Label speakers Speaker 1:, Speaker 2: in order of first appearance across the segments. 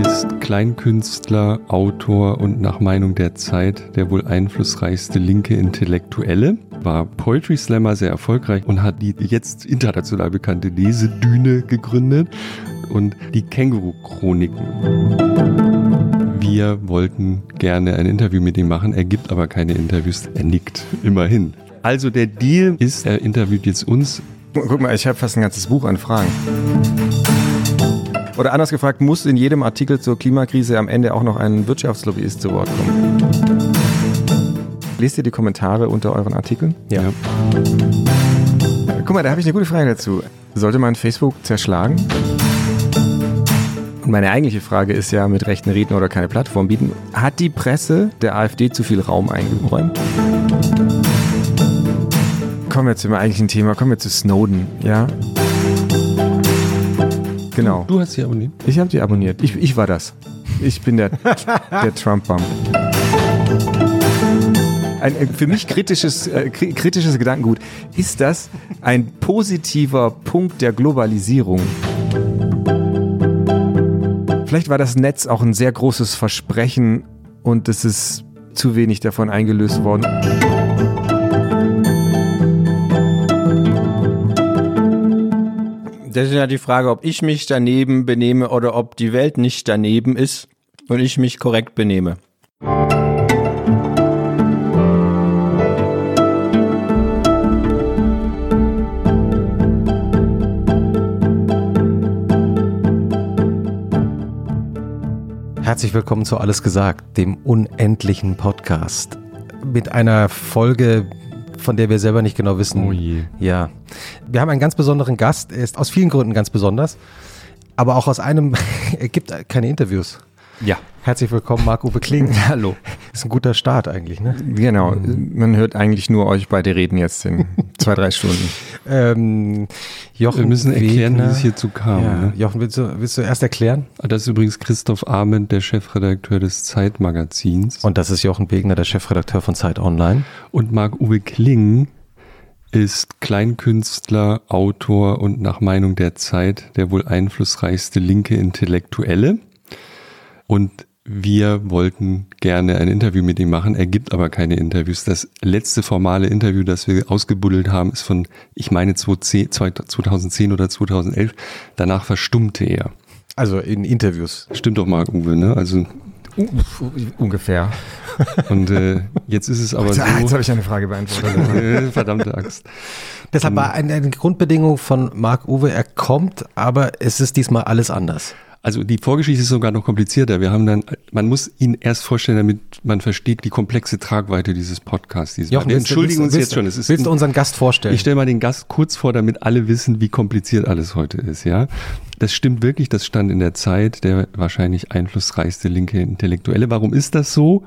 Speaker 1: Ist Kleinkünstler, Autor und nach Meinung der Zeit der wohl einflussreichste linke Intellektuelle, war Poetry Slammer sehr erfolgreich und hat die jetzt international bekannte Lesedüne gegründet und die Känguru-Chroniken. Wir wollten gerne ein Interview mit ihm machen, er gibt aber keine Interviews, er nickt immerhin. Also der Deal ist, er interviewt jetzt uns.
Speaker 2: Guck mal, ich habe fast ein ganzes Buch an Fragen. Oder anders gefragt, muss in jedem Artikel zur Klimakrise am Ende auch noch ein Wirtschaftslobbyist zu Wort kommen? Lest ihr die Kommentare unter euren Artikeln?
Speaker 1: Ja.
Speaker 2: Guck mal, da habe ich eine gute Frage dazu. Sollte man Facebook zerschlagen? Und meine eigentliche Frage ist ja mit rechten Reden oder keine Plattform bieten. Hat die Presse der AfD zu viel Raum eingeräumt? Kommen wir zum eigentlichen Thema, kommen wir zu Snowden, ja? Genau.
Speaker 1: Du hast sie abonniert.
Speaker 2: Ich habe die abonniert. Ich, ich war das. Ich bin der, der Trump-Bump. Ein äh, für mich kritisches, äh, kri- kritisches Gedankengut. Ist das ein positiver Punkt der Globalisierung? Vielleicht war das Netz auch ein sehr großes Versprechen und es ist zu wenig davon eingelöst worden.
Speaker 3: Das ist ja die Frage, ob ich mich daneben benehme oder ob die Welt nicht daneben ist und ich mich korrekt benehme.
Speaker 4: Herzlich willkommen zu Alles gesagt, dem unendlichen Podcast. Mit einer Folge, von der wir selber nicht genau wissen.
Speaker 1: Oh je.
Speaker 4: Ja. Wir haben einen ganz besonderen Gast. Er ist aus vielen Gründen ganz besonders. Aber auch aus einem, er gibt keine Interviews.
Speaker 2: Ja.
Speaker 4: Herzlich willkommen, Marc-Uwe Kling.
Speaker 2: Hallo.
Speaker 4: Ist ein guter Start eigentlich, ne?
Speaker 2: Genau. Man hört eigentlich nur euch beide reden jetzt in zwei, drei Stunden.
Speaker 4: Ähm, Jochen
Speaker 1: Wir müssen erklären,
Speaker 4: Wegner.
Speaker 1: wie es hierzu kam.
Speaker 4: Ja.
Speaker 1: Ne?
Speaker 4: Jochen, willst du, willst du erst erklären?
Speaker 1: Das ist übrigens Christoph Ahmed, der Chefredakteur des Zeitmagazins.
Speaker 4: Und das ist Jochen Wegner, der Chefredakteur von Zeit Online.
Speaker 1: Und Marc-Uwe Kling ist Kleinkünstler, Autor und nach Meinung der Zeit der wohl einflussreichste linke Intellektuelle. Und wir wollten gerne ein Interview mit ihm machen. Er gibt aber keine Interviews. Das letzte formale Interview, das wir ausgebuddelt haben, ist von, ich meine, 2010 2010 oder 2011. Danach verstummte er.
Speaker 4: Also in Interviews.
Speaker 1: Stimmt doch, Marc-Uwe, ne? Also,
Speaker 2: Ungefähr.
Speaker 1: und äh, jetzt ist es aber so.
Speaker 2: Ah, jetzt habe ich eine Frage beantwortet.
Speaker 1: Äh, Verdammte Axt.
Speaker 4: Deshalb war eine, eine Grundbedingung von Marc Uwe, er kommt, aber es ist diesmal alles anders.
Speaker 1: Also die Vorgeschichte ist sogar noch komplizierter. Wir haben dann, man muss ihn erst vorstellen, damit man versteht die komplexe Tragweite dieses Podcasts. Dieses
Speaker 4: Jochen,
Speaker 1: wir
Speaker 4: willst du-
Speaker 1: entschuldigen uns
Speaker 4: willst,
Speaker 1: jetzt schon. Es ist
Speaker 4: willst du unseren Gast vorstellen?
Speaker 1: ich stelle mal den Gast kurz vor, damit alle wissen, wie kompliziert alles heute ist. Ja, das stimmt wirklich. Das stand in der Zeit. Der wahrscheinlich einflussreichste linke Intellektuelle. Warum ist das so?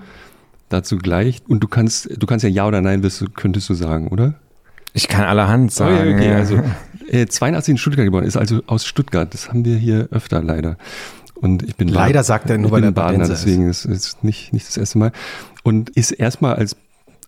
Speaker 1: Dazu gleich. Und du kannst, du kannst ja ja oder nein, wirst könntest du sagen, oder?
Speaker 2: Ich kann allerhand sagen.
Speaker 1: okay,
Speaker 2: ja.
Speaker 1: also äh, 82 in Stuttgart geboren, ist also aus Stuttgart. Das haben wir hier öfter leider. Und ich bin
Speaker 4: Leider
Speaker 1: Bad-
Speaker 4: sagt er nur,
Speaker 1: ich
Speaker 4: weil
Speaker 1: bin
Speaker 4: er
Speaker 1: Badener, deswegen ist es nicht, nicht das erste Mal. Und ist erstmal als,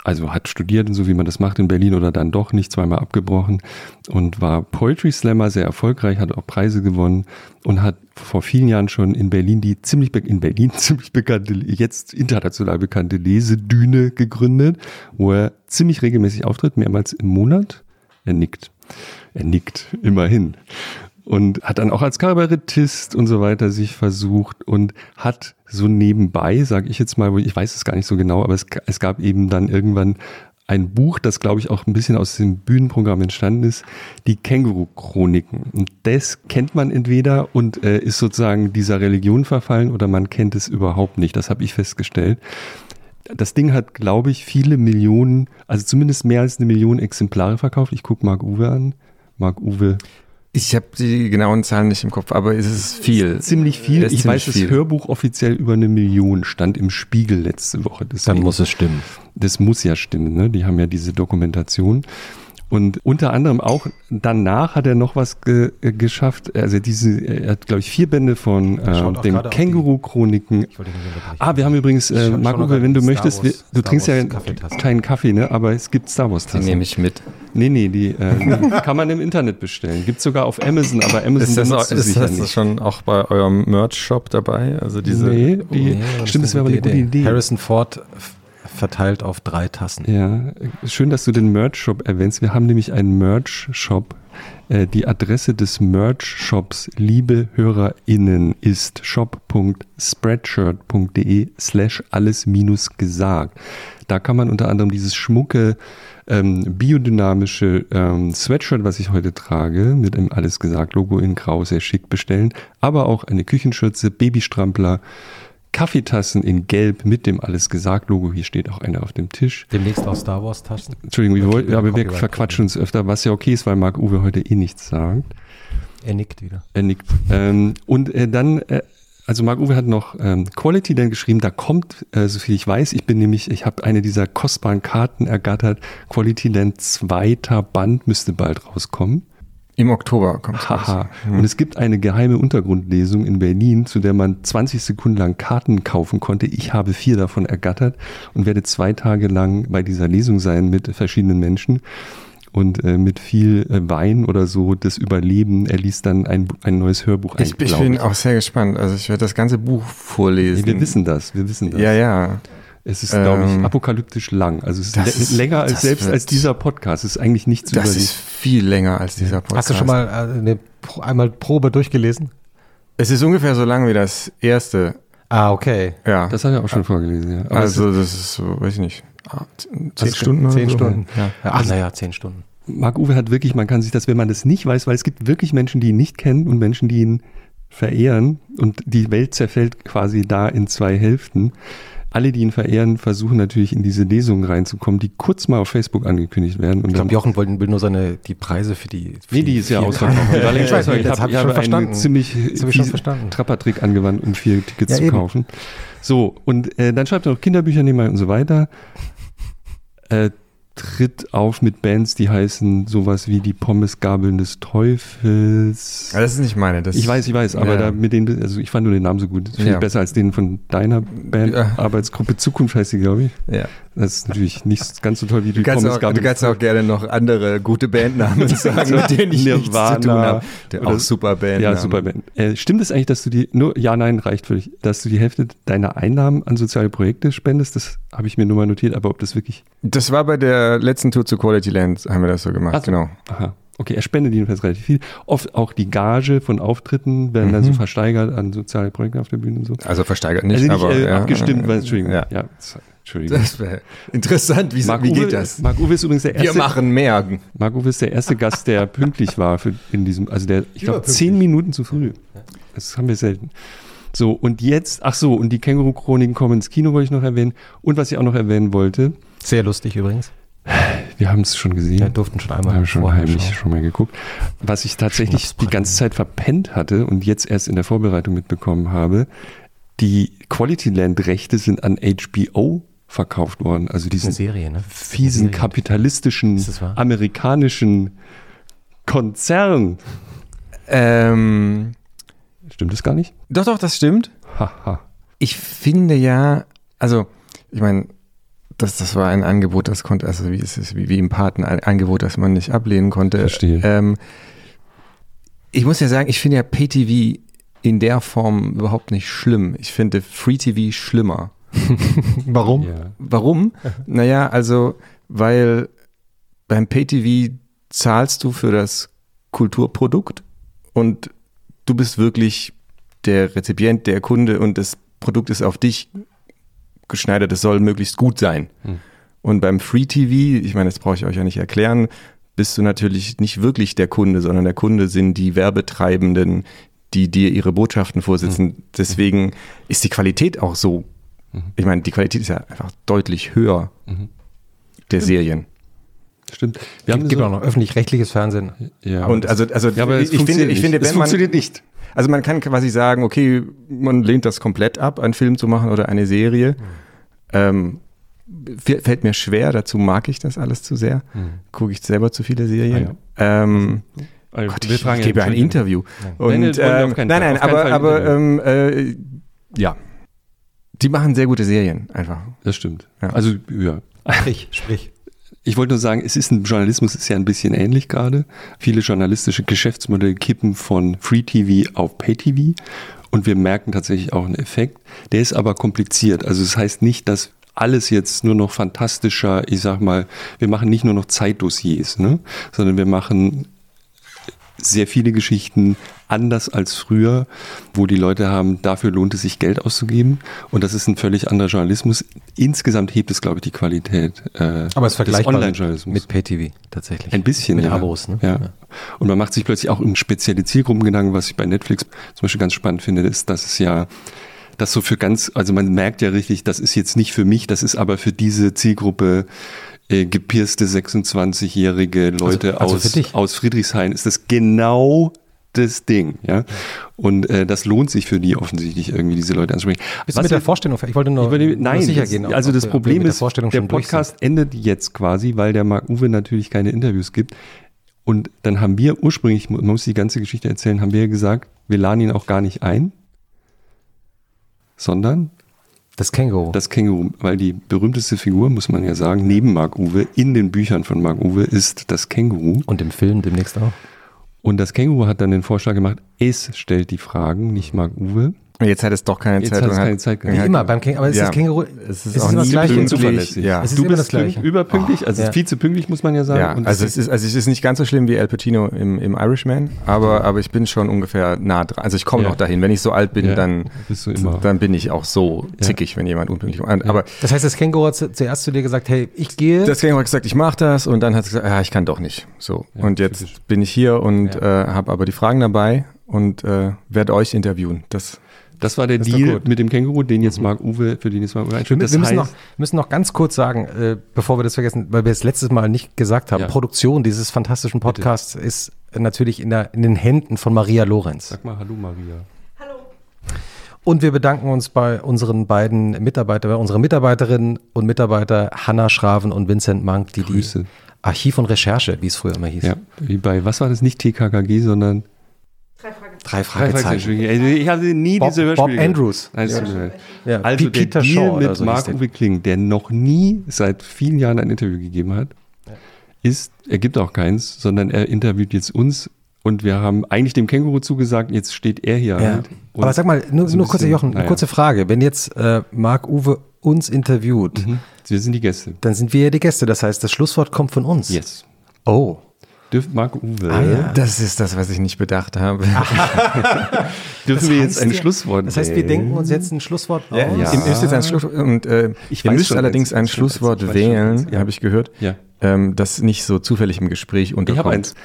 Speaker 1: also hat studiert und so wie man das macht in Berlin oder dann doch nicht, zweimal abgebrochen und war Poetry Slammer, sehr erfolgreich, hat auch Preise gewonnen und hat vor vielen Jahren schon in Berlin die ziemlich, in Berlin ziemlich bekannte, jetzt international bekannte Lesedüne gegründet, wo er ziemlich regelmäßig auftritt, mehrmals im Monat. Er nickt. Er nickt, immerhin. Und hat dann auch als Kabarettist und so weiter sich versucht und hat so nebenbei, sage ich jetzt mal, ich weiß es gar nicht so genau, aber es, es gab eben dann irgendwann ein Buch, das glaube ich auch ein bisschen aus dem Bühnenprogramm entstanden ist, die Känguru-Chroniken. Und das kennt man entweder und äh, ist sozusagen dieser Religion verfallen oder man kennt es überhaupt nicht. Das habe ich festgestellt. Das Ding hat, glaube ich, viele Millionen, also zumindest mehr als eine Million Exemplare verkauft. Ich gucke Marc Uwe an. Marc Uwe
Speaker 2: Ich habe die genauen Zahlen nicht im Kopf, aber es ist viel.
Speaker 1: Ziemlich viel.
Speaker 2: Es ist
Speaker 1: Ich
Speaker 2: ziemlich
Speaker 1: weiß,
Speaker 2: viel.
Speaker 1: das Hörbuch offiziell über eine Million stand im Spiegel letzte Woche.
Speaker 4: Dann
Speaker 1: Deswegen-
Speaker 4: muss es stimmen.
Speaker 1: Das muss ja stimmen, ne? Die haben ja diese Dokumentation. Und unter anderem auch danach hat er noch was ge äh, geschafft. Also diese, er hat, glaube ich, vier Bände von äh, dem
Speaker 4: die-
Speaker 1: Känguru-Chroniken. Ah, wir haben übrigens, äh,
Speaker 4: schau-
Speaker 1: Marc
Speaker 4: schau noch
Speaker 1: Uwe, wenn du
Speaker 4: Star
Speaker 1: möchtest, wir, du
Speaker 4: Star
Speaker 1: trinkst ja
Speaker 4: Wars Kaffeetassen.
Speaker 1: keinen Kaffee, ne? Aber es gibt Star Wars
Speaker 2: Die
Speaker 1: Tassen.
Speaker 2: nehme ich mit.
Speaker 1: Nee, nee, die, äh, die kann man im Internet bestellen. Gibt sogar auf Amazon, aber Amazon
Speaker 2: Ist das, auch, ist das
Speaker 1: nicht.
Speaker 2: schon auch bei eurem Merch-Shop dabei? Also diese.
Speaker 1: nee, die,
Speaker 4: Nee, das
Speaker 1: stimmt, das wäre aber eine gute Idee.
Speaker 4: Harrison Ford verteilt auf drei Tassen.
Speaker 1: Ja, schön, dass du den Merch-Shop erwähnst. Wir haben nämlich einen Merch-Shop. Äh, Die Adresse des Merch-Shops, liebe HörerInnen, ist shop.spreadshirt.de slash alles minus gesagt. Da kann man unter anderem dieses schmucke, ähm, biodynamische ähm, Sweatshirt, was ich heute trage, mit dem Alles gesagt Logo in Grau, sehr schick bestellen. Aber auch eine Küchenschürze, Babystrampler, Kaffeetassen in Gelb mit dem Alles gesagt Logo. Hier steht auch eine auf dem Tisch.
Speaker 4: Demnächst auch Star Wars Tassen.
Speaker 1: Entschuldigung, wir wollten, aber wir verquatschen uns öfter, was ja okay ist, weil Marc Uwe heute eh nichts sagt.
Speaker 4: Er nickt wieder.
Speaker 1: Er nickt. Ähm, und äh, dann, äh, also Marc Uwe hat noch ähm, Quality dann geschrieben, da kommt, äh, so viel ich weiß, ich bin nämlich, ich habe eine dieser kostbaren Karten ergattert. Quality Land zweiter Band müsste bald rauskommen.
Speaker 2: Im Oktober kommt es.
Speaker 1: Haha. Und es gibt eine geheime Untergrundlesung in Berlin, zu der man 20 Sekunden lang Karten kaufen konnte. Ich habe vier davon ergattert und werde zwei Tage lang bei dieser Lesung sein mit verschiedenen Menschen und äh, mit viel äh, Wein oder so das Überleben. Er liest dann ein, ein neues Hörbuch ein.
Speaker 2: Ich, ich bin auch sehr gespannt. Also ich werde das ganze Buch vorlesen.
Speaker 1: Nee, wir wissen das, wir wissen das.
Speaker 2: Ja, ja.
Speaker 1: Es ist, glaube ich,
Speaker 2: Ähm,
Speaker 1: apokalyptisch lang. Also es ist, länger als selbst
Speaker 2: wird-
Speaker 1: als dieser Podcast. Es ist eigentlich nicht zu
Speaker 2: Das
Speaker 1: überleben.
Speaker 2: ist viel länger als dieser Podcast.
Speaker 4: Hast du schon mal äh, eine, einmal Probe durchgelesen?
Speaker 2: Es ist ungefähr so lang wie das erste.
Speaker 4: Ah, okay.
Speaker 2: Ja.
Speaker 1: Das hat er auch schon vorgelesen, ja. Aber
Speaker 2: also das ist so, weiß ich nicht, ah, zehn
Speaker 1: Also
Speaker 2: Stunden
Speaker 4: Zehn
Speaker 2: so.
Speaker 4: Stunden.
Speaker 2: Ja.
Speaker 4: Ach, naja, zehn Stunden.
Speaker 1: Marc Uwe hat wirklich, man kann sich das, wenn man das nicht weiß, weil es gibt wirklich Menschen, die ihn nicht kennen und Menschen, die ihn verehren und die Welt zerfällt quasi da in zwei Hälften. Alle, die ihn verehren, versuchen natürlich in diese Lesungen reinzukommen, die kurz mal auf Facebook angekündigt werden. Und
Speaker 4: Ich glaube, Jochen will nur seine, die Preise für die. Für
Speaker 1: nee, die ist ja ausverkauft. Die
Speaker 4: Ich weiß, das hab ich
Speaker 1: habe ziemlich
Speaker 4: hab ich schon
Speaker 1: fiesen
Speaker 4: verstanden.
Speaker 1: Trappertrick angewandt, um vier Tickets
Speaker 4: Ja,
Speaker 1: zu
Speaker 4: eben.
Speaker 1: kaufen. So, und äh, dann schreibt er noch Kinderbücher nebenbei und so weiter. Äh, tritt auf mit Bands, die heißen sowas wie die Pommesgabeln des Teufels.
Speaker 2: Das ist nicht meine. Das
Speaker 1: Ich weiß, ich weiß, aber
Speaker 2: Ja.
Speaker 1: da mit denen, also ich fand nur den Namen so gut. Viel
Speaker 2: Ja.
Speaker 1: besser als den von deiner Band.
Speaker 2: Ja.
Speaker 1: Arbeitsgruppe Zukunft heißt die, glaube ich.
Speaker 2: Ja.
Speaker 1: Das ist natürlich nicht ganz so toll wie die Pommesgabeln.
Speaker 2: du kannst auch gerne noch andere gute Bandnamen sagen, mit denen ich nichts zu
Speaker 1: Nirvana
Speaker 2: tun habe. Der auch super Band.
Speaker 1: Ja, super Band. Äh, stimmt es eigentlich, dass du die, nur, ja, nein, reicht völlig, dass du die Hälfte deiner Einnahmen an soziale Projekte spendest? Das habe ich mir nur mal notiert, aber ob das wirklich.
Speaker 2: Das war bei der letzten Tour zu Quality Land, haben wir das so gemacht,
Speaker 1: Ach so.
Speaker 2: genau.
Speaker 1: Aha. Okay, er spendet jedenfalls relativ viel. Oft auch die Gage von Auftritten werden dann
Speaker 2: Mhm.
Speaker 1: so versteigert an soziale Projekte auf der Bühne und so.
Speaker 2: Also versteigert nicht,
Speaker 1: also nicht
Speaker 2: aber
Speaker 1: äh,
Speaker 2: ja,
Speaker 1: abgestimmt, weil, Entschuldigung.
Speaker 2: Ja.
Speaker 1: Ja, Entschuldigung.
Speaker 2: Das wäre interessant, wie,
Speaker 1: Marc
Speaker 2: wie
Speaker 1: Uwe,
Speaker 2: geht das?
Speaker 1: Marc Uwe ist übrigens der
Speaker 2: Wir
Speaker 1: erste.
Speaker 2: machen mehr.
Speaker 1: Marc Uwe ist der erste Gast, der pünktlich war für in diesem, also der, ich glaube, zehn Minuten zu früh. Das haben wir selten. So, und jetzt, ach so, und die Känguru-Chroniken kommen ins Kino, wollte ich noch erwähnen. Und was ich auch noch erwähnen wollte,
Speaker 4: Sehr lustig übrigens.
Speaker 1: wir haben es schon gesehen.
Speaker 4: Wir durften schon
Speaker 1: Wir
Speaker 4: einmal
Speaker 1: haben schon heimlich
Speaker 4: schauen.
Speaker 1: schon mal geguckt. Was ich tatsächlich die ganze Zeit verpennt hatte und jetzt erst in der Vorbereitung mitbekommen habe, die Quality Land Rechte sind an HBO verkauft worden. Also diesen
Speaker 4: Serie, ne?
Speaker 1: fiesen
Speaker 4: Serie.
Speaker 1: kapitalistischen amerikanischen Konzern.
Speaker 2: Ähm,
Speaker 1: Stimmt das gar nicht?
Speaker 2: doch, doch, das stimmt.
Speaker 1: Haha.
Speaker 2: Ich finde ja, also, ich meine, das, das war ein Angebot, das konnte, also wie ist es, wie, wie im Paten, ein Angebot, das man nicht ablehnen konnte.
Speaker 1: Verstehe.
Speaker 2: Ähm, ich muss ja sagen, ich finde ja Pay-TV in der Form überhaupt nicht schlimm. Ich finde Free-TV schlimmer.
Speaker 4: Warum?
Speaker 1: Ja.
Speaker 2: Warum? naja, also, weil beim Pay-TV zahlst du für das Kulturprodukt und du bist wirklich der Rezipient, der Kunde und das Produkt ist auf dich geschneidert, es soll möglichst gut sein.
Speaker 1: Hm.
Speaker 2: Und beim Free TV, ich meine, das brauche ich euch ja nicht erklären, bist du natürlich nicht wirklich der Kunde, sondern der Kunde sind die Werbetreibenden, die dir ihre Botschaften vorsitzen. Deswegen ist die Qualität auch so. Ich meine, die Qualität ist ja einfach deutlich höher der Serien.
Speaker 1: Stimmt. Wir haben
Speaker 4: Es gibt
Speaker 1: so,
Speaker 4: auch noch öffentlich-rechtliches Fernsehen.
Speaker 1: ja,
Speaker 2: Und also, also
Speaker 1: ja,
Speaker 2: ich, finde,
Speaker 1: funktioniert
Speaker 2: ich finde,
Speaker 1: nicht. es
Speaker 2: wenn man,
Speaker 1: funktioniert nicht.
Speaker 2: also man kann quasi sagen, okay, man lehnt das komplett ab, einen Film zu machen oder eine Serie. Ähm, fällt mir schwer, dazu mag ich das alles zu sehr.
Speaker 1: Hm.
Speaker 2: Gucke ich selber zu viele Serien.
Speaker 1: Ah,
Speaker 2: ähm,
Speaker 1: Also,
Speaker 2: Gott, ich, ich gebe
Speaker 1: ja
Speaker 2: ein Interview. Und,
Speaker 1: Nein,
Speaker 2: ähm,
Speaker 1: keinen
Speaker 2: nein, nein,
Speaker 1: Auf keinen
Speaker 2: aber,
Speaker 1: Fall
Speaker 2: aber ähm, äh, ja. Die machen sehr gute Serien, einfach.
Speaker 1: Das stimmt.
Speaker 2: Ja.
Speaker 1: Also, ja.
Speaker 4: Sprich, sprich.
Speaker 1: Ich wollte nur sagen, es ist ein Journalismus ist ja ein bisschen ähnlich gerade. Viele journalistische Geschäftsmodelle kippen von Free TV auf Pay TV und wir merken tatsächlich auch einen Effekt. Der ist aber kompliziert. Also es das heißt nicht, dass alles jetzt nur noch fantastischer, ich sag mal, wir machen nicht nur noch Zeitdossiers, ne? sondern wir machen sehr viele Geschichten anders als früher, wo die Leute haben, dafür lohnt es sich Geld auszugeben. Und das ist ein völlig anderer Journalismus. Insgesamt hebt es, glaube ich, die Qualität äh,
Speaker 4: Aber es vergleichbar
Speaker 1: Online-Journalismus.
Speaker 4: mit PayTV tatsächlich.
Speaker 1: Ein bisschen,
Speaker 4: Mit
Speaker 1: ja.
Speaker 4: Abos, ne?
Speaker 1: Ja. Und man macht sich plötzlich auch um spezielle Zielgruppen Gedanken, was ich bei Netflix zum Beispiel ganz spannend finde, ist, dass es ja das so für ganz, also man merkt ja richtig, das ist jetzt nicht für mich, das ist aber für diese Zielgruppe äh, gepierste 26-jährige Leute
Speaker 4: also
Speaker 1: aus,
Speaker 4: für dich.
Speaker 1: aus Friedrichshain ist das genau das Ding, ja. Und äh, das lohnt sich für die offensichtlich irgendwie, diese Leute anzusprechen.
Speaker 4: Bist du mit der Vorstellung, ich wollte nur,
Speaker 1: ich würde,
Speaker 4: nur
Speaker 1: nein,
Speaker 4: sicher
Speaker 1: das,
Speaker 4: gehen.
Speaker 1: also das Problem
Speaker 4: der
Speaker 1: ist, der
Speaker 4: sind.
Speaker 1: Podcast endet jetzt quasi, weil der Marc Uwe natürlich keine Interviews gibt. Und dann haben wir ursprünglich, man muss die ganze Geschichte erzählen, haben wir gesagt, wir laden ihn auch gar nicht ein, sondern
Speaker 4: Das Känguru.
Speaker 1: das Känguru, weil die berühmteste Figur, muss man ja sagen, neben Marc Uwe, in den Büchern von Marc Uwe, ist das Känguru.
Speaker 4: Und im Film demnächst auch.
Speaker 1: Und das Känguru hat dann den Vorschlag gemacht, es stellt die Fragen, nicht Marc Uwe.
Speaker 2: Jetzt hat es doch keine
Speaker 1: Jetzt
Speaker 2: Zeit.
Speaker 1: hat es keine Zeit gehabt.
Speaker 4: Wie immer beim Känguru. Aber ist
Speaker 2: Ja.
Speaker 4: das Känguru,
Speaker 2: Es ist
Speaker 4: ist
Speaker 2: auch
Speaker 4: immer
Speaker 2: nie
Speaker 4: das Gleiche.
Speaker 2: pünktlich.
Speaker 1: zuverlässig.
Speaker 2: Ja.
Speaker 4: Es ist
Speaker 1: du
Speaker 4: immer
Speaker 1: bist
Speaker 4: das Gleiche.
Speaker 1: pünkt- überpünktlich, also
Speaker 4: Ja.
Speaker 1: viel zu pünktlich, muss man ja sagen.
Speaker 2: Ja,
Speaker 1: Und
Speaker 2: also es ist, also es ist nicht ganz so schlimm wie Al Pacino im, im Irishman, aber, aber ich bin schon ungefähr nah dran. Also ich komme
Speaker 1: Ja.
Speaker 2: noch dahin. Wenn ich so alt bin,
Speaker 1: Ja,
Speaker 2: dann,
Speaker 1: bist du immer.
Speaker 2: dann bin ich auch so
Speaker 1: Ja.
Speaker 2: zickig, wenn jemand unpünktlich kommt. Aber
Speaker 4: Das heißt, das Känguru hat zu- zuerst zu dir gesagt, hey, ich gehe.
Speaker 2: das Känguru hat gesagt, ich mache das und dann hat es gesagt, ja, ich kann doch nicht. So.
Speaker 1: Ja,
Speaker 2: und jetzt
Speaker 1: typisch.
Speaker 2: bin ich hier und äh, habe aber die Fragen dabei und äh, werde euch interviewen. Das,
Speaker 1: Das war der
Speaker 2: Das
Speaker 1: Deal mit dem Känguru, den jetzt Marc Uwe, für den jetzt Marc Uwe
Speaker 4: wir,
Speaker 1: einstellt.
Speaker 4: wir
Speaker 1: Das
Speaker 4: müssen, noch,
Speaker 1: heißt,
Speaker 4: müssen noch ganz kurz sagen, äh, bevor wir das vergessen, weil wir es letztes Mal nicht gesagt haben,
Speaker 1: Ja.
Speaker 4: Produktion dieses fantastischen Podcasts ist natürlich in, der, in den Händen von Maria Lorenz.
Speaker 1: sag mal Hallo Maria.
Speaker 4: Und wir bedanken uns bei unseren beiden Mitarbeitern, bei unseren Mitarbeiterinnen und Mitarbeiter Hanna Schraven und Vincent Mank, die
Speaker 1: Grüße.
Speaker 4: die Archiv und Recherche, wie es früher immer hieß.
Speaker 1: Ja, wie bei, was war das? Nicht TKKG, sondern
Speaker 4: Drei Fragezeichen.
Speaker 1: Also Ich hatte nie
Speaker 4: Bob,
Speaker 1: diese
Speaker 4: Bob
Speaker 1: Hörspiele. gehört.
Speaker 4: Andrews.
Speaker 1: Leid.
Speaker 4: Ja,
Speaker 1: Also
Speaker 4: P-
Speaker 1: der
Speaker 4: Peter
Speaker 1: Deal
Speaker 4: Shaw
Speaker 1: mit
Speaker 4: so hieß
Speaker 1: Marc
Speaker 4: der.
Speaker 1: Uwe Kling, der noch nie seit vielen Jahren ein Interview gegeben hat, ist, er gibt auch keins, sondern er interviewt jetzt uns und wir haben eigentlich dem Känguru zugesagt, jetzt steht er hier
Speaker 4: Ja.
Speaker 1: halt.
Speaker 4: Aber sag mal, nur,
Speaker 1: so
Speaker 4: nur kurze
Speaker 1: bisschen-
Speaker 4: Jochen, eine
Speaker 1: naja.
Speaker 4: kurze Frage. Wenn jetzt äh, Marc Uwe uns interviewt,
Speaker 1: Mhm. Wir sind die Gäste.
Speaker 4: dann sind wir ja die Gäste. Das heißt, das Schlusswort kommt von uns.
Speaker 1: Yes.
Speaker 4: Oh.
Speaker 1: Dürft Marc Uwe,
Speaker 4: Ah, ja.
Speaker 2: das ist das, was ich nicht bedacht habe.
Speaker 1: dürfen
Speaker 4: Das
Speaker 1: wir jetzt ein
Speaker 4: ja-
Speaker 1: Schlusswort
Speaker 4: Das heißt, wir denken uns jetzt ein Schlusswort aus.
Speaker 2: Ja,
Speaker 1: Ja.
Speaker 2: Ihr müsst jetzt ein Schlusswort und äh,
Speaker 1: Ich
Speaker 2: ihr müsst allerdings ein
Speaker 1: Ich
Speaker 2: Schlusswort.
Speaker 1: Ich
Speaker 2: wählen.
Speaker 1: Ja.
Speaker 2: habe ich gehört,
Speaker 1: Ja.
Speaker 2: ähm, das nicht so zufällig im Gespräch
Speaker 1: Ich
Speaker 2: unterkommt.
Speaker 1: habe eins.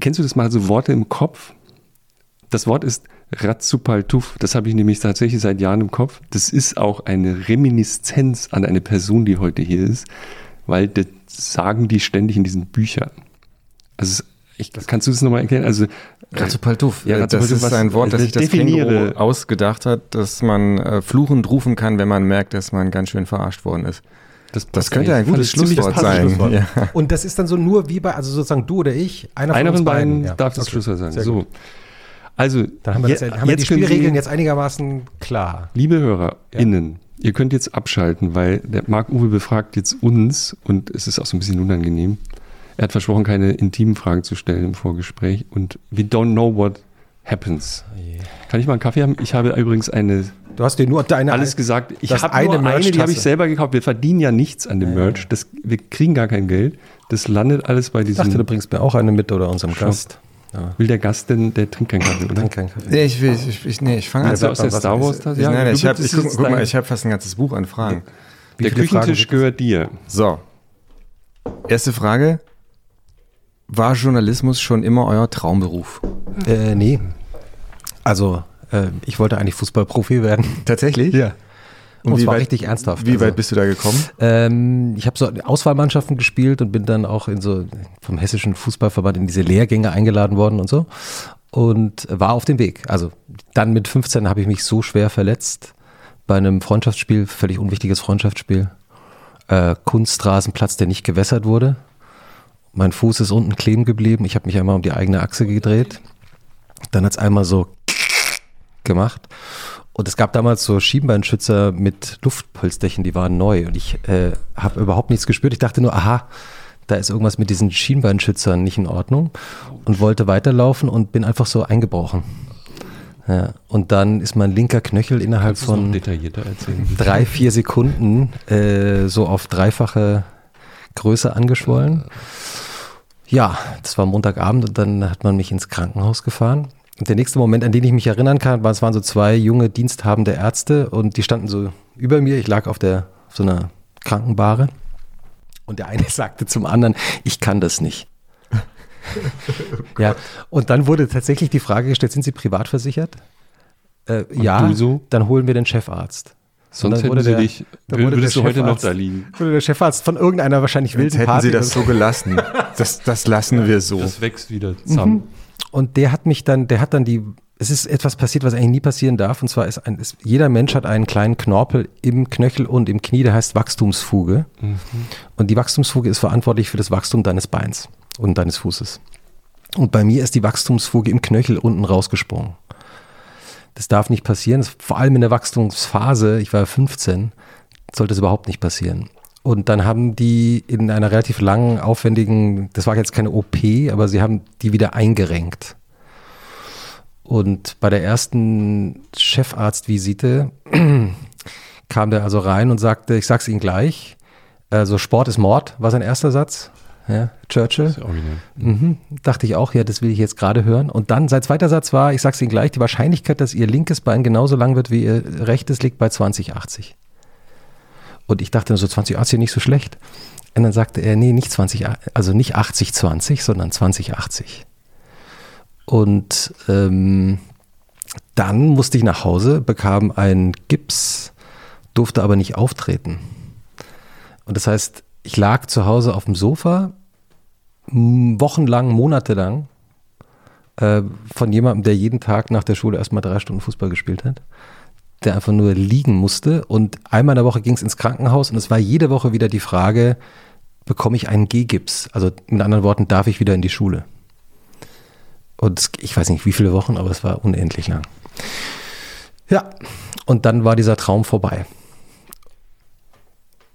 Speaker 1: Kennst du das mal, so Worte im Kopf? Das Wort ist Ratzupaltuf. Das habe ich nämlich tatsächlich seit Jahren im Kopf. Das ist auch eine Reminiszenz an eine Person, die heute hier ist, weil das sagen die ständig in diesen Büchern. Also es- ich, kannst du das nochmal erklären? Also
Speaker 2: Ratzupaltuf.
Speaker 1: Ja,
Speaker 2: Äh, das ist ein Wort, das
Speaker 1: äh,
Speaker 2: sich das
Speaker 1: definiere.
Speaker 2: Känguru ausgedacht hat, dass man äh, fluchend rufen kann, wenn man merkt, dass man ganz schön verarscht worden ist.
Speaker 1: das,
Speaker 2: Das könnte ein gutes Schlusswort sein.
Speaker 1: Schlusswort.
Speaker 2: Ja.
Speaker 4: Und das ist dann so nur wie bei, also sozusagen du oder ich, einer,
Speaker 1: Einer
Speaker 4: uns
Speaker 1: von beiden
Speaker 4: Ja.
Speaker 1: darf das
Speaker 4: Okay.
Speaker 1: Schlusswort.
Speaker 4: Sehr
Speaker 1: So.
Speaker 4: gut.
Speaker 1: Also,
Speaker 4: Dann haben wir, das, haben wir die
Speaker 1: können Sie-
Speaker 4: Spielregeln jetzt einigermaßen klar.
Speaker 1: Liebe HörerInnen, ihr könnt jetzt abschalten, weil der Marc Uwe befragt jetzt uns und es ist auch so ein bisschen unangenehm. Er hat versprochen, keine intimen Fragen zu stellen im Vorgespräch und we don't know what happens. Kann ich mal einen Kaffee haben? Ich habe übrigens eine,
Speaker 4: Du hast dir nur deine
Speaker 1: alles gesagt. Ich habe
Speaker 4: eine
Speaker 1: nur eine, die habe ich selber gekauft. Wir verdienen ja nichts an dem Merch. Das, wir kriegen gar kein Geld. Das landet alles bei
Speaker 4: Ich dachte, du
Speaker 1: diesem.
Speaker 4: bringst mir auch eine mit oder unserem
Speaker 1: Shop.
Speaker 4: Gast. Ja.
Speaker 1: Will der Gast denn, der trinkt keinen Kaffee, oder?
Speaker 4: Trink keinen Kaffee.
Speaker 2: Nee, ich, will, ich, ich, nee, ich fange an.
Speaker 1: Also aus der
Speaker 2: Was-
Speaker 1: Star Wars Tasse?
Speaker 2: Ich,
Speaker 1: Ja,
Speaker 2: nein, ich habe
Speaker 1: bist-
Speaker 2: ich, guck, guck mal, ich hab fast ein ganzes Buch an Fragen.
Speaker 4: Wie
Speaker 1: Der Küchentisch gehört dir.
Speaker 2: So. Erste Frage. War Journalismus schon immer euer Traumberuf?
Speaker 4: Äh, nee. Also, äh, ich wollte eigentlich Fußballprofi werden.
Speaker 2: Tatsächlich?
Speaker 4: Ja. Und,
Speaker 2: Und wie
Speaker 4: zwar
Speaker 2: weit-
Speaker 4: richtig ernsthaft.
Speaker 2: Wie
Speaker 4: also,
Speaker 2: weit bist du da gekommen?
Speaker 4: Ähm, ich habe so Auswahlmannschaften gespielt und bin dann auch in so vom hessischen Fußballverband in diese Lehrgänge eingeladen worden und so und war auf dem Weg. Also dann mit 15 habe ich mich so schwer verletzt bei einem Freundschaftsspiel, völlig unwichtiges Freundschaftsspiel. äh, Kunstrasenplatz, der nicht gewässert wurde. Mein Fuß ist unten kleben geblieben. Ich habe mich einmal um die eigene Achse gedreht. Dann hat es einmal so gemacht. Und es gab damals so Schienbeinschützer mit Luftpolsterchen, die waren neu. Und ich äh, habe überhaupt nichts gespürt. Ich dachte nur, aha, da ist irgendwas mit diesen Schienbeinschützern nicht in Ordnung. Und wollte weiterlaufen und bin einfach so eingebrochen. Ja, und dann ist mein linker Knöchel innerhalb von drei, vier Sekunden äh, so auf dreifache Größe angeschwollen. Ja, das war Montagabend und dann hat man mich ins Krankenhaus gefahren. Und der nächste Moment, an den ich mich erinnern kann, war, es waren so zwei junge diensthabende Ärzte und die standen so über mir. Ich lag auf der auf so einer Krankenbahre und der eine sagte zum anderen, ich kann das nicht. ja, und dann wurde tatsächlich die Frage gestellt, sind Sie privat versichert? Äh, ja,
Speaker 1: so?
Speaker 4: dann holen wir den Chefarzt.
Speaker 1: Sonst hätten sie
Speaker 4: der-
Speaker 1: dich, würdest du heute noch da liegen.
Speaker 4: Wurde der Chefarzt von irgendeiner wahrscheinlich
Speaker 2: Jetzt
Speaker 4: wilden
Speaker 2: hätten
Speaker 4: Party
Speaker 2: sie das so gelassen. Das, das lassen wir so.
Speaker 1: Das wächst wieder zusammen.
Speaker 4: Und der hat mich dann, der hat dann die, es ist etwas passiert, was eigentlich nie passieren darf. Und zwar ist ein, ist, jeder Mensch hat einen kleinen Knorpel im Knöchel und im Knie, der heißt Wachstumsfuge. Und die Wachstumsfuge ist verantwortlich für das Wachstum deines Beins und deines Fußes. Und bei mir ist die Wachstumsfuge im Knöchel unten rausgesprungen. Das darf nicht passieren. Das, vor allem in der Wachstumsphase, ich war 15, sollte es überhaupt nicht passieren. Und dann haben die in einer relativ langen, aufwendigen, das war jetzt keine OP, aber sie haben die wieder eingerenkt. Und bei der ersten Chefarztvisite kam der also rein und sagte, ich sag's Ihnen gleich, also Sport ist Mord, war sein erster Satz. Ja, Churchill.
Speaker 1: Das ist originell.
Speaker 4: Mhm. Dachte ich auch, ja, das will ich jetzt gerade hören. Und dann, sein zweiter Satz war, ich sag's Ihnen gleich, die Wahrscheinlichkeit, dass Ihr linkes Bein genauso lang wird wie Ihr rechtes, liegt bei 2080. Und ich dachte so, 2080 nicht so schlecht. Und dann sagte er, nee, nicht 20, also nicht 80-20, sondern 2080. Und ähm, dann musste ich nach Hause, bekam einen Gips, durfte aber nicht auftreten. Und das heißt, ich lag zu Hause auf dem Sofa, wochenlang, monatelang, äh, von jemandem, der jeden Tag nach der Schule erstmal drei Stunden Fußball gespielt hat, der einfach nur liegen musste. Und einmal in der Woche ging es ins Krankenhaus und es war jede Woche wieder die Frage, bekomme ich einen G-Gips? Also mit anderen Worten, darf ich wieder in die Schule? Und ich weiß nicht wie viele Wochen, aber es war unendlich lang. Ja, und dann war dieser Traum vorbei.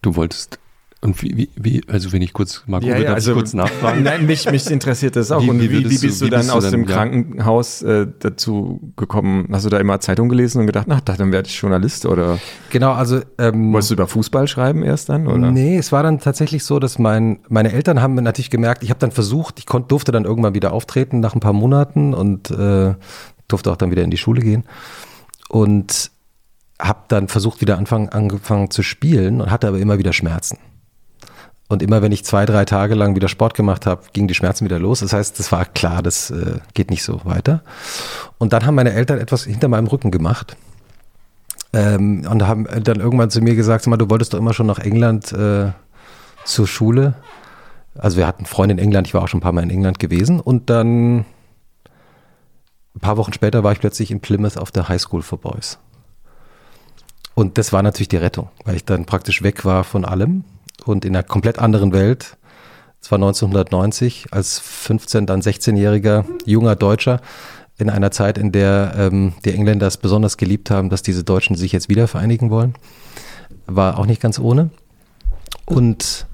Speaker 1: Du wolltest, und wie, wie, wie also wenn ich kurz, Marco,
Speaker 2: Ja, ja,
Speaker 1: darf
Speaker 2: also-
Speaker 1: ich kurz nachfragen?
Speaker 2: Nein, mich, mich interessiert das auch.
Speaker 1: Wie-
Speaker 2: und
Speaker 1: wie
Speaker 2: wie, wie,
Speaker 1: würdest du-
Speaker 2: bist du dann
Speaker 1: bist du
Speaker 2: aus
Speaker 1: dann,
Speaker 2: dem
Speaker 1: ja?
Speaker 2: Krankenhaus äh, dazu gekommen? Hast du da immer Zeitung gelesen und gedacht, na, dann werde ich Journalist oder
Speaker 4: Genau, also ähm,
Speaker 2: wolltest du über Fußball schreiben erst dann? Oder?
Speaker 4: Nee, es war dann tatsächlich so, dass mein, meine Eltern haben natürlich gemerkt, ich habe dann versucht, ich konnt, durfte dann irgendwann wieder auftreten nach ein paar Monaten und äh, durfte auch dann wieder in die Schule gehen und habe dann versucht, wieder anfangen, angefangen zu spielen und hatte aber immer wieder Schmerzen. Und immer wenn ich zwei, drei Tage lang wieder Sport gemacht habe, gingen die Schmerzen wieder los. Das heißt, das war klar, das äh, geht nicht so weiter. Und dann haben meine Eltern etwas hinter meinem Rücken gemacht. Ähm, und haben dann irgendwann zu mir gesagt, sag mal, du wolltest doch immer schon nach England äh, zur Schule. Also wir hatten Freunde in England, ich war auch schon ein paar Mal in England gewesen. Und dann ein paar Wochen später war ich plötzlich in Plymouth auf der High School for Boys. Und das war natürlich die Rettung, weil ich dann praktisch weg war von allem und in einer komplett anderen Welt. Es war 1990 als 15, dann 16-jähriger junger Deutscher in einer Zeit, in der ähm, die Engländer es besonders geliebt haben, dass diese Deutschen sich jetzt wieder vereinigen wollen. War auch nicht ganz ohne. Und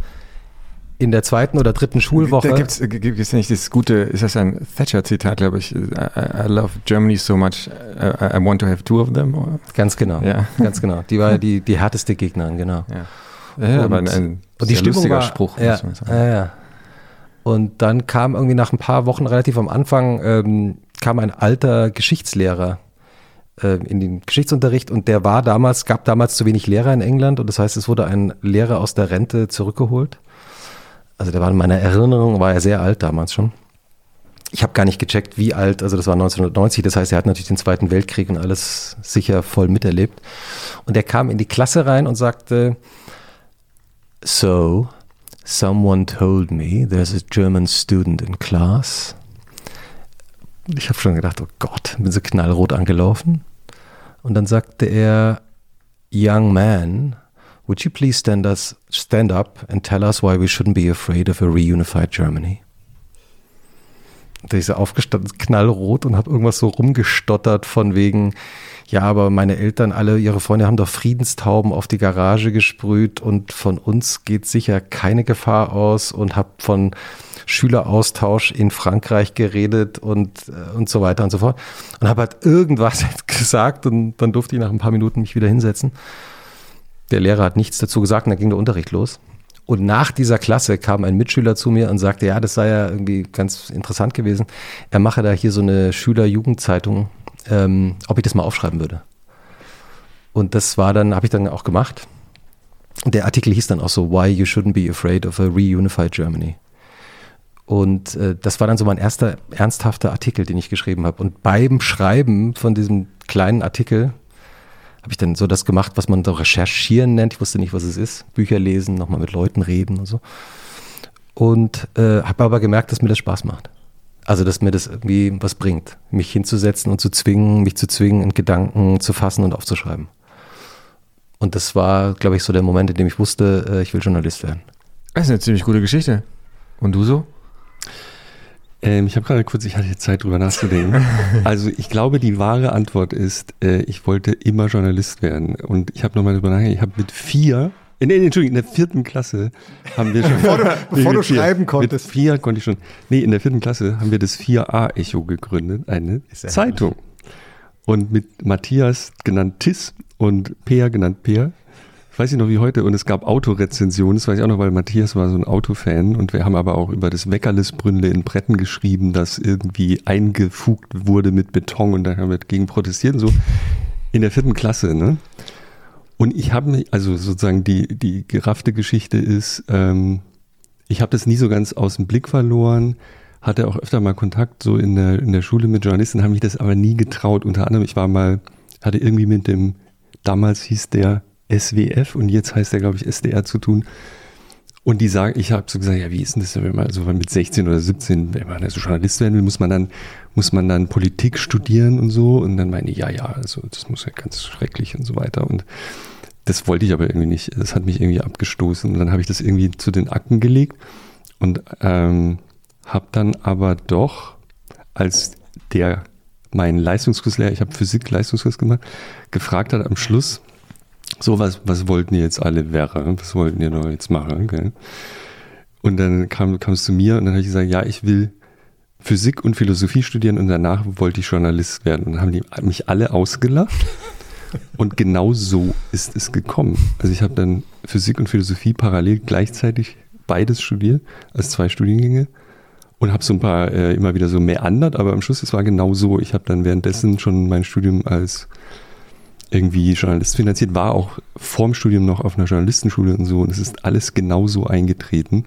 Speaker 4: in der zweiten oder dritten Schulwoche.
Speaker 2: Da gibt's, äh, gibt es nicht das gute, ist das ein Thatcher-Zitat, glaube ich. I, I love Germany so much, I, I want to have two of them.
Speaker 4: Ganz genau.
Speaker 2: Ja.
Speaker 4: Ganz genau. Die war die, die härteste Gegnerin, genau.
Speaker 2: Ja, ja
Speaker 4: Und-
Speaker 2: aber ein, ein
Speaker 4: Und die Stimmung
Speaker 2: lustiger
Speaker 4: war,
Speaker 2: Spruch,
Speaker 4: ja,
Speaker 2: muss man sagen.
Speaker 4: ja, ja. Und dann kam irgendwie nach ein paar Wochen relativ am Anfang ähm, kam ein alter Geschichtslehrer äh, in den Geschichtsunterricht und der war damals, gab damals zu wenig Lehrer in England und das heißt, es wurde ein Lehrer aus der Rente zurückgeholt. Also der war in meiner Erinnerung, war er sehr alt damals schon. Ich habe gar nicht gecheckt, wie alt, also das war 1990, das heißt, er hat natürlich den Zweiten Weltkrieg und alles sicher voll miterlebt. Und er kam in die Klasse rein und sagte, So, someone told me there's a German student in class. Ich habe schon gedacht, oh Gott, bin so knallrot angelaufen. Und dann sagte er, Young man, Would you please stand, us, stand up and tell us why we shouldn't be afraid of a reunified Germany? Da ist er aufgestanden, knallrot und habe irgendwas so rumgestottert von wegen, ja, aber meine Eltern, alle ihre Freunde haben doch Friedenstauben auf die Garage gesprüht und von uns geht sicher keine Gefahr aus und habe von Schüleraustausch in Frankreich geredet und, äh, und so weiter und so fort. Und habe halt irgendwas gesagt und dann durfte ich nach ein paar Minuten mich wieder hinsetzen. Der Lehrer hat nichts dazu gesagt und dann ging der Unterricht los. Und nach dieser Klasse kam ein Mitschüler zu mir und sagte, ja, das sei ja irgendwie ganz interessant gewesen. Er mache da hier so eine Schüler-Jugendzeitung, ähm, ob ich das mal aufschreiben würde. Und das war dann, habe ich dann auch gemacht. Der Artikel hieß dann auch so, Why You Shouldn't Be Afraid of a Reunified Germany. Und äh, das war dann so mein erster ernsthafter Artikel, den ich geschrieben habe. Und beim Schreiben von diesem kleinen Artikel habe ich dann so das gemacht, was man so recherchieren nennt. Ich wusste nicht, was es ist. Bücher lesen, nochmal mit Leuten reden und so. Und äh, habe aber gemerkt, dass mir das Spaß macht. Also, dass mir das irgendwie was bringt, mich hinzusetzen und zu zwingen, mich zu zwingen, in Gedanken zu fassen und aufzuschreiben. Und das war, glaube ich, so der Moment, in dem ich wusste, äh, ich will Journalist werden.
Speaker 5: Das ist eine ziemlich gute Geschichte. Und du so?
Speaker 1: Ähm, ich habe gerade kurz, ich hatte jetzt Zeit drüber nachzudenken. Also ich glaube, die wahre Antwort ist, äh, ich wollte immer Journalist werden. Und ich habe nochmal drüber nachgedacht, ich habe mit vier, äh, nee, Entschuldigung, in der vierten Klasse haben wir schon.
Speaker 5: bevor du, bevor du
Speaker 1: vier,
Speaker 5: schreiben konntest.
Speaker 1: Mit vier konnte ich schon. Nee, in der vierten Klasse haben wir das 4a-Echo gegründet, eine Zeitung. Und mit Matthias genannt Tis und Peer genannt Peer weiß ich noch wie heute, und es gab Autorezensionen, das weiß ich auch noch, weil Matthias war so ein Autofan und wir haben aber auch über das Weckerlisbrünnle in Bretten geschrieben, das irgendwie eingefugt wurde mit Beton und da haben wir dagegen protestiert und so in der vierten Klasse, ne? Und ich habe mich, also sozusagen die, die geraffte Geschichte ist, ähm, ich habe das nie so ganz aus dem Blick verloren, hatte auch öfter mal Kontakt so in der, in der Schule mit Journalisten, habe mich das aber nie getraut. Unter anderem, ich war mal, hatte irgendwie mit dem, damals hieß der SWF und jetzt heißt er, glaube ich, SDR zu tun. Und die sagen, ich habe so gesagt, ja, wie ist denn das, wenn man so mit 16 oder 17, wenn man also Journalist werden will, muss man dann, muss man dann Politik studieren und so. Und dann meine ich, ja, ja, also das muss ja ganz schrecklich und so weiter. Und das wollte ich aber irgendwie nicht. Das hat mich irgendwie abgestoßen. Und dann habe ich das irgendwie zu den Akten gelegt und ähm, habe dann aber doch, als der mein Leistungskurslehrer, ich habe Physik Leistungskurs gemacht, gefragt hat am Schluss, so, was, was wollten ihr jetzt alle wäre? Was wollten ihr noch jetzt machen? Gell? Und dann kam, kam es zu mir und dann habe ich gesagt, ja, ich will Physik und Philosophie studieren und danach wollte ich Journalist werden. Und dann haben die mich alle ausgelacht. Und genau so ist es gekommen. Also ich habe dann Physik und Philosophie parallel gleichzeitig beides studiert, als zwei Studiengänge. Und habe so ein paar äh, immer wieder so meandert, aber am Schluss, es war genau so. Ich habe dann währenddessen schon mein Studium als irgendwie Journalist finanziert, war auch vorm Studium noch auf einer Journalistenschule und so und es ist alles genauso eingetreten.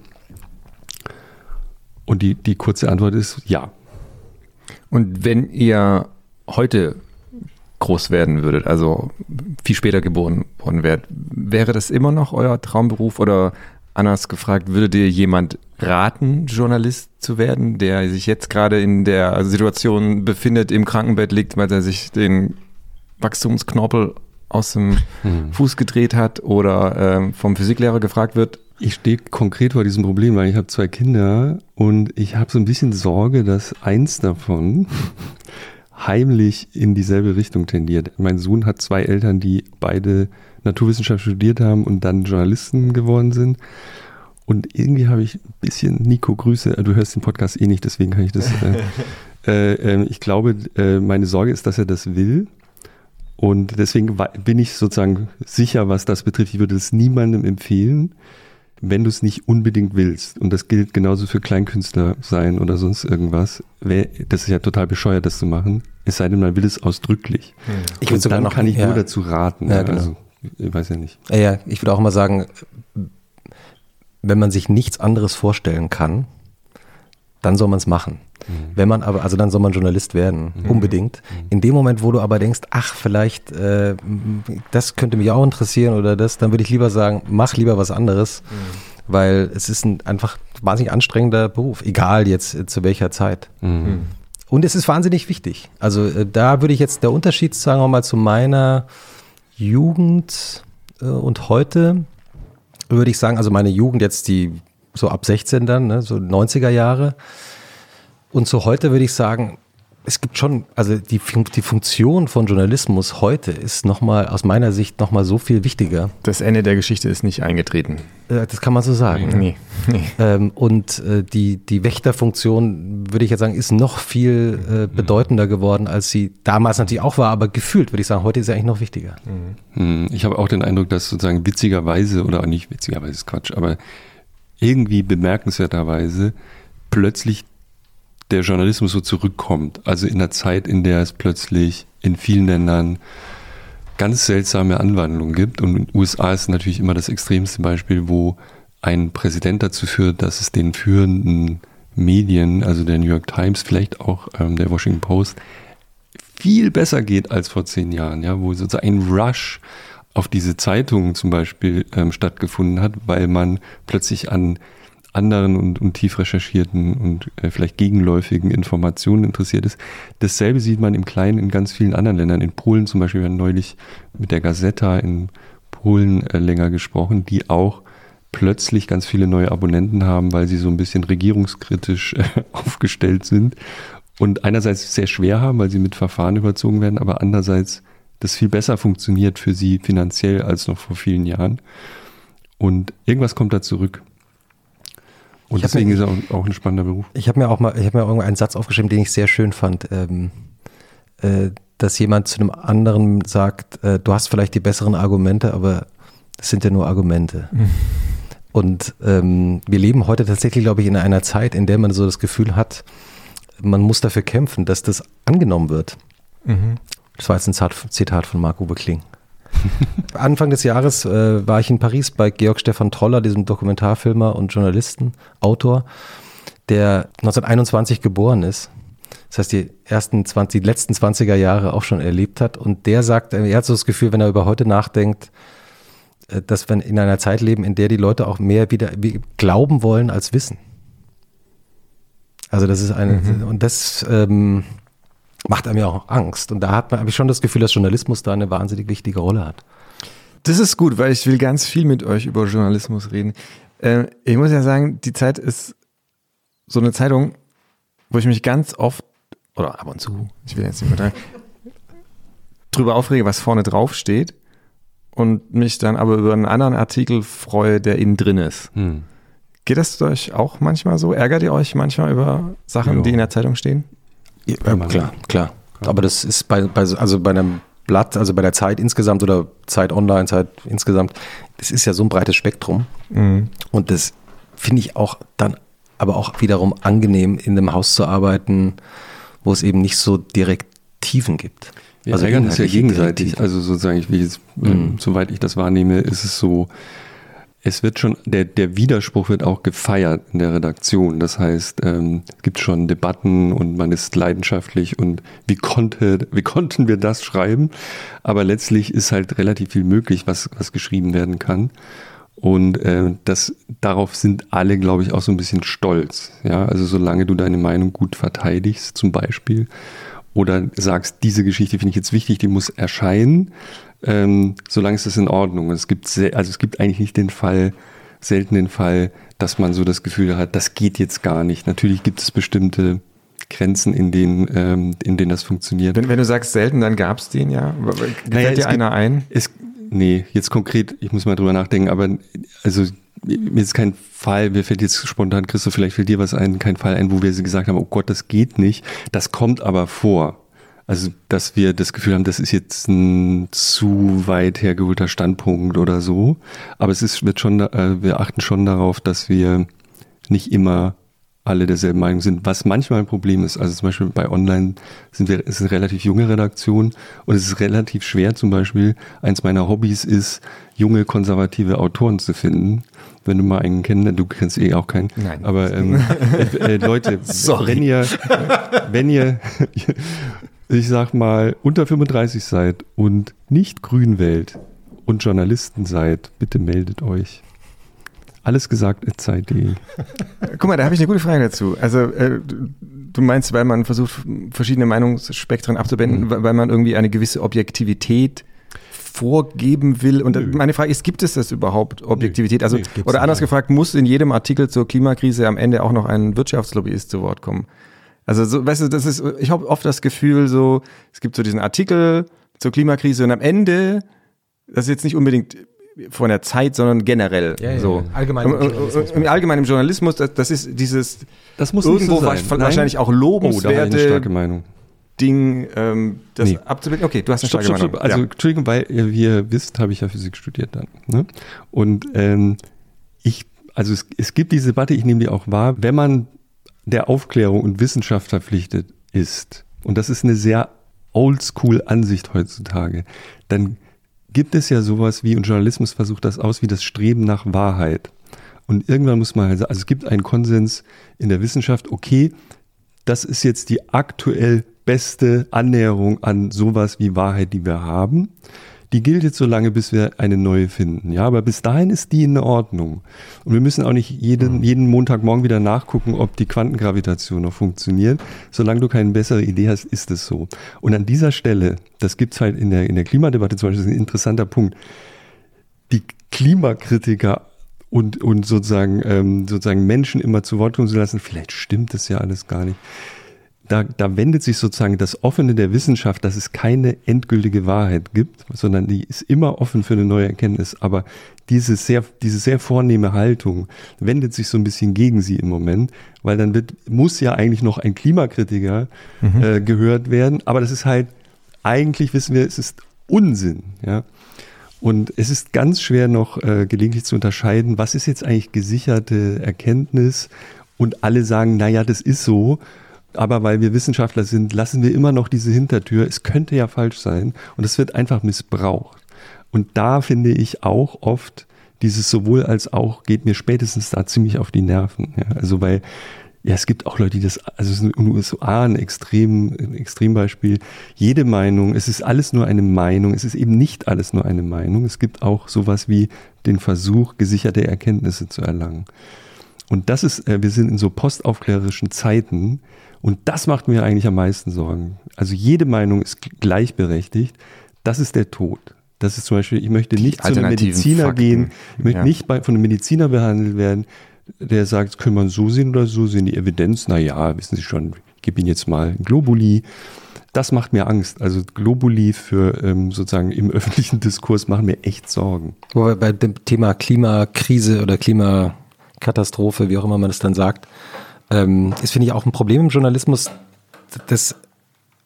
Speaker 1: Und die, die kurze Antwort ist ja.
Speaker 5: Und wenn ihr heute groß werden würdet, also viel später geboren worden wärt, wäre das immer noch euer Traumberuf oder anders gefragt, würde dir jemand raten, Journalist zu werden, der sich jetzt gerade in der Situation befindet, im Krankenbett liegt, weil er sich den Wachstumsknorpel aus dem hm. Fuß gedreht hat oder ähm, vom Physiklehrer gefragt wird.
Speaker 1: Ich stehe konkret vor diesem Problem, weil ich habe zwei Kinder und ich habe so ein bisschen Sorge, dass eins davon heimlich in dieselbe Richtung tendiert. Mein Sohn hat zwei Eltern, die beide Naturwissenschaft studiert haben und dann Journalisten geworden sind. Und irgendwie habe ich ein bisschen, Nico, Grüße, du hörst den Podcast eh nicht, deswegen kann ich das. Äh, äh, ich glaube, äh, meine Sorge ist, dass er das will und deswegen bin ich sozusagen sicher, was das betrifft. Ich würde es niemandem empfehlen, wenn du es nicht unbedingt willst. Und das gilt genauso für Kleinkünstler sein oder sonst irgendwas. Das ist ja total bescheuert, das zu machen. Es sei denn, man will es ausdrücklich. Hm.
Speaker 4: Ich würde sogar
Speaker 1: dann
Speaker 4: noch,
Speaker 1: kann ich
Speaker 4: ja.
Speaker 1: nur dazu raten.
Speaker 4: Ja, genau.
Speaker 1: Also, ich weiß ja nicht.
Speaker 4: Ja, ich würde auch immer sagen, wenn man sich nichts anderes vorstellen kann, dann soll man es machen. Mhm. Wenn man aber, also dann soll man Journalist werden, mhm. unbedingt. Mhm. In dem Moment, wo du aber denkst, ach, vielleicht, äh, das könnte mich auch interessieren oder das, dann würde ich lieber sagen, mach lieber was anderes, mhm. weil es ist ein einfach wahnsinnig anstrengender Beruf, egal jetzt äh, zu welcher Zeit. Mhm. Und es ist wahnsinnig wichtig. Also äh, da würde ich jetzt der Unterschied, sagen wir mal, zu meiner Jugend Äh, und heute würde ich sagen, also meine Jugend jetzt die so ab 16 dann, ne, so 90er Jahre. Und so heute würde ich sagen, es gibt schon, also die, die Funktion von Journalismus heute ist nochmal aus meiner Sicht nochmal so viel wichtiger.
Speaker 2: Das Ende der Geschichte ist nicht eingetreten.
Speaker 4: Äh, das kann man so sagen. Nee. nee. Ähm, und äh, die, die Wächterfunktion, würde ich jetzt sagen, ist noch viel äh, mhm. bedeutender geworden, als sie damals natürlich auch war, aber gefühlt würde ich sagen, heute ist sie eigentlich noch wichtiger.
Speaker 1: Mhm. Ich habe auch den Eindruck, dass sozusagen witzigerweise, oder nicht witzigerweise ist Quatsch, aber irgendwie bemerkenswerterweise plötzlich der Journalismus so zurückkommt. Also in der Zeit, in der es plötzlich in vielen Ländern ganz seltsame Anwandlungen gibt. Und in den USA ist natürlich immer das extremste Beispiel, wo ein Präsident dazu führt, dass es den führenden Medien, also der New York Times, vielleicht auch ähm, der Washington Post, viel besser geht als vor zehn Jahren, ja, wo sozusagen ein Rush auf diese Zeitungen zum Beispiel ähm, stattgefunden hat, weil man plötzlich an anderen und, und tief recherchierten und äh, vielleicht gegenläufigen Informationen interessiert ist. Dasselbe sieht man im Kleinen in ganz vielen anderen Ländern. In Polen zum Beispiel, wir haben neulich mit der Gazeta in Polen äh, länger gesprochen, die auch plötzlich ganz viele neue Abonnenten haben, weil sie so ein bisschen regierungskritisch äh, aufgestellt sind und einerseits sehr schwer haben, weil sie mit Verfahren überzogen werden, aber andererseits das viel besser funktioniert für sie finanziell als noch vor vielen Jahren. Und irgendwas kommt da zurück. Und deswegen mir, ist er auch, ein spannender Beruf.
Speaker 4: Ich habe mir auch mal, ich habe mir irgendwann einen Satz aufgeschrieben, den ich sehr schön fand, ähm, äh, dass jemand zu einem anderen sagt, äh, du hast vielleicht die besseren Argumente, aber es sind ja nur Argumente. Mhm. Und ähm, wir leben heute tatsächlich, glaube ich, in einer Zeit, in der man so das Gefühl hat, man muss dafür kämpfen, dass das angenommen wird. Mhm. Das war jetzt ein Zitat von Marc-Uwe Kling. Anfang des Jahres äh, war ich in Paris bei Georg Stefan Troller, diesem Dokumentarfilmer und Journalisten, Autor, der 1921 geboren ist. Das heißt, die ersten 20, die letzten 20er Jahre auch schon erlebt hat. Und der sagt, er hat so das Gefühl, wenn er über heute nachdenkt, äh, dass wir in einer Zeit leben, in der die Leute auch mehr wieder glauben wollen als wissen. Also das ist eine, mhm. und das, ähm, macht einem ja auch Angst. Und da habe ich schon das Gefühl, dass Journalismus da eine wahnsinnig wichtige Rolle hat.
Speaker 2: Das ist gut, weil ich will ganz viel mit euch über Journalismus reden. Äh, ich muss ja sagen, die Zeit ist so eine Zeitung, wo ich mich ganz oft, oder ab und zu, ich will jetzt nicht mehr drüber aufrege, was vorne drauf steht und mich dann aber über einen anderen Artikel freue, der innen drin ist. Hm. Geht das euch auch manchmal so? Ärgert ihr euch manchmal über Sachen, jo. die in der Zeitung stehen?
Speaker 4: Ja, klar, klar. Aber das ist bei, bei, also bei einem Blatt, also bei der Zeit insgesamt oder Zeit Online, Zeit insgesamt, das ist ja so ein breites Spektrum. Mhm. Und das finde ich auch dann aber auch wiederum angenehm, in einem Haus zu arbeiten, wo es eben nicht so direkt Tiefen gibt.
Speaker 1: Wir also ärgern es ja gegenseitig. Also sozusagen, ich will jetzt, mhm. soweit ich das wahrnehme, ist es so, es wird schon, der, der Widerspruch wird auch gefeiert in der Redaktion. Das heißt, ähm, es gibt schon Debatten und man ist leidenschaftlich und wie konnte, wie konnten wir das schreiben? Aber letztlich ist halt relativ viel möglich, was, was geschrieben werden kann. Und äh, das, darauf sind alle, glaube ich, auch so ein bisschen stolz. Ja, also solange du deine Meinung gut verteidigst, zum Beispiel, oder sagst, diese Geschichte finde ich jetzt wichtig, die muss erscheinen, ähm, solange ist das in Ordnung. Es gibt sehr, also es gibt eigentlich nicht den Fall, selten den Fall, dass man so das Gefühl hat, das geht jetzt gar nicht. Natürlich gibt es bestimmte Grenzen, in denen, ähm, in denen das funktioniert.
Speaker 2: Wenn, wenn du sagst selten, dann gab es den ja.
Speaker 1: Fällt naja, dir einer ein? Es, nee, jetzt konkret, ich muss mal drüber nachdenken, aber also mir ist kein Fall, mir fällt jetzt spontan, Christoph, vielleicht fällt dir was ein, kein Fall ein, wo wir gesagt haben, oh Gott, das geht nicht. Das kommt aber vor. Also, dass wir das Gefühl haben, das ist jetzt ein zu weit hergeholter Standpunkt oder so. Aber es ist, wird schon, äh, wir achten schon darauf, dass wir nicht immer alle derselben Meinung sind, was manchmal ein Problem ist. Also zum Beispiel bei Online sind wir, ist eine relativ junge Redaktion und es ist relativ schwer zum Beispiel, eins meiner Hobbys ist, junge konservative Autoren zu finden. Wenn du mal einen kennst, du kennst eh auch keinen. Nein. Aber ähm, äh, äh, Leute, wenn ihr, wenn ihr ich sag mal, unter 35 seid und nicht grün wählt und Journalisten seid, bitte meldet euch. Alles gesagt Zeit.de.
Speaker 2: Guck mal, da habe ich eine gute Frage dazu. Also, äh, du meinst, weil man versucht, verschiedene Meinungsspektren abzubinden, mhm. weil man irgendwie eine gewisse Objektivität vorgeben will. Und Nö. meine Frage ist, gibt es das überhaupt, Objektivität? Also, Nö, oder anders gefragt, muss in jedem Artikel zur Klimakrise am Ende auch noch ein Wirtschaftslobbyist zu Wort kommen? Also, so, weißt du, das ist, ich habe oft das Gefühl, so, es gibt so diesen Artikel zur Klimakrise und am Ende, das ist jetzt nicht unbedingt von der Zeit, sondern generell. Ja, ja, so. Allgemein im, Journalismus. Im allgemeinen Journalismus, das, das ist dieses
Speaker 1: das muss irgendwo
Speaker 2: so wahrscheinlich auch lobenswerte
Speaker 1: oh, starke Meinung.
Speaker 2: Ding, ähm, das nee. abzubilden. Okay, du hast eine stopp, starke stopp,
Speaker 1: Meinung. Also, ja. Entschuldigung, weil wie ihr wisst, habe ich ja Physik studiert dann. Ne? Und ähm, ich, also es, es gibt diese Debatte, ich nehme die auch wahr, wenn man der Aufklärung und Wissenschaft verpflichtet ist, und das ist eine sehr oldschool Ansicht heutzutage, dann gibt es ja sowas wie, und Journalismus versucht das aus, wie das Streben nach Wahrheit. Und irgendwann muss man halt sagen, also es gibt einen Konsens in der Wissenschaft, okay, das ist jetzt die aktuell beste Annäherung an sowas wie Wahrheit, die wir haben. Die gilt jetzt so lange, bis wir eine neue finden. Ja, aber bis dahin ist die in Ordnung. Und wir müssen auch nicht jeden, mhm. jeden Montagmorgen wieder nachgucken, ob die Quantengravitation noch funktioniert. Solange du keine bessere Idee hast, ist es so. Und an dieser Stelle, das gibt's halt in der, in der Klimadebatte zum Beispiel, ist ein interessanter Punkt. Die Klimakritiker und, und sozusagen, ähm, sozusagen Menschen immer zu Wort kommen zu lassen, vielleicht stimmt das ja alles gar nicht da, da wendet sich sozusagen das Offene der Wissenschaft, dass es keine endgültige Wahrheit gibt, sondern die ist immer offen für eine neue Erkenntnis. Aber diese sehr, diese sehr vornehme Haltung wendet sich so ein bisschen gegen sie im Moment, weil dann wird, muss ja eigentlich noch ein Klimakritiker mhm. äh, gehört werden. Aber das ist halt, eigentlich wissen wir, es ist Unsinn, ja. Und es ist ganz schwer noch äh, gelegentlich zu unterscheiden, was ist jetzt eigentlich gesicherte Erkenntnis und alle sagen, naja, das ist so aber weil wir Wissenschaftler sind, lassen wir immer noch diese Hintertür. Es könnte ja falsch sein und es wird einfach missbraucht. Und da finde ich auch oft dieses sowohl als auch geht mir spätestens da ziemlich auf die Nerven. Ja, also weil ja, es gibt auch Leute, die das, also es ist in den USA ein, Extrem, ein Extrembeispiel. Jede Meinung, es ist alles nur eine Meinung, es ist eben nicht alles nur eine Meinung. Es gibt auch sowas wie den Versuch, gesicherte Erkenntnisse zu erlangen. Und das ist, äh, wir sind in so postaufklärerischen Zeiten, und das macht mir eigentlich am meisten Sorgen. Also jede Meinung ist gleichberechtigt. Das ist der Tod. Das ist zum Beispiel, ich möchte nicht zu einem Mediziner Fakten. gehen, ich möchte ja. nicht bei, von einem Mediziner behandelt werden, der sagt, können man so sehen oder so sehen. Die Evidenz, na ja, wissen Sie schon, ich gebe Ihnen jetzt mal Globuli. Das macht mir Angst. Also Globuli für ähm, sozusagen im öffentlichen Diskurs machen mir echt Sorgen.
Speaker 4: Wobei bei dem Thema Klimakrise oder Klimakatastrophe, wie auch immer man es dann sagt, ähm, ist, finde ich, auch ein Problem im Journalismus, dass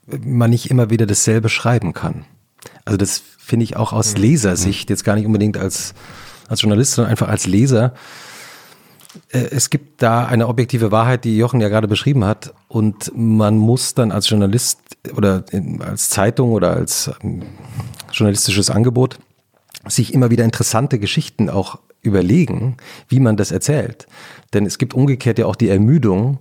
Speaker 4: man nicht immer wieder dasselbe schreiben kann. Also das finde ich auch aus mhm. Lesersicht, jetzt gar nicht unbedingt als, als Journalist, sondern einfach als Leser. Äh, es gibt da eine objektive Wahrheit, die Jochen ja gerade beschrieben hat. Und man muss dann als Journalist oder als Zeitung oder als ähm, journalistisches Angebot sich immer wieder interessante Geschichten auch überlegen, wie man das erzählt. Denn es gibt umgekehrt ja auch die Ermüdung,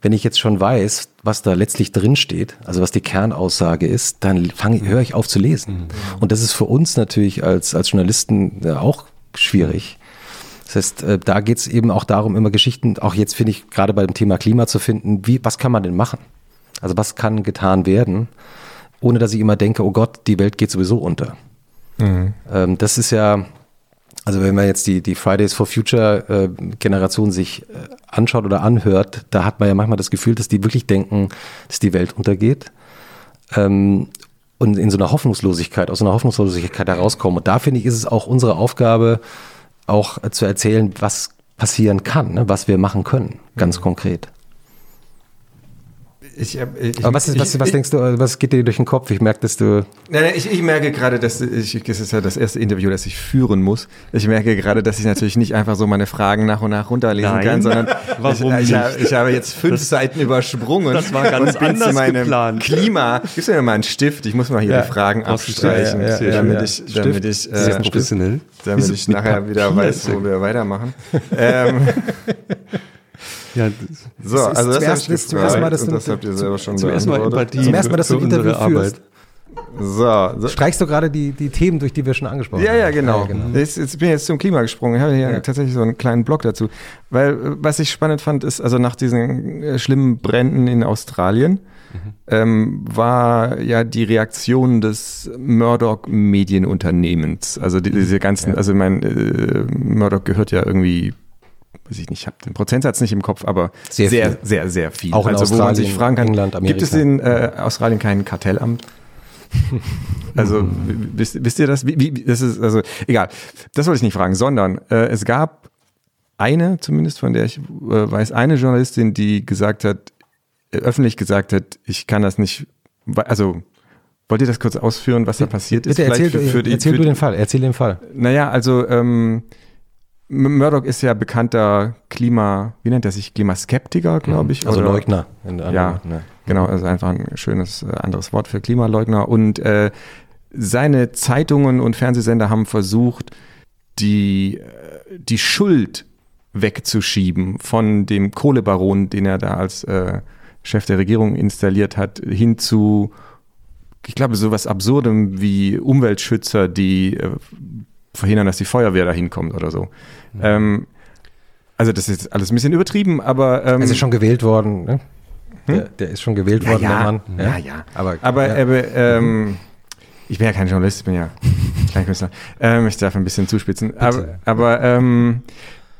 Speaker 4: wenn ich jetzt schon weiß, was da letztlich drin steht, also was die Kernaussage ist, dann fange, höre ich auf zu lesen. Mhm. Und das ist für uns natürlich als, als Journalisten äh, auch schwierig. Das heißt, äh, da geht es eben auch darum, immer Geschichten, auch jetzt finde ich, gerade bei dem Thema Klima zu finden, wie, was kann man denn machen? Also was kann getan werden, ohne dass ich immer denke, oh Gott, die Welt geht sowieso unter. Mhm. Ähm, das ist ja, also wenn man jetzt die, die Fridays for Future äh, Generation sich äh, anschaut oder anhört, da hat man ja manchmal das Gefühl, dass die wirklich denken, dass die Welt untergeht. Ähm, und in so einer Hoffnungslosigkeit, aus so einer Hoffnungslosigkeit herauskommen. Und da finde ich, ist es auch unsere Aufgabe, auch zu erzählen, was passieren kann, ne, was wir machen können, ganz mhm. konkret. Ich, ich, Aber was, ist, was, ich, was denkst du, was geht dir durch den Kopf? Ich merke, dass du.
Speaker 2: Nein, nein, ich, ich merke gerade, dass ich, das ist ja das erste Interview, das ich führen muss. Ich merke gerade, dass ich natürlich nicht einfach so meine Fragen nach und nach runterlesen nein. kann, sondern Warum ich, ich, ich, habe jetzt fünf das, Seiten übersprungen.
Speaker 1: Das war ganz anders geplant.
Speaker 2: Klima. Gibst du mir mal einen Stift? Ich muss mal hier ja. die Fragen abstreichen, ja, ja, damit ich, damit ich, äh, damit ich nachher wieder weiß, wo wir weitermachen. ähm,
Speaker 4: ja, so, das also das, erst, das, zum ersten Mal, dass du, das habt ihr selber schon zum ersten Mal Empathie zum ersten Mal, dass du ein Interview führst. So, so. Streichst du gerade die, die Themen, durch die wir schon angesprochen
Speaker 2: ja, haben? Ja, genau. Ja, genau. Ich, ich bin jetzt zum Klima gesprungen. Ich habe hier ja. tatsächlich so einen kleinen Blog dazu. Weil, was ich spannend fand, ist, also nach diesen äh, schlimmen Bränden in Australien, ähm, war ja die Reaktion des Murdoch-Medienunternehmens. Also die, diese ganzen, also mein äh, Murdoch gehört ja irgendwie, weiß ich nicht, ich habe den Prozentsatz nicht im Kopf, aber
Speaker 4: Sehr
Speaker 2: sehr,
Speaker 4: viel.
Speaker 2: sehr, sehr viel.
Speaker 4: Auch in
Speaker 2: also wo man sich
Speaker 4: Australien,
Speaker 2: fragen kann,
Speaker 4: England,
Speaker 2: gibt es
Speaker 4: Amerika.
Speaker 2: in äh, Australien kein Kartellamt? Also wisst, wisst ihr das? Wie, wie, das ist also egal. Das wollte ich nicht fragen, sondern äh, es gab eine, zumindest von der ich äh, weiß, eine Journalistin, die gesagt hat, äh, öffentlich gesagt hat, ich kann das nicht. Also wollt ihr das kurz ausführen, was da passiert ist?
Speaker 4: Bitte erzähl,
Speaker 2: für- für die-
Speaker 4: erzähl
Speaker 2: für
Speaker 4: du den Fall, erzähl den Fall.
Speaker 2: Naja, also ähm, Murdoch ist ja bekannter Klima, wie nennt er sich? Klimaskeptiker, glaube ich.
Speaker 4: Also
Speaker 2: oder?
Speaker 4: Leugner.
Speaker 2: Ja.
Speaker 4: ne.
Speaker 2: Genau, also einfach ein schönes äh, anderes Wort für Klimaleugner. Und äh, seine Zeitungen und Fernsehsender haben versucht, die, äh, die Schuld wegzuschieben von dem Kohlebaron, den er da als äh, Chef der Regierung installiert hat, hin zu, ich glaube, sowas Absurdem wie Umweltschützer, die äh, verhindern, dass die Feuerwehr da hinkommt oder so. Ähm, also das ist alles ein bisschen übertrieben, aber ähm,
Speaker 4: Er ist schon gewählt worden, ne? Der, der ist schon gewählt worden, der Mann.
Speaker 2: ja, ja.
Speaker 4: Aber,
Speaker 2: Aber,
Speaker 4: ja.
Speaker 2: aber ähm, ich bin ja kein Journalist, ich bin ja Kleinkünstler. Ähm, ich darf ein bisschen zuspitzen. Aber, aber ähm,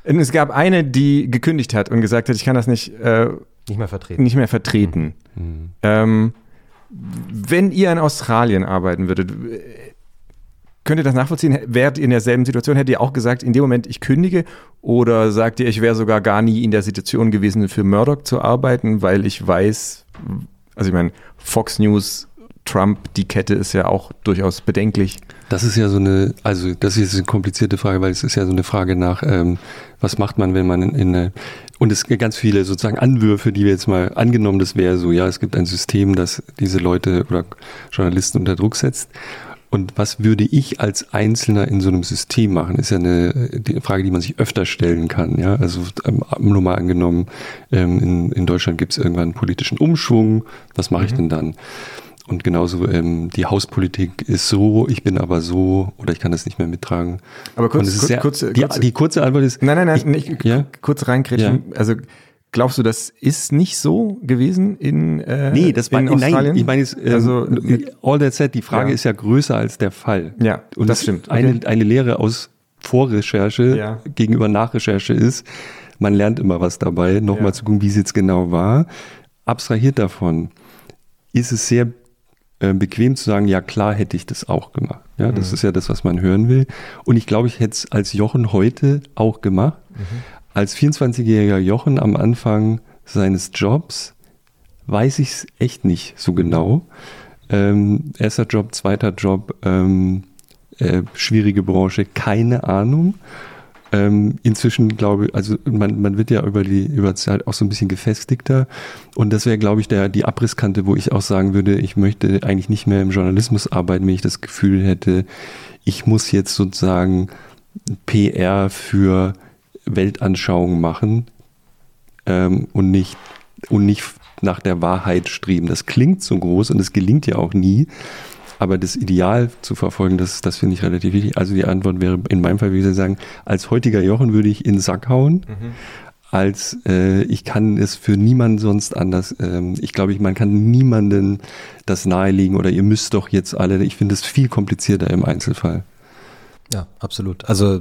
Speaker 2: es gab eine, die gekündigt hat und gesagt hat, ich kann das nicht, äh,
Speaker 4: nicht mehr vertreten.
Speaker 2: nicht mehr vertreten.
Speaker 1: Mhm.
Speaker 2: Ähm, wenn ihr in Australien arbeiten würdet, könnt ihr das nachvollziehen? Wärt ihr in derselben Situation? Hättet ihr auch gesagt, in dem Moment, ich kündige? Oder sagt ihr, ich wäre sogar gar nie in der Situation gewesen, für Murdoch zu arbeiten, weil ich weiß, also ich meine, Fox News, Trump, die Kette ist ja auch durchaus bedenklich.
Speaker 1: Das ist ja so eine, also das ist eine komplizierte Frage, weil es ist ja so eine Frage nach, ähm, was macht man, wenn man in, in eine, und es gibt ganz viele sozusagen Anwürfe, die wir jetzt mal angenommen, das wäre so, ja, es gibt ein System, das diese Leute oder Journalisten unter Druck setzt. Und was würde ich als Einzelner in so einem System machen, ist ja eine Frage, die man sich öfter stellen kann. Ja, also ähm, nur mal angenommen, ähm, in, in Deutschland gibt es irgendwann einen politischen Umschwung. Was mache ich denn dann? Und genauso ähm, die Hauspolitik ist so, ich bin aber so oder ich kann das nicht mehr mittragen.
Speaker 2: Aber kurz- kurz-
Speaker 1: sehr,
Speaker 2: kurz-
Speaker 1: die,
Speaker 2: kurz-
Speaker 1: die kurze Antwort ist,
Speaker 2: Nein, nein, nein,
Speaker 1: ich,
Speaker 2: nicht,
Speaker 1: ja?
Speaker 2: kurz reingrätschen. Also glaubst du, das ist nicht so gewesen in äh,
Speaker 1: Nee, das war
Speaker 2: in
Speaker 1: nein,
Speaker 2: Australien?
Speaker 1: ich meine, es, ähm,
Speaker 2: also
Speaker 1: all that said, die Frage
Speaker 2: Ja.
Speaker 1: ist ja größer als der Fall.
Speaker 2: Ja,
Speaker 1: und
Speaker 2: das stimmt.
Speaker 1: Eine,
Speaker 2: Okay.
Speaker 1: eine Lehre aus Vorrecherche
Speaker 2: Ja.
Speaker 1: gegenüber Nachrecherche ist, man lernt immer was dabei, nochmal
Speaker 2: Ja.
Speaker 1: zu gucken, wie es jetzt genau war. Abstrahiert davon ist es sehr äh, bequem zu sagen, ja klar hätte ich das auch gemacht. Ja, das ist ja das, was man hören will. Und ich glaube, ich hätte es als Jochen heute auch gemacht. Als 24-jähriger Jochen am Anfang seines Jobs weiß ich es echt nicht so genau. Ähm, erster Job, zweiter Job, ähm, äh, schwierige Branche, keine Ahnung. Ähm, inzwischen glaube ich, also man, man wird ja über die über Zeit auch so ein bisschen gefestigter und das wäre, glaube ich, der die Abrisskante, wo ich auch sagen würde, ich möchte eigentlich nicht mehr im Journalismus arbeiten, wenn ich das Gefühl hätte, ich muss jetzt sozusagen PR für Weltanschauung machen ähm, und nicht und nicht nach der Wahrheit streben. Das klingt so groß und es gelingt ja auch nie. Aber das Ideal zu verfolgen, das, das finde ich relativ wichtig. Also die Antwort wäre in meinem Fall, würde ich sagen, als heutiger Jochen würde ich in den Sack hauen. Als äh, ich kann es für niemanden sonst anders. Ähm, ich glaube, ich, man kann niemanden das nahelegen oder ihr müsst doch jetzt alle. Ich finde es viel komplizierter im Einzelfall.
Speaker 4: Ja, absolut. Also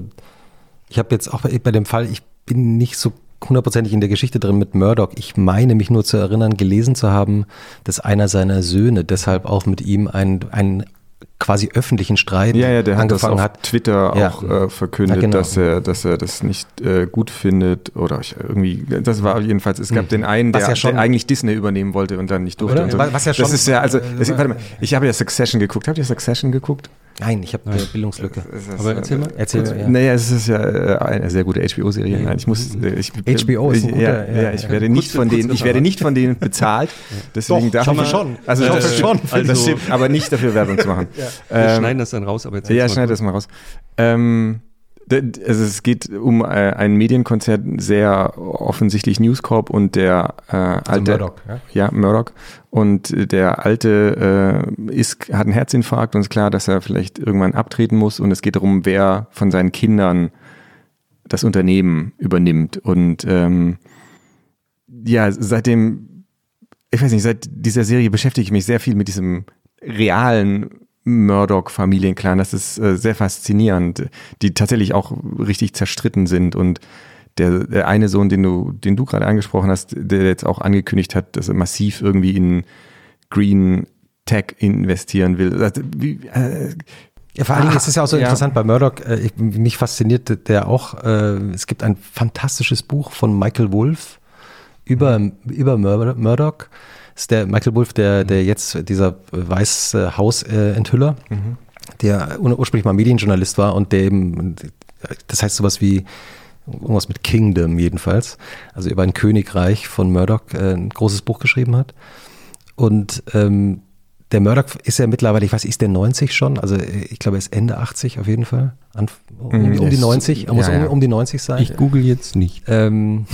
Speaker 4: ich habe jetzt auch bei, bei dem Fall, ich bin nicht so hundertprozentig in der Geschichte drin mit Murdoch. Ich meine mich nur zu erinnern, gelesen zu haben, dass einer seiner Söhne deshalb auch mit ihm einen, einen quasi öffentlichen Streit
Speaker 2: Ja, ja, der hat das
Speaker 4: angefangen
Speaker 2: auf
Speaker 4: hat.
Speaker 2: Twitter
Speaker 4: Ja.
Speaker 2: auch äh, verkündet,
Speaker 4: Ja, genau.
Speaker 2: dass er, dass er das nicht äh, gut findet oder ich, irgendwie. Das war jedenfalls. Es gab den einen, der,
Speaker 4: ja schon-
Speaker 2: der eigentlich Disney übernehmen wollte und dann nicht durfte.
Speaker 4: Oder?
Speaker 2: So.
Speaker 4: Was ja schon-
Speaker 2: das ist ja also.
Speaker 4: äh,
Speaker 2: Es, warte mal, ich habe ja Succession geguckt. Habt ihr Succession geguckt?
Speaker 4: Nein, ich habe eine Bildungslücke.
Speaker 2: Es ist,
Speaker 1: Aber erzähl mal.
Speaker 4: Erzähl
Speaker 2: Äh,
Speaker 4: ja.
Speaker 2: Naja, es ist ja äh, eine sehr gute HBO-Serie. Nein, ich muss. äh, Ich,
Speaker 4: HBO ist ein
Speaker 2: ich,
Speaker 4: guter,
Speaker 2: ja,
Speaker 4: ja,
Speaker 2: ja, ich werde
Speaker 1: Kurz-
Speaker 2: nicht von denen. Ich werde nicht von denen bezahlt. Deswegen
Speaker 4: Doch,
Speaker 2: darf
Speaker 4: ich schon.
Speaker 2: Also
Speaker 4: Ich
Speaker 2: das
Speaker 4: hoffe schon.
Speaker 2: Also, das stimmt, aber nicht dafür Werbung zu machen.
Speaker 1: Wir
Speaker 2: Ähm,
Speaker 1: schneiden das dann raus, aber erzähl
Speaker 2: ja,
Speaker 1: es mal
Speaker 2: schneid das mal raus. Ähm, also es geht um äh, einen Medienkonzern, sehr offensichtlich News Corp und der äh, alte
Speaker 4: Murdoch, ja?
Speaker 2: ja Murdoch. Und der alte äh, ist hat einen Herzinfarkt und ist klar, dass er vielleicht irgendwann abtreten muss. Und es geht darum, wer von seinen Kindern das Unternehmen übernimmt. Und ähm, ja seitdem ich weiß nicht, seit dieser Serie beschäftige ich mich sehr viel mit diesem realen Murdoch-Familienclan. Das ist äh, sehr faszinierend, die tatsächlich auch richtig zerstritten sind und der, der eine Sohn, den du, den du gerade angesprochen hast, der jetzt auch angekündigt hat, dass er massiv irgendwie in Green Tech investieren will. Also, wie, äh,
Speaker 4: ja, vor allen Dingen ist es ja auch so
Speaker 2: Ja.
Speaker 4: interessant bei Murdoch. Äh, ich, mich fasziniert der auch. Äh, es gibt ein fantastisches Buch von Michael Wolff über, über Mur Murdoch. Das ist der Michael Wolff, der, der jetzt dieser Weiße Haus-Enthüller, der ur- ursprünglich mal Medienjournalist war und der eben, das heißt sowas wie irgendwas mit Kingdom jedenfalls, also über ein Königreich von Murdoch äh, ein großes Buch geschrieben hat. Und ähm, der Murdoch ist ja mittlerweile, ich weiß, ist der 90 schon? Also äh, ich glaube, er ist Ende 80 auf jeden Fall. An, um,
Speaker 2: Mhm,
Speaker 4: um die
Speaker 2: ist-
Speaker 4: 90, er muss
Speaker 2: ja, ja.
Speaker 4: Um, um die 90 sein.
Speaker 1: Ich google jetzt nicht.
Speaker 4: Ähm,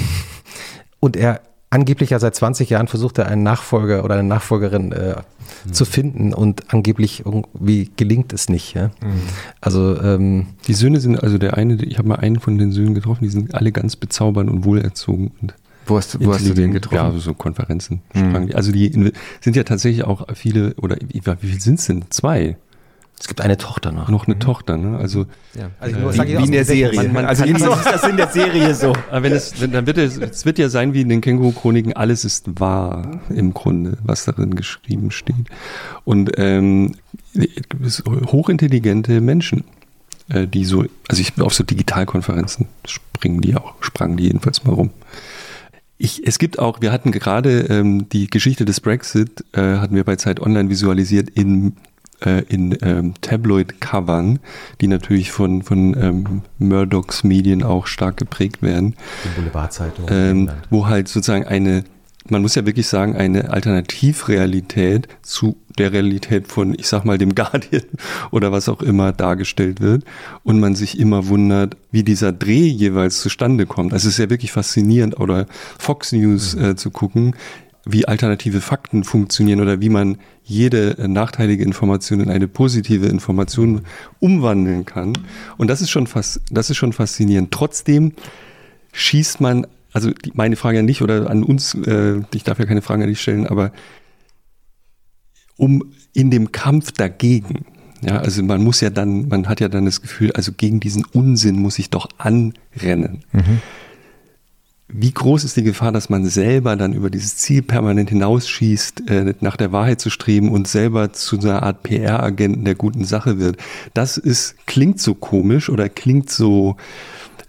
Speaker 4: und er angeblich ja seit 20 Jahren versucht er einen Nachfolger oder eine Nachfolgerin äh, zu finden und angeblich irgendwie gelingt es nicht. Ja? Also ähm,
Speaker 1: Die Söhne sind, also der eine, ich habe mal einen von den Söhnen getroffen, die sind alle ganz bezaubernd und wohlerzogen und
Speaker 2: wo hast, du- wo hast du den getroffen?
Speaker 1: Ja, so Konferenzen.
Speaker 2: Mhm.
Speaker 1: Also die sind ja tatsächlich auch viele, oder wie, wie viel sind es denn? Zwei.
Speaker 4: Es gibt eine Tochter noch.
Speaker 1: Noch eine Tochter, ne? Also
Speaker 4: Ja. Also ich
Speaker 1: Äh,
Speaker 4: nur
Speaker 1: wie-
Speaker 2: Wie in der. Serie.
Speaker 4: Man, man
Speaker 2: also
Speaker 4: kann,
Speaker 2: jedenfalls ist das in der Serie so.
Speaker 1: Aber wenn es, wenn, dann wird es, es wird ja sein wie in den Känguru-Chroniken, alles ist wahr im Grunde, was darin geschrieben steht. Und ähm, hochintelligente Menschen, äh, die so, also ich auf so Digitalkonferenzen springen die auch, sprangen die jedenfalls mal rum. Ich, es gibt auch, wir hatten gerade ähm, die Geschichte des Brexit, äh, hatten wir bei Zeit Online visualisiert in, äh, in ähm, Tabloid-Covern, die natürlich von, von ähm, Murdochs Medien auch stark geprägt werden,
Speaker 4: die Boulevardzeitung.
Speaker 1: ähm, wo halt sozusagen eine, man muss ja wirklich sagen, eine Alternativrealität zu der Realität von, ich sag mal, dem Guardian oder was auch immer dargestellt wird und man sich immer wundert, wie dieser Dreh jeweils zustande kommt. Also es ist ja wirklich faszinierend oder Fox News äh, zu gucken, wie alternative Fakten funktionieren oder wie man jede äh, nachteilige Information in eine positive Information umwandeln kann. Und das ist schon fast, das ist schon faszinierend. Trotzdem schießt man, also die, meine Frage an dich oder an uns, äh, ich darf ja keine Fragen an dich stellen, aber um in dem Kampf dagegen, ja, also man muss ja dann, man hat ja dann das Gefühl, also gegen diesen Unsinn muss ich doch anrennen. Wie groß ist die Gefahr, dass man selber dann über dieses Ziel permanent hinausschießt, äh, nach der Wahrheit zu streben und selber zu einer Art PR-Agenten der guten Sache wird? Das ist, klingt so komisch oder klingt so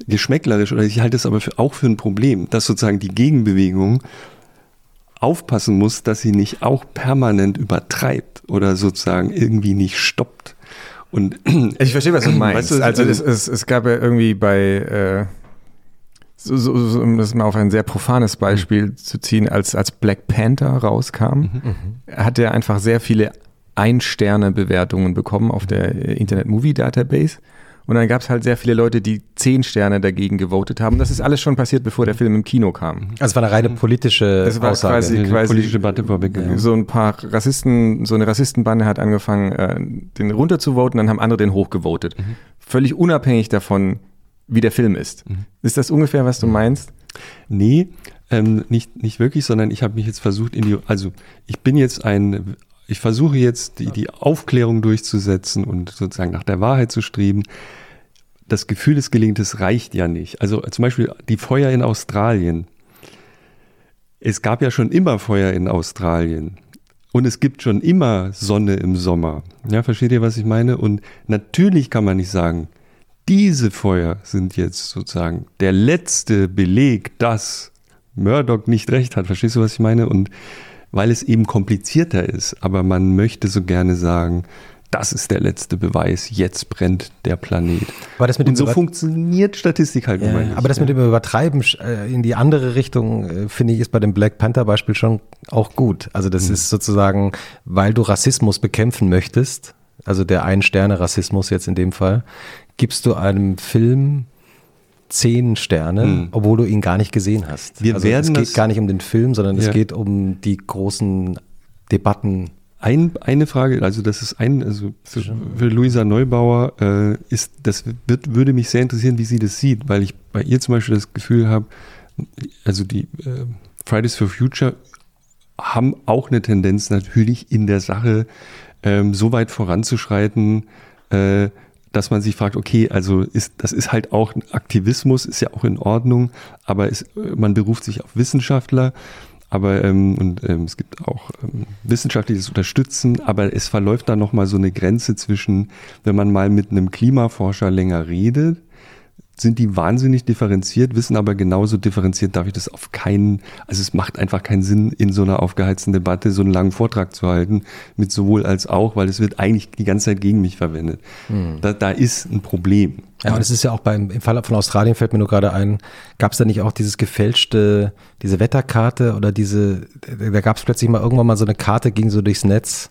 Speaker 1: geschmäcklerisch oder ich halte es aber für, auch für ein Problem, dass sozusagen die Gegenbewegung aufpassen muss, dass sie nicht auch permanent übertreibt oder sozusagen irgendwie nicht stoppt. Und
Speaker 2: Ich verstehe, was du meinst.
Speaker 1: Weißt du,
Speaker 2: also es,
Speaker 1: also-
Speaker 2: es, es gab ja irgendwie bei, äh, so, so, so, um das mal auf ein sehr profanes Beispiel zu ziehen, als, als Black Panther rauskam, hat er einfach sehr viele Ein-Sterne-Bewertungen bekommen auf der äh, Internet Movie Database. Und dann gab es halt sehr viele Leute, die zehn Sterne dagegen gewotet haben. Das ist alles schon passiert, bevor der Film im Kino kam.
Speaker 4: Also es war eine reine politische
Speaker 2: Das war
Speaker 4: Aussage.
Speaker 2: quasi- quasi-
Speaker 1: politische Debatte vorweggegangen.
Speaker 2: So ein paar Rassisten, so eine Rassistenbande hat angefangen, äh, den runterzuvoten, dann haben andere den hochgevotet. Völlig unabhängig davon, wie der Film ist. Ist das ungefähr, was du meinst?
Speaker 1: Nee, ähm, nicht, nicht wirklich, sondern ich habe mich jetzt versucht, in die, also ich bin jetzt ein, ich versuche jetzt die, die Aufklärung durchzusetzen und sozusagen nach der Wahrheit zu streben. Das Gefühl des Gelingtes reicht ja nicht. Also zum Beispiel die Feuer in Australien. Es gab ja schon immer Feuer in Australien. Und es gibt schon immer Sonne im Sommer. Ja, versteht ihr, was ich meine? Und natürlich kann man nicht sagen, diese Feuer sind jetzt sozusagen der letzte Beleg, dass Murdoch nicht recht hat. Verstehst du, was ich meine? Und weil es eben komplizierter ist, aber man möchte so gerne sagen, das ist der letzte Beweis, jetzt brennt der Planet.
Speaker 4: Aber das mit
Speaker 1: Und
Speaker 4: dem
Speaker 1: so
Speaker 4: Über-
Speaker 1: funktioniert Statistik halt
Speaker 4: Ja,
Speaker 1: nicht.
Speaker 4: aber das mit dem Übertreiben äh, in die andere Richtung, äh, finde ich, ist bei dem Black Panther Beispiel schon auch gut. Also
Speaker 1: Mhm.
Speaker 4: das ist sozusagen, weil du Rassismus bekämpfen möchtest, also der Ein-Sterne-Rassismus jetzt in dem Fall, gibst du einem Film zehn Sterne,
Speaker 1: Hm.
Speaker 4: obwohl du ihn gar nicht gesehen hast.
Speaker 1: Wir
Speaker 4: also
Speaker 1: werden
Speaker 4: es geht gar nicht um den Film, sondern es
Speaker 1: Ja.
Speaker 4: geht um die großen Debatten.
Speaker 1: Ein, eine Frage, also das ist ein, also für, für Luisa Neubauer äh, ist, das wird, würde mich sehr interessieren, wie sie das sieht, weil ich bei ihr zum Beispiel das Gefühl habe, also die äh, Fridays for Future haben auch eine Tendenz natürlich in der Sache ähm, so weit voranzuschreiten, äh, dass man sich fragt, okay, also ist, das ist halt auch Aktivismus, ist ja auch in Ordnung, aber es, man beruft sich auf Wissenschaftler, aber ähm, und ähm, es gibt auch ähm, wissenschaftliches Unterstützen, aber es verläuft da nochmal so eine Grenze zwischen, wenn man mal mit einem Klimaforscher länger redet, sind die wahnsinnig differenziert, wissen aber genauso differenziert darf ich das auf keinen, also es macht einfach keinen Sinn, in so einer aufgeheizten Debatte so einen langen Vortrag zu halten, mit sowohl als auch, weil es wird eigentlich die ganze Zeit gegen mich verwendet. Hm. Da, da ist ein Problem.
Speaker 4: Ja, und es ist ja auch beim, im Fall von Australien fällt mir nur gerade ein, gab es da nicht auch dieses gefälschte, diese Wetterkarte oder diese, da gab es plötzlich mal irgendwann mal so eine Karte, ging so durchs Netz,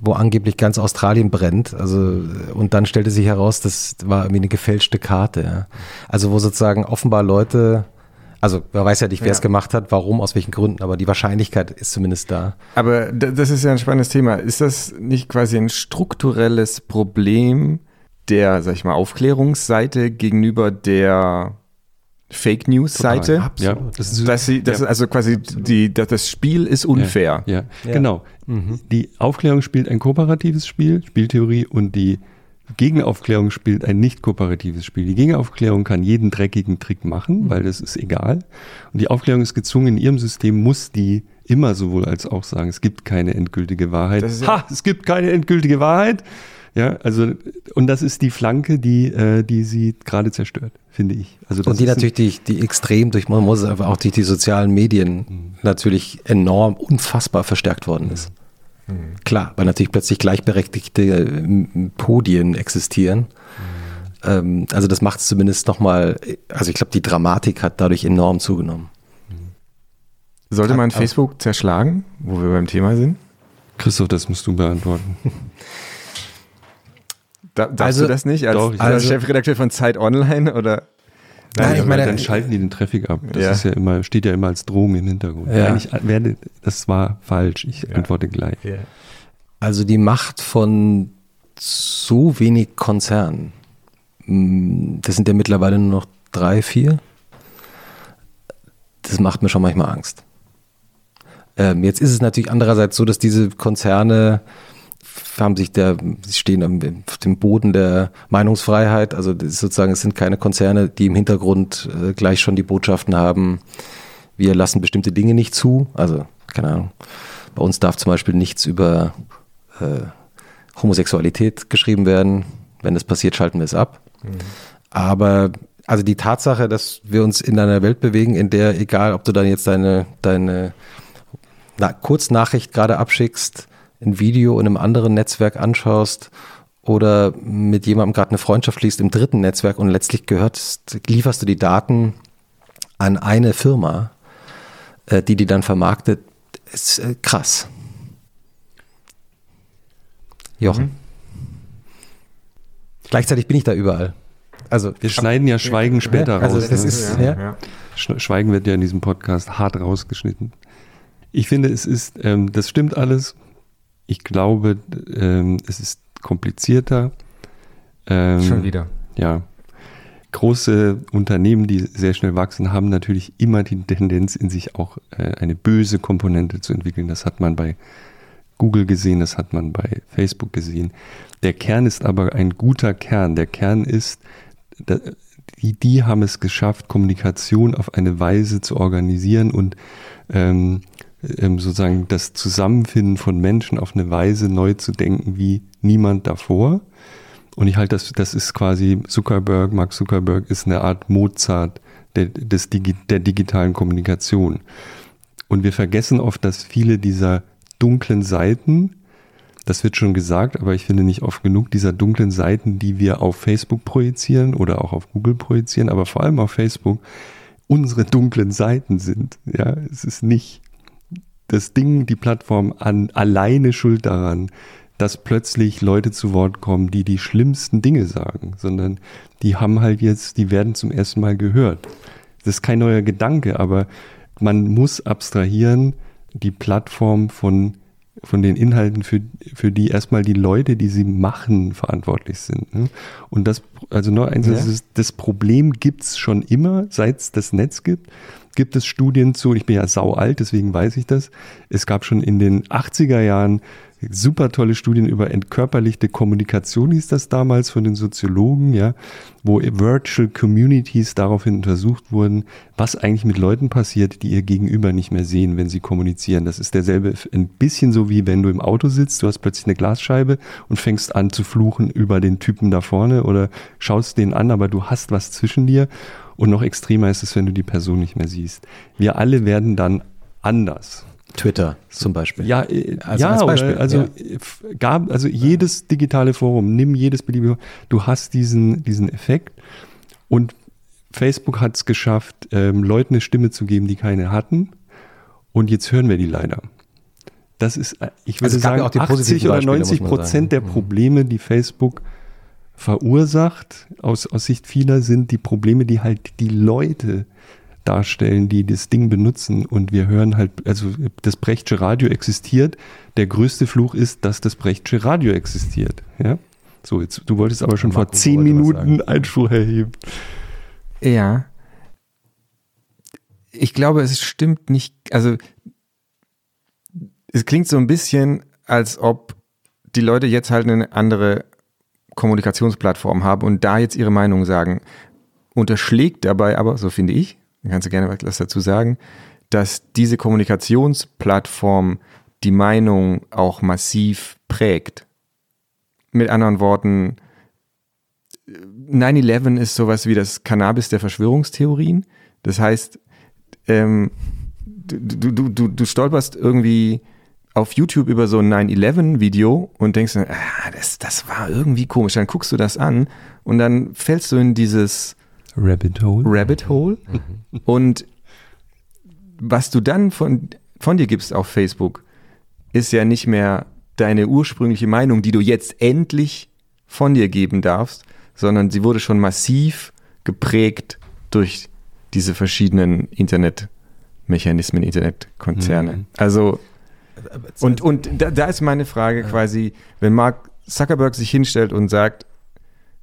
Speaker 4: wo angeblich ganz Australien brennt. Also, und dann stellte sich heraus, das war irgendwie eine gefälschte Karte. Ja. Also, wo sozusagen offenbar Leute, also man weiß ja nicht, wer es gemacht hat, warum, aus welchen Gründen, aber die Wahrscheinlichkeit ist zumindest da.
Speaker 2: Aber das ist ja ein spannendes Thema. Ist das nicht quasi ein strukturelles Problem der, sag ich mal, Aufklärungsseite gegenüber der Fake News Seite.
Speaker 1: Ja,
Speaker 2: das ist, dass sie, das ja. ist also quasi die, das Spiel ist unfair.
Speaker 1: Ja, ja. genau. Mhm. Die Aufklärung spielt ein kooperatives Spiel, Spieltheorie, und die Gegenaufklärung spielt ein nicht kooperatives Spiel. Die Gegenaufklärung kann jeden dreckigen Trick machen, mhm. weil das ist egal. Und die Aufklärung ist gezwungen, in ihrem System muss die immer sowohl als auch sagen, es gibt keine endgültige Wahrheit. ha, es gibt keine endgültige Wahrheit. Ja, also, und das ist die Flanke, die, äh, die sie gerade zerstört, finde ich. Also
Speaker 4: und die natürlich die, die extrem durch, man muss einfach auch durch die sozialen Medien mhm. natürlich enorm, unfassbar verstärkt worden ist. Mhm. Klar, weil natürlich plötzlich gleichberechtigte äh, Podien existieren. Mhm. Ähm, also das macht es zumindest nochmal, also ich glaube, die Dramatik hat dadurch enorm zugenommen.
Speaker 2: Mhm. Sollte man Facebook zerschlagen, wo wir beim Thema sind?
Speaker 1: Christoph, das musst du beantworten.
Speaker 2: Da, darfst also, du das nicht als, doch, als Chefredakteur von Zeit Online oder?
Speaker 1: Nein, Nein ich meine, dann schalten die den Traffic ab. Das ja. ist ja immer, steht ja immer als Drohung im Hintergrund. Ja. Eigentlich werde, das war falsch. Ich ja. antworte gleich. Ja.
Speaker 4: Also die Macht von so wenig Konzernen, mm, das sind ja mittlerweile nur noch drei, vier, das macht mir schon manchmal Angst. Ähm, jetzt ist es natürlich andererseits so, dass diese Konzerne haben sich der, sie stehen auf dem Boden der Meinungsfreiheit. Also sozusagen, es sind keine Konzerne, die im Hintergrund äh, gleich schon die Botschaften haben, wir lassen bestimmte Dinge nicht zu. Also, keine Ahnung. Bei uns darf zum Beispiel nichts über äh, Homosexualität geschrieben werden. Wenn das passiert, schalten wir es ab. Mhm. Aber also die Tatsache, dass wir uns in einer Welt bewegen, in der, egal ob du dann jetzt deine, deine na, Kurznachricht gerade abschickst, ein Video in einem anderen Netzwerk anschaust oder mit jemandem gerade eine Freundschaft schließt im dritten Netzwerk und letztlich gehört, lieferst du die Daten an eine Firma, äh, die die dann vermarktet, ist äh, krass. Jochen. Mhm. Gleichzeitig bin ich da überall.
Speaker 1: Also wir schneiden ja Schweigen später
Speaker 4: also
Speaker 1: raus.
Speaker 4: Das ne? ist, ja, ja.
Speaker 1: Schweigen wird ja in diesem Podcast hart rausgeschnitten. Ich finde, es ist, ähm, das stimmt alles. Ich glaube, ähm, es ist komplizierter.
Speaker 2: Ähm, Schon wieder.
Speaker 1: Ja. Große Unternehmen, die sehr schnell wachsen, haben natürlich immer die Tendenz in sich auch äh, eine böse Komponente zu entwickeln. Das hat man bei Google gesehen, das hat man bei Facebook gesehen. Der Kern ist aber ein guter Kern. Der Kern ist, die, die haben es geschafft, Kommunikation auf eine Weise zu organisieren und ähm, sozusagen das Zusammenfinden von Menschen auf eine Weise neu zu denken wie niemand davor. Und ich halte das, das ist quasi Zuckerberg, Mark Zuckerberg ist eine Art Mozart der, des der digitalen Kommunikation. Und wir vergessen oft, dass viele dieser dunklen Seiten, das wird schon gesagt, aber ich finde nicht oft genug, dieser dunklen Seiten, die wir auf Facebook projizieren oder auch auf Google projizieren, aber vor allem auf Facebook, unsere dunklen Seiten sind. Ja, es ist nicht das Ding, die Plattform an alleine schuld daran, dass plötzlich Leute zu Wort kommen, die die schlimmsten Dinge sagen, sondern die haben halt jetzt, die werden zum ersten Mal gehört. Das ist kein neuer Gedanke, aber man muss abstrahieren die Plattform von, von den Inhalten, für, für die erstmal die Leute, die sie machen, verantwortlich sind. Ne? Und das, also noch eins, ja. das, das Problem gibt's schon immer, seit es das Netz gibt gibt es Studien zu, ich bin ja sau alt, deswegen weiß ich das. Es gab schon in den 80er Jahren super tolle Studien über entkörperlichte Kommunikation, hieß das damals von den Soziologen, ja, wo Virtual Communities daraufhin untersucht wurden, was eigentlich mit Leuten passiert, die ihr Gegenüber nicht mehr sehen, wenn sie kommunizieren. Das ist derselbe, ein bisschen so wie wenn du im Auto sitzt, du hast plötzlich eine Glasscheibe und fängst an zu fluchen über den Typen da vorne oder schaust den an, aber du hast was zwischen dir. Und noch extremer ist es, wenn du die Person nicht mehr siehst. Wir alle werden dann anders.
Speaker 4: Twitter zum Beispiel.
Speaker 1: Ja, äh, also ja, Beispiel, oder, also ja. gab also jedes digitale Forum, nimm jedes beliebige, du hast diesen diesen Effekt und Facebook hat es geschafft, ähm, Leuten eine Stimme zu geben, die keine hatten und jetzt hören wir die leider. Das ist, äh, ich würde also sagen, ja 80 oder 90 Prozent der mhm. Probleme, die Facebook verursacht, aus, aus Sicht vieler, sind die Probleme, die halt die Leute darstellen, die das Ding benutzen. Und wir hören halt, also das Brechtsche Radio existiert. Der größte Fluch ist, dass das Brechtsche Radio existiert. Ja? So, jetzt, du wolltest aber schon Marco, vor zehn Minuten Einspruch erheben.
Speaker 2: Ja. Ich glaube, es stimmt nicht, also es klingt so ein bisschen, als ob die Leute jetzt halt eine andere Kommunikationsplattform haben und da jetzt ihre Meinung sagen. Unterschlägt dabei aber, so finde ich, kannst du gerne was dazu sagen, dass diese Kommunikationsplattform die Meinung auch massiv prägt. Mit anderen Worten, 9-11 ist sowas wie das Cannabis der Verschwörungstheorien. Das heißt, ähm, du, du, du, du stolperst irgendwie auf YouTube über so ein 9-11-Video und denkst, ah, das, das war irgendwie komisch. Dann guckst du das an und dann fällst du in dieses
Speaker 1: Rabbit Hole.
Speaker 2: Rabbit Hole. Mhm. Und was du dann von, von dir gibst auf Facebook, ist ja nicht mehr deine ursprüngliche Meinung, die du jetzt endlich von dir geben darfst, sondern sie wurde schon massiv geprägt durch diese verschiedenen Internetmechanismen, Internetkonzerne. Mhm. Also und, und da, da ist meine Frage quasi, wenn Mark Zuckerberg sich hinstellt und sagt,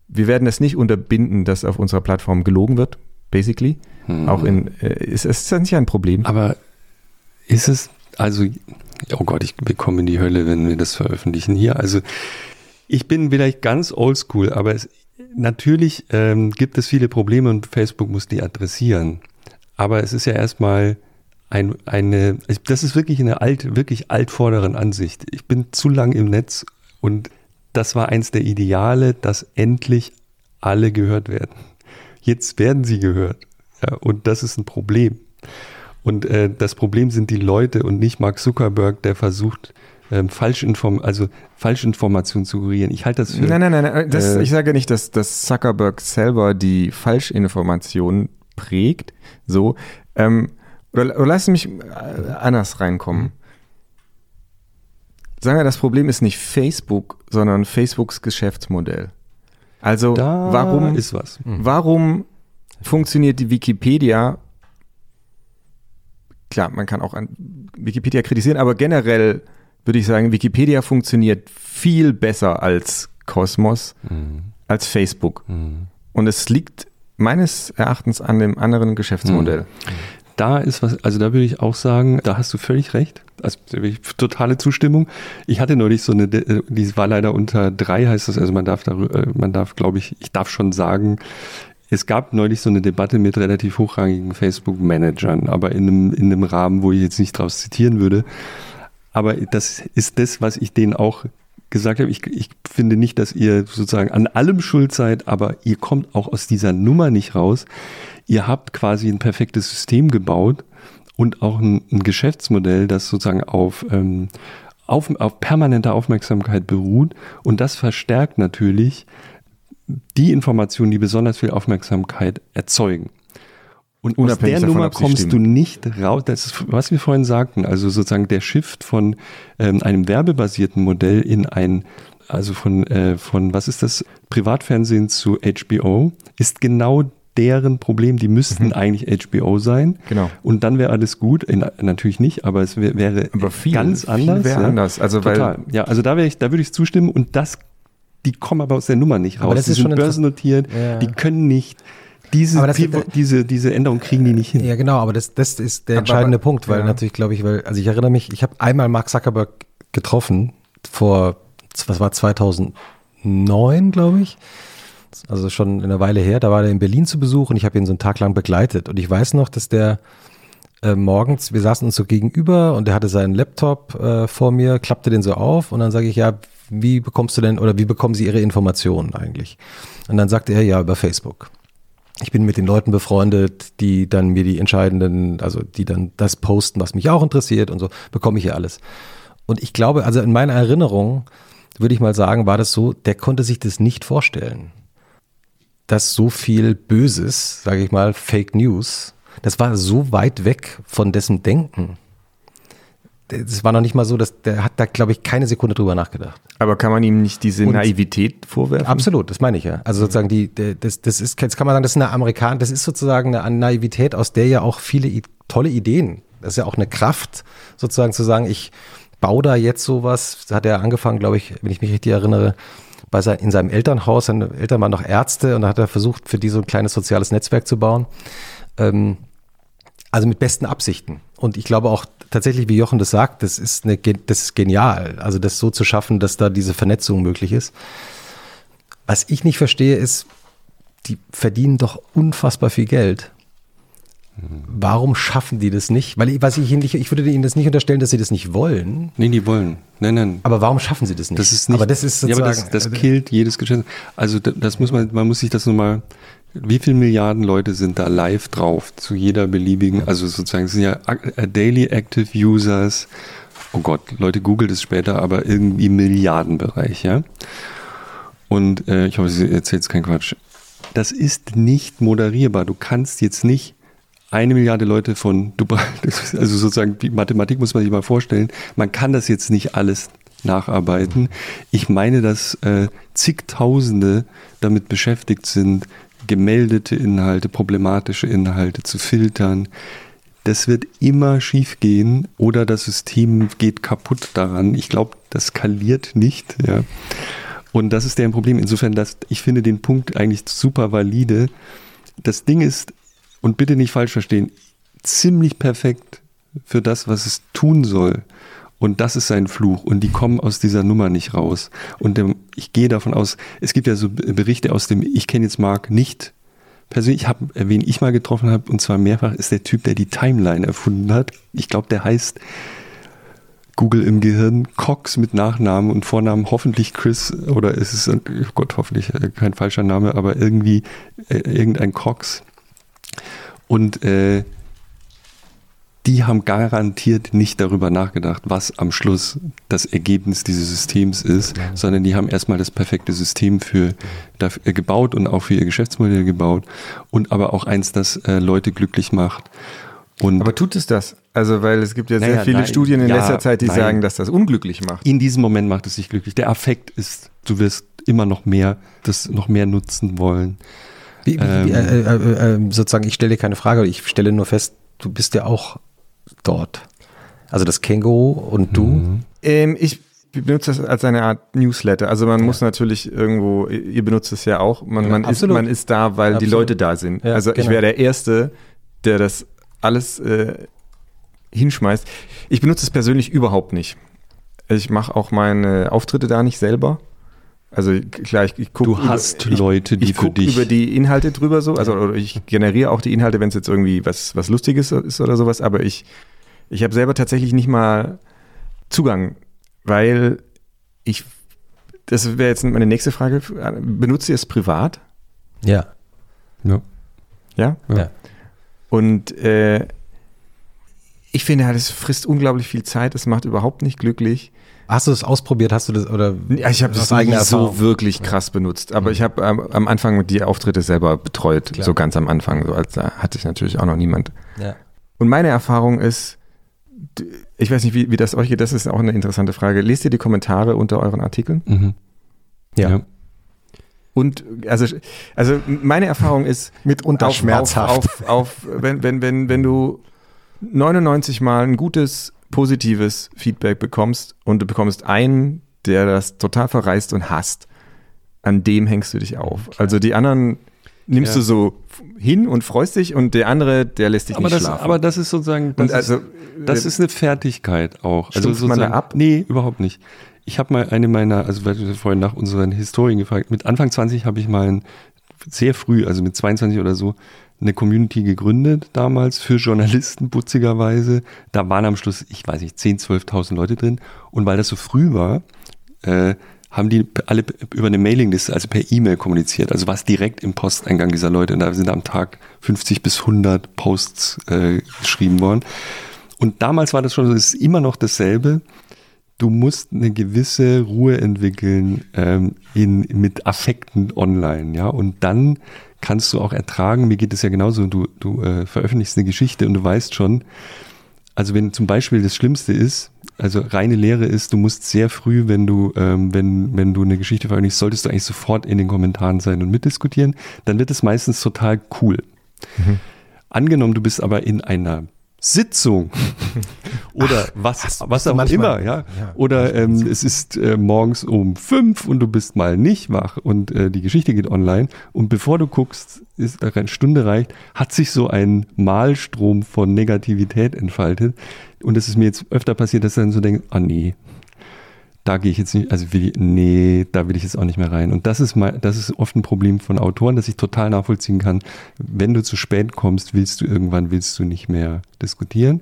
Speaker 2: wir werden es nicht unterbinden, dass auf unserer Plattform gelogen wird, basically. Hm. Auch in, äh, ist, ist das nicht ein Problem?
Speaker 1: Aber ist es, also, oh Gott, ich bekomme in die Hölle, wenn wir das veröffentlichen hier. Also, ich bin vielleicht ganz oldschool, aber es, natürlich ähm, gibt es viele Probleme und Facebook muss die adressieren. Aber es ist ja erstmal ein, eine, das ist wirklich eine alt, wirklich altvorderen Ansicht. Ich bin zu lang im Netz und das war eins der Ideale, dass endlich alle gehört werden. Jetzt werden sie gehört. Ja, und das ist ein Problem. Und äh, das Problem sind die Leute und nicht Mark Zuckerberg, der versucht, ähm, Falschinform also Falschinformationen zu kurieren. Ich halte das für.
Speaker 2: Nein, nein, nein, nein. Das, äh, ich sage nicht, dass, dass Zuckerberg selber die Falschinformationen prägt. So. Ähm, oder, oder lass mich äh, anders reinkommen. Sagen wir, das Problem ist nicht Facebook, sondern Facebooks Geschäftsmodell. Also
Speaker 1: da
Speaker 2: warum
Speaker 1: ist was?
Speaker 2: Mhm. Warum funktioniert die Wikipedia? Klar, man kann auch an Wikipedia kritisieren, aber generell würde ich sagen, Wikipedia funktioniert viel besser als Cosmos, mhm. als Facebook. Mhm. Und es liegt meines Erachtens an dem anderen Geschäftsmodell.
Speaker 1: Da ist was, also da würde ich auch sagen, da hast du völlig recht. Also totale Zustimmung. Ich hatte neulich so eine, äh, die war leider unter drei, heißt das, also man darf darüber, äh, man darf, glaube ich, ich darf schon sagen, es gab neulich so eine Debatte mit relativ hochrangigen Facebook-Managern, aber in einem, in einem Rahmen, wo ich jetzt nicht draus zitieren würde. Aber das ist das, was ich denen auch gesagt habe. Ich, ich finde nicht, dass ihr sozusagen an allem schuld seid, aber ihr kommt auch aus dieser Nummer nicht raus ihr habt quasi ein perfektes System gebaut und auch ein, ein Geschäftsmodell, das sozusagen auf, ähm, auf, auf permanenter Aufmerksamkeit beruht. Und das verstärkt natürlich die Informationen, die besonders viel Aufmerksamkeit erzeugen. Und Unabhängig aus der davon, Nummer kommst du nicht raus. Das ist, was wir vorhin sagten, also sozusagen der Shift von ähm, einem werbebasierten Modell in ein, also von, äh, von, was ist das, Privatfernsehen zu HBO, ist genau deren Problem. Die müssten mhm. eigentlich HBO sein.
Speaker 2: Genau.
Speaker 1: Und dann wäre alles gut. In, natürlich nicht, aber es wär, wäre aber viel, ganz anders.
Speaker 2: Viel ja. anders.
Speaker 1: Also Total. Weil ja, also da ich, da würde ich zustimmen und das, die kommen aber aus der Nummer nicht raus.
Speaker 4: Aber das
Speaker 1: die
Speaker 4: ist
Speaker 1: sind börsennotiert,
Speaker 4: ja.
Speaker 1: die können nicht diese,
Speaker 4: Aber das-
Speaker 1: die, diese, diese Änderung kriegen die nicht hin.
Speaker 4: Ja, genau, aber das, das ist der
Speaker 2: Aber-
Speaker 4: entscheidende Punkt, weil
Speaker 2: ja.
Speaker 4: natürlich, glaube ich, weil, also ich erinnere mich, ich habe einmal Mark Zuckerberg getroffen vor, was war 2009, glaube ich. Also schon eine Weile her. Da war er in Berlin zu Besuch und ich habe ihn so einen Tag lang begleitet. Und ich weiß noch, dass der äh, morgens, wir saßen uns so gegenüber und der hatte seinen Laptop äh, vor mir, klappte den so auf und dann sage ich, ja, wie bekommst du denn oder wie bekommen Sie Ihre Informationen eigentlich? Und dann sagte er, ja, über Facebook ich bin mit den Leuten befreundet, die dann mir die entscheidenden, also die dann das posten, was mich auch interessiert und so, bekomme ich ja alles. Und ich glaube, also in meiner Erinnerung, würde ich mal sagen, war das so, der konnte sich das nicht vorstellen, dass so viel Böses, sage ich mal, Fake News, das war so weit weg von dessen Denken. Es war noch nicht mal so, dass der hat da, glaube ich, keine Sekunde drüber nachgedacht.
Speaker 2: Aber kann man ihm nicht diese
Speaker 4: Und-
Speaker 2: Naivität vorwerfen?
Speaker 4: Absolut, das meine ich ja. Also sozusagen die, das, das ist, jetzt kann man sagen, das ist eine Amerikan, das ist sozusagen eine Naivität, aus der ja auch viele tolle Ideen, das ist ja auch eine Kraft, sozusagen zu sagen, ich baue da jetzt sowas, das hat er angefangen, glaube ich, wenn ich mich richtig erinnere, bei sein, in seinem Elternhaus, seine Eltern waren noch Ärzte und da hat er versucht, für die so ein kleines soziales Netzwerk zu bauen. Ähm, also mit besten Absichten. Und ich glaube auch tatsächlich, wie Jochen das sagt, das ist, eine, das ist genial. Also das so zu schaffen, dass da diese Vernetzung möglich ist. Was ich nicht verstehe, ist, die verdienen doch unfassbar viel Geld. Warum schaffen die das nicht? Weil ich, was ich, ihnen nicht, ich würde ihnen das nicht unterstellen, dass sie das nicht wollen.
Speaker 1: Nee, die wollen. Nein, nein.
Speaker 4: Aber warum schaffen sie das nicht?
Speaker 1: Das ist nicht.
Speaker 4: Aber das ist
Speaker 1: ja,
Speaker 4: sozusagen.
Speaker 1: aber das, das killt jedes Geschäft. Also da- das muss man, man muss sich das nochmal. Wie viele Milliarden Leute sind da live drauf zu jeder beliebigen? Also sozusagen sind ja äh, Daily Active Users. Oh Gott, Leute googelt es später, aber irgendwie Milliardenbereich, ja. Und äh, ich hoffe, Sie erzählt jetzt keinen Quatsch. Das ist nicht moderierbar. Du kannst jetzt nicht eine Milliarde Leute von Dubai, also sozusagen die Mathematik muss man sich mal vorstellen. Man kann das jetzt nicht alles nacharbeiten. Ich meine, dass äh, zigtausende damit beschäftigt sind, gemeldete Inhalte, problematische Inhalte zu filtern. Das wird immer schief gehen oder das System geht kaputt daran. Ich glaube, das skaliert nicht. Ja. Und das ist deren Problem. Insofern, dass ich finde den Punkt eigentlich super valide. Das Ding ist, und bitte nicht falsch verstehen, ziemlich perfekt für das, was es tun soll. Und das ist sein Fluch. Und die kommen aus dieser Nummer nicht raus. Und ähm, ich gehe davon aus, es gibt ja so Berichte aus dem, ich kenne jetzt Mark nicht persönlich, ich habe, wen ich mal getroffen habe, und zwar mehrfach, ist der Typ, der die Timeline erfunden hat. Ich glaube, der heißt Google im Gehirn, Cox mit Nachnamen und Vornamen hoffentlich Chris oder ist es, oh Gott, hoffentlich äh, kein falscher Name, aber irgendwie äh, irgendein Cox. Und äh, die haben garantiert nicht darüber nachgedacht, was am Schluss das Ergebnis dieses Systems ist, sondern die haben erstmal das perfekte System für dafür gebaut und auch für ihr Geschäftsmodell gebaut und aber auch eins, das äh, Leute glücklich macht. Und
Speaker 2: Aber tut es das? Also, weil es gibt ja sehr
Speaker 1: Naja,
Speaker 2: viele
Speaker 1: nein,
Speaker 2: Studien in
Speaker 1: ja,
Speaker 2: letzter Zeit, die
Speaker 1: nein.
Speaker 2: sagen, dass das unglücklich macht.
Speaker 1: in diesem Moment macht es dich glücklich. Der Affekt ist, du wirst immer noch mehr, das noch mehr nutzen wollen.
Speaker 4: Wie, wie, wie, äh, äh, äh, sozusagen, ich stelle dir keine Frage, ich stelle nur fest, du bist ja auch dort. Also das Känguru und du.
Speaker 2: Ähm, ich benutze das als eine Art Newsletter. Also man muss natürlich irgendwo, ihr benutzt es ja auch, man,
Speaker 4: Ja,
Speaker 2: man, ist, man ist da, weil die
Speaker 4: Absolut.
Speaker 2: Leute da sind.
Speaker 4: Ja,
Speaker 2: also ich
Speaker 4: genau.
Speaker 2: wäre der Erste, der das alles äh, hinschmeißt. Ich benutze es persönlich überhaupt nicht. Ich mache auch meine Auftritte da nicht selber. Also klar, ich, ich gucke.
Speaker 1: Du hast Leute, die
Speaker 2: ich
Speaker 1: für dich-
Speaker 2: über die Inhalte drüber so. Also oder ich generiere auch die Inhalte, wenn es jetzt irgendwie was, was Lustiges ist oder sowas. Aber ich, ich habe selber tatsächlich nicht mal Zugang, weil ich. Das wäre jetzt meine nächste Frage. Benutzt ihr es privat?
Speaker 4: Ja.
Speaker 1: Ja.
Speaker 2: Ja.
Speaker 4: Ja.
Speaker 2: Und äh, ich finde halt, es frisst unglaublich viel Zeit. Es macht überhaupt nicht glücklich.
Speaker 4: Hast du das ausprobiert? Hast du das oder?
Speaker 2: Ja, ich habe das
Speaker 4: eigener
Speaker 2: so wirklich krass benutzt. Aber ich habe ähm, am Anfang die Auftritte selber betreut,
Speaker 4: Klar.
Speaker 2: so ganz am Anfang. So, als da hatte ich natürlich auch noch niemand.
Speaker 4: Ja.
Speaker 2: Und meine Erfahrung ist, ich weiß nicht, wie, wie das euch geht, das ist auch eine interessante Frage. Lest ihr die Kommentare unter euren Artikeln?
Speaker 1: Mhm.
Speaker 4: Ja.
Speaker 2: Und also, also meine Erfahrung ist
Speaker 4: Mitunter
Speaker 2: auf,
Speaker 4: schmerzhaft.
Speaker 2: Auf, auf, auf, wenn, wenn, wenn, wenn du 99 Mal ein gutes, positives Feedback bekommst und du bekommst einen, der das total verreißt und hasst, an dem hängst du dich auf. Also die anderen nimmst
Speaker 1: Ja.
Speaker 2: du so hin und freust dich und der andere, der lässt dich
Speaker 1: aber
Speaker 2: nicht
Speaker 1: das,
Speaker 2: schlafen.
Speaker 1: aber das ist sozusagen, das,
Speaker 2: also,
Speaker 1: ist, das ist eine Fertigkeit auch. Also
Speaker 2: Stumpft man da
Speaker 1: sozusagen-
Speaker 2: ab?
Speaker 1: Nee, überhaupt nicht. Ich habe mal eine meiner, also weil du vorhin nach unseren Historien gefragt, mit Anfang 20 habe ich mal ein, sehr früh, also mit 22 oder so, eine Community gegründet damals für Journalisten, putzigerweise. Da waren am Schluss, ich weiß nicht, 10.000, 12.000 Leute drin. Und weil das so früh war, äh, haben die alle über eine Mailingliste, also per E-Mail kommuniziert. Also war es direkt im Posteingang dieser Leute. Und da sind am Tag 50 bis 100 Posts äh, geschrieben worden. Und damals war das schon so, es ist immer noch dasselbe. Du musst eine gewisse Ruhe entwickeln ähm, in, mit Affekten online, ja. Und dann kannst du auch ertragen, mir geht es ja genauso, du, du äh, veröffentlichst eine Geschichte und du weißt schon, also wenn zum Beispiel das Schlimmste ist, also reine Lehre ist, du musst sehr früh, wenn du, ähm, wenn, wenn du eine Geschichte veröffentlichst, solltest du eigentlich sofort in den Kommentaren sein und mitdiskutieren. Dann wird es meistens total cool. Angenommen, du bist aber in einer Sitzung oder was, was
Speaker 4: du
Speaker 1: auch
Speaker 4: manchmal-
Speaker 1: immer, ja.
Speaker 4: ja,
Speaker 1: oder ähm, es ist äh, morgens um fünf und du bist mal nicht wach und äh, die Geschichte geht online und bevor du guckst, ist äh, eine Stunde reicht, hat sich so ein Malstrom von Negativität entfaltet und es ist mir jetzt öfter passiert, dass ich dann so denke, ah nee, da gehe ich jetzt nicht, also will ich, nee, da will ich jetzt auch nicht mehr rein. Und das ist mal, das ist oft ein Problem von Autoren, dass ich total nachvollziehen kann. Wenn du zu spät kommst, willst du irgendwann, willst du nicht mehr diskutieren.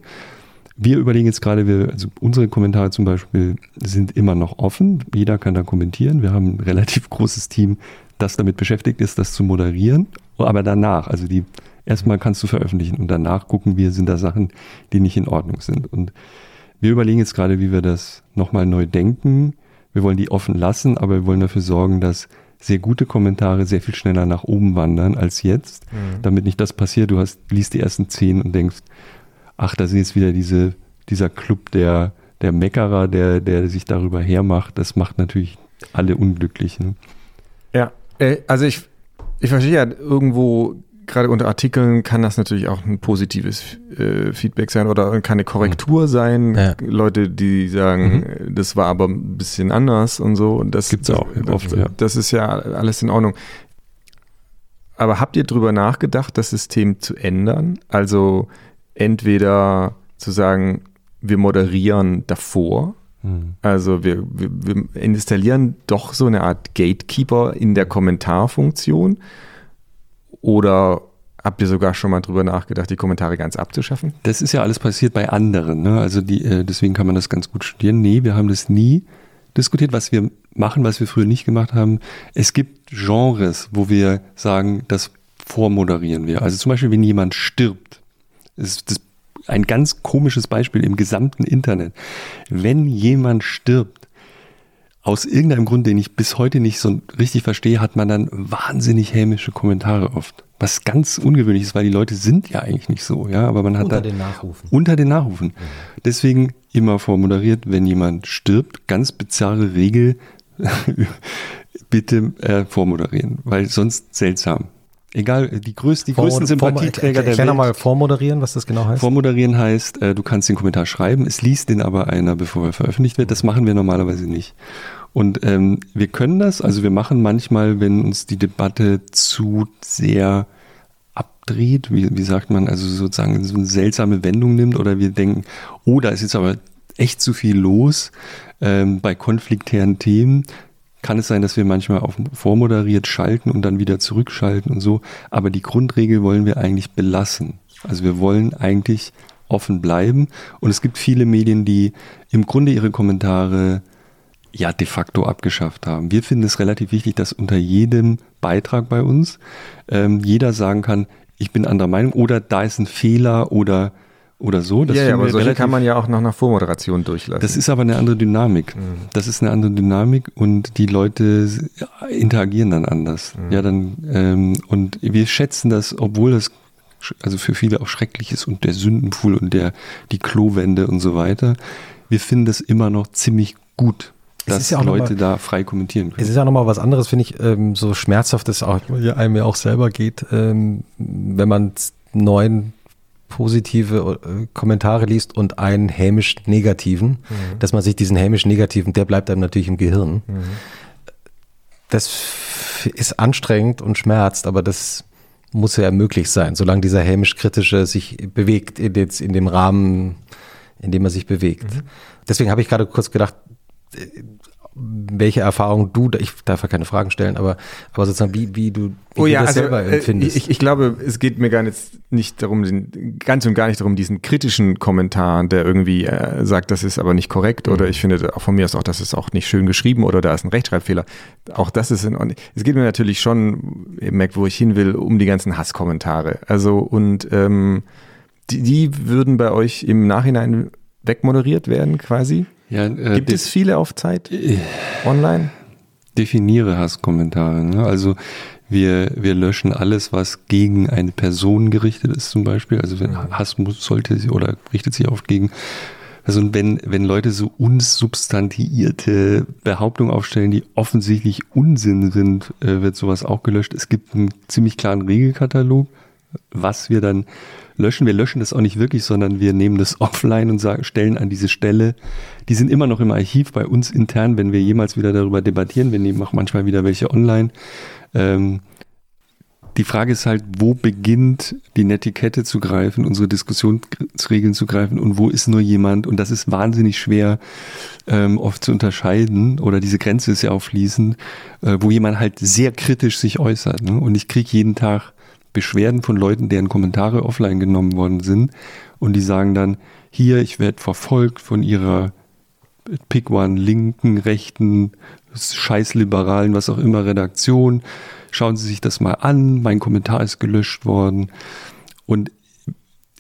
Speaker 1: Wir überlegen jetzt gerade, wir, also unsere Kommentare zum Beispiel sind immer noch offen. Jeder kann da kommentieren. Wir haben ein relativ großes Team, das damit beschäftigt ist, das zu moderieren. Aber danach, also die, erstmal kannst du veröffentlichen und danach gucken wir, sind da Sachen, die nicht in Ordnung sind. Und wir überlegen jetzt gerade, wie wir das nochmal neu denken. Wir wollen die offen lassen, aber wir wollen dafür sorgen, dass sehr gute Kommentare sehr viel schneller nach oben wandern als jetzt, damit nicht das passiert. Du hast, liest die ersten zehn und denkst, ach, da sind jetzt wieder diese, dieser Club der, der Meckerer, der, der sich darüber hermacht. Das macht natürlich alle unglücklich. Ne?
Speaker 2: Ja, äh, also ich, ich verstehe ja irgendwo, gerade unter Artikeln kann das natürlich auch ein positives äh, Feedback sein oder kann eine Korrektur sein.
Speaker 4: Ja.
Speaker 2: Leute, die sagen, äh, das war aber ein bisschen anders und so. Und das
Speaker 1: Gibt's auch
Speaker 2: das,
Speaker 1: oft, ja.
Speaker 2: Das ist ja alles in Ordnung. Aber habt ihr drüber nachgedacht, das System zu ändern? Also entweder zu sagen, wir moderieren davor
Speaker 1: Hm.
Speaker 2: also wir, wir, wir installieren doch so eine Art Gatekeeper in der Kommentarfunktion. Oder habt ihr sogar schon mal drüber nachgedacht, die Kommentare ganz abzuschaffen?
Speaker 1: Das ist ja alles passiert bei anderen. Ne? Also die, äh, deswegen kann man das ganz gut studieren. Nee, wir haben das nie diskutiert, was wir machen, was wir früher nicht gemacht haben. Es gibt Genres, wo wir sagen, das vormoderieren wir. Also zum Beispiel, wenn jemand stirbt, ist das ein ganz komisches Beispiel im gesamten Internet. Wenn jemand stirbt, aus irgendeinem Grund, den ich bis heute nicht so richtig verstehe, hat man dann wahnsinnig hämische Kommentare oft. Was ganz ungewöhnlich ist, weil die Leute sind ja eigentlich nicht so, ja, aber man hat
Speaker 4: Unter
Speaker 1: da
Speaker 4: den Nachrufen.
Speaker 1: unter den Nachrufen. Deswegen immer vormoderiert, wenn jemand stirbt, ganz bizarre Regel, bitte äh, vormoderieren, weil sonst seltsam. Egal, die, größten, die größten Sympathieträger der Welt.
Speaker 4: nochmal vormoderieren, was das genau heißt.
Speaker 1: Vormoderieren heißt, äh, du kannst den Kommentar schreiben, es liest den aber einer, bevor er veröffentlicht wird. Das machen wir normalerweise nicht. Und ähm, wir können das, also wir machen manchmal, wenn uns die Debatte zu sehr abdreht, wie, wie sagt man, also sozusagen so eine seltsame Wendung nimmt oder wir denken, oh, da ist jetzt aber echt zu viel los ähm, bei konfliktären Themen, kann es sein, dass wir manchmal auf vormoderiert schalten und dann wieder zurückschalten und so. Aber die Grundregel wollen wir eigentlich belassen. Also wir wollen eigentlich offen bleiben. Und es gibt viele Medien, die im Grunde ihre Kommentare ja de facto abgeschafft haben. Wir finden es relativ wichtig, dass unter jedem Beitrag bei uns ähm, jeder sagen kann, ich bin anderer Meinung oder da ist ein Fehler oder oder so. Das
Speaker 2: ja, ja, aber solche
Speaker 1: relativ-
Speaker 2: kann man ja auch nach einer Vormoderation durchlassen.
Speaker 1: das ist aber eine andere Dynamik. Das ist eine andere Dynamik und die Leute interagieren dann anders. Ja, dann ähm, und wir schätzen das, obwohl das also für viele auch schrecklich ist und der Sündenpfuhl und der die Klowände und so weiter. Wir finden das immer noch ziemlich gut,
Speaker 4: Es
Speaker 1: dass
Speaker 4: ja noch
Speaker 1: Leute
Speaker 4: mal-
Speaker 1: da frei kommentieren
Speaker 4: Es
Speaker 1: können.
Speaker 4: ist ja nochmal was anderes, finde ich, ähm, so schmerzhaft es auch einem ja auch selber geht, ähm, wenn man neun positive äh, Kommentare liest und einen hämisch negativen, dass man sich diesen hämisch negativen, der bleibt einem natürlich im Gehirn. Das f- ist anstrengend und schmerzt, aber das muss ja möglich sein, solange dieser hämisch-kritische sich bewegt in, den, in dem Rahmen, in dem er sich bewegt. Mhm. Deswegen habe ich gerade kurz gedacht, welche Erfahrung du, ich darf ja keine Fragen stellen, aber, aber sozusagen, wie, wie du, wie
Speaker 2: oh ja,
Speaker 4: du das
Speaker 2: also,
Speaker 4: selber
Speaker 2: äh,
Speaker 4: empfindest.
Speaker 2: Ich, ich glaube, es geht mir gar nicht, nicht darum, den, ganz und gar nicht darum, diesen kritischen Kommentar, der irgendwie äh, sagt, das ist aber nicht korrekt oder ich finde auch von mir aus auch, das ist auch nicht schön geschrieben oder da ist ein Rechtschreibfehler. Auch das ist in Ordnung. Es geht mir natürlich schon, ihr merkt, wo ich hin will, um die ganzen Hasskommentare. Also und ähm, die, die würden bei euch im Nachhinein wegmoderiert werden quasi?
Speaker 1: Ja, äh,
Speaker 2: Gibt es viele auf Zeit online?
Speaker 1: definiere Hasskommentare. Ne? Also wir, wir löschen alles, was gegen eine Person gerichtet ist, zum Beispiel. Also wenn Hass muss, sollte sie oder richtet sich oft gegen. Also wenn, wenn Leute so unsubstantiierte Behauptungen aufstellen, die offensichtlich Unsinn sind, äh, wird sowas auch gelöscht. Es gibt einen ziemlich klaren Regelkatalog, was wir dann löschen. Wir löschen das auch nicht wirklich, sondern wir nehmen das offline und sagen, stellen an diese Stelle. Die sind immer noch im Archiv bei uns intern, wenn wir jemals wieder darüber debattieren. Wir nehmen auch manchmal wieder welche online. Ähm, die Frage ist halt, wo beginnt die Netiquette zu greifen, unsere Diskussionsregeln zu greifen und wo ist nur jemand, und das ist wahnsinnig schwer ähm, oft zu unterscheiden, oder diese Grenze ist ja auch fließend, äh, wo jemand halt sehr kritisch sich äußert. Ne? Und ich kriege jeden Tag Beschwerden von Leuten, deren Kommentare offline genommen worden sind, und die sagen dann, hier, ich werde verfolgt von ihrer Pick One, linken, rechten, scheißliberalen, was auch immer, Redaktion. Schauen Sie sich das mal an. Mein Kommentar ist gelöscht worden. Und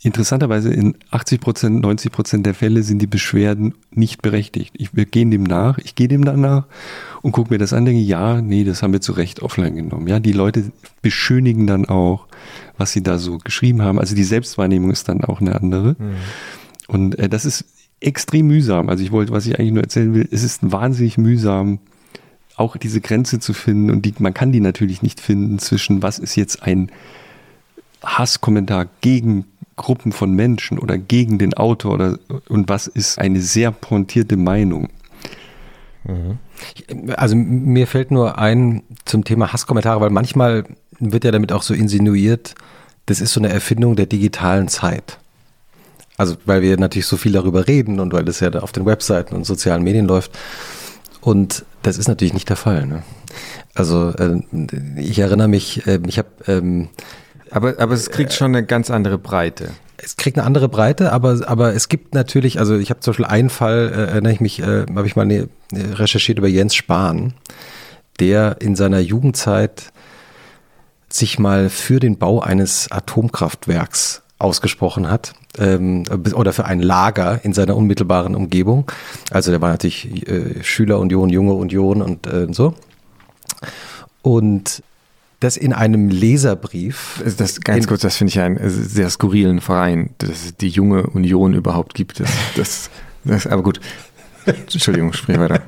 Speaker 1: interessanterweise in 80 Prozent, 90 Prozent der Fälle sind die Beschwerden nicht berechtigt. Ich, wir gehen dem nach, ich gehe dem dann nach und gucke mir das an, denke, ja, nee, das haben wir zu Recht offline genommen. Ja, die Leute beschönigen dann auch, was sie da so geschrieben haben. Also die Selbstwahrnehmung ist dann auch eine andere. Mhm. Und äh, das ist extrem mühsam. Also ich wollte, was ich eigentlich nur erzählen will, es ist wahnsinnig mühsam, auch diese Grenze zu finden. Und die, man kann die natürlich nicht finden zwischen, was ist jetzt ein Hasskommentar gegen Gruppen von Menschen oder gegen den Autor oder und was ist eine sehr pointierte Meinung.
Speaker 4: Also mir fällt nur ein zum Thema Hasskommentare, weil manchmal wird ja damit auch so insinuiert, das ist so eine Erfindung der digitalen Zeit. Also weil wir natürlich so viel darüber reden und weil das ja auf den Webseiten und sozialen Medien läuft. Und das ist natürlich nicht der Fall. Ne? Also äh, ich erinnere mich, äh, ich habe ähm,
Speaker 2: aber, aber es kriegt schon eine ganz andere Breite.
Speaker 4: Es kriegt eine andere Breite, aber, aber es gibt natürlich, also ich habe zum Beispiel einen Fall, äh, erinnere ich mich, äh, habe ich mal ne, recherchiert über Jens Spahn, der in seiner Jugendzeit sich mal für den Bau eines Atomkraftwerks ausgesprochen hat ähm, oder für ein Lager in seiner unmittelbaren Umgebung. Also der war natürlich äh, Schüler Union, Junge Union und äh, so. Und das in einem Leserbrief.
Speaker 2: Das ganz kurz, das finde ich einen sehr skurrilen Verein, dass es die junge Union überhaupt gibt. Das, das, das aber gut. Entschuldigung, sprich weiter.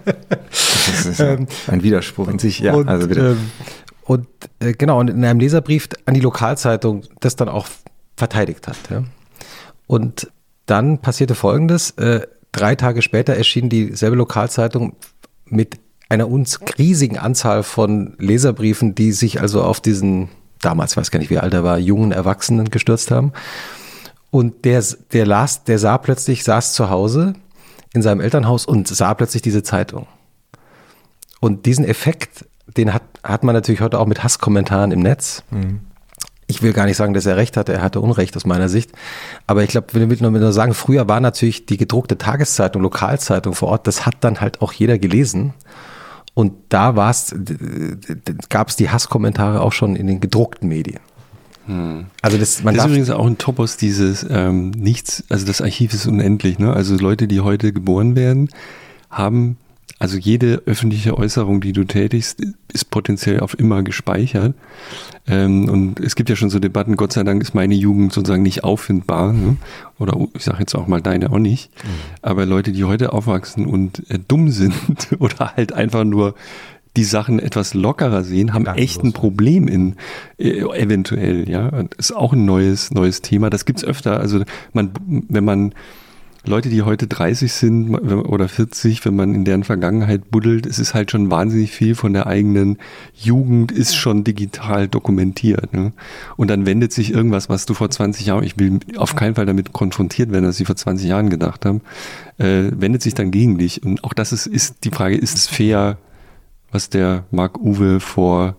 Speaker 2: Das ist ähm, ein Widerspruch in sich. Ja,
Speaker 4: und,
Speaker 2: also bitte.
Speaker 4: Ähm, und äh, genau, und in einem Leserbrief an die Lokalzeitung das dann auch verteidigt hat. Ja. Und dann passierte Folgendes. Äh, drei Tage später erschien dieselbe Lokalzeitung mit einer uns riesigen Anzahl von Leserbriefen, die sich also auf diesen, damals weiß gar nicht, wie alt er war, jungen Erwachsenen gestürzt haben. Und der, der las, der sah plötzlich, saß zu Hause in seinem Elternhaus und sah plötzlich diese Zeitung. Und diesen Effekt, den hat, hat man natürlich heute auch mit Hasskommentaren im Netz. Mhm. Ich will gar nicht sagen, dass er recht hatte, er hatte Unrecht aus meiner Sicht. Aber ich glaube, will nur, nur sagen, früher war natürlich die gedruckte Tageszeitung, Lokalzeitung vor Ort, das hat dann halt auch jeder gelesen. Und da gab es die Hasskommentare auch schon in den gedruckten Medien.
Speaker 1: Hm. Also das, man das ist übrigens auch ein Topos dieses ähm, nichts, also das Archiv ist unendlich. Ne? Also Leute, die heute geboren werden, haben also jede öffentliche Äußerung, die du tätigst, ist potenziell auf immer gespeichert. Ähm, und es gibt ja schon so Debatten, Gott sei Dank ist meine Jugend sozusagen nicht auffindbar. Ne? Oder ich sage jetzt auch mal deine auch nicht. Mhm. Aber Leute, die heute aufwachsen und äh, dumm sind oder halt einfach nur die Sachen etwas lockerer sehen, haben echt ein Problem in äh, eventuell, ja. Das ist auch ein neues, neues Thema. Das gibt's öfter. Also man, wenn man Leute, die heute 30 sind oder 40, wenn man in deren Vergangenheit buddelt, es ist halt schon wahnsinnig viel von der eigenen Jugend ist schon digital dokumentiert. Ne? Und dann wendet sich irgendwas, was du vor 20 Jahren, ich will auf keinen Fall damit konfrontiert werden, dass sie vor 20 Jahren gedacht haben, äh, wendet sich dann gegen dich. Und auch das ist, ist die Frage, ist es fair, was der Marc Uwe vor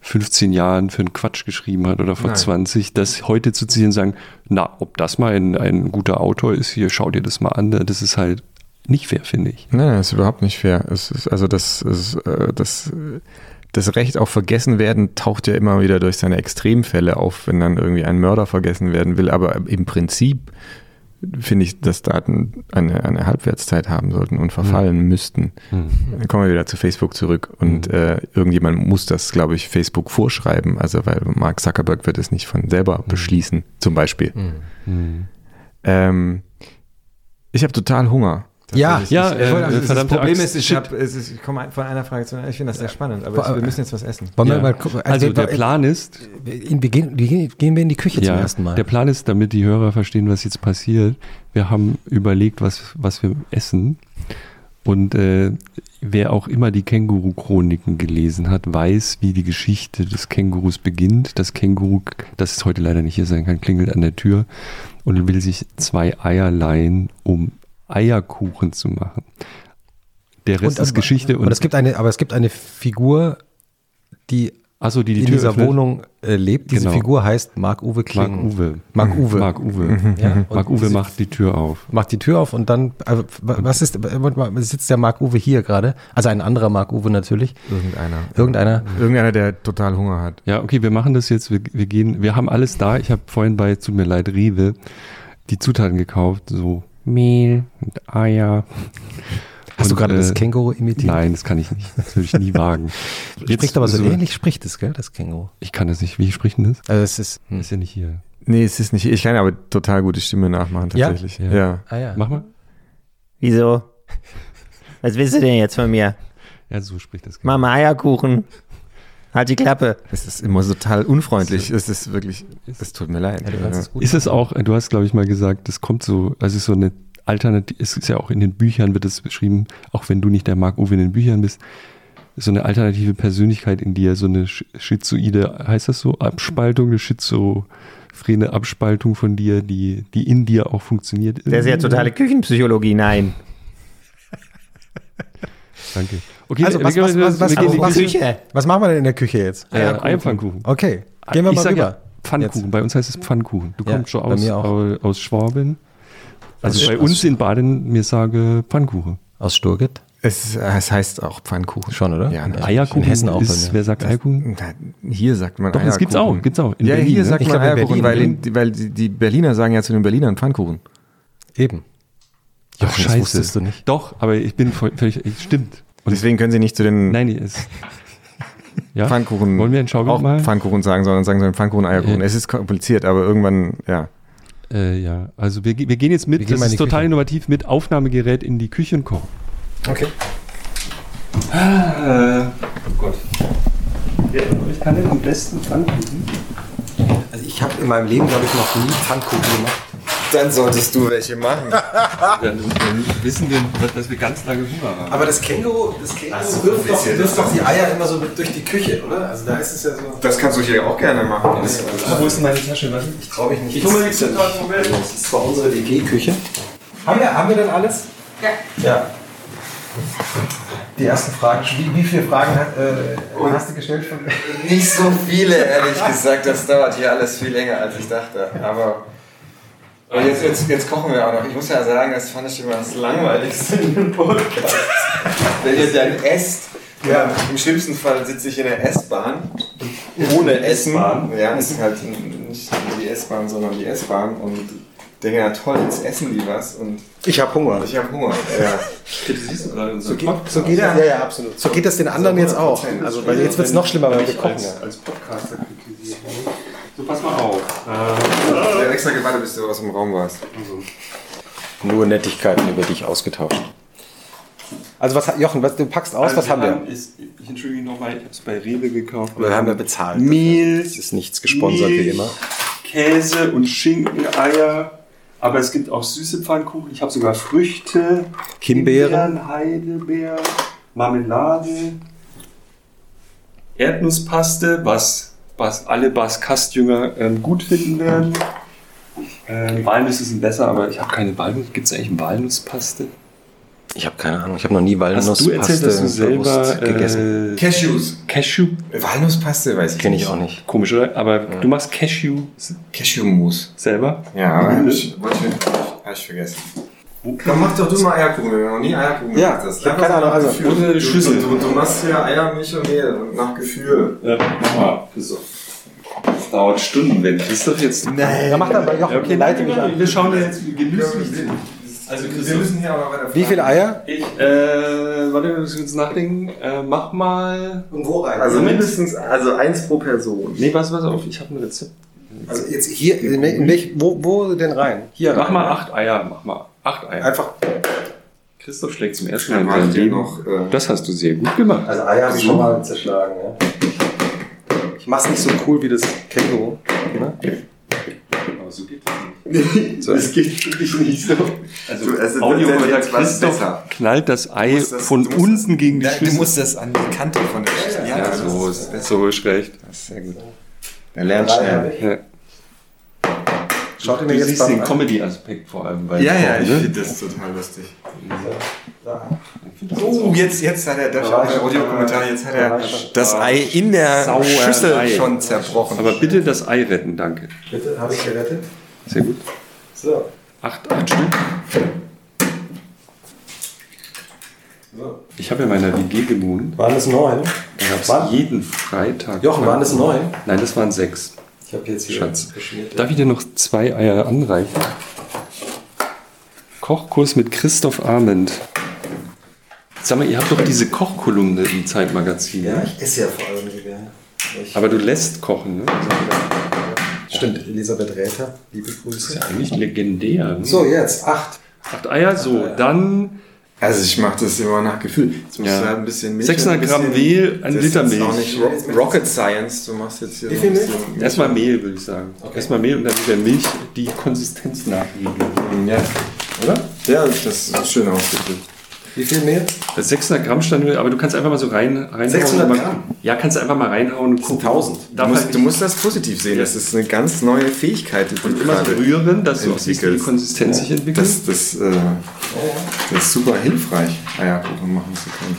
Speaker 1: 15 Jahren für einen Quatsch geschrieben hat oder vor Nein. 20, das heute zu ziehen und sagen, na, ob das mal ein, ein guter Autor ist, hier, schau dir das mal an, das ist halt nicht fair, finde ich.
Speaker 2: Nein, das ist überhaupt nicht fair. Es ist, also das, ist, äh, das, das Recht auf vergessen werden taucht ja immer wieder durch seine Extremfälle auf, wenn dann irgendwie ein Mörder vergessen werden will. Aber im Prinzip finde ich, dass Daten eine, eine Halbwertszeit haben sollten und verfallen mhm. müssten. Mhm. Dann kommen wir wieder zu Facebook zurück und mhm. äh, irgendjemand muss das, glaube ich, Facebook vorschreiben, also weil Mark Zuckerberg wird es nicht von selber mhm. beschließen, zum Beispiel. Mhm. Mhm. Ähm, ich habe total Hunger.
Speaker 4: Ja, ja,
Speaker 2: äh, also das Problem ist, ich, hab, ich komme von einer Frage zu einer. Ich finde das sehr spannend, aber wir müssen jetzt was essen.
Speaker 1: Ja. Mal, also, also der Plan ist,
Speaker 4: wir gehen, gehen wir in die Küche ja, zum ersten Mal.
Speaker 1: Der Plan ist, damit die Hörer verstehen, was jetzt passiert. Wir haben überlegt, was, was wir essen. Und äh, wer auch immer die Känguru-Chroniken gelesen hat, weiß, wie die Geschichte des Kängurus beginnt. Das Känguru, das ist heute leider nicht hier sein kann, klingelt an der Tür und will sich zwei Eier leihen, um Eierkuchen zu machen. Der Rest und, ist Geschichte.
Speaker 4: Und es gibt eine, aber es gibt eine Figur, die
Speaker 1: also die, die
Speaker 4: in
Speaker 1: Tür
Speaker 4: dieser öffnet. Wohnung äh, lebt. Diese genau. Figur heißt Marc-Uwe Kling.
Speaker 1: Marc-Uwe.
Speaker 4: Marc-Uwe.
Speaker 1: Marc-Uwe. Mhm. Ja, Marc-Uwe macht die Tür auf.
Speaker 4: Macht die Tür auf und dann, also, was ist, sitzt der Marc-Uwe hier gerade? Also ein anderer Marc-Uwe natürlich.
Speaker 2: Irgendeiner.
Speaker 4: Irgendeiner.
Speaker 2: Irgendeiner, der total Hunger hat.
Speaker 1: Ja, okay, wir machen das jetzt. Wir, wir gehen, wir haben alles da. Ich habe vorhin bei, tut mir leid, Rewe, die Zutaten gekauft, so Mehl und Eier.
Speaker 4: Hast und, du gerade äh, das Känguru imitiert?
Speaker 1: Nein, das kann ich nicht. Das würde ich nie wagen.
Speaker 4: Jetzt, spricht aber so, so ähnlich, spricht es, gell, das Känguru?
Speaker 1: Ich kann das nicht. Wie spricht denn das?
Speaker 4: Also es ist,
Speaker 1: hm. ist ja nicht hier.
Speaker 2: Nee, es ist nicht hier. Ich kann aber total gute Stimme nachmachen, tatsächlich.
Speaker 1: Ja? ja. Ah, ja. Mach mal.
Speaker 3: Wieso? Was willst du denn jetzt von mir?
Speaker 1: Ja, so spricht das.
Speaker 3: Känguru. Mama Eierkuchen. Halt die Klappe.
Speaker 2: Es ist immer total unfreundlich. Es ist wirklich, es tut mir leid. Ja,
Speaker 1: es ist es auch, du hast glaube ich mal gesagt, das kommt so, also so eine Alternative, es ist ja auch in den Büchern wird es beschrieben, auch wenn du nicht der Marc Uwe in den Büchern bist, so eine alternative Persönlichkeit in dir, so eine schizoide, heißt das so, Abspaltung, eine schizophrene Abspaltung von dir, die, die in dir auch funktioniert.
Speaker 3: Das ist ja totale Küchenpsychologie, nein.
Speaker 1: Danke.
Speaker 4: Okay, also, was, was, was, was, was, Küche. was machen wir denn in der Küche jetzt?
Speaker 1: Äh, Eierpfannkuchen.
Speaker 4: Okay, gehen wir
Speaker 1: ich
Speaker 4: mal rüber.
Speaker 1: Ja, Pfannkuchen, jetzt. bei uns heißt es Pfannkuchen. Du ja, kommst schon aus, aus, Schwaben. Also, also bei uns in Baden, mir sage Pfannkuchen.
Speaker 4: Aus Sturget?
Speaker 2: Es, es, heißt auch Pfannkuchen.
Speaker 4: Schon, oder?
Speaker 1: Ja, ja Eierkuchen in Hessen auch. Ist, wer sagt Eierkuchen?
Speaker 2: Hier sagt man
Speaker 1: Doch, Eierkuchen. das gibt's auch. Gibt's auch
Speaker 2: in ja, Berlin, hier ne? sagt ich man Eierkuchen, weil, weil die Berliner sagen ja zu den Berlinern Pfannkuchen.
Speaker 4: Eben.
Speaker 1: Ja, Ach, scheiße. wusstest du nicht. Doch, aber ich bin völlig, stimmt.
Speaker 2: Und deswegen können sie nicht zu den
Speaker 1: Nein, ist,
Speaker 2: ja? Pfannkuchen
Speaker 1: Wollen wir einen Schaubild
Speaker 2: auch
Speaker 1: mal?
Speaker 2: Pfannkuchen sagen, sondern sagen sollen Pfannkuchen, Eierkuchen. Äh, es ist kompliziert, aber irgendwann, ja.
Speaker 1: Äh, ja, also wir, wir gehen jetzt mit, gehen das ist total Küche. innovativ, mit Aufnahmegerät in die Küche und kochen.
Speaker 4: Okay.
Speaker 1: Ah, oh Gott. ich kann den am besten Pfannkuchen.
Speaker 4: Also ich habe in meinem Leben, glaube ich, noch nie Pfannkuchen gemacht.
Speaker 2: Dann solltest du welche machen.
Speaker 1: dann, dann, wissen wir, dass wir ganz lange Hunger haben.
Speaker 4: Aber das Känguru, das Känguru so, wirft, doch, wirft doch die Eier immer so durch die Küche, oder? Also da ist es ja so.
Speaker 2: Das kannst du hier auch gerne machen. Das,
Speaker 4: ah, wo ist denn meine Tasche? Warte, ich traue mich nicht. Ich hole mir die Zutaten vom Das ist zwar unsere WG-Küche. Haben wir, haben wir denn alles?
Speaker 3: Ja.
Speaker 4: Ja. Die ersten Fragen, wie, wie viele Fragen hat, äh, hast du gestellt? Von
Speaker 2: nicht so viele, ehrlich gesagt. Das dauert hier alles viel länger, als ich dachte. Aber und jetzt, jetzt, jetzt kochen wir auch noch. Ich muss ja sagen, das fand ich immer das Langweiligste in dem Podcast. Wenn ihr dann esst, ja, im schlimmsten Fall sitze ich in der S-Bahn, ohne Essen. Ja, es ist halt nicht die S-Bahn, sondern die S-Bahn und denke, ja toll, jetzt essen die was und
Speaker 4: ich habe Hunger.
Speaker 2: Ich habe Hunger, ja.
Speaker 4: so, geht, so geht das, ja, ja, absolut. So geht das den anderen jetzt auch. Also, weil jetzt wird es noch schlimmer, weil wir kochen.
Speaker 1: Als, als Podcaster kritisieren. So, pass mal auf.
Speaker 2: Äh, ich habe extra gewartet, bis du aus dem Raum warst. Also.
Speaker 4: Nur Nettigkeiten über dich ausgetauscht. Also was Jochen, was, du packst aus, also was haben wir?
Speaker 1: Ist, ich entschuldige nochmal, ich habe es bei Rewe gekauft.
Speaker 4: Wir haben wir bezahlt.
Speaker 1: Mehl.
Speaker 4: Es ist nichts gesponsert Milch, wie immer.
Speaker 1: Käse und Schinken, Eier, Aber es gibt auch süße Pfannkuchen. Ich habe sogar Früchte,
Speaker 4: Himbeeren.
Speaker 1: Heidelbeer, Marmelade, Erdnusspaste, was, was alle Baskastjünger ähm, gut finden werden. Ähm, Walnüsse sind besser, aber ich habe keine Walnuss. Gibt es eigentlich Walnusspaste?
Speaker 4: Ich habe keine Ahnung. Ich habe noch nie
Speaker 1: Hast
Speaker 4: Walnusspaste
Speaker 1: du erzählt, dass du selber
Speaker 4: bewusst gegessen.
Speaker 1: äh,
Speaker 2: Cashews.
Speaker 1: Cashew?
Speaker 2: Walnusspaste weiß ich
Speaker 4: Kenne ich auch nicht.
Speaker 1: Komisch, oder? Aber du machst Cashew
Speaker 2: Cashewmus.
Speaker 1: selber?
Speaker 2: Ja, hab ich, wollte ich, hab ich vergessen. Dann mach doch du mal Eierkuchen, wenn du noch nie Eierkuchen
Speaker 4: Ja,
Speaker 2: gemacht hast.
Speaker 4: ich hab keine Ahnung, also-
Speaker 2: Gefühl.
Speaker 1: Ohne
Speaker 2: du,
Speaker 1: Schüssel.
Speaker 2: Du, du, du machst ja Eier, Milch und Mehl und nach Gefühl.
Speaker 1: Ja, mach mal. So. Das dauert Stunden, wenn Christoph jetzt.
Speaker 2: Nein.
Speaker 4: Ja, mach dann bei Jochen.
Speaker 1: Okay,
Speaker 4: leite mich an.
Speaker 1: Wir schauen ja jetzt genüsslich sind. Also
Speaker 2: Wir müssen hier aber weiter
Speaker 4: Wie viele Eier?
Speaker 1: Ich, äh, warte, wir müssen kurz nachdenken. Äh, mach mal.
Speaker 4: Und wo rein?
Speaker 2: Also mindestens, also eins pro Person.
Speaker 1: Nee, pass, pass auf, ich habe ein Rezept.
Speaker 4: Also jetzt hier, in welch, wo, wo denn rein? Hier
Speaker 1: Mach
Speaker 4: rein.
Speaker 1: mal acht Eier, mach mal acht Eier.
Speaker 4: Einfach,
Speaker 1: Christoph schlägt zum ersten Mal in seinem Leben.
Speaker 2: noch. Äh,
Speaker 1: Das hast du sehr gut gemacht.
Speaker 4: also Eier habe ich schon mal zerschlagen. Ja. Ich mach's nicht so cool wie das Känguru. Ne?
Speaker 1: Aber so geht das nicht.
Speaker 2: so, es geht wirklich nicht so.
Speaker 1: Also,
Speaker 2: also, jetzt was
Speaker 1: Christoph
Speaker 2: besser.
Speaker 1: knallt das Ei
Speaker 2: das-
Speaker 1: von unten gegen die
Speaker 2: Nein, du
Speaker 1: Schüssel.
Speaker 2: musst das an die Kante von der Schüssel.
Speaker 1: ja,
Speaker 2: das
Speaker 1: so,
Speaker 2: ist, das,
Speaker 1: so ist recht.
Speaker 2: das ist sehr gut. Der lernt schnell.
Speaker 4: Schaut ihr
Speaker 1: Du
Speaker 4: mir jetzt
Speaker 1: siehst den Comedy-Aspekt vor allem bei
Speaker 2: Ja, ja, ich
Speaker 1: ne?
Speaker 2: finde das total lustig. Oh, jetzt, jetzt hat er, das der Audiokommentar, jetzt hat er das Ei in der. Schüssel schon zerbrochen.
Speaker 1: Aber bitte das Ei retten, danke.
Speaker 4: Bitte, habe ich gerettet?
Speaker 1: Sehr gut.
Speaker 4: So.
Speaker 1: Acht, acht Stück.
Speaker 4: so.
Speaker 1: Ich habe ja in meiner WG gewohnt.
Speaker 4: Waren es neun?
Speaker 1: Da gab es
Speaker 4: Wann?
Speaker 1: jeden Freitag.
Speaker 4: Jochen, waren es neun?
Speaker 1: Nein, das waren sechs.
Speaker 4: Ich habe jetzt hier
Speaker 1: Schatz. Darf ich dir noch zwei Eier anreichen? Kochkurs mit Christoph Arment. Sag mal, ihr habt doch diese Kochkolumne im Zeitmagazin.
Speaker 4: Ja,
Speaker 1: ne?
Speaker 4: ich esse ja vor allem so gerne.
Speaker 1: Aber du lässt kochen, ne?
Speaker 4: Stimmt, Elisabeth Räther, liebe
Speaker 1: Das ist
Speaker 4: Grüße.
Speaker 1: ja eigentlich legendär. Ne?
Speaker 4: So, jetzt acht.
Speaker 1: Acht Eier, so. Dann
Speaker 2: Also ich mache das immer nach Gefühl. Jetzt musst
Speaker 1: Ja.
Speaker 2: du halt ein bisschen Milch.
Speaker 1: 600
Speaker 2: und ein
Speaker 1: Gramm
Speaker 2: bisschen-
Speaker 1: Mehl, ein
Speaker 2: das
Speaker 1: Liter
Speaker 2: ist auch
Speaker 1: Milch.
Speaker 2: nicht Ro Rocket Science. Du machst jetzt hier
Speaker 4: Wie viel Milch?
Speaker 2: bisschen-
Speaker 1: erstmal Mehl, würde ich sagen. Erstmal Mehl und dann mit der Milch die Konsistenz nachgeben.
Speaker 2: Ja.
Speaker 1: Oder?
Speaker 2: ja, das ist schön ausgedrückt.
Speaker 4: Wie viel Mehl?
Speaker 1: Das 600 Gramm stand, aber du kannst einfach mal so rein, reinhauen.
Speaker 4: 600
Speaker 1: Mal-
Speaker 4: Gramm?
Speaker 1: Ja, kannst du einfach mal reinhauen und gucken.
Speaker 4: 1000.
Speaker 2: Du musst,
Speaker 1: halt
Speaker 2: du musst das positiv sehen. Das ist eine ganz neue Fähigkeit, die
Speaker 1: und immer so rühren, dass du auch siehst, wie die. Konsistenz sich entwickelt.
Speaker 2: Das, das, äh, das ist super hilfreich, Eierkuchen machen zu können.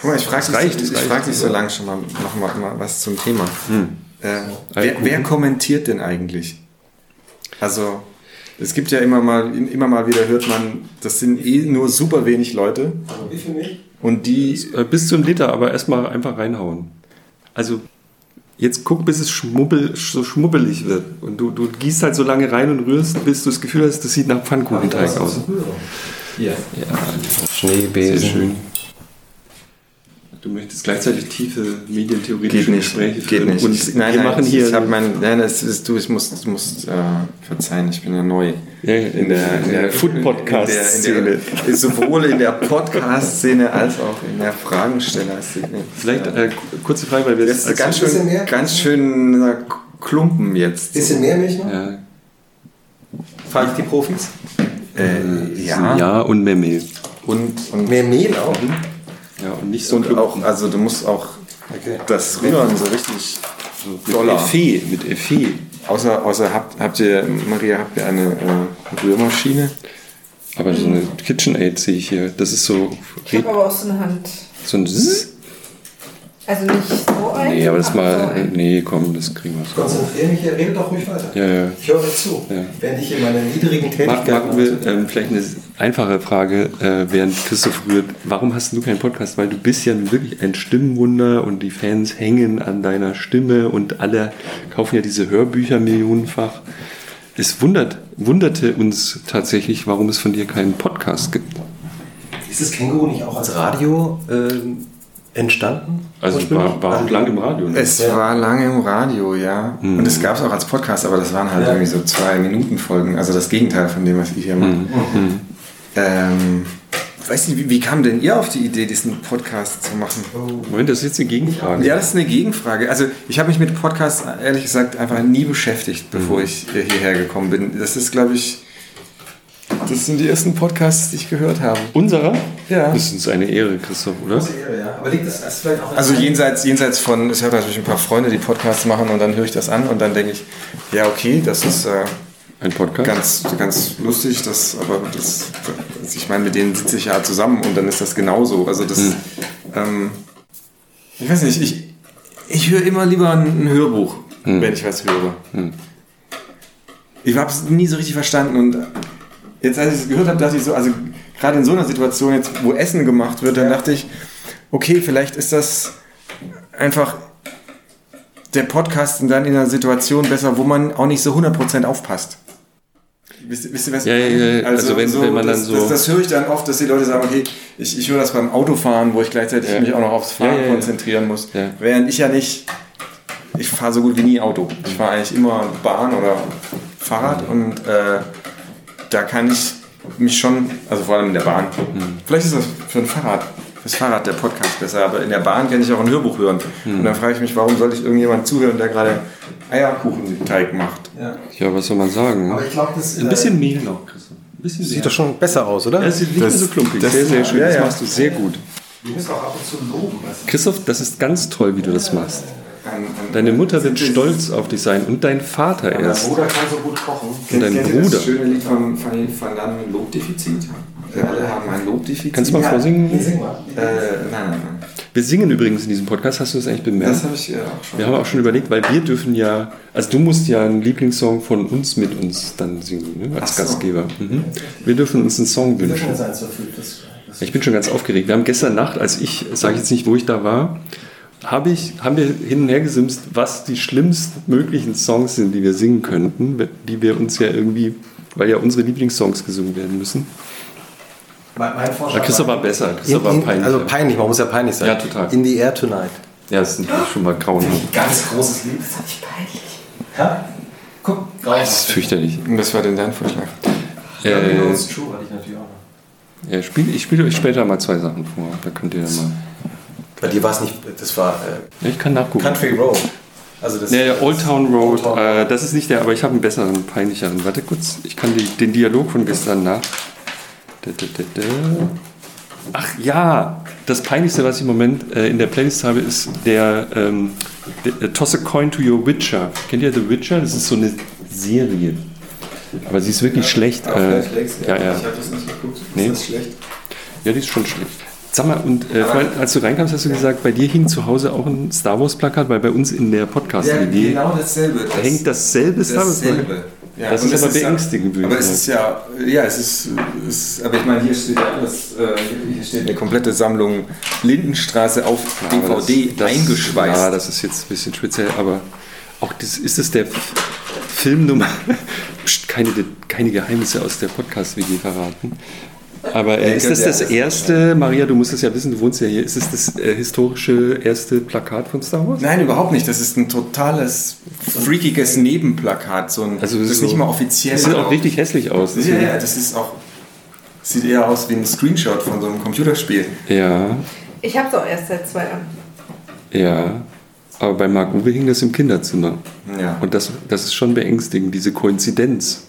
Speaker 2: Guck mal, ich frage dich,
Speaker 1: reicht,
Speaker 2: ich
Speaker 1: das
Speaker 2: frag dich so lange schon mal noch mal, mal was zum Thema. Äh, wer, wer kommentiert denn eigentlich? Also, es gibt ja immer mal, immer mal wieder hört man, das sind eh nur super wenig Leute
Speaker 4: Also wie viel
Speaker 2: und die,
Speaker 1: Äh, bis zu einem Liter, aber erstmal einfach reinhauen. Also jetzt guck, bis es schmubbel, so schmubbelig wird. Und du, du gießt halt so lange rein und rührst, bis du das Gefühl hast, das sieht nach Pfannkuchenteig aus. Ja, sehr
Speaker 4: Schneebesen.
Speaker 1: schön. Du möchtest gleichzeitig tiefe medientheoretische
Speaker 2: geht nicht,
Speaker 1: Gespräche
Speaker 2: geht
Speaker 1: führen.
Speaker 2: nicht.
Speaker 1: Und
Speaker 2: Ich-
Speaker 1: wir machen hier
Speaker 2: ich hab mein, nein, das ist du, ich muss, du musst äh, verzeihen, ich bin ja neu.
Speaker 1: Ja, ja, in der- in der Food-Podcast-Szene.
Speaker 2: Sowohl in der Podcast-Szene als auch in der Fragensteller-Szene.
Speaker 1: vielleicht äh, kurze Frage, weil wir
Speaker 2: Das ist ganz schön,
Speaker 4: mehr?
Speaker 2: ganz schön äh, Klumpen jetzt.
Speaker 4: Bisschen mehr Milch noch?
Speaker 1: ja,
Speaker 4: Frage ich die Profis.
Speaker 2: Äh,
Speaker 1: ja.
Speaker 2: ja.
Speaker 1: ja und mehr Mehl.
Speaker 2: Und, und,
Speaker 4: Mehr Mehl auch?
Speaker 1: Ja, und nicht so
Speaker 2: und
Speaker 1: Klumpen.
Speaker 2: auch, also du musst auch
Speaker 4: Okay.
Speaker 2: das Rühren so richtig
Speaker 1: mit
Speaker 2: doller.
Speaker 1: Effet, mit Effet.
Speaker 2: Außer, außer habt, habt ihr, Maria, habt ihr eine äh, Rührmaschine?
Speaker 1: Aber so eine KitchenAid sehe ich hier. Das ist so,
Speaker 6: Ich habe aber auch so eine Hand.
Speaker 1: so ein Zzz.
Speaker 6: Also nicht so ein.
Speaker 1: Nee, aber das mal. Nee, komm, das kriegen wir
Speaker 4: Ich
Speaker 1: so.
Speaker 4: konzentriere mich hier, redet doch ruhig weiter.
Speaker 1: Ja, ja.
Speaker 4: Ich höre zu.
Speaker 1: Ja.
Speaker 4: Während ich in meiner niedrigen Tätigkeit
Speaker 1: Marc will ähm, vielleicht eine einfache Frage, äh, während Christoph rührt. Warum hast du keinen Podcast? Weil du bist ja wirklich ein Stimmenwunder und die Fans hängen an deiner Stimme und alle kaufen ja diese Hörbücher millionenfach. Es wundert, wunderte uns tatsächlich, warum es von dir keinen Podcast gibt.
Speaker 4: Ist das Känguru nicht auch als Radio ähm, entstanden?
Speaker 1: Also war, war auch lang im Radio. Ne?
Speaker 2: Es
Speaker 4: Ja.
Speaker 2: war lange im Radio, ja. Und es gab es auch als Podcast, aber das waren halt
Speaker 4: Ja.
Speaker 2: irgendwie so zwei Minuten Folgen. Also das Gegenteil von dem, was ich hier mache. Ähm, weiß nicht, wie, wie kam denn ihr auf die Idee, diesen Podcast zu machen?
Speaker 1: Moment, das ist jetzt eine Gegenfrage.
Speaker 2: Ja, das ist eine Gegenfrage. Also ich habe mich mit Podcasts ehrlich gesagt einfach nie beschäftigt, bevor ich hierher gekommen bin. Das ist, glaube ich, das sind die ersten Podcasts, die ich gehört habe.
Speaker 1: Unserer?
Speaker 2: Ja.
Speaker 1: Das ist uns eine Ehre, Christoph, oder?
Speaker 4: Aber liegt das vielleicht auch
Speaker 2: Also jenseits, jenseits von, ich habe natürlich ein paar Freunde, die Podcasts machen und dann höre ich das an und dann denke ich, ja okay, das ist äh,
Speaker 1: Ein Podcast?
Speaker 2: ganz, ganz lustig, das, aber das, das, ich meine, mit denen sitze ich ja zusammen und dann ist das genauso. Also das, ähm, ich weiß nicht, ich, ich höre immer lieber ein, ein Hörbuch, wenn ich was höre. Ich habe es nie so richtig verstanden und jetzt, als ich es gehört habe, dachte ich so, also gerade in so einer Situation jetzt, wo Essen gemacht wird, dann dachte ich, okay, vielleicht ist das einfach der Podcast dann in einer Situation besser, wo man auch nicht so 100% aufpasst. Wisst, wisst ihr, was
Speaker 1: Ja, ja, ja. Also wenn- wenn man
Speaker 2: das,
Speaker 1: dann so-
Speaker 2: Das, das höre ich dann oft, dass die Leute sagen, okay, ich, ich höre das beim Autofahren, wo ich gleichzeitig
Speaker 1: Ja.
Speaker 2: mich auch noch aufs Fahren
Speaker 1: Ja, ja, ja.
Speaker 2: konzentrieren muss.
Speaker 1: Ja.
Speaker 2: Während ich ja nicht, ich fahre so gut wie nie Auto. Ich fahre eigentlich immer Bahn oder Fahrrad und äh, da kann ich mich schon, also vor allem in der Bahn,
Speaker 1: Hm.
Speaker 2: vielleicht ist das für ein Fahrrad, fürs Fahrrad der Podcast besser, aber in der Bahn kann ich auch ein Hörbuch hören.
Speaker 1: Hm.
Speaker 2: Und dann frage ich mich, warum sollte ich irgendjemand zuhören, der gerade Eierkuchenteig macht?
Speaker 1: Ja, was soll man sagen?
Speaker 4: ich glaube, das
Speaker 1: Ein bisschen Mehl noch, bisschen
Speaker 4: sieht doch schon besser aus, oder?
Speaker 1: Ja, es sieht nicht
Speaker 2: Das-
Speaker 1: mehr so klumpig.
Speaker 2: das-
Speaker 1: sehr, sehr schön.
Speaker 2: ja,
Speaker 1: Das
Speaker 2: ja.
Speaker 1: machst du sehr gut.
Speaker 4: Wir müssen auch ab und zu loben.
Speaker 1: Christoph, das ist ganz toll, wie du das machst.
Speaker 2: Ein, ein,
Speaker 1: Deine Mutter wird stolz auf dich sein und dein Vater erst.
Speaker 4: Bruder kann so gut kochen.
Speaker 1: Und dein Bruder.
Speaker 2: Das schöne Lied von Fanny van Damme, Lobdefizit. Wir alle haben ein Lobdefizit.
Speaker 1: Kannst du mal vorsingen?
Speaker 4: Sing mal.
Speaker 2: Äh, nein, nein, nein.
Speaker 1: Wir singen übrigens in diesem Podcast, hast du das eigentlich bemerkt?
Speaker 2: Das habe ich äh, auch schon.
Speaker 1: Wir haben auch schon überlegt, weil wir dürfen ja, also du musst ja einen Lieblingssong von uns mit uns dann singen, ne, als
Speaker 2: so.
Speaker 1: Gastgeber. Mhm. Wir dürfen uns einen Song wünschen. Ich bin schon ganz aufgeregt. Wir haben gestern Nacht, als ich, sage ich jetzt nicht, wo ich da war, habe ich, haben wir hin und her gesimst, was die schlimmstmöglichen Songs sind, die wir singen könnten, die wir uns ja irgendwie, weil ja unsere Lieblingssongs gesungen werden müssen.
Speaker 4: Mein, mein Vorschlag
Speaker 1: Aber Christoph war besser, Christoph war
Speaker 4: in, in,
Speaker 1: peinlich.
Speaker 4: Also peinlich, man muss ja peinlich sein.
Speaker 1: Ja, total.
Speaker 4: In the Air Tonight.
Speaker 1: ja, das ist schon mal grauenhaft.
Speaker 4: Ganz großes Lied. Das ist peinlich. Ja? Guck,
Speaker 1: Das ist fürchterlich.
Speaker 2: Das war denn dein Vorschlag?
Speaker 1: Äh,
Speaker 4: True hatte ich natürlich auch noch.
Speaker 1: ja, spiel, ich spiele euch später mal zwei Sachen vor. Da könnt ihr dann mal.
Speaker 4: Bei dir war es nicht, das war äh,
Speaker 1: Ja, ich kann nachgucken.
Speaker 4: Country Road. Also das
Speaker 1: Ja, ja, Old Town Road,
Speaker 4: Old Town
Speaker 1: äh, das ist nicht der, aber ich habe einen besseren, peinlicheren. Warte kurz, ich kann die, den Dialog von gestern nach. Da, da, da. Ach ja, das Peinlichste, was ich im Moment äh, in der Playlist habe, ist der, ähm, der äh, Toss a Coin to Your Witcher. Kennt ihr The Witcher? Das ist so eine Serie. Aber sie ist wirklich schlecht. Äh, ja, ja.
Speaker 2: Ich habe das nicht geguckt.
Speaker 1: Nee.
Speaker 2: Ist das schlecht?
Speaker 1: Ja, die ist schon schlecht. Sag mal, und äh, vorhin, als du reinkamst, hast du gesagt, bei dir hing zu Hause auch ein Star Wars Plakat, weil bei uns in der Podcast-Idee
Speaker 2: genau dasselbe. Das,
Speaker 1: hängt dasselbe Star Wars Plakat.
Speaker 2: dasselbe. Ja,
Speaker 1: Das ist aber
Speaker 2: ja-
Speaker 1: beängstigend,
Speaker 2: Aber es ist ja, ja, es ist, ist aber ich meine, hier steht ja alles, äh, hier steht eine komplette Sammlung Lindenstraße auf
Speaker 1: Aber
Speaker 2: DVD
Speaker 1: das-
Speaker 2: eingeschweißt.
Speaker 1: Ja, das ist jetzt ein bisschen speziell, aber auch das, ist es der Filmnummer. Keine, keine Geheimnisse aus der Podcast-WG verraten. Aber äh, ist das das erste, Maria, du musst es ja wissen, du wohnst ja hier, ist es das äh, historische erste Plakat von Star Wars?
Speaker 2: Nein, überhaupt nicht. Das ist ein totales, freakiges Nebenplakat. So ein,
Speaker 1: Also
Speaker 2: das ist
Speaker 1: so-
Speaker 2: nicht mal offiziell.
Speaker 1: Das sieht auch richtig hässlich aus.
Speaker 2: Ja, ja, das ist auch, sieht eher aus wie ein Screenshot von so einem Computerspiel.
Speaker 1: ja,
Speaker 6: Ich habe es auch erst seit zwei Jahren.
Speaker 1: ja. Aber bei Marc Uwe hing das im Kinderzimmer.
Speaker 2: Ja.
Speaker 1: Und das, das ist schon beängstigend, diese Koinzidenz.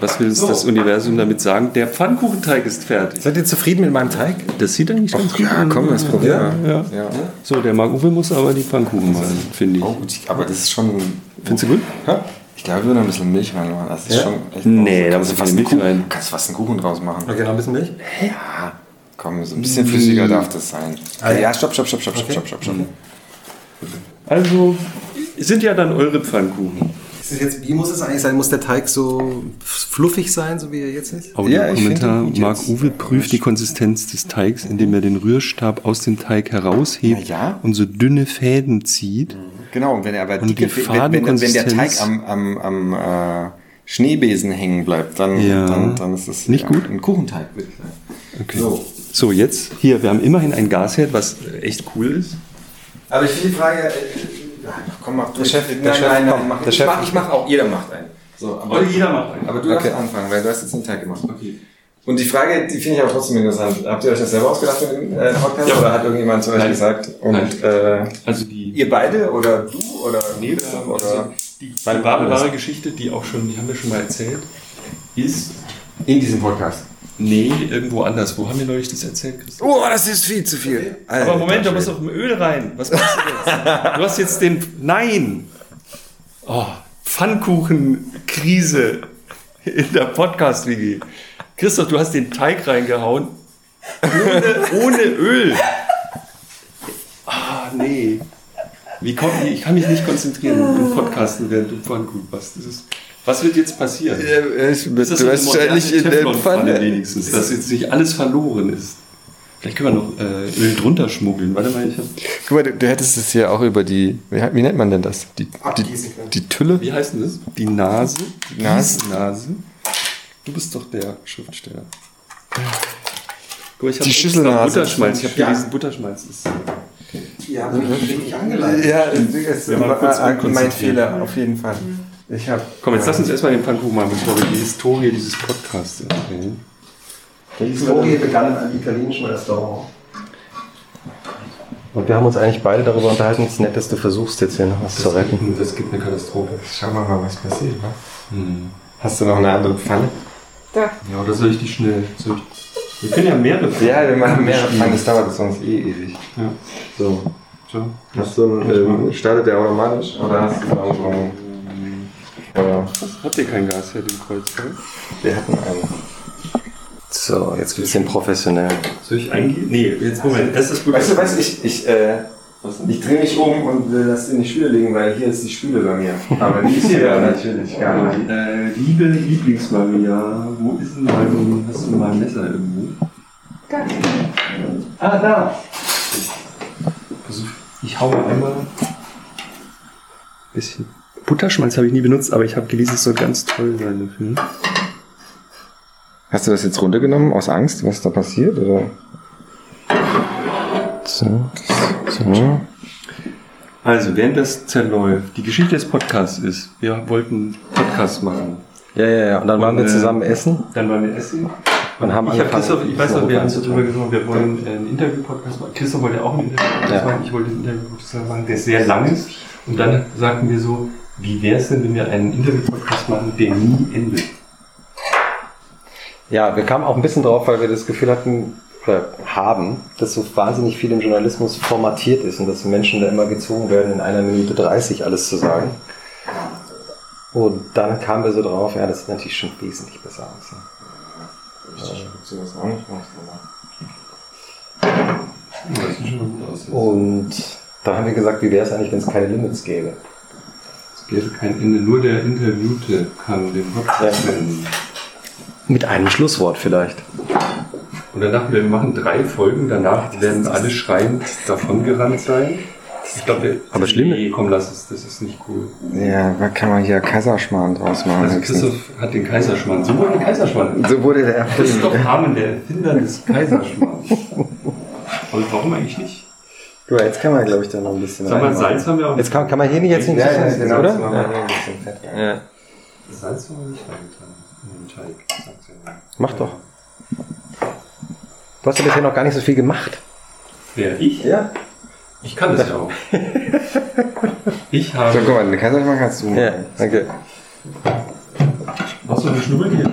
Speaker 1: Was will so. das Universum damit sagen? Der Pfannkuchenteig ist fertig.
Speaker 4: Seid ihr zufrieden mit meinem Teig?
Speaker 1: Das sieht eigentlich ganz Och, gut aus.
Speaker 2: Ja, komm, das probieren
Speaker 1: ja,
Speaker 2: ja.
Speaker 1: ja, So, der Marc-Uwe muss aber die Pfannkuchen machen, finde ich.
Speaker 2: Oh, gut, aber das ist schon...
Speaker 1: Findest du gut? Ja.
Speaker 2: Ich glaube, wir würden ein bisschen Milch reinmachen. Das ist schon echt...
Speaker 1: Nee, da muss
Speaker 2: du fast
Speaker 1: Milch rein.
Speaker 2: Du kannst fast einen Kuchen draus machen.
Speaker 4: Okay, noch ein bisschen Milch?
Speaker 2: Ja. Komm, so ein bisschen flüssiger mm. darf das sein.
Speaker 4: Also, ja,
Speaker 2: stopp, stopp, stopp, stopp, okay. stopp, stopp, stopp, stopp.
Speaker 1: Also, sind ja dann eure Pfannkuchen.
Speaker 4: Ist jetzt, wie muss es eigentlich sein? Muss der Teig so fluffig sein, so wie er jetzt ist?
Speaker 1: Audiokommentar.
Speaker 2: gut
Speaker 1: Marc. Uwe prüft die Konsistenz des Teigs, indem er den Rührstab aus dem Teig heraushebt
Speaker 2: Ja, ja.
Speaker 1: und so dünne Fäden zieht.
Speaker 2: Genau, und wenn er aber
Speaker 1: Und
Speaker 2: dicke, wenn, wenn, wenn der Teig am, am, am äh, Schneebesen hängen bleibt, dann,
Speaker 1: Ja.
Speaker 2: dann, dann ist es
Speaker 1: Nicht
Speaker 2: ja,
Speaker 1: gut?
Speaker 2: ein Kuchenteig, würde ich sagen.
Speaker 1: Okay.
Speaker 2: So.
Speaker 1: So, jetzt hier, wir haben immerhin ein Gasherd, was echt cool ist.
Speaker 2: Aber ich finde die Frage, äh, komm, mach du.
Speaker 4: Der Chef-
Speaker 2: nein,
Speaker 4: der Chef,
Speaker 2: nein, nein,
Speaker 4: komm,
Speaker 2: mach,
Speaker 4: der
Speaker 2: ich,
Speaker 4: Chef-
Speaker 2: mach, ich mach auch, jeder macht einen. So, aber,
Speaker 1: jeder macht einen.
Speaker 2: aber du darfst
Speaker 4: Okay.
Speaker 2: anfangen, weil du hast jetzt den Teig gemacht. Okay. Und die Frage, die finde ich aber trotzdem interessant. Habt ihr euch das selber ausgedacht mit dem äh, Podcast
Speaker 1: Ja.
Speaker 2: oder hat irgendjemand zu euch
Speaker 1: Nein.
Speaker 2: gesagt? Und
Speaker 1: Nein.
Speaker 2: äh,
Speaker 1: Also die,
Speaker 2: ihr beide oder du oder
Speaker 1: Nee,
Speaker 2: oder
Speaker 1: die, die wahre, wahre Geschichte, die auch schon, die haben wir schon mal erzählt, ist,
Speaker 2: In diesem Podcast.
Speaker 1: Nee, irgendwo anders. Wo haben wir neulich das erzählt, Christoph?
Speaker 2: Oh, das ist viel zu viel.
Speaker 1: Aber Moment, da muss doch Öl rein. Was machst du jetzt? Du hast jetzt den. Nein! Oh, Pfannkuchenkrise in der Podcast-WG. Christoph, du hast den Teig reingehauen. Ohne, ohne Öl. Ah, nee. Wie kommt, ich kann mich nicht konzentrieren im Podcasten, während du Pfannkuchen machst. Das ist, was wird jetzt passieren?
Speaker 2: Ich bin
Speaker 1: Ist das
Speaker 2: wahrscheinlich in der Pfanne.
Speaker 1: wenigstens, dass jetzt nicht alles verloren ist. Vielleicht können wir noch äh, Öl drunter schmuggeln. Warte mal, ich hab,
Speaker 2: Guck mal, du, du hättest es ja auch über die, wie, wie nennt man denn das? Die, die, die Tülle?
Speaker 1: wie heißt denn das? Die Nase.
Speaker 2: Die Nase.
Speaker 1: Nase. Du bist doch der Schriftsteller. Guck, ich hab
Speaker 2: Die
Speaker 1: extra
Speaker 2: Schüsselnase.
Speaker 1: Butterschmalz. Ich habe gelesen, Butterschmalz ist.
Speaker 4: Ja, bin ich angeleitet.
Speaker 2: Ja, das
Speaker 1: Wir waren kurz
Speaker 2: mein. Fehler, auf jeden Fall. Ich habe.
Speaker 1: Komm, jetzt lass uns erstmal den Pfannkuchen machen, bevor wir die Historie dieses Podcasts erzählen.
Speaker 4: Die Historie begann in einem italienischen Restaurant. Und wir haben uns eigentlich beide darüber unterhalten, es ist nett, dass du versuchst, jetzt hier noch was zu retten.
Speaker 1: Das gibt eine Katastrophe.
Speaker 2: Schau mal, was passiert. Ne?
Speaker 1: Hm.
Speaker 2: Hast du noch eine andere Pfanne?
Speaker 6: Da.
Speaker 1: Ja, oder soll ich die schnell? Wir können ja mehrere
Speaker 2: Ja, wir machen mehrere. Pfannen, das dauert sonst eh ewig.
Speaker 1: Ja.
Speaker 2: So.
Speaker 1: So.
Speaker 2: Hast du einen, ähm, startet der automatisch? Oder hast du einen. Oder?
Speaker 1: Habt ihr kein Gas hier, den Kreuzfeld?
Speaker 2: Wir hatten einen.
Speaker 4: So, jetzt ein bisschen professionell.
Speaker 1: Soll ich eingehen? Nee, jetzt Moment. Das ist gut.
Speaker 2: Weißt du was, ich, ich, äh, ich drehe mich um und will das in die Spüle legen, weil hier ist die Spüle bei mir. Aber die ist hier natürlich gar nicht.
Speaker 1: Äh, liebe Lieblingsmaria, wo ist denn mein, hast du mal ein Messer irgendwo?
Speaker 6: Da.
Speaker 1: Ah, da. Ich hau mal einmal. Bisschen. Butterschmalz habe ich nie benutzt, aber ich habe gelesen, es soll ganz toll sein dafür.
Speaker 2: Hast du das jetzt runtergenommen aus Angst, was da passiert? Oder? So, so.
Speaker 1: Also, während das zerläuft, die Geschichte des Podcasts ist, wir wollten Podcast machen.
Speaker 4: Ja, ja, ja. Und dann waren wir
Speaker 1: Und, äh,
Speaker 4: zusammen essen
Speaker 1: Dann waren wir essen.
Speaker 4: und haben
Speaker 1: Ich
Speaker 4: angefangen.
Speaker 1: Christoph, ich weiß noch, wir haben so drüber gesprochen, wir wollen einen Interview-Podcast machen. Christoph wollte auch einen Interview-Podcast
Speaker 4: Ja.
Speaker 1: machen, ich wollte einen Interview-Podcast machen, der sehr lang ist. Und dann sagten wir so, wie wäre es denn, wenn wir einen Interview-Podcast machen, der nie endet?
Speaker 4: Ja, wir kamen auch ein bisschen drauf, weil wir das Gefühl hatten, oder haben, dass so wahnsinnig viel im Journalismus formatiert ist und dass Menschen da immer gezwungen werden, in einer Minute 30 alles zu sagen. Und dann kamen wir so drauf, ja, das sieht natürlich schon wesentlich besser aus. Ne? Und dann haben wir gesagt, wie wäre es eigentlich, wenn es keine Limits gäbe?
Speaker 1: Gäbe kein Ende, nur der Interviewte kann den Podcast beenden.
Speaker 4: Mit einem Schlusswort vielleicht.
Speaker 1: Und dann dachten wir, wir machen drei Folgen, danach werden alle schreiend davongerannt sein. Ich glaube, wir-
Speaker 4: Aber schlimm-
Speaker 1: Nee, komm, lass es, das ist nicht cool.
Speaker 2: Ja, da kann man hier Kaiserschmarrn draus machen.
Speaker 1: Also Christoph hat den Kaiserschmarrn. So wurde der Kaiserschmarrn.
Speaker 2: So wurde der erfunden.
Speaker 1: Christoph Hamann, der Erfinder des Kaiserschmarrns. Und warum eigentlich nicht?
Speaker 4: Du, jetzt kann man, glaube ich, da noch ein bisschen
Speaker 1: Sag mal. Salz haben wir auch
Speaker 4: Jetzt kann, kann man hier nicht jetzt nicht
Speaker 2: Ja,
Speaker 4: so
Speaker 2: ja, genau, das
Speaker 4: oder?
Speaker 2: machen wir hier ein bisschen Fett rein.
Speaker 4: Ja.
Speaker 1: Salz haben wir nicht reingetan. In den Teig. ja.
Speaker 4: Mach doch. Du hast ja bisher noch gar nicht so viel gemacht.
Speaker 1: Wer? Ich?
Speaker 4: Ja.
Speaker 1: Ich kann das ja auch. Ich habe.
Speaker 2: So, guck mal, Kaiserschmarrn kannst du machen.
Speaker 4: Ja, danke.
Speaker 1: Hast du eine Schnubbel hier?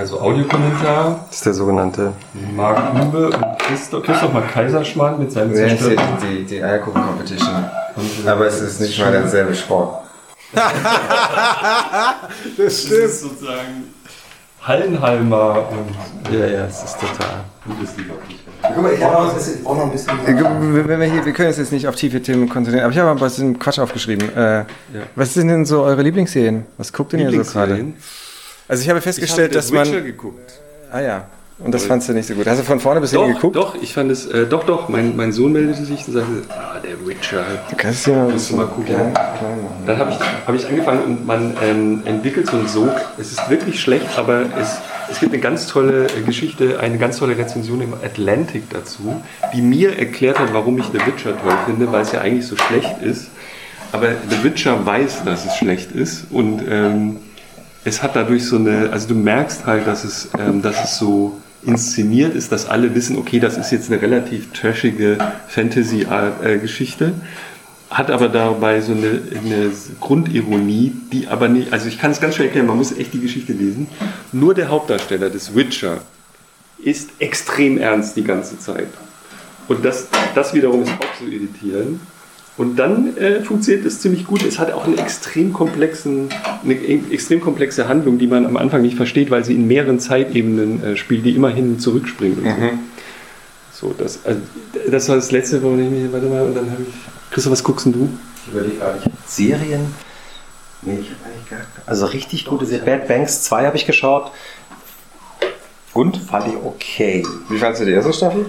Speaker 1: Also Audiokommentar,
Speaker 4: Das ist der sogenannte.
Speaker 1: Marc Uwe und Christoph, Christoph mal Kaiserschmarrn mit seinem
Speaker 2: Ja, ist hier
Speaker 1: zerstörten.
Speaker 2: die, die Eierkuchen-Competition. Aber es ist nicht mal derselbe Sport.
Speaker 1: Das ist sozusagen Hallenhalmer und
Speaker 4: Ja, ja, es ist total.
Speaker 1: Bundesliga.
Speaker 2: Guck mal, ich habe auch, noch ein bisschen. Wenn wir, hier, wir können uns jetzt nicht auf tiefe Themen konzentrieren, aber ich habe mal ein bisschen Quatsch aufgeschrieben. Äh, Was sind denn so eure Lieblingsserien? Was guckt denn ihr so gerade? Also ich habe festgestellt, dass man.
Speaker 1: geguckt.
Speaker 2: Ah ja. Und das fandst du nicht so gut. Hast du von vorne bis hinten geguckt?
Speaker 1: doch, ich fand es, äh, doch, doch, mein, mein Sohn meldete sich und sagte, ah, der Witcher.
Speaker 2: Du kannst ja mal
Speaker 1: du mal gucken.
Speaker 2: klein- klein.
Speaker 1: Dann habe ich, hab ich angefangen und man ähm, entwickelt so einen Sog. Es ist wirklich schlecht, aber es, es gibt eine ganz tolle äh, Geschichte, eine ganz tolle Rezension im Atlantic dazu, die mir erklärt hat, warum ich The Witcher toll finde, weil es ja eigentlich so schlecht ist. Aber The Witcher weiß, dass es schlecht ist und ähm, es hat dadurch so eine, also du merkst halt, dass es, ähm, dass es so inszeniert ist, dass alle wissen, okay, das ist jetzt eine relativ trashige Fantasy-Geschichte. hat aber dabei so eine, eine Grundironie, die aber nicht, also ich kann es ganz schwer erklären, man muss echt die Geschichte lesen. Nur der Hauptdarsteller des Witcher ist extrem ernst die ganze Zeit. Und das, das wiederum ist auch so irritierend. Und dann äh, funktioniert es ziemlich gut. Es hat auch einen extrem komplexen, eine extrem komplexe Handlung, die man am Anfang nicht versteht, weil sie in mehreren Zeitebenen äh, spielt, die immer hin und zurück springt. Und so. das, also, das war das letzte, wo ich mir, warte mal, und dann habe ich. Christoph, was guckst denn du?
Speaker 4: Ich überlege gerade, ich hab Serien. Nee, ich habe eigentlich gar Also richtig gute Serien. Bad Banks 2 habe ich geschaut.
Speaker 2: Und?
Speaker 4: Fand ich okay.
Speaker 2: Wie fandest du die erste Staffel?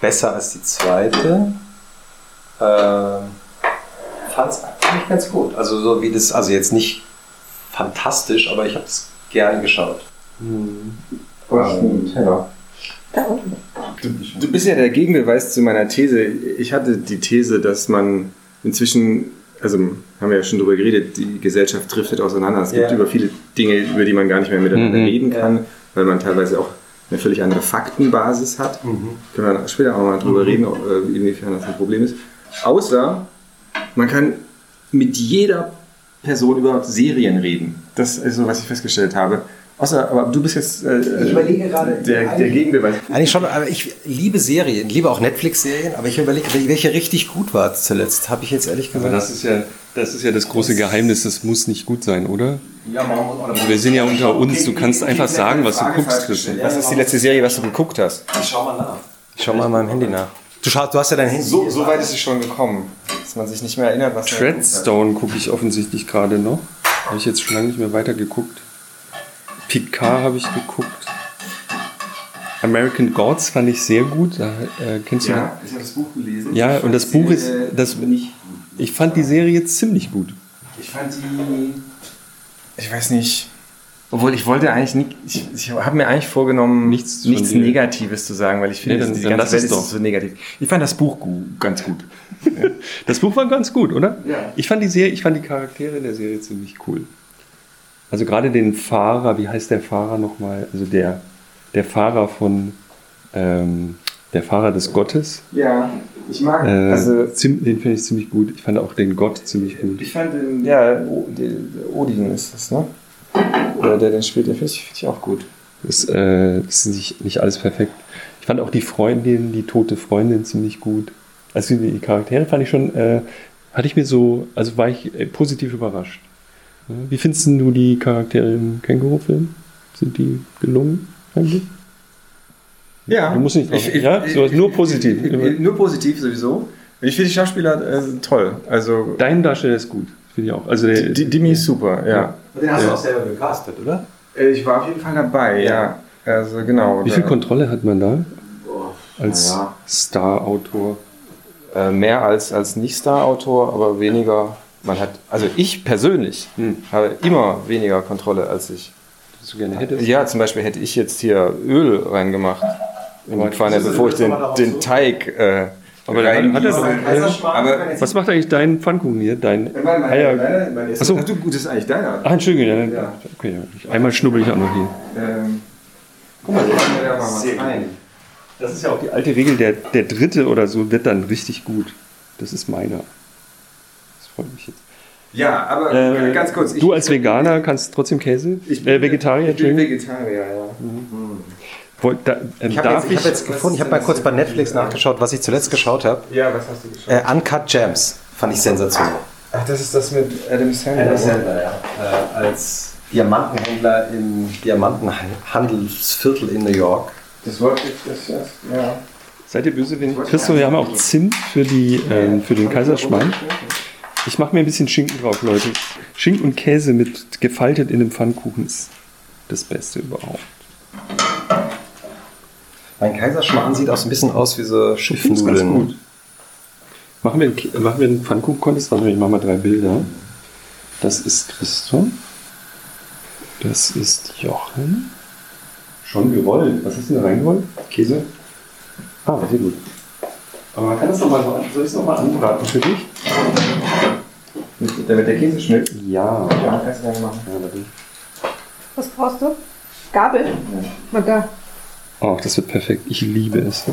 Speaker 4: Besser als die zweite. Ähm, fand es eigentlich ganz gut. Also so wie das, also jetzt nicht fantastisch, aber ich habe es gerne geschaut.
Speaker 2: Ja.
Speaker 6: Da unten.
Speaker 2: Du, du bist ja der Gegenbeweis zu meiner These. Ich hatte die These, dass man inzwischen, also haben wir ja schon drüber geredet, die Gesellschaft driftet auseinander. Es gibt
Speaker 4: Ja.
Speaker 2: über viele Dinge, über die man gar nicht mehr miteinander
Speaker 1: Mhm.
Speaker 2: reden kann, weil man teilweise auch eine völlig andere Faktenbasis hat. Können wir später auch mal drüber reden, ob, äh, inwiefern das ein Problem ist. Außer man kann mit jeder Person über Serien reden. Das ist so, was ich festgestellt habe. Außer, aber du bist jetzt äh,
Speaker 4: Ich überlege gerade,
Speaker 2: der, der Gegenbeweis.
Speaker 4: Eigentlich schon, aber ich liebe Serien, liebe auch Netflix-Serien, aber ich überlege, welche richtig gut war zuletzt. Habe ich jetzt ehrlich
Speaker 1: Aber
Speaker 4: gesagt.
Speaker 1: das ist ja das, ist ja das große Geheimnis, das muss nicht gut sein, oder?
Speaker 4: ja,
Speaker 1: Also wir sind ja unter uns, du kannst einfach sagen, was du guckst, Christian.
Speaker 2: Was ist die letzte Serie, was du geguckt hast?
Speaker 4: Ich schau mal nach. Ich schau mal an meinem Handy nach. Du, schaust, du hast ja dein Handy.
Speaker 2: So, so weit ist es schon gekommen, dass man sich nicht mehr erinnert, was.
Speaker 1: Treadstone gucke ich offensichtlich gerade noch. Habe ich jetzt schon lange nicht mehr weitergeguckt. Picard habe ich geguckt. American Gods fand ich sehr gut. Da, äh, kennst du
Speaker 2: Ja, ich habe das Buch gelesen.
Speaker 1: Ja, und das Buch ist- das-. Ich fand die Serie jetzt ziemlich gut.
Speaker 2: Ich fand die. Ich weiß nicht. Obwohl ich wollte eigentlich nicht. Ich, ich habe mir eigentlich vorgenommen,
Speaker 1: Nichts
Speaker 2: nichts. Negatives zu sagen, weil ich finde,
Speaker 1: Nee, dann-
Speaker 2: die
Speaker 1: dann
Speaker 2: ganze Welt ist
Speaker 1: doch.
Speaker 2: so negativ. Ich fand das Buch gu ganz gut.
Speaker 1: Das Buch war ganz gut, oder?
Speaker 2: Ja.
Speaker 1: Ich fand die Serie, ich fand die Charaktere in der Serie ziemlich cool. Also gerade den Fahrer, wie heißt der Fahrer nochmal? Also der, der Fahrer von ähm, der Fahrer des Gottes.
Speaker 2: Ja, ich mag.
Speaker 1: Äh,
Speaker 2: also,
Speaker 1: den finde ich ziemlich gut. Ich fand auch den Gott ziemlich gut.
Speaker 2: ich fand den. Ja, Odin ist das, ne? Der, der den spielt, den finde ich, find ich auch gut.
Speaker 1: Das, äh, das ist nicht, nicht alles perfekt. Ich fand auch die Freundin, die tote Freundin ziemlich gut. Also die Charaktere fand ich schon, äh, hatte ich mir so, also war ich äh, positiv überrascht. Ja, Wie findest du die Charaktere im Känguru-Film? Sind die gelungen eigentlich?
Speaker 2: Ja.
Speaker 1: Du musst nicht- ja, sowas, nur positiv.
Speaker 2: nur positiv sowieso. Ich finde die Schauspieler äh, toll. Also
Speaker 1: Dein Darsteller ist gut, finde ich auch. Also der,
Speaker 2: die, Dimi ist super, ja.
Speaker 4: Den hast du auch selber gecastet, oder?
Speaker 2: Äh, Ich war auf jeden Fall dabei, ja. Also genau.
Speaker 1: wie viel Kontrolle hat man da als
Speaker 2: Ja.
Speaker 1: Star-Autor?
Speaker 2: äh, mehr als, als Nicht-Star-Autor, aber weniger. Man hat, also ich persönlich
Speaker 1: Hm.
Speaker 2: habe immer weniger Kontrolle als ich.
Speaker 1: Du gerne hättest?
Speaker 2: Ja, zum Beispiel hätte ich jetzt hier Öl reingemacht in die Pfanne, bevor ich den, den Teig äh,
Speaker 1: Aber dann hat er doch-
Speaker 2: reingieße. Aber
Speaker 1: Was macht eigentlich dein Pfannkuchen hier? Dein Eier.
Speaker 2: Ach
Speaker 1: Achso.
Speaker 2: du, gut, das ist eigentlich deiner.
Speaker 1: Ach, Entschuldigung. Ja, Okay, ja. einmal schnubbel ich auch noch hier.
Speaker 2: Ähm, guck mal, da mal was rein.
Speaker 1: Das ist ja auch die alte Regel, der, der dritte oder so wird dann richtig gut. Das ist meiner. Das freut mich jetzt.
Speaker 2: Ja, aber
Speaker 1: Äh,
Speaker 2: ganz kurz.
Speaker 1: du als Veganer kannst trotzdem Käse?
Speaker 2: ich
Speaker 1: äh, Vegetarier,
Speaker 2: Ich bin. Vegetarier, ja.
Speaker 1: Wollt- da, ähm,
Speaker 4: Ich habe jetzt, ich hab jetzt gefunden, ich habe mal kurz bei Netflix nachgeschaut, was ich zuletzt geschaut habe.
Speaker 2: Ja, was hast du geschaut?
Speaker 4: Äh, Uncut Gems fand ich sensationell.
Speaker 2: Ach, das ist das mit Adam Sandler.
Speaker 4: ja. Äh, als Diamantenhändler im Diamantenhandelsviertel in New York.
Speaker 2: Das wollte ich, das, das, ja.
Speaker 1: Seid ihr böse, wenn ich... Christoph, wir haben auch Zimt für, die, ähm, für den Kaiserschmarrn. Ich mache mir ein bisschen Schinken drauf, Leute. Schinken und Käse mit gefaltet in einem Pfannkuchen ist das Beste überhaupt.
Speaker 4: Mein Kaiserschmarrn sieht auch so ein bisschen aus wie so Schiffnudeln.
Speaker 1: ganz gut. Machen wir, einen machen wir einen Pfannkuchen-Contest? Warte mal, ich mache mal drei Bilder. Das ist Christoph. Das ist Jochen. Schon gerollt. Was hast du denn da reingerollt? Käse? Ah, sehr gut. Aber man kann das nochmal. Soll ich es nochmal anbraten für dich?
Speaker 2: Damit der Käse schmilzt.
Speaker 1: Ja.
Speaker 2: Ja, kannst du gerne machen.
Speaker 1: Ja, warte.
Speaker 6: Was brauchst du? Gabel? Mal da.
Speaker 1: Oh, das wird perfekt. Ich liebe es.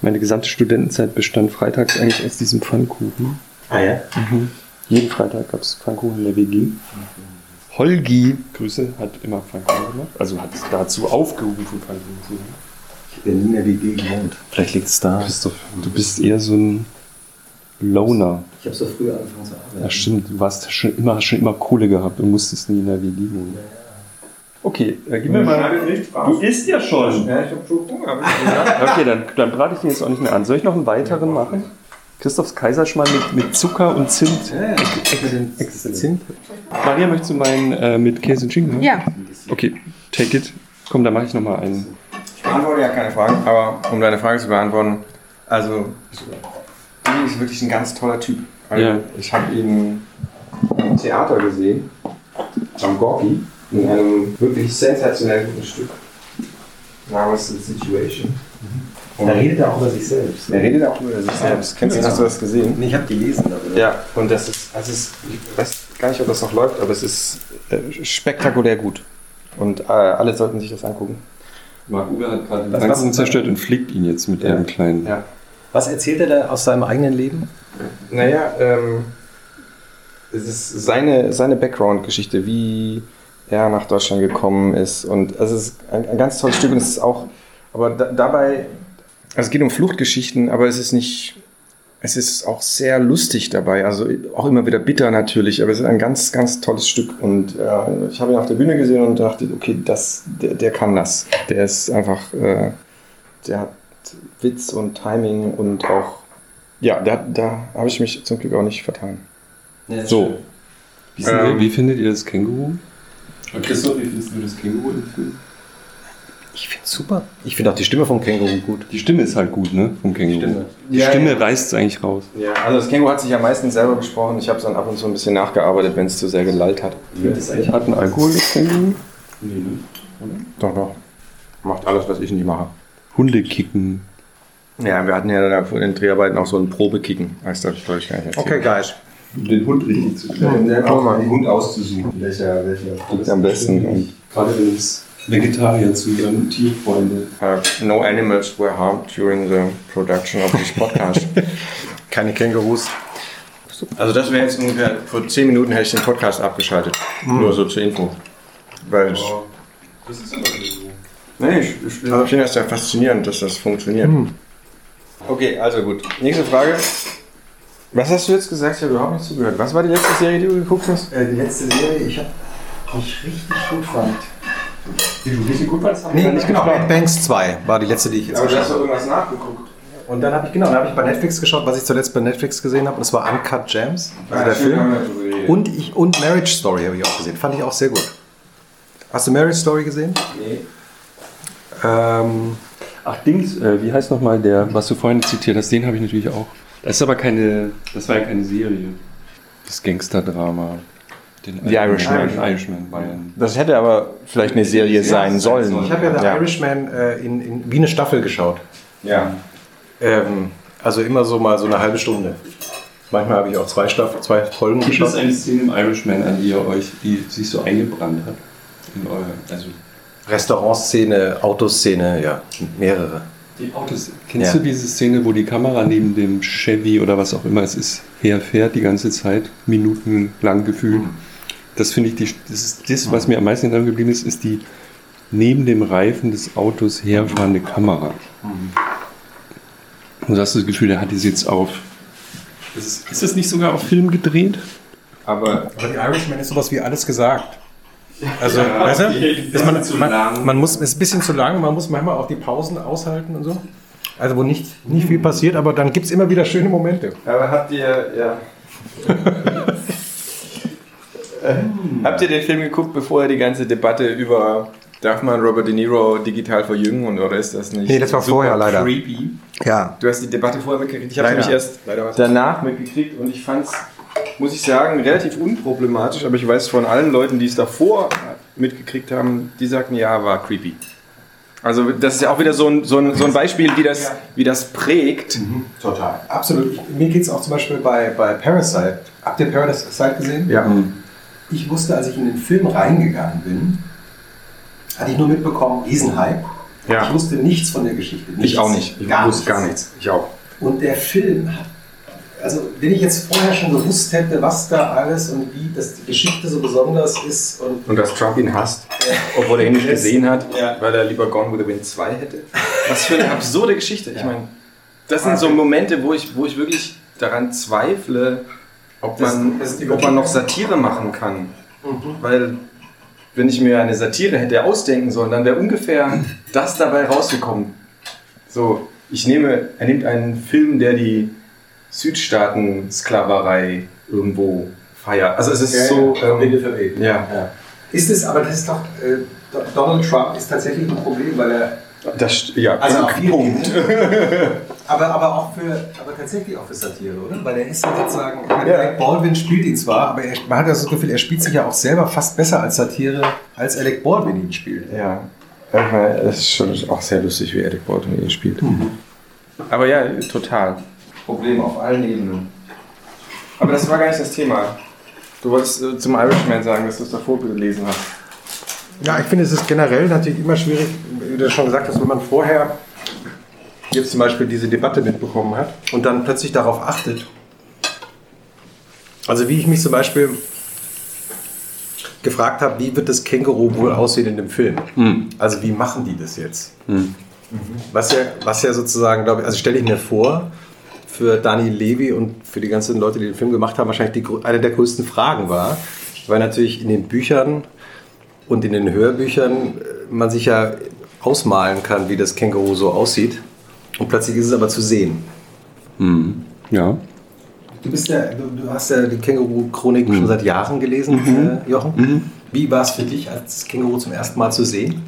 Speaker 1: Meine gesamte Studentenzeit bestand freitags eigentlich aus diesem Pfannkuchen.
Speaker 3: Ah ja?
Speaker 1: Jeden Freitag gab es Pfannkuchen in der WG. Holgi, Grüße, hat immer Pfannkuchen gemacht. Also hat dazu aufgerufen, Pfannkuchen zu machen.
Speaker 4: Ich bin nie in der WG gewohnt. Vielleicht liegt es da.
Speaker 1: Christoph, du bist eher so ein Loner.
Speaker 4: Ich habe so früher angefangen zu arbeiten.
Speaker 1: Ja, stimmt. Du warst schon immer, hast schon immer Kohle gehabt und musstest nie in der WG wohnen. Okay, äh, gib mir mal. Du isst ja schon.
Speaker 2: Ja, ich habe schon Hunger.
Speaker 1: Okay, dann, dann brate ich den jetzt auch nicht mehr an. Soll ich noch einen weiteren machen? Christophs Kaiserschmarrn mit, mit Zucker und Zimt. Exzellent. Maria, möchtest du meinen äh, mit Käse und Schinken? haben?
Speaker 6: Ja.
Speaker 1: Okay, take it. Komm, dann mache ich nochmal einen.
Speaker 2: Ich beantworte ja keine Fragen, aber um deine Frage zu beantworten, also Billy ist wirklich ein ganz toller Typ. Also,
Speaker 1: Ja.
Speaker 2: Ich habe ihn im Theater gesehen, am Gorki, in einem wirklich sensationell guten Stück namens The Situation. Und
Speaker 4: Da redet er auch über sich selbst.
Speaker 2: er redet auch über sich selbst. Kennst du, hast du das gesehen?
Speaker 4: Nee, ich habe gelesen darüber.
Speaker 2: Ja, und das ist, also es ich weiß gar nicht, ob das noch läuft, aber es ist äh, spektakulär gut. Und äh, alle sollten sich das angucken.
Speaker 1: Marc Uwe hat gerade den
Speaker 4: was-
Speaker 1: zerstört und flickt ihn jetzt mit
Speaker 2: Ja.
Speaker 1: einem kleinen.
Speaker 2: Ja.
Speaker 4: Was erzählt er da aus seinem eigenen Leben?
Speaker 2: Naja, ähm, es ist seine, seine Background-Geschichte, wie er nach Deutschland gekommen ist. Und es ist ein, ein ganz tolles Stück und es ist auch, aber da, dabei, also es geht um Fluchtgeschichten, aber es ist nicht, es ist auch sehr lustig dabei, also auch immer wieder bitter natürlich, aber es ist ein ganz, ganz tolles Stück. Und äh, ich habe ihn auf der Bühne gesehen und dachte, okay, das, der, der kann das. Der ist einfach, äh, der hat Witz und Timing und auch ja, da, da habe ich mich zum Glück auch nicht vertan. So.
Speaker 1: Wie, findet-
Speaker 2: Ähm.
Speaker 1: wie findet ihr das Känguru? Christoph, wie findest du das Känguru im Film?
Speaker 4: Ich finde super. Ich finde auch die Stimme vom Känguru gut.
Speaker 1: Die Stimme ist halt gut, ne? Vom Känguru.
Speaker 4: Stimme.
Speaker 1: Die
Speaker 2: Ja,
Speaker 1: Stimme
Speaker 2: ja.
Speaker 1: reißt es eigentlich raus.
Speaker 2: Ja, also das Känguru hat sich ja meistens selber gesprochen. Ich habe es dann ab und zu ein bisschen nachgearbeitet, wenn es zu sehr gelallt hat.
Speaker 1: Das eigentlich harten Alkohol, das Känguru? Nee, ne?
Speaker 2: Doch, doch. Macht alles, was ich nicht mache.
Speaker 1: Hunde kicken.
Speaker 2: Ja, wir hatten ja vor den Dreharbeiten auch so ein Probekicken. Heißt das, soll ich gar nicht erzählen.
Speaker 4: guys.
Speaker 1: Um den Hund richtig zu
Speaker 2: Ja, auch mal den
Speaker 1: Hund auszusuchen.
Speaker 2: Welcher, welcher liegt am besten? Und,
Speaker 1: Gerade wenn es Vegetarier zu ihren Tierfreunde.
Speaker 2: uh, no animals were harmed during the production of this podcast.
Speaker 4: Keine Kängurus.
Speaker 2: Also das wäre jetzt ungefähr, vor 10 Minuten hätte ich den Podcast abgeschaltet. Nur so zur Info. Weil ich,
Speaker 1: Das ist immer so.
Speaker 2: nee, ich, ich finde das ja faszinierend, dass das funktioniert. Okay, also gut. Nächste Frage. Was hast du jetzt gesagt? Ich habe überhaupt nicht zugehört. Was war die letzte Serie, die du geguckt hast?
Speaker 4: Äh, die letzte Serie, ich habe mich richtig gut fand.
Speaker 1: Die du richtig gut fandst, haben
Speaker 4: Nee, nicht genau. Mad Banks 2 war die letzte, die ich jetzt
Speaker 2: Aber du hast doch irgendwas nachgeguckt.
Speaker 4: Und dann habe ich, genau, dann habe ich bei Netflix geschaut, was ich zuletzt bei Netflix gesehen habe. Und das war Uncut Gems, also der Film. Und, ich, und Marriage Story habe ich auch gesehen. Fand ich auch sehr gut. Hast du Marriage Story gesehen?
Speaker 2: Nee.
Speaker 4: Ähm,
Speaker 1: Ach, Dings, äh, wie heißt nochmal der, was du vorhin zitiert hast, den habe ich natürlich auch. Das ist aber keine, das war ja keine Serie. Das Gangster-Drama. Den
Speaker 2: The Irishman.
Speaker 1: The Irishman ja ein
Speaker 2: Das hätte aber vielleicht eine Serie sein sollen.
Speaker 4: ich habe ja The
Speaker 2: ja.
Speaker 4: Irishman äh, in, in, wie eine Staffel geschaut.
Speaker 2: Ja.
Speaker 4: Ähm, also immer so mal so eine halbe Stunde. Manchmal habe ich auch zwei Staffeln, zwei Folgen
Speaker 1: Gibt es
Speaker 4: geschaut.
Speaker 1: eine Szene im Irishman, an die ihr euch, die sich so eingebrannt hat? In euer, also
Speaker 4: Restaurantszene, Autoszene, ja, mehrere.
Speaker 1: Die Autos. Kennst
Speaker 4: Ja.
Speaker 1: du diese Szene, wo die Kamera neben dem Chevy oder was auch immer es ist, herfährt die ganze Zeit, minutenlang gefühlt? Das finde ich, die, das ist das, was mir am meisten in Erinnerung geblieben ist, ist die neben dem Reifen des Autos herfahrende Kamera. Und du hast das Gefühl, der hat die jetzt auf. Ist, ist das nicht sogar auf Film gedreht?
Speaker 2: Aber
Speaker 4: Aber die Irishman ist sowas wie alles gesagt. Also, weißt
Speaker 1: die
Speaker 4: du, ist man,
Speaker 1: zu
Speaker 4: man,
Speaker 1: lang.
Speaker 4: man muss, ist ein bisschen zu lang, man muss manchmal auch die Pausen aushalten und so. Also, wo nicht, nicht viel passiert, aber dann gibt es immer wieder schöne Momente.
Speaker 2: Aber habt ihr, ja. Äh, habt ihr den Film geguckt, bevor ihr die ganze Debatte über darf man Robert De Niro digital verjüngen und oder ist das nicht?
Speaker 4: Nee, das war vorher leider.
Speaker 2: Creepy.
Speaker 4: Ja.
Speaker 2: Du hast die Debatte vorher mitgekriegt. Ich habe nämlich erst danach mitgekriegt und ich fand es, muss ich sagen, relativ unproblematisch. Aber ich weiß von allen Leuten, die es davor mitgekriegt haben, die sagten, ja, war creepy. Also das ist ja auch wieder so ein, so ein, so ein Beispiel, wie das, wie das prägt.
Speaker 4: Total. Absolut. Mir geht es auch zum Beispiel bei, bei Parasite. Habt ihr Parasite gesehen?
Speaker 2: Ja.
Speaker 4: Ich wusste, als ich in den Film reingegangen bin, hatte ich nur mitbekommen, Riesenhype.
Speaker 2: Ja.
Speaker 4: Ich wusste nichts von der Geschichte.
Speaker 2: Ich auch nicht. Ich
Speaker 4: gar
Speaker 2: wusste gar nichts. Ich auch.
Speaker 4: Und der Film hat, also wenn ich jetzt vorher schon gewusst hätte, was da alles und wie das die Geschichte so besonders ist und
Speaker 2: Und dass Trump ihn hasst, obwohl er ihn nicht gesehen hat,
Speaker 4: Ja.
Speaker 2: weil er lieber Gone with the Wind 2 hätte. Was für eine absurde Geschichte. Ich meine, das sind so Momente, wo ich, wo ich wirklich daran zweifle, ob
Speaker 4: Das-
Speaker 2: man,
Speaker 4: das die
Speaker 2: ob man noch Satire machen kann. Weil, wenn ich mir eine Satire hätte ausdenken sollen, dann wäre ungefähr das dabei rausgekommen. So, ich nehme, er nimmt einen Film, der die Südstaaten-Sklaverei irgendwo feiert. Also es ist so. Ähm,
Speaker 4: verweht.
Speaker 2: ja.
Speaker 4: Ist es, aber das ist doch, äh, Donald Trump ist tatsächlich ein Problem, weil er,
Speaker 2: Das, ja,
Speaker 4: also vielen
Speaker 2: Punkt.
Speaker 4: Ebenen, aber, aber auch für, aber tatsächlich auch für Satire, oder? Weil er ist ja sozusagen, Alec Baldwin spielt ihn zwar, aber er, man hat ja so das Gefühl, er spielt sich ja auch selber fast besser als Satire, als Alec Baldwin ihn spielt.
Speaker 2: Ja, es ist schon auch sehr lustig, wie Eric Baldwin hier spielt. Aber ja, total. Problem auf allen Ebenen. Aber das war gar nicht das Thema. Du wolltest äh, zum Irishman sagen, dass du es davor gelesen hast.
Speaker 4: Ja, ich finde, es ist generell natürlich immer schwierig, wie du schon gesagt hast, wenn man vorher jetzt zum Beispiel diese Debatte mitbekommen hat und dann plötzlich darauf achtet. Also wie ich mich zum Beispiel gefragt habe, wie wird das Känguru wohl aussehen in dem Film? Also wie machen die das jetzt? Was ja, was ja sozusagen, glaube ich, also stelle ich mir vor, für Daniel Levy und für die ganzen Leute, die den Film gemacht haben, wahrscheinlich die, eine der größten Fragen war, weil natürlich in den Büchern und in den Hörbüchern äh, man sich ja ausmalen kann, wie das Känguru so aussieht. Und plötzlich ist es aber zu sehen.
Speaker 1: Ja.
Speaker 4: Du, bist ja, du, hast ja die Känguru-Chroniken schon seit Jahren gelesen, äh, Jochen. Wie war es für dich, als Känguru zum ersten Mal zu sehen?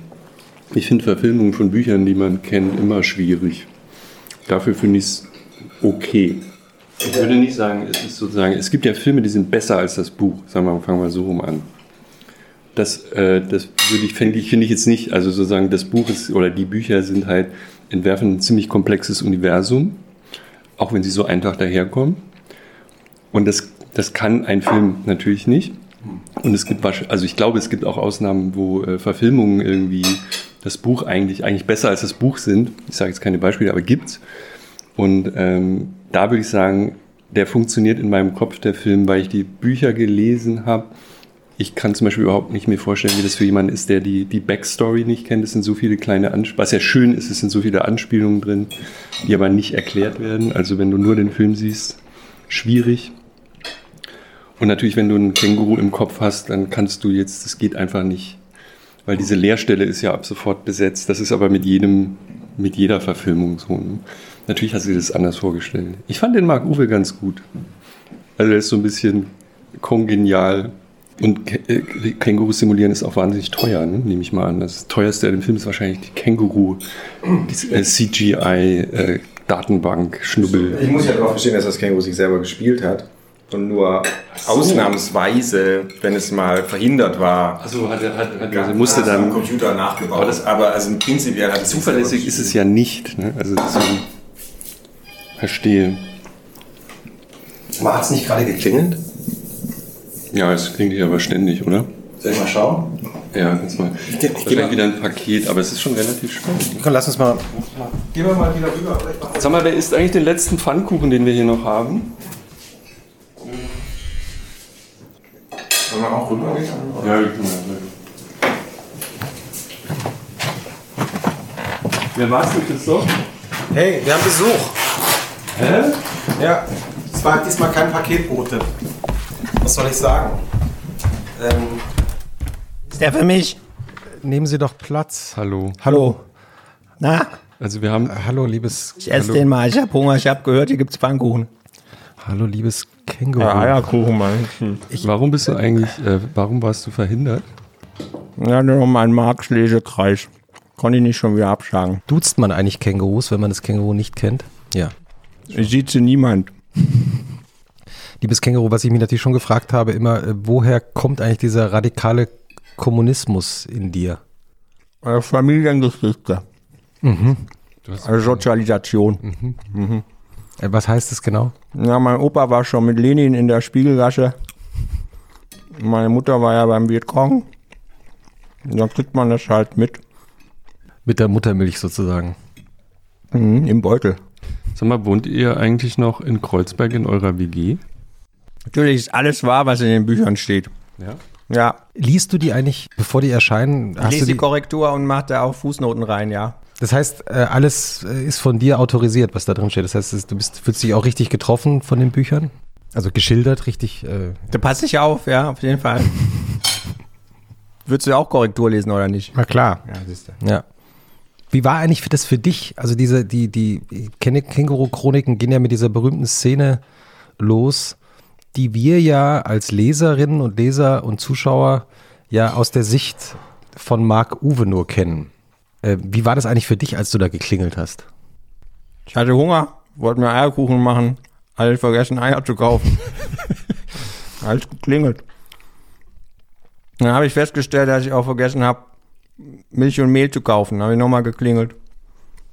Speaker 1: Ich finde Verfilmungen von Büchern, die man kennt, immer schwierig. Dafür finde ich es okay. Ich würde nicht sagen, es ist sozusagen, es gibt ja Filme, die sind besser als das Buch. Sagen wir mal, fangen wir so rum an. Das, äh, das würde ich, finde ich, finde ich jetzt nicht. Also sozusagen, das Buch ist, oder die Bücher sind halt, entwerfen ein ziemlich komplexes Universum, auch wenn sie so einfach daherkommen. Und das, das kann ein Film natürlich nicht. Und es gibt, also ich glaube, es gibt auch Ausnahmen, wo äh, Verfilmungen irgendwie das Buch eigentlich, eigentlich besser als das Buch sind. Ich sage jetzt keine Beispiele, aber gibt's. Und ähm, da würde ich sagen, der funktioniert in meinem Kopf, der Film, weil ich die Bücher gelesen habe. Ich kann zum Beispiel überhaupt nicht mir vorstellen, wie das für jemanden ist, der die, die Backstory nicht kennt. Es sind so viele kleine Anspielungen. Was ja schön ist, es sind so viele Anspielungen drin, die aber nicht erklärt werden. Also wenn du nur den Film siehst, schwierig. Und natürlich, wenn du einen Känguru im Kopf hast, dann kannst du jetzt, das geht einfach nicht. Weil diese Leerstelle ist ja ab sofort besetzt. Das ist aber mit jedem, mit jeder Verfilmung so. Ne? Natürlich du dir das anders vorgestellt. Ich fand den Marc Uwe ganz gut. Also er ist so ein bisschen kongenial. Und äh, Känguru simulieren ist auch wahnsinnig teuer, ne? nehme ich mal an. Das teuerste an dem Film ist wahrscheinlich die Känguru, die äh, CGI-Datenbank, Schnubbel.
Speaker 2: Ich muss ja darauf verstehen, dass das Känguru sich selber gespielt hat. Und nur ausnahmsweise, wenn es mal verhindert war,
Speaker 1: Also hat er, hat, hat, also musste
Speaker 2: hat
Speaker 1: dann.
Speaker 2: Computer nachgebaut.
Speaker 1: Aber das-
Speaker 2: aber also prinzipiell hat
Speaker 1: Zuverlässig ist es ja nicht. Ne? Also verstehe.
Speaker 4: Hat es nicht gerade geklingelt?
Speaker 1: Ja, es klingt hier aber ständig, oder?
Speaker 4: Soll ich mal schauen?
Speaker 1: Ja, ganz mal.
Speaker 4: Ich ich
Speaker 1: Wahrscheinlich
Speaker 4: mal-
Speaker 1: wieder ein Paket, aber es ist schon relativ spannend.
Speaker 4: Komm, lass uns mal. Gehen wir mal wieder rüber.
Speaker 1: Sag mal, wer isst eigentlich den letzten Pfannkuchen, den wir hier noch haben?
Speaker 2: Sollen wir auch rübergehen?
Speaker 1: Ja, Wer war's denn, Christoph?
Speaker 4: Hey, wir haben Besuch.
Speaker 1: Hä?
Speaker 4: Ja, es war diesmal kein Paketbote. Was soll ich sagen? Ähm,
Speaker 3: Ist der für mich?
Speaker 4: nehmen Sie doch Platz.
Speaker 1: Hallo.
Speaker 4: Hallo.
Speaker 3: Na,
Speaker 1: Also wir haben.
Speaker 4: Hallo, liebes.
Speaker 3: ich esse
Speaker 4: hallo,
Speaker 3: den mal. Ich hab Hunger. Ich hab gehört, hier gibt's Pfannkuchen.
Speaker 4: hallo, liebes Känguru.
Speaker 3: Eierkuchen, Mann.
Speaker 1: Warum bist du eigentlich, äh, warum warst du verhindert?
Speaker 3: Ja, nur mein Marx-Lesekreis. Konnte ich nicht schon wieder abschlagen.
Speaker 4: Duzt man eigentlich Kängurus, wenn man das Känguru nicht kennt? Ja.
Speaker 3: Ich sieze niemand.
Speaker 4: Liebes Känguru, was ich mich natürlich schon gefragt habe, immer, äh, woher kommt eigentlich dieser radikale Kommunismus in dir?
Speaker 3: Äh, Familiengeschichte.
Speaker 1: Hast,
Speaker 3: Also Sozialisation.
Speaker 4: Äh, Was heißt das genau?
Speaker 3: Ja, mein Opa war schon mit Lenin in der Spiegelgasse. Meine Mutter war ja beim Vietcong. Und dann kriegt man das halt mit.
Speaker 4: Mit der Muttermilch sozusagen.
Speaker 3: Mhm, Im Beutel.
Speaker 1: Sag mal, wohnt ihr eigentlich noch in Kreuzberg in eurer WG?
Speaker 3: Natürlich ist alles wahr, was in den Büchern steht.
Speaker 1: Ja.
Speaker 3: Ja,
Speaker 4: Liest du die eigentlich, bevor die erscheinen?
Speaker 3: ich
Speaker 4: Hast du
Speaker 3: lese die
Speaker 4: die,
Speaker 3: Korrektur und mache da auch Fußnoten rein, ja.
Speaker 4: das heißt, äh, alles äh, ist von dir autorisiert, was da drin steht. Das heißt, du bist, fühlst dich auch richtig getroffen von den Büchern? Also geschildert, richtig. Äh,
Speaker 3: Da passe ich auf, ja, auf jeden Fall. Würdest du auch Korrektur lesen oder nicht?
Speaker 4: na klar.
Speaker 3: Ja, siehst du.
Speaker 4: Ja. Wie war eigentlich das für dich? Also diese, die, die Ken- Känguru-Chroniken gehen ja mit dieser berühmten Szene los, die wir ja als Leserinnen und Leser und Zuschauer ja aus der Sicht von Marc Uwe nur kennen. Äh, wie war das eigentlich für dich, als du da geklingelt hast?
Speaker 3: Ich hatte Hunger, wollte mir Eierkuchen machen, hatte vergessen, Eier zu kaufen. Alles geklingelt. Dann habe ich festgestellt, dass ich auch vergessen habe, Milch und Mehl zu kaufen. Habe ich nochmal geklingelt.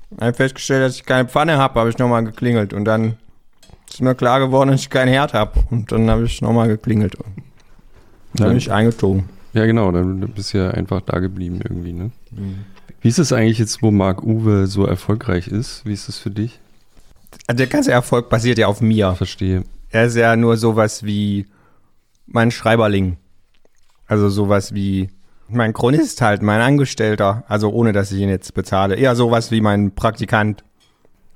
Speaker 3: Dann habe ich festgestellt, dass ich keine Pfanne habe, habe ich nochmal geklingelt. Und dann ist mir klar geworden, dass ich keinen Herd habe. Und dann habe ich nochmal geklingelt. Und dann bin ich eingezogen.
Speaker 1: Ja, genau, dann bist du ja einfach da geblieben irgendwie, ne? Wie ist es eigentlich jetzt, wo Marc Uwe so erfolgreich ist? Wie ist es für dich?
Speaker 3: Also der ganze Erfolg basiert ja auf mir.
Speaker 1: Verstehe.
Speaker 3: Er ist ja nur sowas wie mein Schreiberling. Also sowas wie mein Chronist halt, mein Angestellter. Also ohne, dass ich ihn jetzt bezahle. Eher sowas wie mein Praktikant.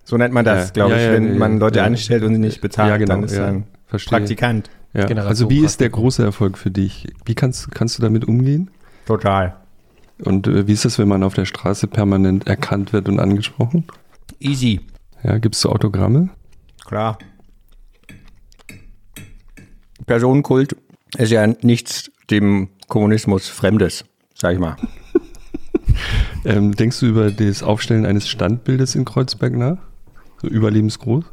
Speaker 3: So nennt man das,
Speaker 1: Ja,
Speaker 3: glaube
Speaker 1: ja,
Speaker 3: ich,
Speaker 1: ja,
Speaker 3: wenn
Speaker 1: ja,
Speaker 3: man Leute
Speaker 1: ja.
Speaker 3: anstellt und sie nicht bezahlt,
Speaker 1: Ja, genau,
Speaker 3: dann ist
Speaker 1: ja.
Speaker 3: er ein
Speaker 1: Verstehe.
Speaker 3: Praktikant.
Speaker 1: Also wie ist der große Erfolg für dich? Wie kannst, kannst du damit umgehen?
Speaker 3: Total.
Speaker 1: Und äh, wie ist es, wenn man auf der Straße permanent erkannt wird und angesprochen?
Speaker 3: Easy.
Speaker 1: Ja, gibst du Autogramme?
Speaker 3: Klar. Personenkult ist ja nichts dem Kommunismus Fremdes, sag ich mal.
Speaker 1: Ähm, denkst du über das Aufstellen eines Standbildes in Kreuzberg nach? So überlebensgroß?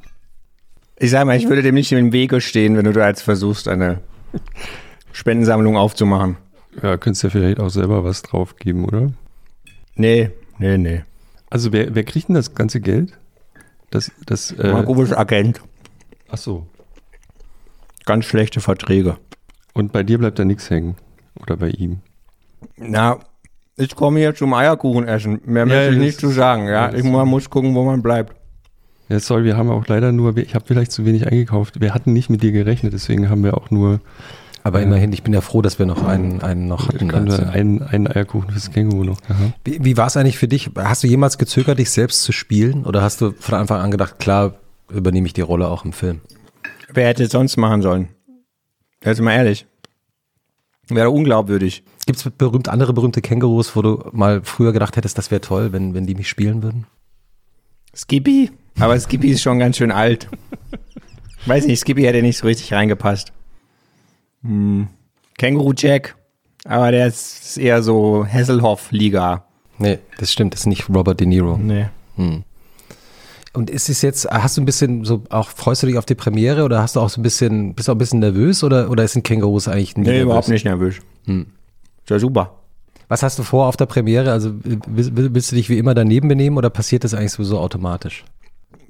Speaker 3: Ich sag mal, ich würde dem nicht im Wege stehen, wenn du da jetzt versuchst, eine Spendensammlung aufzumachen.
Speaker 1: Ja, könntest ja vielleicht auch selber was drauf geben, oder?
Speaker 3: Nee, nee, nee.
Speaker 1: Also wer, wer kriegt denn das ganze Geld? Das, das, äh,
Speaker 3: Marco ist Agent.
Speaker 1: ach so.
Speaker 3: Ganz schlechte Verträge.
Speaker 1: Und bei dir bleibt da nichts hängen. Oder bei ihm.
Speaker 3: Na, ich komme hier zum Eierkuchen essen. Mehr
Speaker 1: Ja,
Speaker 3: möchte ich nicht zu sagen.
Speaker 1: ja,
Speaker 3: ich man muss gucken, wo man bleibt.
Speaker 1: Ja, sorry, wir haben auch leider nur, ich habe vielleicht zu wenig eingekauft. Wir hatten nicht mit dir gerechnet, deswegen haben wir auch nur
Speaker 4: Aber
Speaker 1: Ja.
Speaker 4: immerhin, ich bin ja froh, dass wir noch einen, einen noch hatten.
Speaker 1: können wir
Speaker 4: Also,
Speaker 1: einen, einen Eierkuchen fürs Känguru noch. Aha.
Speaker 4: wie wie war es eigentlich für dich? Hast du jemals gezögert, dich selbst zu spielen? Oder hast du von Anfang an gedacht, klar, übernehme ich die Rolle auch im Film?
Speaker 3: Wer hätte es sonst machen sollen? Jetzt mal ehrlich. Wäre unglaubwürdig.
Speaker 4: Gibt es berühmt, andere berühmte Kängurus, wo du mal früher gedacht hättest, das wäre toll, wenn, wenn die mich spielen würden?
Speaker 3: Skippy? Aber Skippy ist schon ganz schön alt. Weiß nicht, Skippy hätte nicht so richtig reingepasst. Hm. Känguru Jack. Aber der ist eher so Hasselhoff-Liga.
Speaker 4: Nee, das stimmt, das ist nicht Robert De Niro.
Speaker 3: Nee.
Speaker 4: Hm. Und ist es jetzt, hast du ein bisschen so, auch freust du dich auf die Premiere oder hast du auch so ein bisschen, bist du auch ein bisschen nervös oder, oder sind Kängurus eigentlich nie
Speaker 3: Nee,
Speaker 4: nervös?
Speaker 3: überhaupt nicht nervös.
Speaker 4: Hm.
Speaker 3: Ist ja super.
Speaker 4: Was hast du vor auf der Premiere? Also will- will- willst du dich wie immer daneben benehmen oder passiert das eigentlich sowieso automatisch?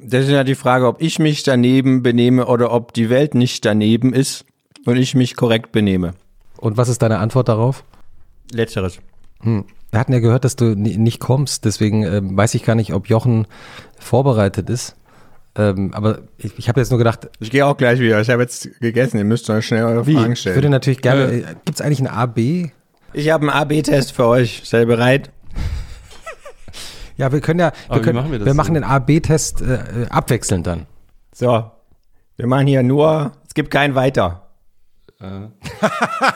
Speaker 3: Das ist ja die Frage, ob ich mich daneben benehme oder ob die Welt nicht daneben ist und ich mich korrekt benehme.
Speaker 4: Und was ist deine Antwort darauf?
Speaker 3: Letzteres.
Speaker 4: Hm. Wir hatten ja gehört, dass du ni- nicht kommst, deswegen ähm, weiß ich gar nicht, ob Jochen vorbereitet ist. Ähm, aber ich, ich habe jetzt nur gedacht,
Speaker 3: Ich gehe auch gleich wieder. Ich habe jetzt gegessen. Ihr müsst euch schnell eure Fragen
Speaker 4: ich
Speaker 3: stellen.
Speaker 4: würde natürlich gerne, äh, gibt es eigentlich ein AB?
Speaker 3: ich habe einen AB-Test für euch. Seid ihr bereit?
Speaker 4: Ja, wir können ja,
Speaker 1: Aber
Speaker 4: wir,
Speaker 1: wie
Speaker 4: können,
Speaker 1: machen wir das
Speaker 4: wir
Speaker 1: so?
Speaker 4: machen den AB-Test äh, äh, abwechselnd dann.
Speaker 3: So. Wir machen hier nur, es gibt kein Weiter.
Speaker 1: Wenn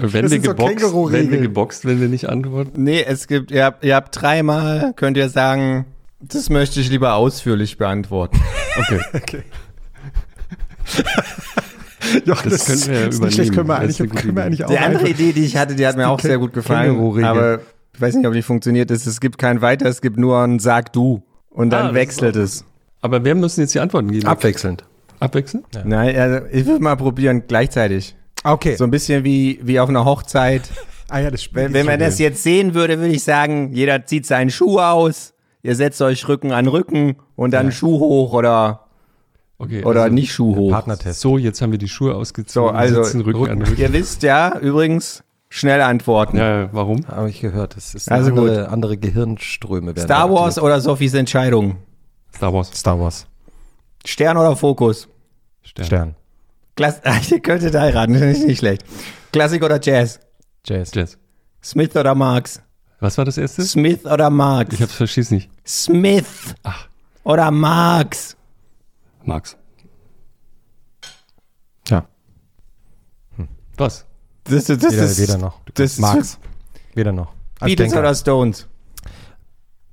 Speaker 4: Das so
Speaker 1: geboxt, wenn wir geboxt, wenn wir nicht antworten.
Speaker 3: Nee, es gibt, ihr habt, ihr habt dreimal, könnt ihr sagen, das möchte ich lieber ausführlich beantworten.
Speaker 1: Okay.
Speaker 4: Jochen,
Speaker 1: Das können wir ja
Speaker 4: ist nicht schlecht,
Speaker 1: übernehmen.
Speaker 4: können wir
Speaker 1: Das
Speaker 4: eigentlich, können wir eigentlich auch
Speaker 3: Die andere
Speaker 4: einfach-
Speaker 3: Idee, die ich hatte, die hat mir auch sehr gut gefallen. Aber ich weiß nicht, ob die funktioniert ist. Es gibt kein Weiter, es gibt nur ein Sag du. Und
Speaker 1: Ah,
Speaker 3: dann
Speaker 1: das
Speaker 3: wechselt es.
Speaker 1: Aber wir müssen jetzt die Antworten geben.
Speaker 4: abwechselnd.
Speaker 1: Abwechseln?
Speaker 3: Nein, also ich würde mal probieren, gleichzeitig.
Speaker 4: Okay.
Speaker 3: So ein bisschen wie, wie auf einer Hochzeit.
Speaker 4: ah ja, das spielt
Speaker 3: Wenn, wenn man das jetzt sehen würde, würde ich sagen, jeder zieht seinen Schuh aus, ihr setzt euch Rücken an Rücken und dann Schuh hoch oder,
Speaker 1: Okay.
Speaker 3: oder
Speaker 1: also,
Speaker 3: nicht Schuh hoch.
Speaker 4: Partnertest.
Speaker 1: So, jetzt haben wir die Schuhe ausgezogen.
Speaker 3: So, also
Speaker 1: sitzen Rücken, an Rücken.
Speaker 3: Ihr wisst ja, übrigens, schnell antworten.
Speaker 1: Ja, ja, warum?
Speaker 4: Habe ich gehört. Das ist
Speaker 3: Also
Speaker 4: andere, andere Gehirnströme werden
Speaker 3: Star Wars
Speaker 4: aktiviert.
Speaker 3: oder Sophies Entscheidung?
Speaker 1: Star Wars.
Speaker 4: Star Wars.
Speaker 3: Stern oder Fokus?
Speaker 1: Stern.
Speaker 4: Stern.
Speaker 3: Klass ihr könntet heiraten, das ist nicht schlecht. Klassik oder Jazz?
Speaker 4: Jazz.
Speaker 1: Jazz.
Speaker 3: Smith oder Marx?
Speaker 1: Was war das erste?
Speaker 3: Smith oder Marx?
Speaker 1: Ich hab's versteh's nicht.
Speaker 3: Smith
Speaker 1: Ach.
Speaker 3: oder Marx?
Speaker 1: Max.
Speaker 4: Ja.
Speaker 1: Was?
Speaker 3: Das, das, das
Speaker 4: Weder,
Speaker 3: ist
Speaker 4: weder noch.
Speaker 3: das-
Speaker 4: Max. Weder noch. Als
Speaker 3: Beatles
Speaker 4: Denker.
Speaker 3: oder Stones?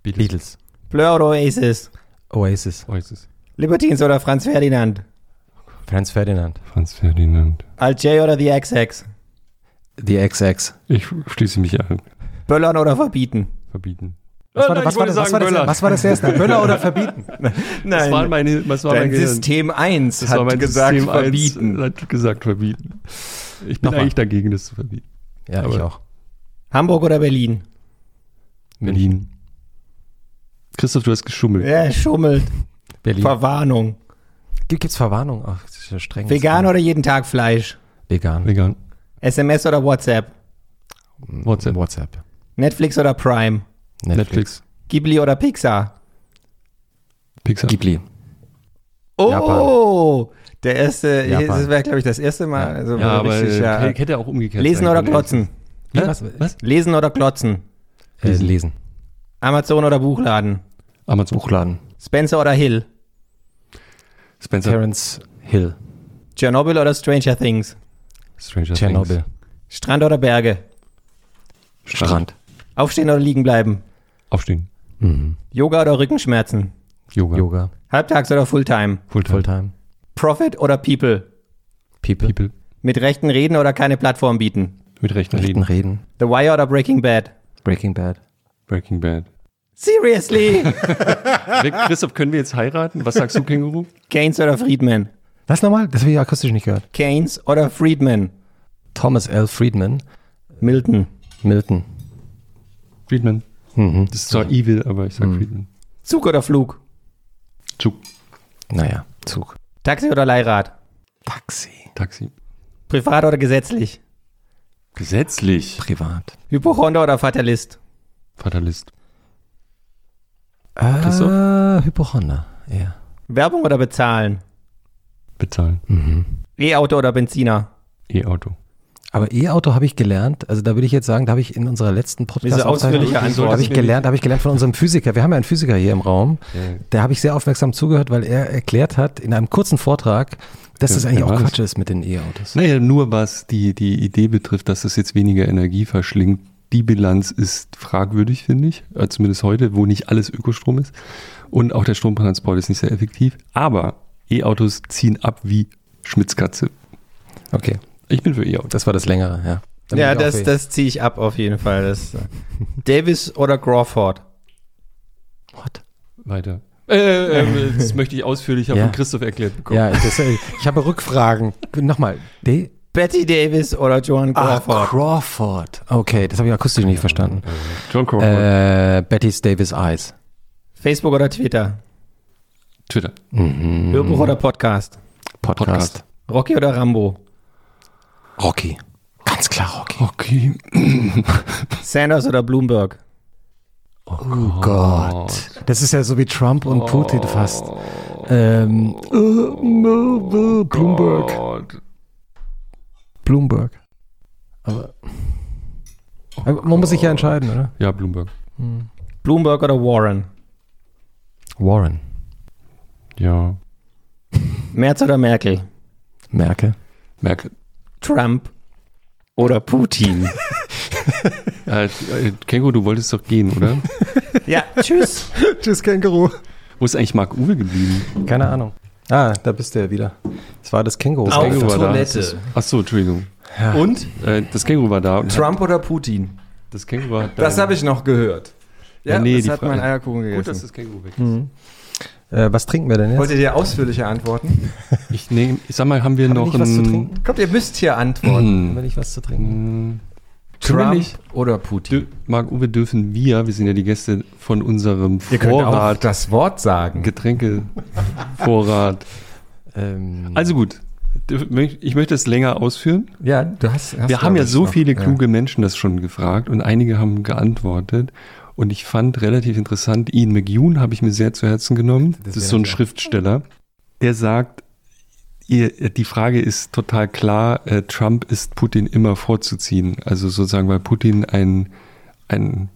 Speaker 4: Beatles.
Speaker 3: Blur oder Oasis?
Speaker 4: Oasis.
Speaker 1: Oasis.
Speaker 3: Libertines oder Franz Ferdinand?
Speaker 4: Franz Ferdinand.
Speaker 1: Franz Ferdinand.
Speaker 3: Alt J oder The XX?
Speaker 4: The XX.
Speaker 1: Ich schließe mich an.
Speaker 3: Böllern oder verbieten?
Speaker 1: Verbieten.
Speaker 4: Was, war,
Speaker 1: nein,
Speaker 4: was,
Speaker 1: ich
Speaker 4: war,
Speaker 1: wollte
Speaker 4: das, was,
Speaker 1: sagen
Speaker 4: war das,
Speaker 1: Böller.
Speaker 4: was war das erste? Böller oder verbieten?
Speaker 1: Das war mein, was war
Speaker 2: Dein
Speaker 1: mein?
Speaker 2: System 1
Speaker 1: Das
Speaker 2: hat
Speaker 1: war mein
Speaker 2: gesagt
Speaker 1: System eins,
Speaker 2: verbieten.
Speaker 1: Hat gesagt verbieten. Ich bin
Speaker 4: Nochmal.
Speaker 1: eigentlich dagegen, das zu verbieten.
Speaker 4: Ja, ich
Speaker 1: Aber-
Speaker 4: auch.
Speaker 3: Hamburg oder Berlin?
Speaker 1: Berlin. Christoph, du hast geschummelt.
Speaker 3: Ja, schummelt.
Speaker 4: Berlin.
Speaker 3: Verwarnung.
Speaker 4: Gibt es Verwarnung? Ach, das streng.
Speaker 3: Vegan oder jeden Tag Fleisch?
Speaker 4: Vegan.
Speaker 1: Vegan.
Speaker 3: SMS oder WhatsApp?
Speaker 1: WhatsApp.
Speaker 4: WhatsApp.
Speaker 3: Netflix oder Prime?
Speaker 4: Netflix.
Speaker 1: Netflix.
Speaker 3: Ghibli oder Pixar?
Speaker 1: Pixar.
Speaker 4: Ghibli.
Speaker 3: Oh, der erste,
Speaker 4: Japan.
Speaker 3: das wäre, glaube ich, das erste Mal. Also
Speaker 1: Ja, aber
Speaker 3: richtig, ja.
Speaker 1: hätte hätte auch umgekehrt
Speaker 3: Lesen oder klotzen?
Speaker 4: Was?
Speaker 1: Was?
Speaker 3: Lesen oder klotzen?
Speaker 4: Äh, lesen.
Speaker 3: Amazon oder Buchladen?
Speaker 1: Amazon.
Speaker 4: Buchladen.
Speaker 3: Spencer oder Hill?
Speaker 1: Spencer.
Speaker 4: Terence Hill.
Speaker 3: Tschernobyl oder Stranger Things?
Speaker 1: Stranger
Speaker 4: Tschernobyl.
Speaker 1: Things.
Speaker 3: Strand oder Berge?
Speaker 4: Strand.
Speaker 3: Aufstehen oder liegen bleiben?
Speaker 1: Aufstehen.
Speaker 4: Mhm.
Speaker 3: Yoga oder Rückenschmerzen?
Speaker 1: Yoga.
Speaker 4: Yoga.
Speaker 3: Halbtags oder Fulltime?
Speaker 1: Fulltime.
Speaker 4: Fulltime.
Speaker 3: Profit oder People?
Speaker 4: People.
Speaker 1: People.
Speaker 3: Mit Rechten reden oder keine Plattform bieten?
Speaker 1: Mit rechten
Speaker 4: Rechten
Speaker 1: Reden.
Speaker 4: reden.
Speaker 3: The Wire oder Breaking Bad?
Speaker 4: Breaking Bad.
Speaker 1: Breaking Bad.
Speaker 3: Seriously?
Speaker 1: Rick, Christoph, können wir jetzt heiraten? Was sagst du, Känguru?
Speaker 3: Keynes oder Friedman?
Speaker 4: Was nochmal? Das habe ich akustisch nicht gehört.
Speaker 3: Keynes oder Friedman?
Speaker 4: Thomas L. Friedman.
Speaker 3: Milton.
Speaker 4: Milton.
Speaker 1: Friedman.
Speaker 4: Mhm.
Speaker 1: Das ist zwar evil, aber ich sag
Speaker 4: Mhm.
Speaker 1: Friedman.
Speaker 3: Zug oder Flug?
Speaker 1: Zug.
Speaker 4: Naja, Zug.
Speaker 3: Taxi oder Leihrad?
Speaker 4: Taxi.
Speaker 1: Taxi.
Speaker 3: Privat oder gesetzlich?
Speaker 1: Gesetzlich.
Speaker 4: Privat.
Speaker 3: Hypochonder oder Fatalist?
Speaker 1: Fatalist.
Speaker 4: Äh, Hypochonder. Ja.
Speaker 3: Werbung oder bezahlen?
Speaker 1: Bezahlen.
Speaker 4: Mhm.
Speaker 3: E-Auto oder Benziner?
Speaker 1: E-Auto.
Speaker 4: Aber E-Auto habe ich gelernt, also da würde ich jetzt sagen, da habe ich in unserer letzten podcast
Speaker 3: Diese ausführliche Antwort.
Speaker 4: habe ich gelernt, habe ich gelernt von unserem Physiker. Wir haben ja einen Physiker hier im Raum. Der habe ich sehr aufmerksam zugehört, weil er erklärt hat in einem kurzen Vortrag, dass
Speaker 1: Ja,
Speaker 4: das eigentlich auch
Speaker 1: das?
Speaker 4: Quatsch ist mit den E-Autos.
Speaker 1: Naja, nur was die, die Idee betrifft, dass es jetzt weniger Energie verschlingt. Die Bilanz ist fragwürdig, finde ich. Äh, Zumindest heute, wo nicht alles Ökostrom ist. Und auch der Stromtransport ist nicht sehr effektiv. Aber E-Autos ziehen ab wie Schmitzkatze.
Speaker 4: Okay,
Speaker 1: Ich bin für E-Autos.
Speaker 4: das war das längere, ja. Dann
Speaker 3: ja, das, das ziehe ich ab auf jeden Fall. Das, äh, Davis oder Crawford?
Speaker 4: What?
Speaker 1: Weiter. Äh, äh, das möchte ich ausführlicher
Speaker 4: Ja.
Speaker 1: von Christoph erklärt bekommen.
Speaker 4: Ja, das, äh, ich habe Rückfragen. Nochmal. D
Speaker 3: Betty Davis oder Joan
Speaker 4: ah,
Speaker 3: Crawford?
Speaker 4: Crawford. Okay, das habe ich akustisch nicht verstanden.
Speaker 1: John Crawford.
Speaker 4: Äh, Betty's Davis Eyes.
Speaker 3: Facebook oder Twitter?
Speaker 1: Twitter.
Speaker 4: Mhm.
Speaker 3: Hörbuch oder Podcast?
Speaker 4: Podcast.
Speaker 1: Podcast.
Speaker 3: Rocky oder Rambo?
Speaker 4: Rocky. Ganz klar Rocky.
Speaker 1: Okay.
Speaker 3: Sanders oder Bloomberg?
Speaker 4: Oh Gott. Das ist ja so wie Trump und Putin fast. Ähm, äh, äh, Bloomberg.
Speaker 1: Gott.
Speaker 4: Bloomberg. Aber, aber man muss sich ja entscheiden, oder?
Speaker 1: Ja, Bloomberg.
Speaker 3: Bloomberg oder Warren?
Speaker 4: Warren.
Speaker 1: Ja.
Speaker 3: Merz oder Merkel?
Speaker 4: Merkel.
Speaker 1: Merkel.
Speaker 3: Trump oder Putin?
Speaker 1: Äh, äh, Kengo, du wolltest doch gehen, oder?
Speaker 3: ja, tschüss.
Speaker 4: Tschüss, Känguru.
Speaker 1: Wo ist eigentlich Marc Uwe geblieben?
Speaker 4: Keine Ahnung. Ah, da bist du ja wieder. Das war das Känguru.
Speaker 3: Auf
Speaker 1: Känguru war
Speaker 3: Toilette.
Speaker 1: da. Ach so, Entschuldigung.
Speaker 2: Und
Speaker 1: Äh, das Känguru war da. Und
Speaker 2: Trump oder Putin?
Speaker 1: Das Känguru hat
Speaker 2: Das habe ich noch gehört.
Speaker 1: Ja, nee,
Speaker 2: das
Speaker 1: die
Speaker 2: hat
Speaker 1: Frage-
Speaker 2: mein Eierkuchen
Speaker 1: Gut, dass
Speaker 2: gegessen.
Speaker 1: das Känguru weg ist.
Speaker 4: Mhm. Äh, was trinken wir denn jetzt?
Speaker 2: Wollt ihr ausführliche antworten?
Speaker 1: Ich nehme, ich sag mal, haben wir
Speaker 4: Haben wir
Speaker 1: noch
Speaker 4: nicht was zu
Speaker 1: ein.
Speaker 4: trinken?
Speaker 2: Kommt, ihr müsst hier antworten.
Speaker 4: Haben wir
Speaker 1: Hm.
Speaker 4: nicht was zu trinken?
Speaker 1: Wir
Speaker 2: Trump
Speaker 1: nicht?
Speaker 2: oder Putin?
Speaker 1: Dö- Marc Uwe dürfen wir, wir sind ja die Gäste von unserem
Speaker 2: Ihr könnt auch
Speaker 1: Vorrat,
Speaker 2: das Wort sagen.
Speaker 1: Getränkevorrat.
Speaker 4: Ähm,
Speaker 1: Also gut, ich möchte es länger ausführen.
Speaker 2: Ja, du hast. hast
Speaker 1: Wir haben ja so
Speaker 2: noch.
Speaker 1: viele
Speaker 2: Ja.
Speaker 1: kluge Menschen das schon gefragt und einige haben geantwortet. Und ich fand relativ interessant, Ian McEwan habe ich mir sehr zu Herzen genommen. Das,
Speaker 4: Das
Speaker 1: ist so ein
Speaker 4: ich.
Speaker 1: Schriftsteller. Der sagt, ihr, die Frage ist total klar, äh, Trump ist Putin immer vorzuziehen. Also sozusagen, weil Putin ein, ein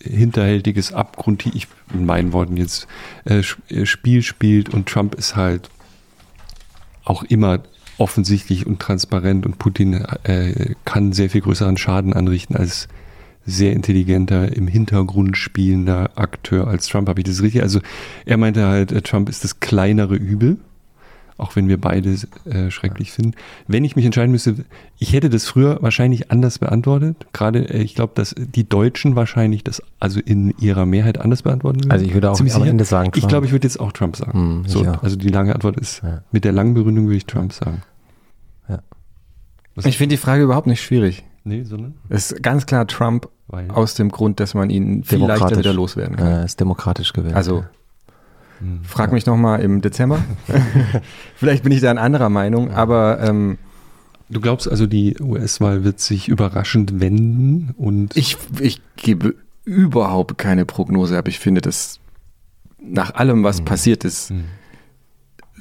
Speaker 1: hinterhältiges, abgrundtief, in meinen Worten jetzt, äh, äh, Spiel spielt und Trump ist halt auch immer offensichtlich und transparent und Putin äh, kann sehr viel größeren Schaden anrichten als sehr intelligenter, im Hintergrund spielender Akteur als Trump. Habe ich das richtig? Also er meinte halt, äh, Trump ist das kleinere Übel, auch wenn wir beide äh, schrecklich finden. Wenn ich mich entscheiden müsste, ich hätte das früher wahrscheinlich anders beantwortet. Gerade, äh, ich glaube, dass die Deutschen wahrscheinlich das also in ihrer Mehrheit anders beantworten würden.
Speaker 4: Also ich würde auch
Speaker 1: Ziemlich
Speaker 4: am
Speaker 1: sicher.
Speaker 4: Ende sagen
Speaker 1: Ich
Speaker 4: Trump.
Speaker 1: glaube, ich würde jetzt auch Trump sagen.
Speaker 4: Hm, ich
Speaker 1: so,
Speaker 4: auch.
Speaker 1: also die lange Antwort ist,
Speaker 4: Ja.
Speaker 1: mit der langen Begründung würde ich Trump sagen.
Speaker 2: Ich finde die Frage überhaupt nicht schwierig.
Speaker 1: Nee, sondern?
Speaker 2: Es ist ganz klar Trump
Speaker 1: Weil.
Speaker 2: aus dem Grund, dass man ihn viel leichter wieder loswerden kann.
Speaker 4: Äh, ist demokratisch gewählt.
Speaker 2: Also
Speaker 1: Hm.
Speaker 2: frag mich nochmal im Dezember. Vielleicht bin ich da ein anderer Meinung, aber ähm,
Speaker 1: Du glaubst also, die US-Wahl wird sich überraschend wenden und
Speaker 2: ich, ich gebe überhaupt keine Prognose ab. Ich finde, dass nach allem, was passiert ist,
Speaker 1: Hm.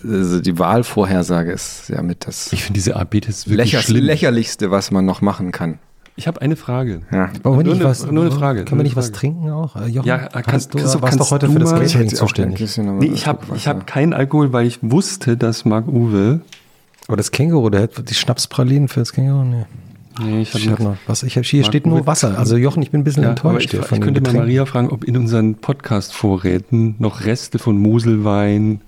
Speaker 2: Also die Wahlvorhersage ist ja mit das
Speaker 1: ich finde diese AB-Tests wirklich
Speaker 2: lächer,
Speaker 1: schlimm.
Speaker 2: lächerlichste, was man noch machen kann.
Speaker 1: Ich habe eine Frage.
Speaker 2: Ja.
Speaker 1: Nur
Speaker 4: nicht
Speaker 1: eine-
Speaker 4: was,
Speaker 1: nur eine Frage,
Speaker 4: Können wir nicht
Speaker 1: eine
Speaker 4: was
Speaker 1: Frage.
Speaker 4: trinken auch? Äh, Jochen,
Speaker 1: Ja, kannst-
Speaker 4: hast du,
Speaker 1: Christoph,
Speaker 4: warst doch
Speaker 1: kannst
Speaker 4: heute
Speaker 1: du
Speaker 4: für das Catering zuständig.
Speaker 2: bisschen
Speaker 1: Nee, ich habe ich hab keinen Alkohol, weil ich wusste, dass Marc Uwe.
Speaker 4: Aber das Känguru, der hat die Schnapspralinen für das Känguru? Nee.
Speaker 1: Nee, ich
Speaker 4: Ich hab noch, was, ich hab, hier
Speaker 1: Marc
Speaker 4: steht nur Wasser. Also Jochen, ich bin ein bisschen
Speaker 1: Ja,
Speaker 4: enttäuscht
Speaker 1: ich, ich
Speaker 4: den
Speaker 1: könnte mal. Maria fragen, ob in unseren Podcast-Vorräten noch Reste von Moselwein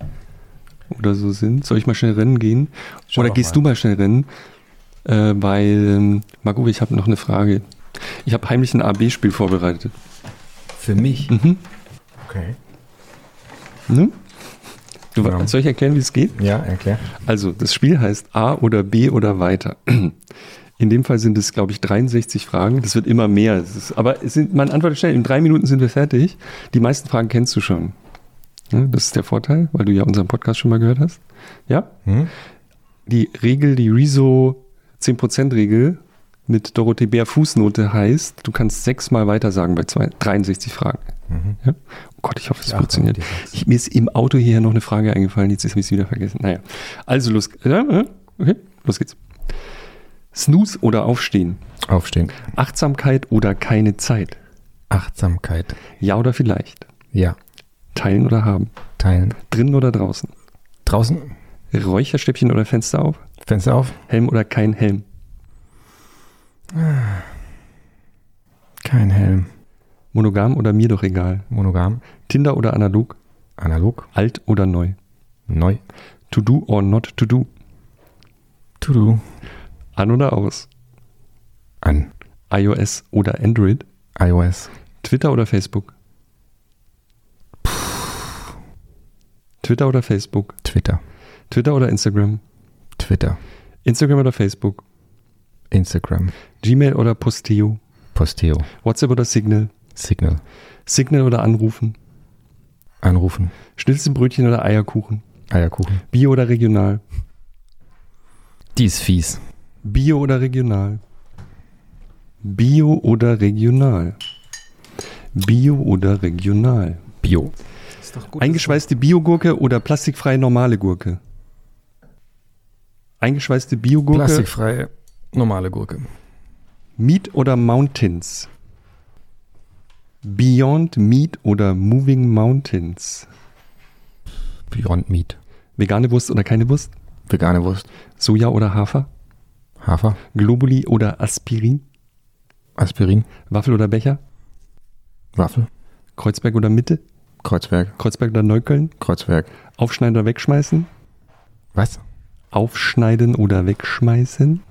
Speaker 1: oder so sind. Soll ich mal schnell rennen gehen?
Speaker 4: Schau
Speaker 1: oder gehst
Speaker 4: mal.
Speaker 1: du mal schnell rennen? Äh, weil, ähm, Marc Uwe, ich habe noch eine Frage. Ich habe heimlich ein AB-Spiel vorbereitet.
Speaker 2: Für mich.
Speaker 1: Mhm.
Speaker 2: Okay.
Speaker 1: Ne? Du,
Speaker 2: Ja.
Speaker 1: Soll ich erklären, wie es geht?
Speaker 2: Ja, erklär.
Speaker 1: Also, das Spiel heißt A oder B oder weiter. In dem Fall sind es, glaube ich, 63 Fragen. Das wird immer mehr. Ist, aber es sind, man antwortet schnell. In drei Minuten sind wir fertig. Die meisten Fragen kennst du schon. Ja, das ist der Vorteil, weil du ja unseren Podcast schon mal gehört hast. Ja?
Speaker 2: Hm?
Speaker 1: Die Regel, die Rezo 10%-Regel mit Dorothee Bär Fußnote heißt, du kannst sechsmal weiter sagen bei zwei, 63 Fragen. Ja? Oh Gott, ich hoffe, es
Speaker 4: Ja,
Speaker 1: funktioniert. Ich, mir ist im Auto hierher noch eine Frage eingefallen, jetzt habe ich es wieder vergessen. Naja, also los, ja, okay, los geht's. Snooze oder Aufstehen?
Speaker 2: Aufstehen.
Speaker 1: Achtsamkeit oder keine Zeit?
Speaker 2: Achtsamkeit.
Speaker 1: Ja oder vielleicht?
Speaker 2: Ja.
Speaker 1: Teilen oder haben?
Speaker 2: Teilen.
Speaker 1: Drinnen oder draußen?
Speaker 2: Draußen.
Speaker 1: Räucherstäbchen oder Fenster auf?
Speaker 2: Fenster auf.
Speaker 1: Helm oder kein Helm?
Speaker 2: Kein Helm.
Speaker 1: Monogam oder mir doch egal?
Speaker 2: Monogam.
Speaker 1: Tinder oder analog?
Speaker 2: Analog.
Speaker 1: Alt oder neu?
Speaker 2: Neu.
Speaker 1: To do or not to do?
Speaker 2: To do.
Speaker 1: An oder aus?
Speaker 2: An.
Speaker 1: iOS oder Android?
Speaker 2: iOS.
Speaker 1: Twitter oder Facebook? Twitter oder Facebook?
Speaker 2: Twitter.
Speaker 1: Twitter oder Instagram?
Speaker 2: Twitter.
Speaker 1: Instagram oder Facebook?
Speaker 2: Instagram.
Speaker 1: Gmail oder Posteo?
Speaker 2: Posteo.
Speaker 1: WhatsApp oder Signal?
Speaker 2: Signal.
Speaker 1: Signal oder Anrufen?
Speaker 2: Anrufen.
Speaker 1: Schnitzelbrötchen oder Eierkuchen?
Speaker 2: Eierkuchen.
Speaker 1: Bio oder regional?
Speaker 2: Die ist fies.
Speaker 1: Bio oder regional? Bio oder regional? Bio oder regional?
Speaker 2: Bio.
Speaker 4: Ist doch gut,
Speaker 1: Eingeschweißte Biogurke oder plastikfreie normale Gurke? Eingeschweißte Biogurke,
Speaker 2: Plastikfreie normale Gurke.
Speaker 1: Meat oder Mountains? Beyond Meat oder Moving Mountains?
Speaker 2: Beyond Meat.
Speaker 1: Vegane Wurst oder keine Wurst?
Speaker 2: Vegane Wurst.
Speaker 1: Soja oder Hafer?
Speaker 2: Hafer.
Speaker 1: Globuli oder Aspirin?
Speaker 2: Aspirin.
Speaker 1: Waffel oder Becher?
Speaker 2: Waffel.
Speaker 1: Kreuzberg oder Mitte?
Speaker 2: Kreuzberg.
Speaker 1: Kreuzberg oder Neukölln?
Speaker 2: Kreuzberg.
Speaker 1: Aufschneiden oder wegschmeißen?
Speaker 2: Was?
Speaker 1: Aufschneiden oder wegschmeißen?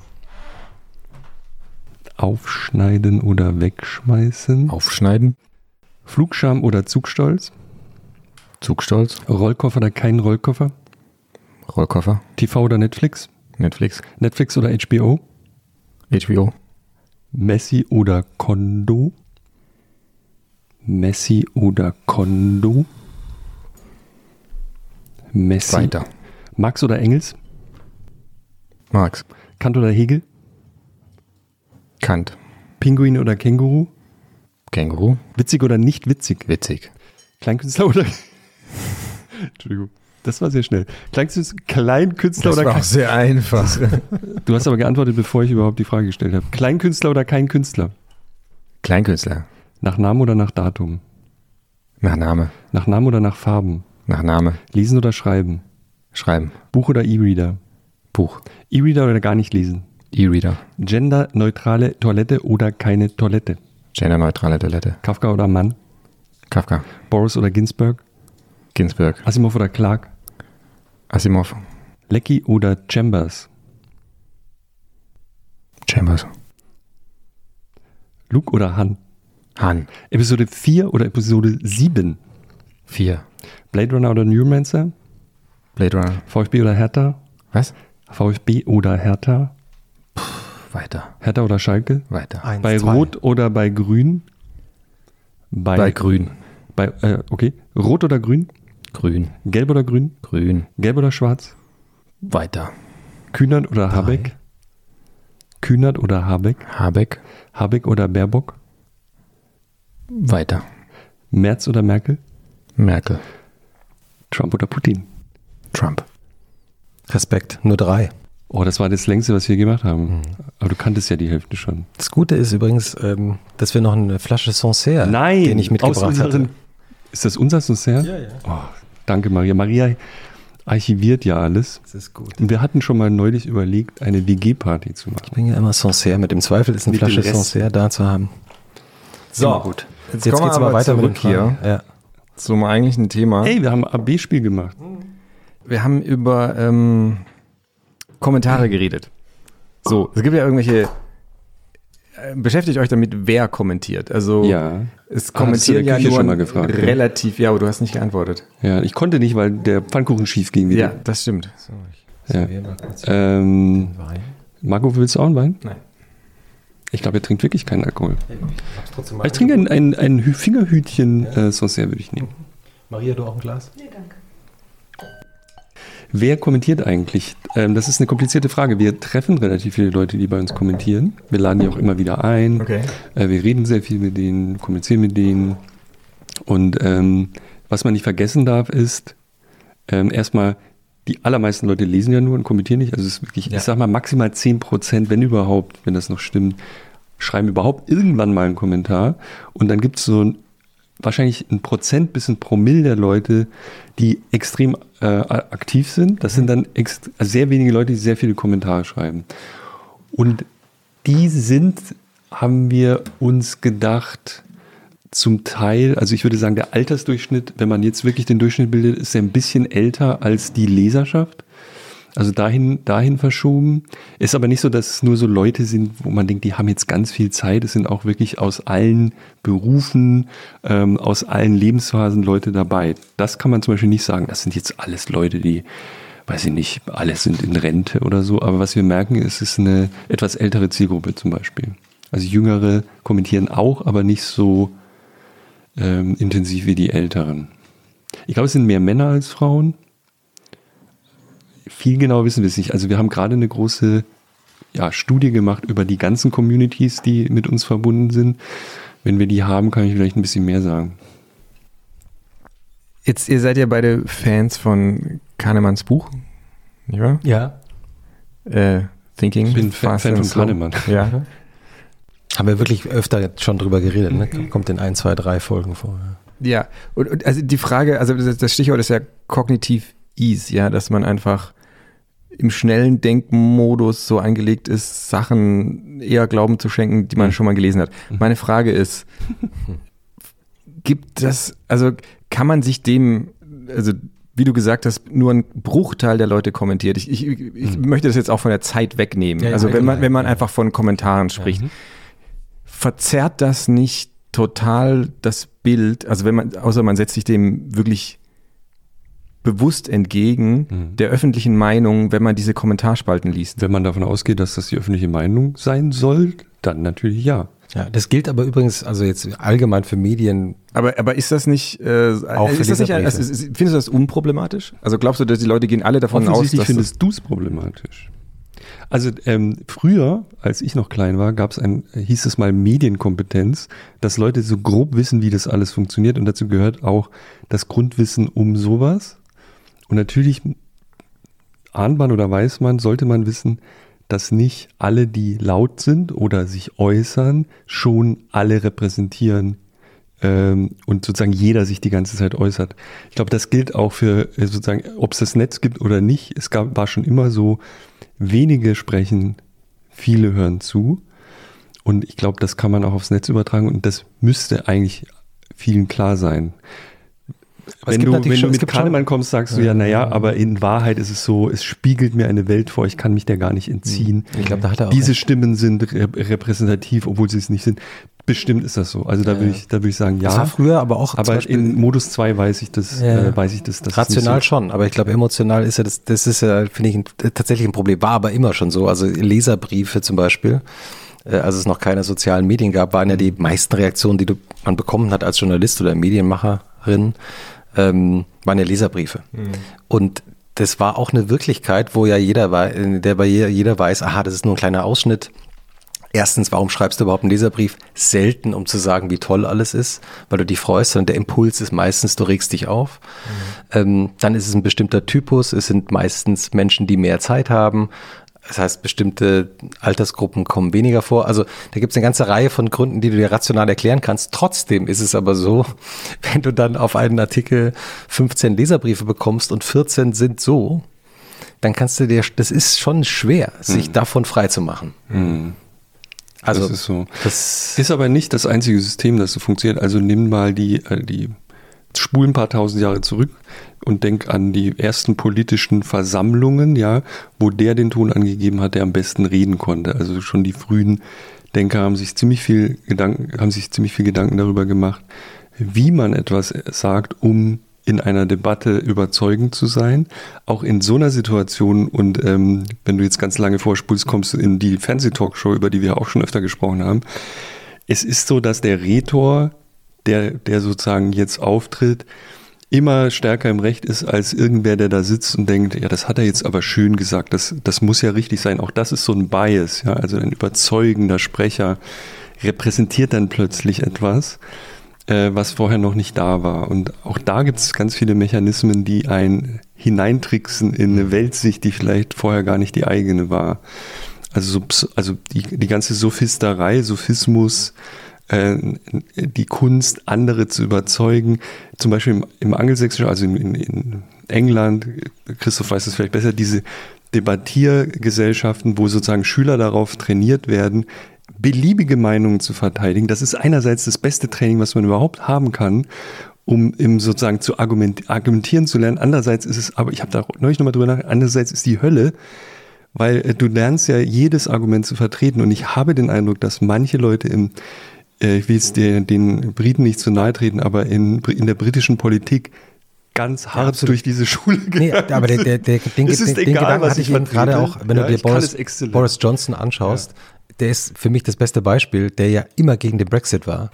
Speaker 1: Aufschneiden oder wegschmeißen?
Speaker 2: Aufschneiden.
Speaker 1: Flugscham oder Zugstolz?
Speaker 2: Zugstolz.
Speaker 1: Rollkoffer oder kein Rollkoffer?
Speaker 2: Rollkoffer.
Speaker 1: TV oder Netflix?
Speaker 2: Netflix.
Speaker 1: Netflix oder HBO?
Speaker 2: HBO.
Speaker 1: Messi oder Kondo? Messi oder Kondo? Messi.
Speaker 2: Weiter.
Speaker 1: Max oder Engels?
Speaker 2: Marx.
Speaker 1: Kant oder Hegel?
Speaker 2: Kant.
Speaker 1: Pinguin oder Känguru?
Speaker 2: Känguru.
Speaker 1: Witzig oder nicht witzig?
Speaker 2: Witzig.
Speaker 1: Kleinkünstler oder. Entschuldigung. Das war sehr schnell. Kleinkünstler, Kleinkünstler
Speaker 2: Das
Speaker 1: oder
Speaker 2: war
Speaker 1: kein,
Speaker 2: auch sehr einfach.
Speaker 1: Du hast aber geantwortet, bevor ich überhaupt die Frage gestellt habe. Kleinkünstler oder kein Künstler?
Speaker 2: Kleinkünstler.
Speaker 1: Nach Namen oder nach Datum?
Speaker 2: Nach Name.
Speaker 1: Nach Namen oder nach Farben?
Speaker 2: Nach Name.
Speaker 1: Lesen oder schreiben?
Speaker 2: Schreiben.
Speaker 1: Buch oder E-Reader?
Speaker 2: Buch.
Speaker 1: E-Reader oder gar nicht lesen?
Speaker 2: E-Reader.
Speaker 1: Genderneutrale Toilette oder keine Toilette?
Speaker 2: Genderneutrale Toilette.
Speaker 1: Kafka oder Mann?
Speaker 2: Kafka.
Speaker 1: Boris oder Ginsberg?
Speaker 2: Ginsberg.
Speaker 1: Asimov oder Clark?
Speaker 2: Asimov.
Speaker 1: Lecky oder Chambers?
Speaker 2: Chambers.
Speaker 1: Luke oder Han?
Speaker 2: Han.
Speaker 1: Episode 4 oder Episode 7?
Speaker 2: 4.
Speaker 1: Blade Runner oder Neuromancer?
Speaker 2: Blade Runner.
Speaker 1: VfB oder Hertha?
Speaker 2: Was?
Speaker 1: VfB oder Hertha?
Speaker 2: Weiter.
Speaker 1: Hertha oder Schalke?
Speaker 2: Weiter.
Speaker 4: Eins,
Speaker 1: bei
Speaker 4: zwei.
Speaker 1: Rot oder bei Grün?
Speaker 2: Bei Grün.
Speaker 1: Bei, äh, okay. Rot oder Grün?
Speaker 2: Grün.
Speaker 1: Gelb oder Grün?
Speaker 2: Grün.
Speaker 1: Gelb oder Schwarz?
Speaker 2: Weiter.
Speaker 1: Kühnert oder Habeck? Kühnert oder Habeck?
Speaker 2: Habeck.
Speaker 1: Habeck oder Baerbock?
Speaker 2: Weiter.
Speaker 1: Merz oder Merkel?
Speaker 2: Merkel.
Speaker 1: Trump oder Putin?
Speaker 2: Trump.
Speaker 4: Respekt, nur drei.
Speaker 1: Oh, das war das längste, was wir gemacht haben. Aber du kanntest ja die Hälfte schon.
Speaker 4: Das Gute ist übrigens, ähm, dass wir noch eine Flasche Sancerre,
Speaker 1: Nein,
Speaker 4: den ich mitgebracht
Speaker 1: aus unseren,
Speaker 4: hatte.
Speaker 1: Ist das unser Dessert?
Speaker 4: Ja, ja.
Speaker 1: Oh, danke, Maria. Maria archiviert ja alles.
Speaker 4: Das ist gut.
Speaker 1: Und wir hatten schon mal neulich überlegt, eine WG-Party zu
Speaker 4: Ich
Speaker 1: machen.
Speaker 4: bringe ja immer Sancerre mit. Im Zweifel ist eine
Speaker 1: Mit dem
Speaker 4: Flasche. Sancerre da zu haben.
Speaker 2: So.
Speaker 4: gut.
Speaker 2: Jetzt,
Speaker 4: Jetzt
Speaker 2: wir
Speaker 4: mal
Speaker 2: aber
Speaker 4: weiter
Speaker 2: zurück hier
Speaker 4: Ja.
Speaker 2: zum eigentlichen Thema.
Speaker 1: Hey, wir haben ein AB-Spiel gemacht.
Speaker 2: Wir haben über ähm, Kommentare geredet. So, es gibt ja irgendwelche. äh, Beschäftigt euch damit, wer kommentiert. Also
Speaker 1: Ja.
Speaker 2: es
Speaker 1: Ah,
Speaker 2: kommentieren ja
Speaker 1: Küche
Speaker 2: nur
Speaker 1: schon mal gefragt, ja?
Speaker 2: relativ, ja, aber du hast nicht geantwortet.
Speaker 1: Ja, ich konnte nicht, weil der Pfannkuchen schief ging wieder.
Speaker 2: Ja, das stimmt.
Speaker 4: So, ich
Speaker 1: Ja.
Speaker 4: serviere mal kurz
Speaker 1: Ähm. Marco, willst du auch einen Wein?
Speaker 2: Nein.
Speaker 1: Ich glaube, er trinkt wirklich keinen Alkohol. Aber ich trinke ein, ein, ein Hü- Fingerhütchen äh, Sancerre würde ich nehmen.
Speaker 4: Maria, du auch ein Glas?
Speaker 7: Nee, danke.
Speaker 1: Wer kommentiert eigentlich? Ähm, das ist eine komplizierte Frage. Wir treffen relativ viele Leute, die bei uns kommentieren. Wir laden die auch immer wieder ein.
Speaker 2: Okay.
Speaker 1: Äh, wir reden sehr viel mit denen, kommunizieren mit denen. Und ähm, was man nicht vergessen darf, ist ähm, erstmal, die allermeisten Leute lesen ja nur und kommentieren nicht. Also es ist wirklich,
Speaker 4: Ja.
Speaker 1: ich sag mal, maximal 10 Prozent, wenn überhaupt, wenn das noch stimmt, schreiben überhaupt irgendwann mal einen Kommentar. Und dann gibt es so ein, wahrscheinlich ein Prozent bis ein Promille der Leute, die extrem äh, aktiv sind. Das sind dann ext also sehr wenige Leute, die sehr viele Kommentare schreiben. Und die sind, haben wir uns gedacht, zum Teil, also ich würde sagen, der Altersdurchschnitt, wenn man jetzt wirklich den Durchschnitt bildet, ist ein bisschen älter als die Leserschaft. Also dahin, dahin verschoben. Ist aber nicht so, dass es nur so Leute sind, wo man denkt, die haben jetzt ganz viel Zeit. Es sind auch wirklich aus allen Berufen, ähm, aus allen Lebensphasen Leute dabei. Das kann man zum Beispiel nicht sagen. Das sind jetzt alles Leute, die, weiß ich nicht, alles sind in Rente oder so. Aber was wir merken, ist, es ist eine etwas ältere Zielgruppe zum Beispiel. Also Jüngere kommentieren auch, aber nicht so ähm, intensiv wie die Älteren. Ich glaube, es sind mehr Männer als Frauen. Viel genau wissen wir es nicht. Also wir haben gerade eine große ja, Studie gemacht über die ganzen Communities, die mit uns verbunden sind. Wenn wir die haben, kann ich vielleicht ein bisschen mehr sagen.
Speaker 2: Jetzt, ihr seid ja beide Fans von Kahnemanns Buch, nicht wahr?
Speaker 4: Ja.
Speaker 2: Äh, Thinking.
Speaker 1: Ich bin Fan
Speaker 2: Fast
Speaker 1: Fan von
Speaker 2: Slow.
Speaker 1: Kahnemann.
Speaker 2: Ja.
Speaker 4: Haben wir wirklich öfter jetzt schon drüber geredet, ne? Kommt in ein, zwei, drei Folgen vor. ja.
Speaker 2: Ja, und, und also die Frage, also das, Stichwort ist ja kognitiv Ease, ja, dass man einfach im schnellen Denkmodus so eingelegt ist, Sachen eher Glauben zu schenken, die man schon mal gelesen hat. Meine Frage ist, gibt das, also kann man sich dem, also wie du gesagt hast, nur ein Bruchteil der Leute kommentiert. Ich, ich, ich möchte das jetzt auch von der Zeit wegnehmen.
Speaker 4: Ja, ja,
Speaker 2: also wenn man,
Speaker 4: allgemein,
Speaker 2: wenn man
Speaker 4: ja.
Speaker 2: einfach von Kommentaren spricht verzerrt das nicht total das Bild, also wenn man, außer man setzt sich dem wirklich bewusst entgegen
Speaker 1: Mhm.
Speaker 2: der öffentlichen Meinung, wenn man diese Kommentarspalten liest.
Speaker 1: Wenn man davon ausgeht, dass das die öffentliche Meinung sein soll, dann natürlich ja.
Speaker 4: Ja, das gilt aber übrigens, also jetzt allgemein für Medien.
Speaker 2: Aber, aber ist das nicht, äh,
Speaker 4: Auch für
Speaker 2: ist das nicht also, findest du das unproblematisch? Also glaubst du, dass die Leute gehen alle davon aus,
Speaker 1: Offensichtlich
Speaker 2: dass das,
Speaker 1: findest du es problematisch. Also ähm, früher, als ich noch klein war, gab es ein, hieß es mal Medienkompetenz, dass Leute so grob wissen, wie das alles funktioniert und dazu gehört auch das Grundwissen um sowas. Und natürlich ahnt man oder weiß man, sollte man wissen, dass nicht alle, die laut sind oder sich äußern, schon alle repräsentieren ähm, und sozusagen jeder sich die ganze Zeit äußert. Ich glaube, das gilt auch für äh, sozusagen, ob es das Netz gibt oder nicht. Es gab, war schon immer so, wenige sprechen, viele hören zu. Und ich glaube, das kann man auch aufs Netz übertragen und das müsste eigentlich vielen klar sein.
Speaker 4: Aber
Speaker 1: wenn du, wenn
Speaker 4: schon-
Speaker 1: du mit
Speaker 4: schon-
Speaker 1: Kahnemann kommst, sagst du ja, naja, aber in Wahrheit ist es so, es spiegelt mir eine Welt vor, ich kann mich der gar nicht entziehen.
Speaker 4: Ich glaube, da hat er auch
Speaker 1: Diese. Stimmen sind rep- repräsentativ, obwohl sie es nicht sind. Bestimmt ist das so. Also da würde ich, da würde ich sagen,
Speaker 4: Das war
Speaker 1: ja.
Speaker 4: früher aber auch
Speaker 1: Aber in Modus 2 weiß ich das,
Speaker 4: Ja.
Speaker 1: äh, weiß ich das.
Speaker 4: Rational
Speaker 1: so.
Speaker 4: schon, aber ich glaube, emotional ist ja das, das ist ja, finde ich, ein, tatsächlich ein Problem. War aber immer schon so. Also Leserbriefe zum Beispiel, äh, als es noch keine sozialen Medien gab, waren ja die meisten Reaktionen, die du, man bekommen hat als Journalist oder Medienmacherin, ähm, waren ja Leserbriefe. Und das war auch eine Wirklichkeit, wo ja jeder war, in der bei jeder, jeder weiß, aha, das ist nur ein kleiner Ausschnitt. Erstens, warum schreibst du überhaupt einen Leserbrief? Selten, um zu sagen, wie toll alles ist, weil du dich freust, sondern der Impuls ist meistens, du regst dich auf. Ähm, dann ist es ein bestimmter Typus, es sind meistens Menschen, die mehr Zeit haben. Das heißt, bestimmte Altersgruppen kommen weniger vor. Also da gibt es eine ganze Reihe von Gründen, die du dir rational erklären kannst. Trotzdem ist es aber so, wenn du dann auf einen Artikel 15 Leserbriefe bekommst und 14 sind so, dann kannst du dir, das ist schon schwer, sich davon frei zu machen. Also
Speaker 1: das ist so.
Speaker 4: das
Speaker 1: Ist aber nicht das einzige System, das so funktioniert. Also nimm mal die, äh, die spulen ein paar tausend Jahre zurück und denk an die ersten politischen Versammlungen, ja, wo der den Ton angegeben hat, der am besten reden konnte. Also schon die frühen Denker haben sich ziemlich viel Gedanken, haben sich ziemlich viel Gedanken darüber gemacht, wie man etwas sagt, um in einer Debatte überzeugend zu sein. Auch in so einer Situation und ähm, wenn du jetzt ganz lange vorspulst, kommst du in die Fernsehtalkshow, über die wir auch schon öfter gesprochen haben. Es ist so, dass der Rhetor, der, der sozusagen jetzt auftritt, immer stärker im Recht ist als irgendwer, der da sitzt und denkt, ja, das hat er jetzt aber schön gesagt, das, das muss ja richtig sein. Auch das ist so ein Bias, ja, also ein überzeugender Sprecher repräsentiert dann plötzlich etwas, äh, was vorher noch nicht da war. Und auch da gibt es ganz viele Mechanismen, die ein hineintricksen in eine Weltsicht, die vielleicht vorher gar nicht die eigene war. Also, also die, die ganze Sophisterei, Sophismus, äh, die Kunst, andere zu überzeugen. Zum Beispiel im, im Angelsächsischen, also in, in, in England, Christoph weiß es vielleicht besser, diese Debattiergesellschaften, wo sozusagen Schüler darauf trainiert werden, beliebige Meinungen zu verteidigen. Das ist einerseits das beste Training, was man überhaupt haben kann, um im sozusagen zu argument, argumentieren zu lernen. Andererseits ist es, aber ich habe da neulich nochmal drüber nachgedacht, andererseits ist die Hölle, weil äh, du lernst ja jedes Argument zu vertreten und ich habe den Eindruck, dass manche Leute im, äh, ich will jetzt den, den Briten nicht zu nahe treten, aber in, in der britischen Politik ganz hart
Speaker 4: absolut.
Speaker 1: durch diese Schule
Speaker 4: Nee,
Speaker 1: gegangen
Speaker 4: aber der, der, der, den,
Speaker 1: Es
Speaker 4: den,
Speaker 1: ist
Speaker 4: den
Speaker 1: egal,
Speaker 4: Gedanken
Speaker 1: was
Speaker 4: hatte
Speaker 1: ich
Speaker 4: ich eben gerade auch, wenn
Speaker 1: Ja,
Speaker 4: du dir Boris. Boris Johnson anschaust, der ist für mich das beste Beispiel, der ja immer gegen den Brexit war.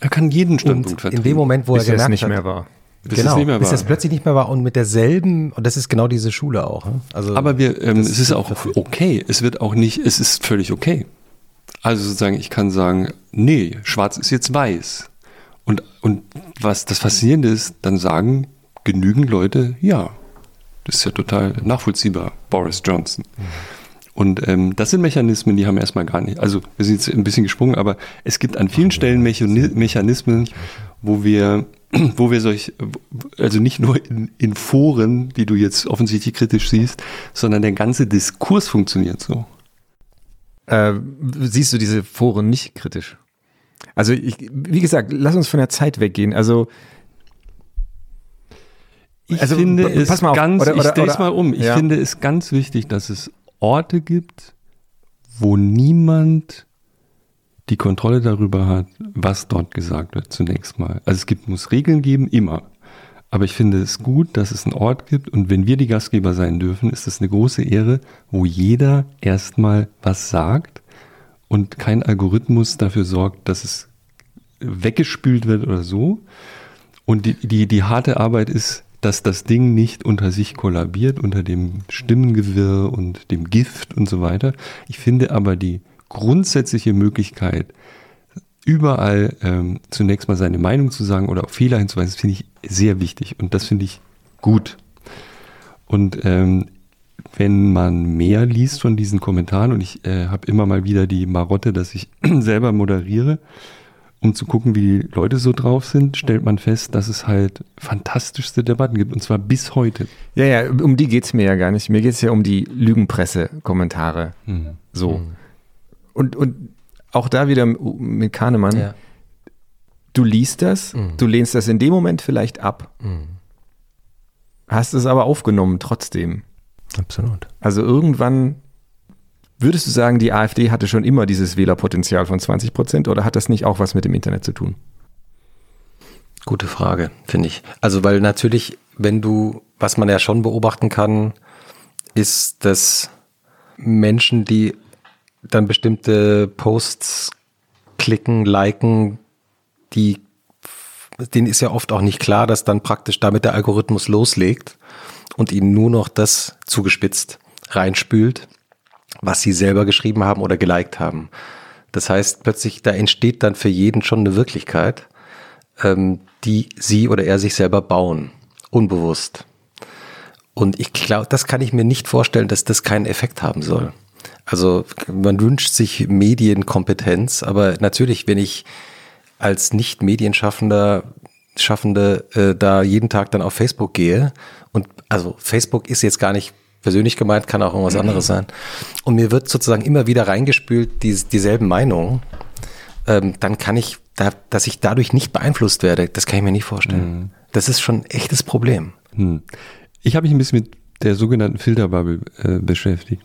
Speaker 1: Er kann jeden
Speaker 4: Und
Speaker 1: Standpunkt vertreten.
Speaker 4: in dem Moment, wo
Speaker 5: bis
Speaker 4: er
Speaker 5: es
Speaker 4: gemerkt
Speaker 5: nicht
Speaker 4: hat,
Speaker 5: mehr war.
Speaker 1: Bis es
Speaker 4: genau,
Speaker 1: nicht mehr
Speaker 4: bis
Speaker 1: war.
Speaker 4: es plötzlich nicht mehr war und mit derselben, und das ist genau diese Schule auch. ne? Also,
Speaker 1: Aber wir, ähm, es ist auch okay. Es wird auch nicht, es ist völlig okay. Also sozusagen, ich kann sagen, nee, schwarz ist jetzt weiß. Und, und was das Faszinierende ist, dann sagen genügend Leute, ja, das ist ja total nachvollziehbar, Boris Johnson. Und ähm, das sind Mechanismen, die haben erstmal gar nicht, also wir sind jetzt ein bisschen gesprungen, aber es gibt an vielen Stellen Mechani- Mechanismen, wo wir, wo wir solch, also nicht nur in, in Foren, die du jetzt offensichtlich kritisch siehst, sondern der ganze Diskurs funktioniert so.
Speaker 5: Äh, siehst du diese Foren nicht kritisch? Also, ich, wie gesagt, lass uns von der Zeit weggehen. Also,
Speaker 1: Ich
Speaker 5: Also,
Speaker 1: finde es
Speaker 5: auf,
Speaker 1: ganz,
Speaker 5: oder-
Speaker 1: ich
Speaker 5: oder-
Speaker 1: es
Speaker 5: oder-
Speaker 1: mal um. Ich
Speaker 5: ja.
Speaker 1: finde es ganz wichtig, dass es Orte gibt, wo niemand die Kontrolle darüber hat, was dort gesagt wird, zunächst mal. Also es gibt, muss Regeln geben, immer. Aber ich finde es gut, dass es einen Ort gibt und wenn wir die Gastgeber sein dürfen, ist es eine große Ehre, wo jeder erstmal was sagt und kein Algorithmus dafür sorgt, dass es weggespült wird oder so. Und die, die, die harte Arbeit ist, dass das Ding nicht unter sich kollabiert, unter dem Stimmengewirr und dem Gift und so weiter. Ich finde aber die grundsätzliche Möglichkeit, überall ähm, zunächst mal seine Meinung zu sagen oder auf Fehler hinzuweisen, finde ich sehr wichtig und das finde ich gut. Und ähm, wenn man mehr liest von diesen Kommentaren, und ich äh, habe immer mal wieder die Marotte, dass ich selber moderiere, um zu gucken, wie die Leute so drauf sind, stellt man fest, dass es halt fantastischste Debatten gibt, und zwar bis heute.
Speaker 5: Ja, ja, um die geht es mir ja gar nicht. Mir geht es ja um die Lügenpresse-Kommentare.
Speaker 1: Mhm.
Speaker 5: So. Und, und auch da wieder mit Kahnemann.
Speaker 4: Ja.
Speaker 5: Du liest das,
Speaker 4: Mhm.
Speaker 5: du lehnst das in dem Moment vielleicht ab,
Speaker 4: Mhm.
Speaker 5: hast es aber aufgenommen trotzdem.
Speaker 4: Absolut.
Speaker 5: Also irgendwann würdest du sagen, die AfD hatte schon immer dieses Wählerpotenzial von 20 Prozent oder hat das nicht auch was mit dem Internet zu tun?
Speaker 4: Gute Frage, finde ich. Also, weil natürlich, wenn du, was man ja schon beobachten kann, ist, dass Menschen, die dann bestimmte Posts klicken, liken, die, denen ist ja oft auch nicht klar, dass dann praktisch damit der Algorithmus loslegt und ihnen nur noch das zugespitzt reinspült, was sie selber geschrieben haben oder geliked haben. Das heißt, plötzlich, da entsteht dann für jeden schon eine Wirklichkeit, ähm, die sie oder er sich selber bauen, unbewusst. Und ich glaube, das kann ich mir nicht vorstellen, dass das keinen Effekt haben soll. Also man wünscht sich Medienkompetenz, aber natürlich, wenn ich als nicht Medienschaffender Schaffende äh, da jeden Tag dann auf Facebook gehe und also Facebook ist jetzt gar nicht persönlich gemeint, kann auch irgendwas anderes sein. Und mir wird sozusagen immer wieder reingespült die, dieselben Meinungen, ähm, dann kann ich, da, dass ich dadurch nicht beeinflusst werde, das kann ich mir nicht vorstellen. Das ist schon ein echtes Problem.
Speaker 1: Hm. Ich habe mich ein bisschen mit der sogenannten Filterbubble äh, beschäftigt.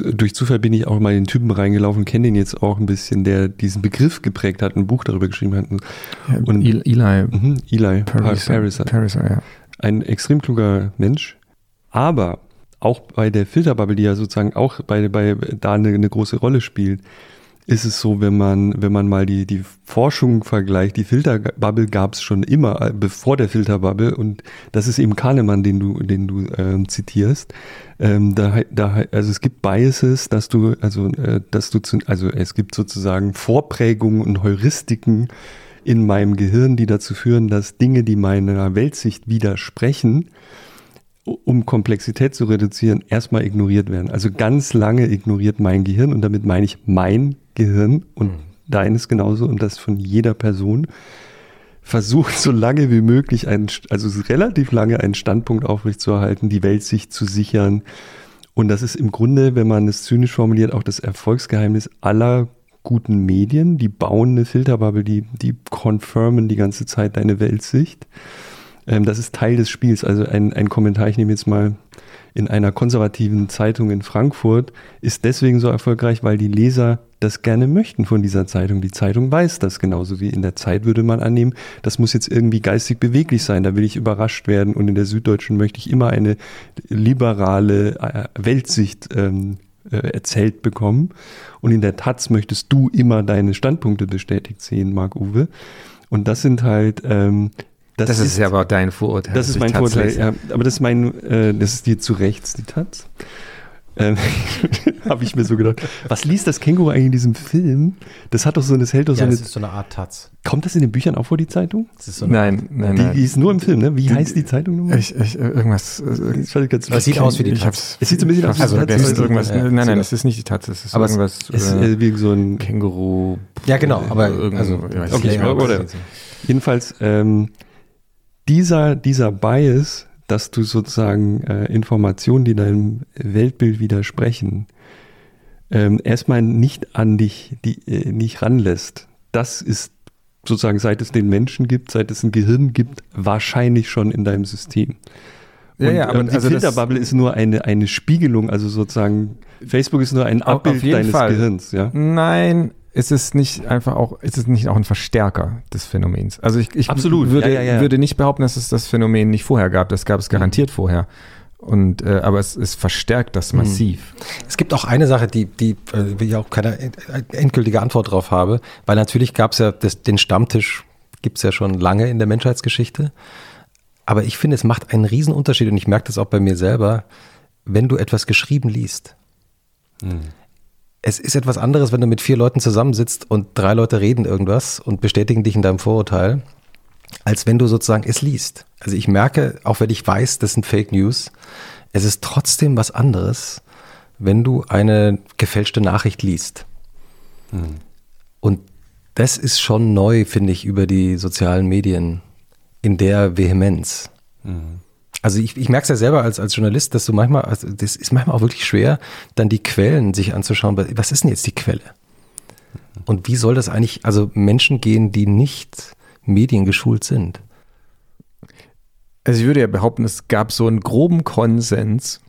Speaker 1: Durch Zufall bin ich auch mal in den Typen reingelaufen, kenne den jetzt auch ein bisschen, der diesen Begriff geprägt hat, ein Buch darüber geschrieben hat. Und-
Speaker 5: Eli, Eli
Speaker 1: Mhm, Eli
Speaker 5: Pariser,
Speaker 1: Pariser.
Speaker 5: Pariser, ja.
Speaker 1: Ein extrem kluger Mensch, aber auch bei der Filterbubble, die ja sozusagen auch bei, bei da eine, eine große Rolle spielt, ist es so, wenn man, wenn man mal die, die Forschung vergleicht, die Filterbubble gab es schon immer, äh, bevor der Filterbubble, und das ist eben Kahnemann, den du, den du ähm, zitierst. Ähm, da, da, also es gibt Biases, dass du, also, äh, dass du, zu, also es gibt sozusagen Vorprägungen und Heuristiken in meinem Gehirn, die dazu führen, dass Dinge, die meiner Weltsicht widersprechen, um Komplexität zu reduzieren, erstmal ignoriert werden. Also ganz lange ignoriert mein Gehirn und damit meine ich mein Gehirn und deines genauso und das von jeder Person versucht so lange wie möglich einen, also relativ lange einen Standpunkt aufrechtzuerhalten, die Weltsicht zu sichern. Und das ist im Grunde, wenn man es zynisch formuliert, auch das Erfolgsgeheimnis aller guten Medien. Die bauen eine Filterbubble, die, die confirmen die ganze Zeit deine Weltsicht. Ähm, das ist Teil des Spiels. Also ein, ein Kommentar, ich nehme jetzt mal in einer konservativen Zeitung in Frankfurt, ist deswegen so erfolgreich, weil die Leser das gerne möchten von dieser Zeitung. Die Zeitung weiß das genauso wie in der Zeit würde man annehmen, das muss jetzt irgendwie geistig beweglich sein, da will ich überrascht werden und in der Süddeutschen möchte ich immer eine liberale äh, Weltsicht ähm, äh, erzählt bekommen und in der Taz möchtest du immer deine Standpunkte bestätigt sehen, Marc-Uwe. Und das sind halt ähm,
Speaker 5: Das, ist, ja aber dein Vorurteil.
Speaker 1: das ist
Speaker 5: dass
Speaker 1: mein
Speaker 5: lese.
Speaker 1: ja. Aber das ist mein, äh, das ist die zu rechts, die Taz. Ähm, Habe ich mir so gedacht. Was liest das Känguru eigentlich in diesem Film? Das hat doch so, das hält doch so
Speaker 4: Ja,
Speaker 1: eine.
Speaker 4: das ist so eine Art Taz.
Speaker 1: Kommt das in den Büchern auch vor, die Zeitung?
Speaker 4: Das ist so
Speaker 5: Nein, nein,
Speaker 1: Die,
Speaker 5: nein.
Speaker 1: die ist nur im Film, ne? Wie heißt die Zeitung nochmal?
Speaker 5: ich, ich, irgendwas. äh,
Speaker 1: Das ich ganz
Speaker 4: Das sieht aus wie die
Speaker 5: ich
Speaker 4: Taz.
Speaker 5: hab's
Speaker 1: Es sieht so ein bisschen aus wie
Speaker 5: also,
Speaker 1: die Taz,
Speaker 5: das ist
Speaker 1: also-
Speaker 5: irgendwas.
Speaker 4: Ja,
Speaker 5: nein, nein, das ist nicht die Taz. Das ist
Speaker 4: Aber es-
Speaker 5: irgendwas.
Speaker 1: Es ist
Speaker 5: äh,
Speaker 1: äh, wie so ein.
Speaker 5: Känguru.
Speaker 4: Ja, genau, aber
Speaker 5: Irgend-
Speaker 4: also,
Speaker 5: ich weiß
Speaker 1: Okay,
Speaker 5: nicht mehr,
Speaker 1: oder- Jedenfalls, ähm, dieser, dieser Bias, dass du sozusagen äh, Informationen, die deinem Weltbild widersprechen, ähm, erstmal nicht an dich, die, äh, nicht ranlässt, das ist sozusagen, seit es den Menschen gibt, seit es ein Gehirn gibt, wahrscheinlich schon in deinem System.
Speaker 5: Ja,
Speaker 1: und,
Speaker 5: ja, aber
Speaker 1: und die
Speaker 5: also
Speaker 1: Filterbubble ist nur eine, eine Spiegelung, also sozusagen, Facebook ist nur ein Abbild deines
Speaker 5: Fall.
Speaker 1: Gehirns, ja.
Speaker 5: Nein, ist es nicht einfach auch, ist es nicht auch ein Verstärker des Phänomens? Also ich, ich würde,
Speaker 1: ja, ja, ja.
Speaker 5: würde nicht behaupten, dass es das Phänomen nicht vorher gab. Das gab es garantiert vorher. Und äh, aber es, es verstärkt das massiv.
Speaker 4: Es gibt auch eine Sache, die, die äh, ich auch keine end- endgültige Antwort drauf habe, weil natürlich gab es ja das, den Stammtisch, gibt es ja schon lange in der Menschheitsgeschichte. Aber ich finde, es macht einen riesen Unterschied und ich merke das auch bei mir selber, wenn du etwas geschrieben liest. Es ist etwas anderes, wenn du mit vier Leuten zusammensitzt und drei Leute reden irgendwas und bestätigen dich in deinem Vorurteil, als wenn du sozusagen es liest. Also ich merke, auch wenn ich weiß, das sind Fake News, es ist trotzdem was anderes, wenn du eine gefälschte Nachricht liest. Und das ist schon neu, finde ich, über die sozialen Medien in der Vehemenz. Also ich, ich merke es ja selber als, als Journalist, dass du manchmal, also das ist manchmal auch wirklich schwer, dann die Quellen sich anzuschauen. Was ist denn jetzt die Quelle? Und wie soll das eigentlich, also Menschen gehen, die nicht mediengeschult sind?
Speaker 2: Also ich würde ja behaupten, es gab so einen groben Konsens,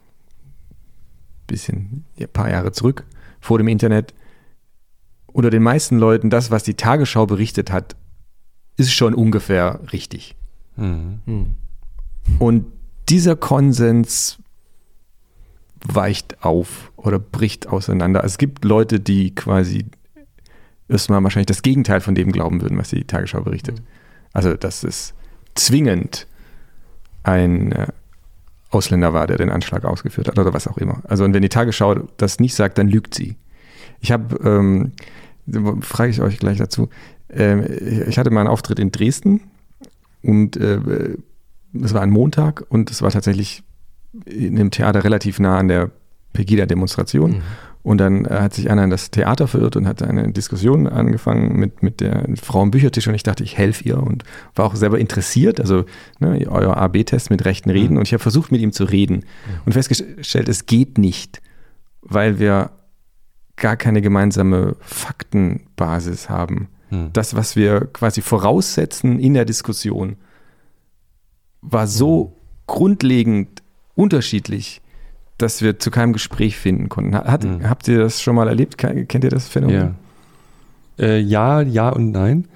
Speaker 2: bisschen ein paar Jahre zurück, vor dem Internet, unter den meisten Leuten, das, was die Tagesschau berichtet hat, ist schon ungefähr richtig. Und dieser Konsens weicht auf oder bricht auseinander. Es gibt Leute, die quasi erstmal wahrscheinlich das Gegenteil von dem glauben würden, was die Tagesschau berichtet. Also, dass es zwingend ein äh, Ausländer war, der den Anschlag ausgeführt hat oder was auch immer. Also, und wenn die Tagesschau das nicht sagt, dann lügt sie. Ich habe, ähm, frage ich euch gleich dazu, ähm, ich hatte mal einen Auftritt in Dresden und äh, es war ein Montag und es war tatsächlich in einem Theater relativ nah an der Pegida-Demonstration. Und dann äh, hat sich einer in das Theater verirrt und hat eine Diskussion angefangen mit, mit der Frau am Büchertisch und ich dachte, ich helfe ihr und war auch selber interessiert, also ne, euer AB-Test mit rechten Reden und ich habe versucht, mit ihm zu reden und festgestellt, es geht nicht, weil wir gar keine gemeinsame Faktenbasis haben. Das, was wir quasi voraussetzen in der Diskussion, war so grundlegend unterschiedlich, dass wir zu keinem Gespräch finden konnten. Hat, Habt ihr das schon mal erlebt? Ke- Kennt ihr das Phänomen?
Speaker 1: Ja. Äh, ja, ja und nein.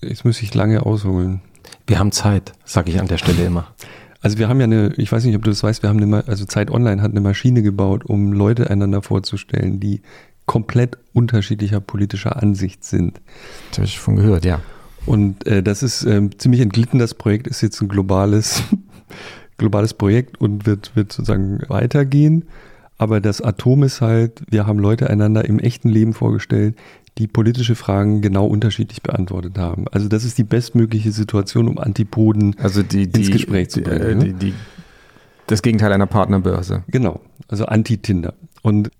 Speaker 1: Jetzt muss ich lange ausholen.
Speaker 4: Wir haben Zeit, sage ich an der Stelle immer.
Speaker 1: Also wir haben ja eine, ich weiß nicht, ob du das weißt, wir haben eine, also Zeit Online hat eine Maschine gebaut, um Leute einander vorzustellen, die komplett unterschiedlicher politischer Ansicht sind.
Speaker 2: Das habe ich von gehört, ja.
Speaker 1: Und äh, das ist ähm, ziemlich entglitten. Das Projekt ist jetzt ein globales, globales Projekt und wird, wird sozusagen weitergehen. Aber das Atom ist halt, wir haben Leute einander im echten Leben vorgestellt, die politische Fragen genau unterschiedlich beantwortet haben. Also das ist die bestmögliche Situation, um Antipoden
Speaker 2: Also die, die,
Speaker 1: ins Gespräch zu bringen.
Speaker 2: äh,
Speaker 1: ne?
Speaker 2: die, die, das Gegenteil einer Partnerbörse.
Speaker 1: Genau, also Anti-Tinder. Und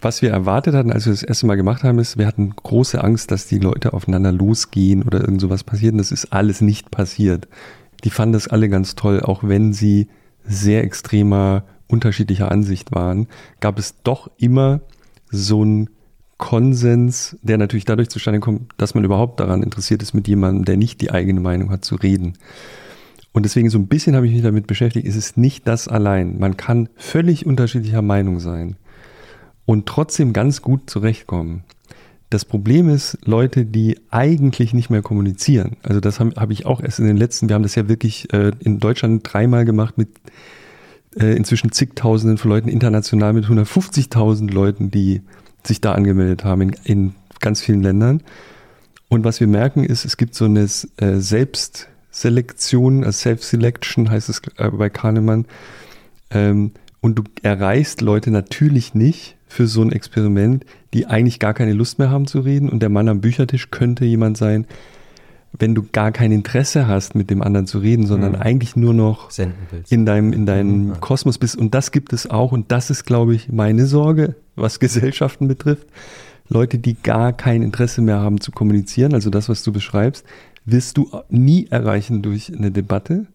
Speaker 1: was wir erwartet hatten, als wir das erste Mal gemacht haben, ist, wir hatten große Angst, dass die Leute aufeinander losgehen oder irgend sowas passiert. Und das ist alles nicht passiert. Die fanden das alle ganz toll, auch wenn sie sehr extremer, unterschiedlicher Ansicht waren, gab es doch immer so einen Konsens, der natürlich dadurch zustande kommt, dass man überhaupt daran interessiert ist, mit jemandem, der nicht die eigene Meinung hat, zu reden. Und deswegen so ein bisschen habe ich mich damit beschäftigt, es ist nicht das allein. Man kann völlig unterschiedlicher Meinung sein und trotzdem ganz gut zurechtkommen. Das Problem ist, Leute, die eigentlich nicht mehr kommunizieren. Also das habe hab ich auch erst in den letzten, wir haben das ja wirklich äh, in Deutschland dreimal gemacht mit äh, inzwischen zigtausenden von Leuten, international mit 150.000 Leuten, die sich da angemeldet haben in, in ganz vielen Ländern. Und was wir merken ist, es gibt so eine äh, Selbstselektion, also Self-Selection heißt es äh, bei Kahnemann. Ähm, und du erreichst Leute natürlich nicht für so ein Experiment, die eigentlich gar keine Lust mehr haben zu reden. Und der Mann am Büchertisch könnte jemand sein, wenn du gar kein Interesse hast, mit dem anderen zu reden, sondern eigentlich nur noch in deinem, in deinem Kosmos bist. Und das gibt es auch. Und das ist, glaube ich, meine Sorge, was Gesellschaften betrifft. Leute, die gar kein Interesse mehr haben zu kommunizieren, also das, was du beschreibst, wirst du nie erreichen durch eine Debatte.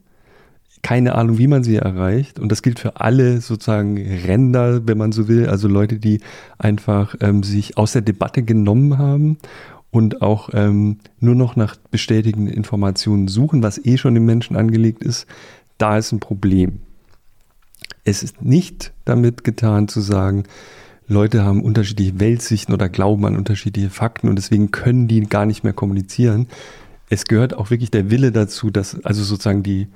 Speaker 1: Keine Ahnung, wie man sie erreicht. Und das gilt für alle sozusagen Ränder, wenn man so will. Also Leute, die einfach ähm, sich aus der Debatte genommen haben und auch ähm, nur noch nach bestätigenden Informationen suchen, was eh schon im Menschen angelegt ist. Da ist ein Problem. Es ist nicht damit getan zu sagen, Leute haben unterschiedliche Weltsichten oder glauben an unterschiedliche Fakten und deswegen können die gar nicht mehr kommunizieren. Es gehört auch wirklich der Wille dazu, dass also sozusagen die,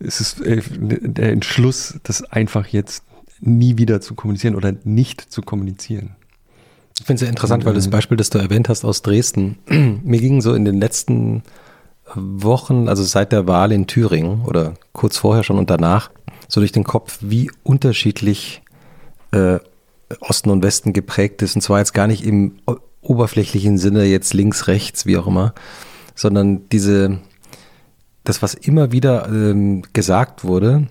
Speaker 1: es ist äh, der Entschluss, das einfach jetzt nie wieder zu kommunizieren oder nicht zu kommunizieren.
Speaker 4: Ich finde es sehr interessant, weil das Beispiel, das du erwähnt hast aus Dresden, mir ging so in den letzten Wochen, also seit der Wahl in Thüringen oder kurz vorher schon und danach, so durch den Kopf, wie unterschiedlich äh, Osten und Westen geprägt ist. Und zwar jetzt gar nicht im oberflächlichen Sinne, jetzt links, rechts, wie auch immer, sondern diese, das, was immer wieder ähm, gesagt wurde,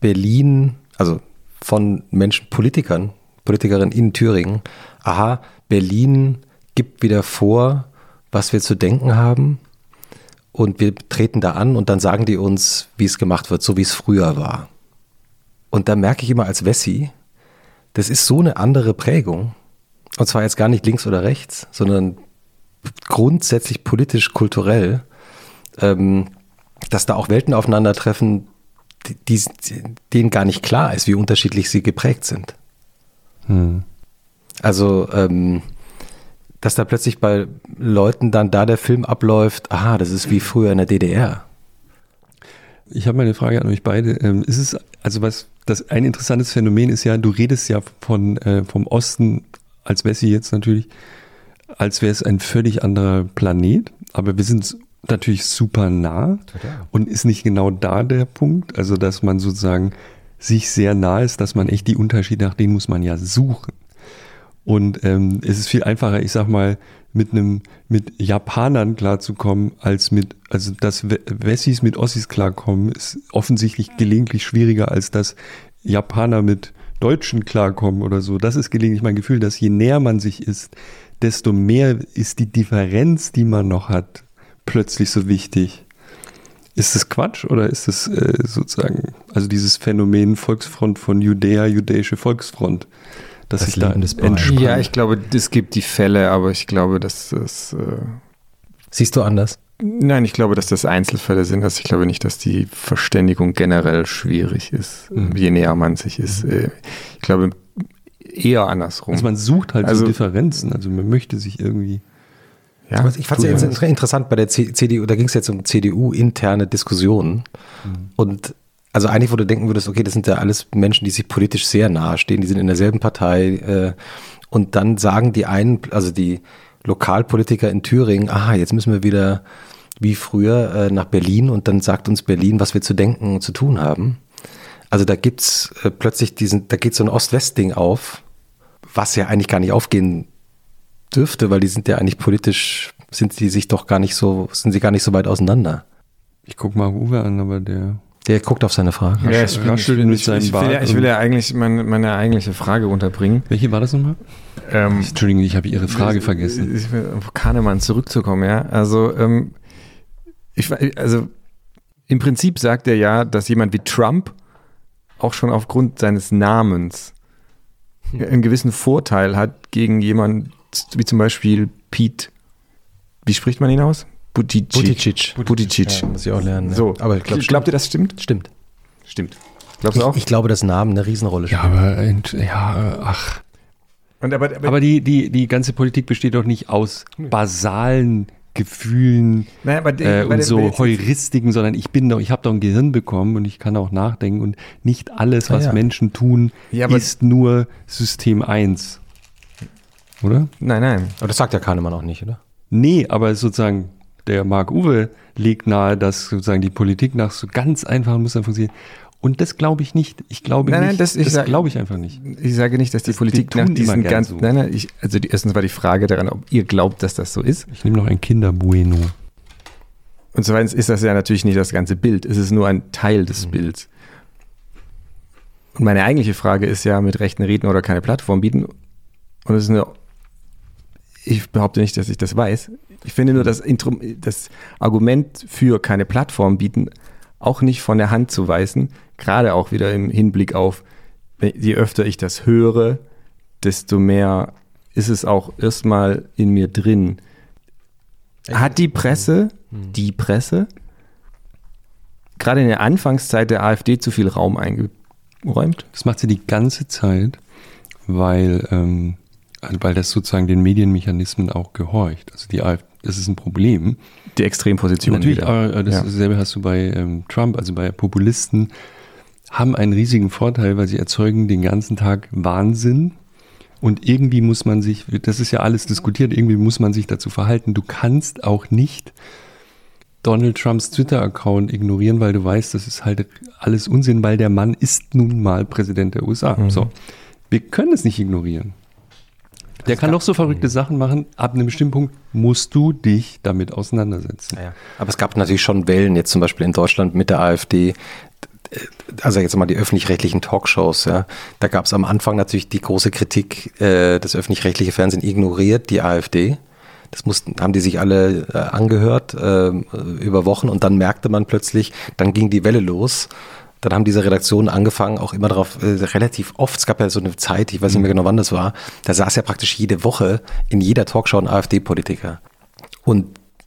Speaker 4: Berlin, also von Menschen, Politikern, Politikerinnen in Thüringen, aha, Berlin gibt wieder vor, was wir zu denken haben und wir treten da an und dann sagen die uns, wie es gemacht wird, so wie es früher war. Und da merke ich immer als Wessi, das ist so eine andere Prägung. Und zwar jetzt gar nicht links oder rechts, sondern grundsätzlich politisch, kulturell, ähm, dass da auch Welten aufeinandertreffen, die, denen gar nicht klar ist, wie unterschiedlich sie geprägt sind. Hm. Also, ähm, dass da plötzlich bei Leuten dann da der Film abläuft, aha, das ist wie früher in der DDR.
Speaker 1: Ich habe mal eine Frage an euch beide. Ähm, ist es, also was, das ein interessantes Phänomen ist ja, du redest ja von, äh, vom Osten als Wessi jetzt natürlich, als wäre es ein völlig anderer Planet, aber wir sind natürlich super nah Total. und ist nicht genau da der Punkt, also dass man sozusagen sich sehr nah ist, dass man echt die Unterschiede, nach denen muss man ja suchen. Und ähm, es ist viel einfacher, ich sag mal, mit einem mit Japanern klarzukommen, als mit, also dass Wessis mit Ossis klarkommen, ist offensichtlich gelegentlich schwieriger, als dass Japaner mit Deutschen klarkommen oder so. Das ist gelegentlich mein Gefühl, dass je näher man sich ist, desto mehr ist die Differenz, die man noch hat, plötzlich so wichtig. Ist das Quatsch oder ist das äh, sozusagen, also dieses Phänomen Volksfront von Judäa, jüdische Volksfront? dass das sich da
Speaker 2: entspannt. Ja, ich glaube, es gibt die Fälle, aber ich glaube, dass das. Äh
Speaker 4: Siehst du anders?
Speaker 2: Nein, ich glaube, dass das Einzelfälle sind. Also ich glaube nicht, dass die Verständigung generell schwierig ist, mhm. je näher man sich ist. Äh, ich glaube eher andersrum.
Speaker 1: Also man sucht halt also, so Differenzen. Also man möchte sich irgendwie.
Speaker 4: Ja, ich fand es ja interessant bei der CDU, da ging es jetzt um CDU-interne Diskussionen. Mhm. Und also eigentlich, wo du denken würdest, okay, das sind ja alles Menschen, die sich politisch sehr nahe stehen, die sind in derselben Partei. Äh, und dann sagen die einen, also die Lokalpolitiker in Thüringen, aha, jetzt müssen wir wieder wie früher äh, nach Berlin und dann sagt uns Berlin, was wir zu denken und zu tun haben. Also da gibt's äh, plötzlich diesen, da geht so ein Ost-West-Ding auf, was ja eigentlich gar nicht aufgehen dürfte, weil die sind ja eigentlich politisch, sind die sich doch gar nicht so, sind sie gar nicht so weit auseinander.
Speaker 1: Ich guck mal Uwe an, aber der
Speaker 4: der guckt auf seine Frage.
Speaker 2: Ja, ich, ich, will, ich, ich, will, ja, ich will ja eigentlich meine, meine eigentliche Frage unterbringen.
Speaker 1: Welche war das nochmal? Ähm, Entschuldigung, ich habe Ihre Frage vergessen.
Speaker 2: Ich will auf Kahnemann zurückzukommen, ja. Also, ähm, ich, also im Prinzip sagt er ja, dass jemand wie Trump auch schon aufgrund seines Namens einen gewissen Vorteil hat gegen jemanden wie zum Beispiel Pete. Wie spricht man ihn aus?
Speaker 4: Buttigieg.
Speaker 2: Buttigieg.
Speaker 4: Buttigieg. Ja, muss ich auch lernen.
Speaker 2: Ja. So, aber glaub, glaubt ihr, das stimmt?
Speaker 4: Stimmt.
Speaker 2: Stimmt.
Speaker 4: Glaubst du auch? Ich glaube, dass Namen eine Riesenrolle
Speaker 1: spielen. Ja, aber, ja, ach. Aber, aber, aber, die, die, die ganze Politik besteht doch nicht aus basalen Gefühlen naja, aber die, äh, und so Heuristiken, sondern ich bin doch, ich habe doch ein Gehirn bekommen und ich kann auch nachdenken und nicht alles, was ja, ja. Menschen tun, ja, ist nur System 1. Oder?
Speaker 4: Nein, nein. Aber das sagt ja Kahnemann auch nicht, oder?
Speaker 1: Nee, aber sozusagen der Marc Uwe legt nahe, dass sozusagen die Politik nach so ganz einfachen Mustern funktioniert. Und das glaube ich nicht. Ich glaube nein, nein,
Speaker 2: das, das glaube ich einfach nicht.
Speaker 1: Ich sage nicht, dass die das Politik die nach diesen ganz. So.
Speaker 2: Nein, nein, ich, also die, erstens war die Frage daran, ob ihr glaubt, dass das so ist.
Speaker 1: Ich nehme noch ein Kinderbueno.
Speaker 2: Und zweitens ist das ja natürlich nicht das ganze Bild. Es ist nur ein Teil des mhm. Bilds. Und meine eigentliche Frage ist ja, mit rechten Reden oder keine Plattform bieten. Und es ist eine ich behaupte nicht, dass ich das weiß. Ich finde nur das, das Argument für keine Plattform bieten auch nicht von der Hand zu weisen, gerade auch wieder im Hinblick auf, je öfter ich das höre, desto mehr ist es auch erstmal in mir drin. Hat die Presse, hm. die Presse, gerade in der Anfangszeit der AfD zu viel Raum eingeräumt?
Speaker 1: Das macht sie die ganze Zeit, weil ähm, weil das sozusagen den Medienmechanismen auch gehorcht. Also die AfD, das ist ein Problem.
Speaker 2: Die Extremposition.
Speaker 1: Natürlich, wieder. Äh, dasselbe ja. hast du bei ähm, Trump, also bei Populisten, haben einen riesigen Vorteil, weil sie erzeugen den ganzen Tag Wahnsinn. Und irgendwie muss man sich, das ist ja alles diskutiert, irgendwie muss man sich dazu verhalten. Du kannst auch nicht Donald Trumps Twitter-Account ignorieren, weil du weißt, das ist halt alles Unsinn, weil der Mann ist nun mal Präsident der USA.
Speaker 4: Mhm.
Speaker 1: So. Wir können es nicht ignorieren. Der kann doch so verrückte Sachen machen. Ab einem bestimmten Punkt musst du dich damit auseinandersetzen.
Speaker 4: Ja. Aber es gab natürlich schon Wellen, jetzt zum Beispiel in Deutschland mit der AfD. Also jetzt mal die öffentlich-rechtlichen Talkshows, ja. Da gab es am Anfang natürlich die große Kritik, äh, das öffentlich-rechtliche Fernsehen ignoriert die AfD. Das mussten, haben die sich alle äh, angehört äh, über Wochen und dann merkte man plötzlich, dann ging die Welle los. Dann haben diese Redaktionen angefangen, auch immer darauf, äh, relativ oft, es gab ja so eine Zeit, ich weiß nicht mehr genau wann das war, da saß ja praktisch jede Woche in jeder Talkshow ein AfD-Politiker. Und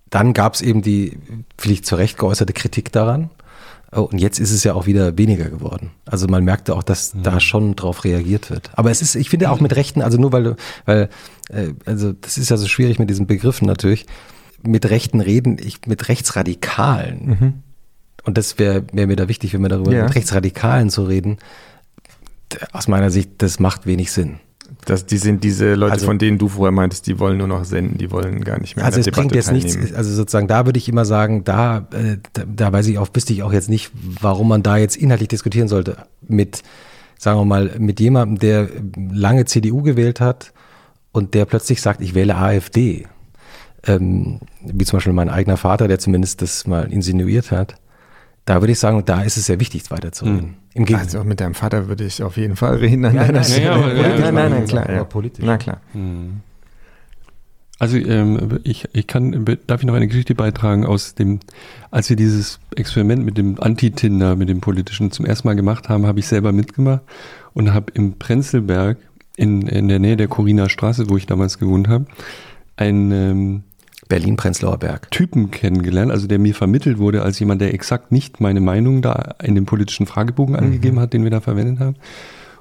Speaker 4: dann gab es eben die vielleicht zu Recht geäußerte Kritik daran. Oh, Und jetzt ist es ja auch wieder weniger geworden. Also man merkte auch, dass da schon drauf reagiert wird. Aber es ist, ich finde auch mit Rechten, also nur weil, du- weil, äh, also das ist ja so schwierig mit diesen Begriffen natürlich. Mit Rechten reden, ich mit Rechtsradikalen. Und das wäre wär mir da wichtig, wenn wir darüber
Speaker 2: Ja.
Speaker 4: mit Rechtsradikalen zu reden. Aus meiner Sicht, das macht wenig Sinn.
Speaker 2: Das, die sind diese Leute,
Speaker 4: Also-
Speaker 2: von denen du vorher meintest, die wollen nur noch senden, die wollen gar nicht mehr
Speaker 4: Also es
Speaker 2: der
Speaker 4: bringt
Speaker 2: Debatte
Speaker 4: jetzt nichts,
Speaker 2: teilnehmen.
Speaker 4: also sozusagen da würde ich immer sagen, da, äh, da, da weiß ich auch, wüsste ich auch jetzt nicht, warum man da jetzt inhaltlich diskutieren sollte mit, sagen wir mal, mit jemandem, der lange CDU gewählt hat und der plötzlich sagt, ich wähle AfD. Ähm, wie zum Beispiel mein eigener Vater, der zumindest das mal insinuiert hat. Da würde ich sagen, da ist es sehr wichtig, weiterzureden. Im Gegenteil.
Speaker 2: Also mit deinem Vater würde ich auf jeden Fall reden an
Speaker 4: Ja,
Speaker 2: deiner
Speaker 4: nein,
Speaker 2: Stelle.
Speaker 1: ja,
Speaker 2: Ja,
Speaker 1: ja,
Speaker 2: nein, nein, klar. Ja.
Speaker 4: politisch.
Speaker 2: Na klar.
Speaker 1: Also ähm, ich, ich kann, darf ich noch eine Geschichte beitragen aus dem, als wir dieses Experiment mit dem Anti-Tinder, mit dem politischen zum ersten Mal gemacht haben, habe ich selber mitgemacht und habe im Prenzlberg in, in der Nähe der Corina Straße, wo ich damals gewohnt habe, einen ähm,
Speaker 4: Berlin-Prenzlauer Berg.
Speaker 1: Typen kennengelernt, also der mir vermittelt wurde als jemand, der exakt nicht meine Meinung da in dem politischen Fragebogen angegeben hat, den wir da verwendet haben.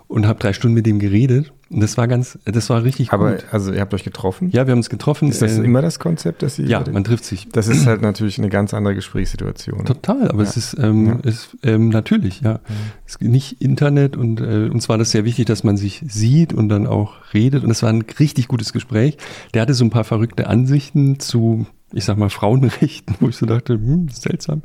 Speaker 1: Und habe drei Stunden mit dem geredet. Und das war ganz, das war richtig
Speaker 2: Aber
Speaker 1: gut.
Speaker 2: also ihr habt euch getroffen?
Speaker 1: Ja, wir haben uns getroffen.
Speaker 2: Ist das
Speaker 1: äh,
Speaker 2: immer das Konzept, dass ihr
Speaker 1: ja, man trifft sich.
Speaker 2: Das ist halt natürlich eine ganz andere Gesprächssituation.
Speaker 1: Total, aber
Speaker 2: Ja.
Speaker 1: es ist, ähm,
Speaker 2: Ja.
Speaker 1: ist ähm, natürlich, ja. Es ist nicht Internet und äh, uns war das sehr wichtig, dass man sich sieht und dann auch redet. Und es war ein richtig gutes Gespräch. Der hatte so ein paar verrückte Ansichten zu, ich sag mal, Frauenrechten, wo ich so dachte, hm, seltsam.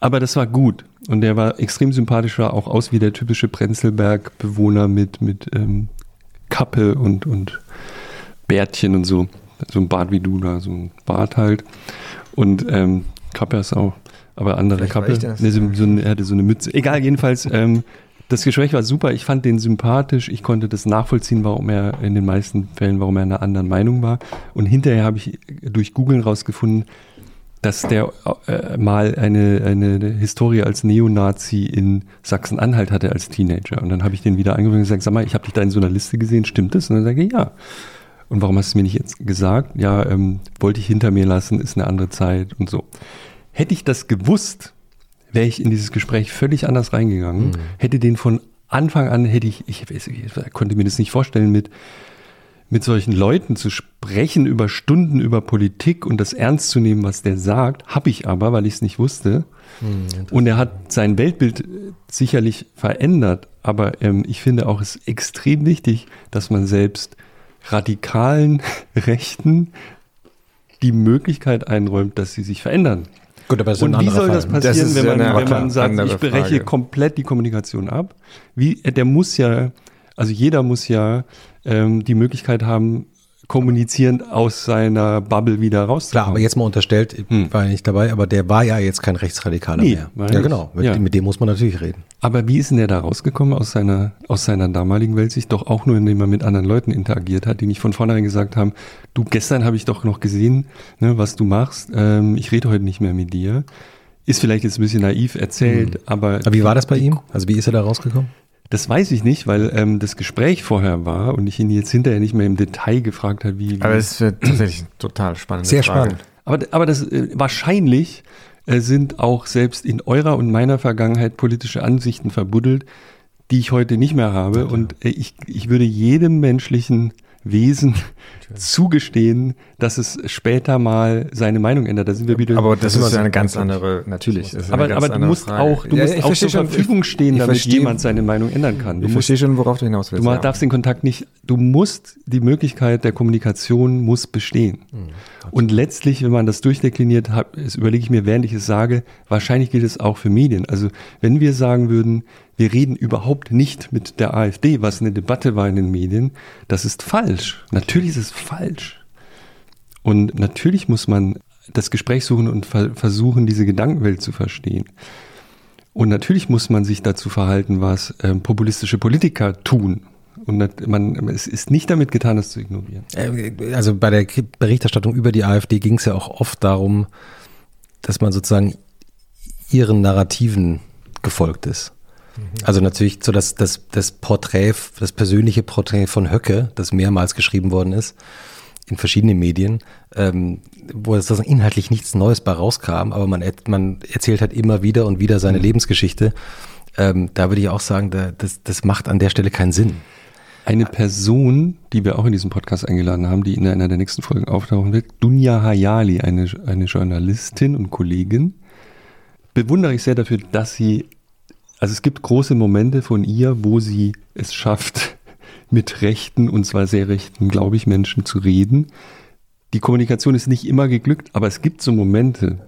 Speaker 1: Aber das war gut. Und der war extrem sympathisch, sah auch aus wie der typische Prenzlberg-Bewohner mit, mit ähm, Kappe und, und Bärtchen und so. So ein Bart wie du da, so ein Bart halt. Und ähm, Kappe ist auch, aber andere
Speaker 2: Vielleicht war
Speaker 1: Kappe.
Speaker 2: das.
Speaker 1: Nee, so, so eine, er hatte so eine Mütze. Egal, jedenfalls, ähm, das Gespräch war super. Ich fand den sympathisch. Ich konnte das nachvollziehen, warum er in den meisten Fällen, warum er einer anderen Meinung war. Und hinterher habe ich durch Googlen rausgefunden, dass der äh, mal eine, eine Historie als Neonazi in Sachsen-Anhalt hatte als Teenager. Und dann habe ich den wieder angefangen und gesagt, sag mal, ich habe dich da in so einer Liste gesehen, stimmt das? Und dann sage ich, ja. Und warum hast du es mir nicht jetzt gesagt? Ja, ähm, wollte ich hinter mir lassen, ist eine andere Zeit und so. Hätte ich das gewusst, wäre ich in dieses Gespräch völlig anders reingegangen. Hätte den von Anfang an, hätte ich, ich, weiß- ich konnte mir das nicht vorstellen, mit, mit solchen Leuten zu sprechen über Stunden über Politik und das ernst zu nehmen, was der sagt, habe ich aber, weil ich es nicht wusste. Und er hat sein Weltbild äh, sicherlich verändert, aber ähm, ich finde auch, es ist extrem wichtig, dass man selbst radikalen Rechten die Möglichkeit einräumt, dass sie sich verändern.
Speaker 4: Gut, aber das ist ein
Speaker 1: Und wie soll das
Speaker 4: Fall.
Speaker 2: Das
Speaker 1: passieren,
Speaker 2: ist
Speaker 1: wenn man, wenn man sagt, ich breche
Speaker 2: Frage.
Speaker 1: komplett die Kommunikation ab? Wie, äh, der muss ja, also jeder muss ja ähm, die Möglichkeit haben, kommunizierend aus seiner Bubble wieder rauszukommen.
Speaker 4: Klar, aber jetzt mal unterstellt, ich
Speaker 1: Hm.
Speaker 4: war ja nicht dabei, aber der war ja jetzt kein Rechtsradikaler
Speaker 1: Nee,
Speaker 4: mehr. Ja, genau. Mit,
Speaker 1: Ja.
Speaker 4: mit dem muss man natürlich reden.
Speaker 1: Aber wie ist denn der da rausgekommen aus seiner, aus seiner damaligen Weltsicht? Doch auch nur, indem er mit anderen Leuten interagiert hat, die nicht von vornherein gesagt haben, du, gestern habe ich doch noch gesehen, ne, was du machst, ähm, ich rede heute nicht mehr mit dir. Ist vielleicht jetzt ein bisschen naiv erzählt, aber,
Speaker 4: Aber wie war das bei ihm? Also wie ist er da rausgekommen?
Speaker 1: Das weiß ich nicht, weil ähm, das Gespräch vorher war und ich ihn jetzt hinterher nicht mehr im Detail gefragt habe, wie, wie
Speaker 2: Aber es wird tatsächlich eine total spannende
Speaker 4: Sehr
Speaker 2: Frage.
Speaker 4: spannend.
Speaker 1: Aber, aber das äh, wahrscheinlich äh, sind auch selbst in eurer und meiner Vergangenheit politische Ansichten verbuddelt, die ich heute nicht mehr habe. Und äh, ich, ich würde jedem menschlichen Wesen zugestehen, dass es später mal seine Meinung ändert. Da sind wir wieder.
Speaker 2: Aber das ist ja eine ganz andere, natürlich.
Speaker 1: aber, aber du musst
Speaker 2: Frage.
Speaker 1: auch, du
Speaker 2: Ja,
Speaker 1: musst
Speaker 2: ich
Speaker 1: auch zur
Speaker 2: schon,
Speaker 1: Verfügung
Speaker 2: ich-
Speaker 1: stehen,
Speaker 2: ich
Speaker 1: damit
Speaker 2: verstehe-
Speaker 1: jemand seine Meinung ändern kann. Du
Speaker 2: Ich
Speaker 1: musst
Speaker 2: verstehe schon, worauf du hinaus
Speaker 1: Du
Speaker 2: willst.
Speaker 1: ma-
Speaker 2: ja.
Speaker 1: darfst den Kontakt nicht, du musst, die Möglichkeit der Kommunikation muss bestehen. Und letztlich, wenn man das durchdekliniert hat, überlege ich mir, während ich es sage, wahrscheinlich gilt es auch für Medien. Also wenn wir sagen würden, wir reden überhaupt nicht mit der AfD, was eine Debatte war in den Medien, das ist falsch. Natürlich ist es falsch. Und natürlich muss man das Gespräch suchen und ver versuchen, diese Gedankenwelt zu verstehen. Und natürlich muss man sich dazu verhalten, was ähm, populistische Politiker tun. Und man, es ist nicht damit getan, das zu ignorieren.
Speaker 4: Äh, Also bei der Berichterstattung über die AfD ging es ja auch oft darum, dass man sozusagen ihren Narrativen gefolgt ist. Also natürlich so das, das, das Porträt, das persönliche Porträt von Höcke, das mehrmals geschrieben worden ist, in verschiedenen Medien, ähm, wo es inhaltlich nichts Neues bei rauskam, aber man, man erzählt halt immer wieder und wieder seine Lebensgeschichte. Ähm, da würde ich auch sagen, da, das, das macht an der Stelle keinen Sinn.
Speaker 1: Eine Person, die wir auch in diesem Podcast eingeladen haben, die in einer der nächsten Folgen auftauchen wird, Dunja Hayali, eine, eine Journalistin und Kollegin, bewundere ich sehr dafür, dass sie, also es gibt große Momente von ihr, wo sie es schafft, mit rechten, und zwar sehr rechten, glaube ich, Menschen zu reden. Die Kommunikation ist nicht immer geglückt, aber es gibt so Momente,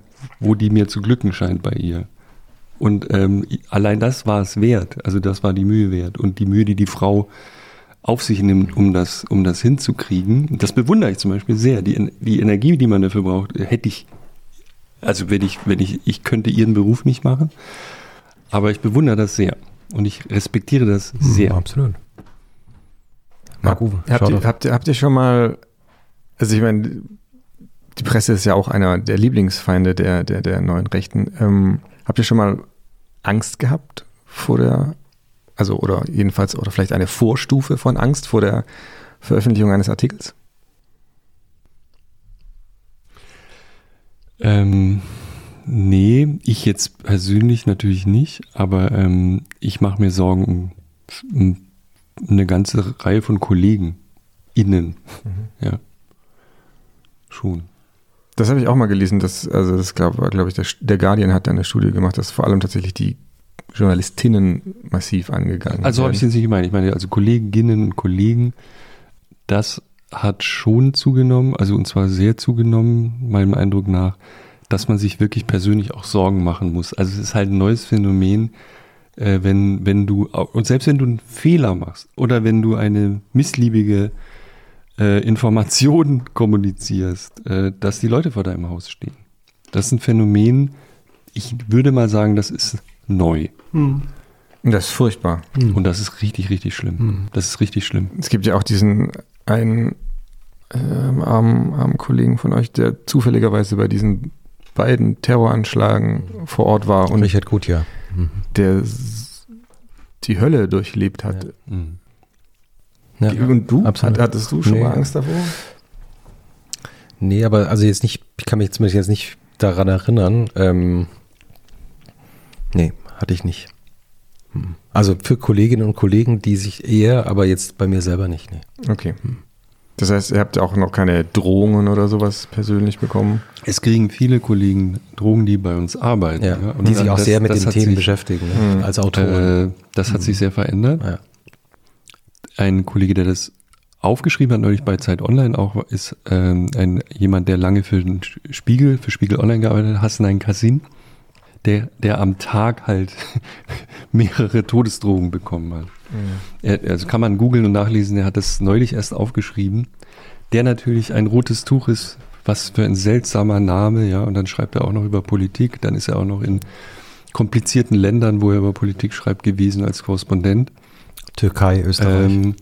Speaker 1: wo die mir zu glücken scheint bei ihr. Und ähm, allein das war es wert. Also das war die Mühe wert. Und die Mühe, die die Frau auf sich nimmt, um das, um das hinzukriegen, das bewundere ich zum Beispiel sehr. Die, die Energie, die man dafür braucht, hätte ich, also wenn ich, wenn ich, ich könnte ihren Beruf nicht machen, aber ich bewundere das sehr. Und ich respektiere das sehr.
Speaker 4: absolut. Marc Uwe,
Speaker 2: Habt ihr, habt, ihr, habt ihr schon mal, also ich meine, die Presse ist ja auch einer der Lieblingsfeinde der, der, der neuen Rechten. Ähm, habt ihr schon mal Angst gehabt vor der, also oder jedenfalls, oder vielleicht eine Vorstufe von Angst vor der Veröffentlichung eines Artikels?
Speaker 1: Ähm, nee, ich jetzt persönlich natürlich nicht, aber ähm, ich mache mir Sorgen um, um eine ganze Reihe von Kollegen innen. Ja. Schon.
Speaker 2: Das habe ich auch mal gelesen, dass, also das glaube glaub ich, der, der Guardian hat da eine Studie gemacht, dass vor allem tatsächlich die Journalistinnen massiv angegangen
Speaker 1: Also habe ich jetzt nicht gemeint. Ich meine, also Kolleginnen und Kollegen, das hat schon zugenommen, also und zwar sehr zugenommen, meinem Eindruck nach, dass man sich wirklich persönlich auch Sorgen machen muss. Also es ist halt ein neues Phänomen, äh, wenn, wenn du, und selbst wenn du einen Fehler machst oder wenn du eine missliebige äh, Information kommunizierst, äh, dass die Leute vor deinem Haus stehen. Das ist ein Phänomen, ich würde mal sagen, das ist neu.
Speaker 2: Das ist furchtbar.
Speaker 1: Und das ist richtig, richtig schlimm. Das ist richtig schlimm.
Speaker 2: Es gibt ja auch diesen einen ähm, armen, armen Kollegen von euch, der zufälligerweise bei diesen beiden Terroranschlagen vor Ort war und
Speaker 4: Richard Gutjahr.
Speaker 2: der s- die Hölle durchlebt hat.
Speaker 1: Mhm.
Speaker 4: Ja.
Speaker 2: Und du?
Speaker 4: absolut.
Speaker 2: Hat, hattest du schon
Speaker 4: Nee.
Speaker 2: mal Angst davor?
Speaker 4: Nee, aber also jetzt nicht, ich kann mich zumindest jetzt nicht daran erinnern. Ähm, nee, hatte ich nicht. Hm. Also für Kolleginnen und Kollegen, die sich eher, aber jetzt bei mir selber nicht. Nee.
Speaker 2: Okay. Das heißt, ihr habt auch noch keine Drohungen oder sowas persönlich bekommen?
Speaker 1: Es kriegen viele Kollegen Drogen, die bei uns arbeiten.
Speaker 4: Ja,
Speaker 1: und
Speaker 4: die sich auch
Speaker 1: das-
Speaker 4: sehr mit den Themen
Speaker 1: sich,
Speaker 4: beschäftigen, ne?
Speaker 2: Mhm.
Speaker 4: als Autoren.
Speaker 1: Äh, das hat sich sehr verändert.
Speaker 4: ja.
Speaker 1: Ein Kollege, der das aufgeschrieben hat, neulich bei Zeit Online auch, ist ähm, ein, jemand, der lange für den Spiegel, für Spiegel Online gearbeitet hat, Hassan Kassin, der, der am Tag halt mehrere Todesdrohungen bekommen hat. Er, also kann man googeln und nachlesen, er hat das neulich erst aufgeschrieben. Der natürlich ein rotes Tuch ist, was für ein seltsamer Name, ja, und dann schreibt er auch noch über Politik, dann ist er auch noch in komplizierten Ländern, wo er über Politik schreibt, gewesen als Korrespondent.
Speaker 4: Türkei, Österreich.
Speaker 1: Ähm,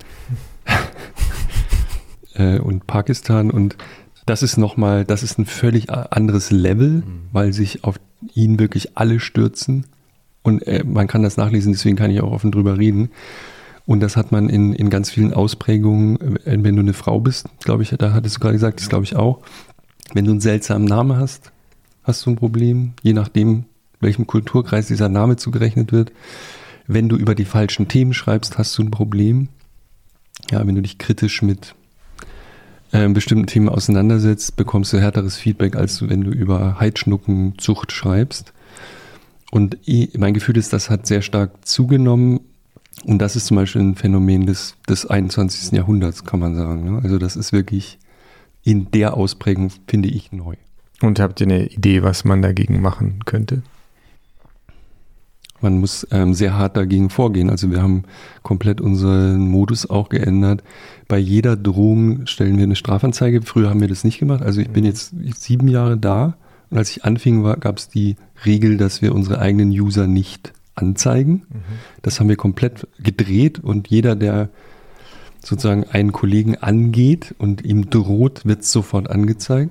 Speaker 1: äh, und Pakistan und das ist nochmal, das ist ein völlig anderes Level, weil sich auf ihn wirklich alle stürzen und äh, man kann das nachlesen, deswegen kann ich auch offen drüber reden. Und das hat man in, in ganz vielen Ausprägungen, äh, wenn du eine Frau bist, glaube ich, da hattest du gerade gesagt, das glaube ich auch. Wenn du einen seltsamen Namen hast, hast du ein Problem, je nachdem, welchem Kulturkreis dieser Name zugerechnet wird. Wenn du über die falschen Themen schreibst, hast du ein Problem. Ja, wenn du dich kritisch mit äh, bestimmten Themen auseinandersetzt, bekommst du härteres Feedback, als wenn du über Heidschnuckenzucht schreibst. Und mein Gefühl ist, das hat sehr stark zugenommen. Und das ist zum Beispiel ein Phänomen des, des 21. Jahrhunderts, kann man sagen. Ne? Also das ist wirklich in der Ausprägung, finde ich, neu.
Speaker 2: Und habt ihr eine Idee, was man dagegen machen könnte?
Speaker 1: Man muss ähm, sehr hart dagegen vorgehen. Also wir haben komplett unseren Modus auch geändert. Bei jeder Drohung stellen wir eine Strafanzeige. Früher haben wir das nicht gemacht. Also ich bin jetzt sieben Jahre da und als ich anfing, gab es die Regel, dass wir unsere eigenen User nicht anzeigen. Mhm. Das haben wir komplett gedreht und jeder, der sozusagen einen Kollegen angeht und ihm droht, wird sofort angezeigt.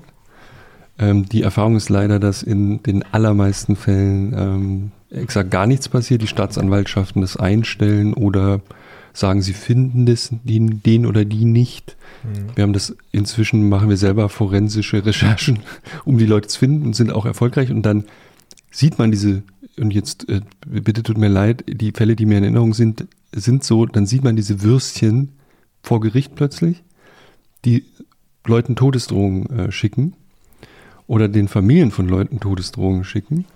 Speaker 1: Ähm, die Erfahrung ist leider, dass in den allermeisten Fällen ähm, exakt gar nichts passiert, die Staatsanwaltschaften das einstellen oder sagen, sie finden das, den, den oder die nicht. Mhm. Wir haben das inzwischen, machen wir selber forensische Recherchen, um die Leute zu finden und sind auch erfolgreich. Und dann sieht man diese, und jetzt äh, bitte tut mir leid, die Fälle, die mir in Erinnerung sind, sind so, dann sieht man diese Würstchen vor Gericht plötzlich, die Leuten Todesdrohungen äh, schicken oder den Familien von Leuten Todesdrohungen schicken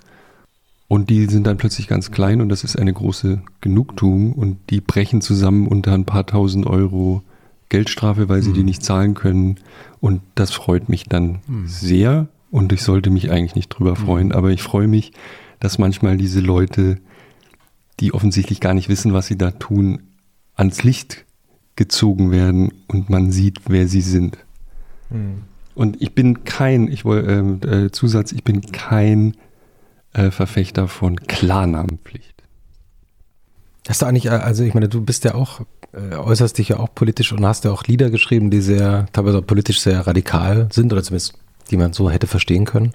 Speaker 1: und die sind dann plötzlich ganz klein und das ist eine große Genugtuung und die brechen zusammen unter ein paar tausend Euro Geldstrafe, weil sie mhm. die nicht zahlen können. Und das freut mich dann mhm. sehr und ich sollte mich eigentlich nicht drüber mhm. freuen, mhm. aber ich freue mich, dass manchmal diese Leute, die offensichtlich gar nicht wissen, was sie da tun, ans Licht gezogen werden und man sieht, wer sie sind. Mhm. Und ich bin kein, ich wollte äh, äh, Zusatz, ich bin kein äh, Verfechter von Klarnamenpflicht.
Speaker 4: Hast du eigentlich, äh, also ich meine, du bist ja auch, äh, äußerst dich ja auch politisch und hast ja auch Lieder geschrieben, die sehr, teilweise politisch sehr radikal sind oder zumindest die man so hätte verstehen können.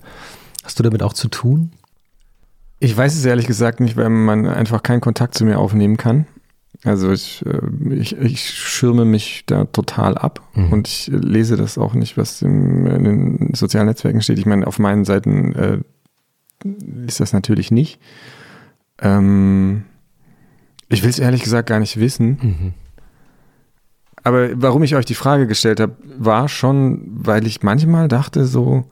Speaker 4: Hast du damit auch zu tun?
Speaker 2: Ich weiß es ehrlich gesagt nicht, weil man einfach keinen Kontakt zu mir aufnehmen kann. Also ich, äh, ich, ich schirme mich da total ab mhm. und ich lese das auch nicht, was im, in den sozialen Netzwerken steht. Ich meine, auf meinen Seiten äh, ist das natürlich nicht. Ähm, ich will es ehrlich gesagt gar nicht wissen. Mhm. Aber warum ich euch die Frage gestellt habe, war schon, weil ich manchmal dachte so,